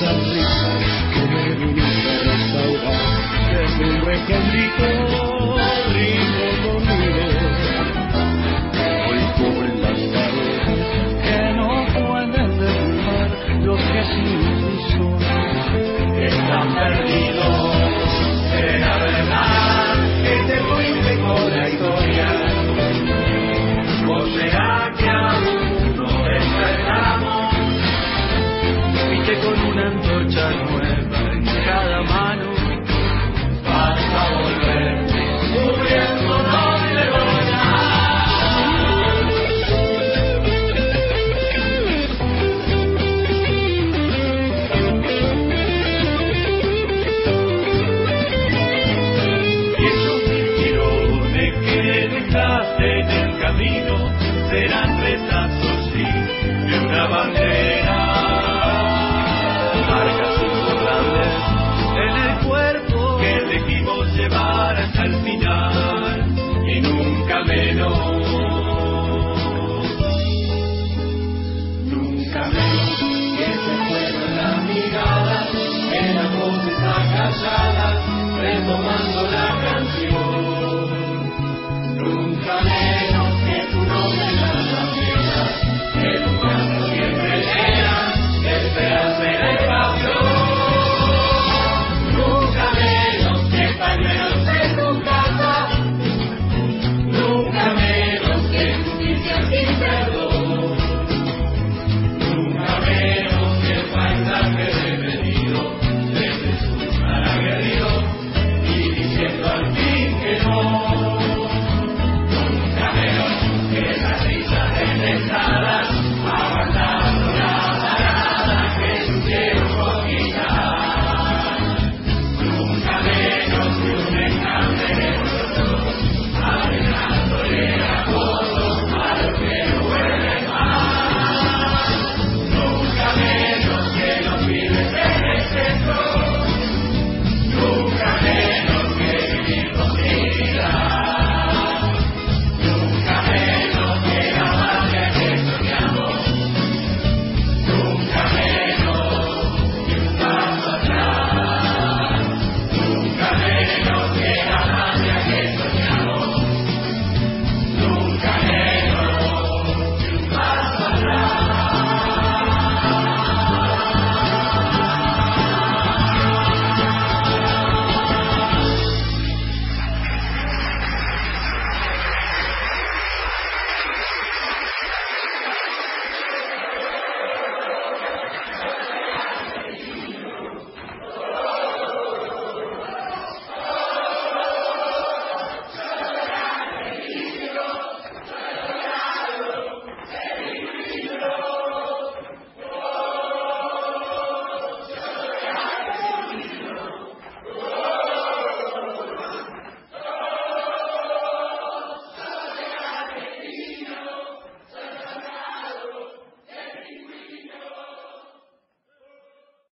Risas que me viniste a restaurar desde un recondito rico dormido. Hoy cubren las paredes que no pueden derrumbar los que sin son están perdidos. Será verdad que te historia. con una retomando la canción.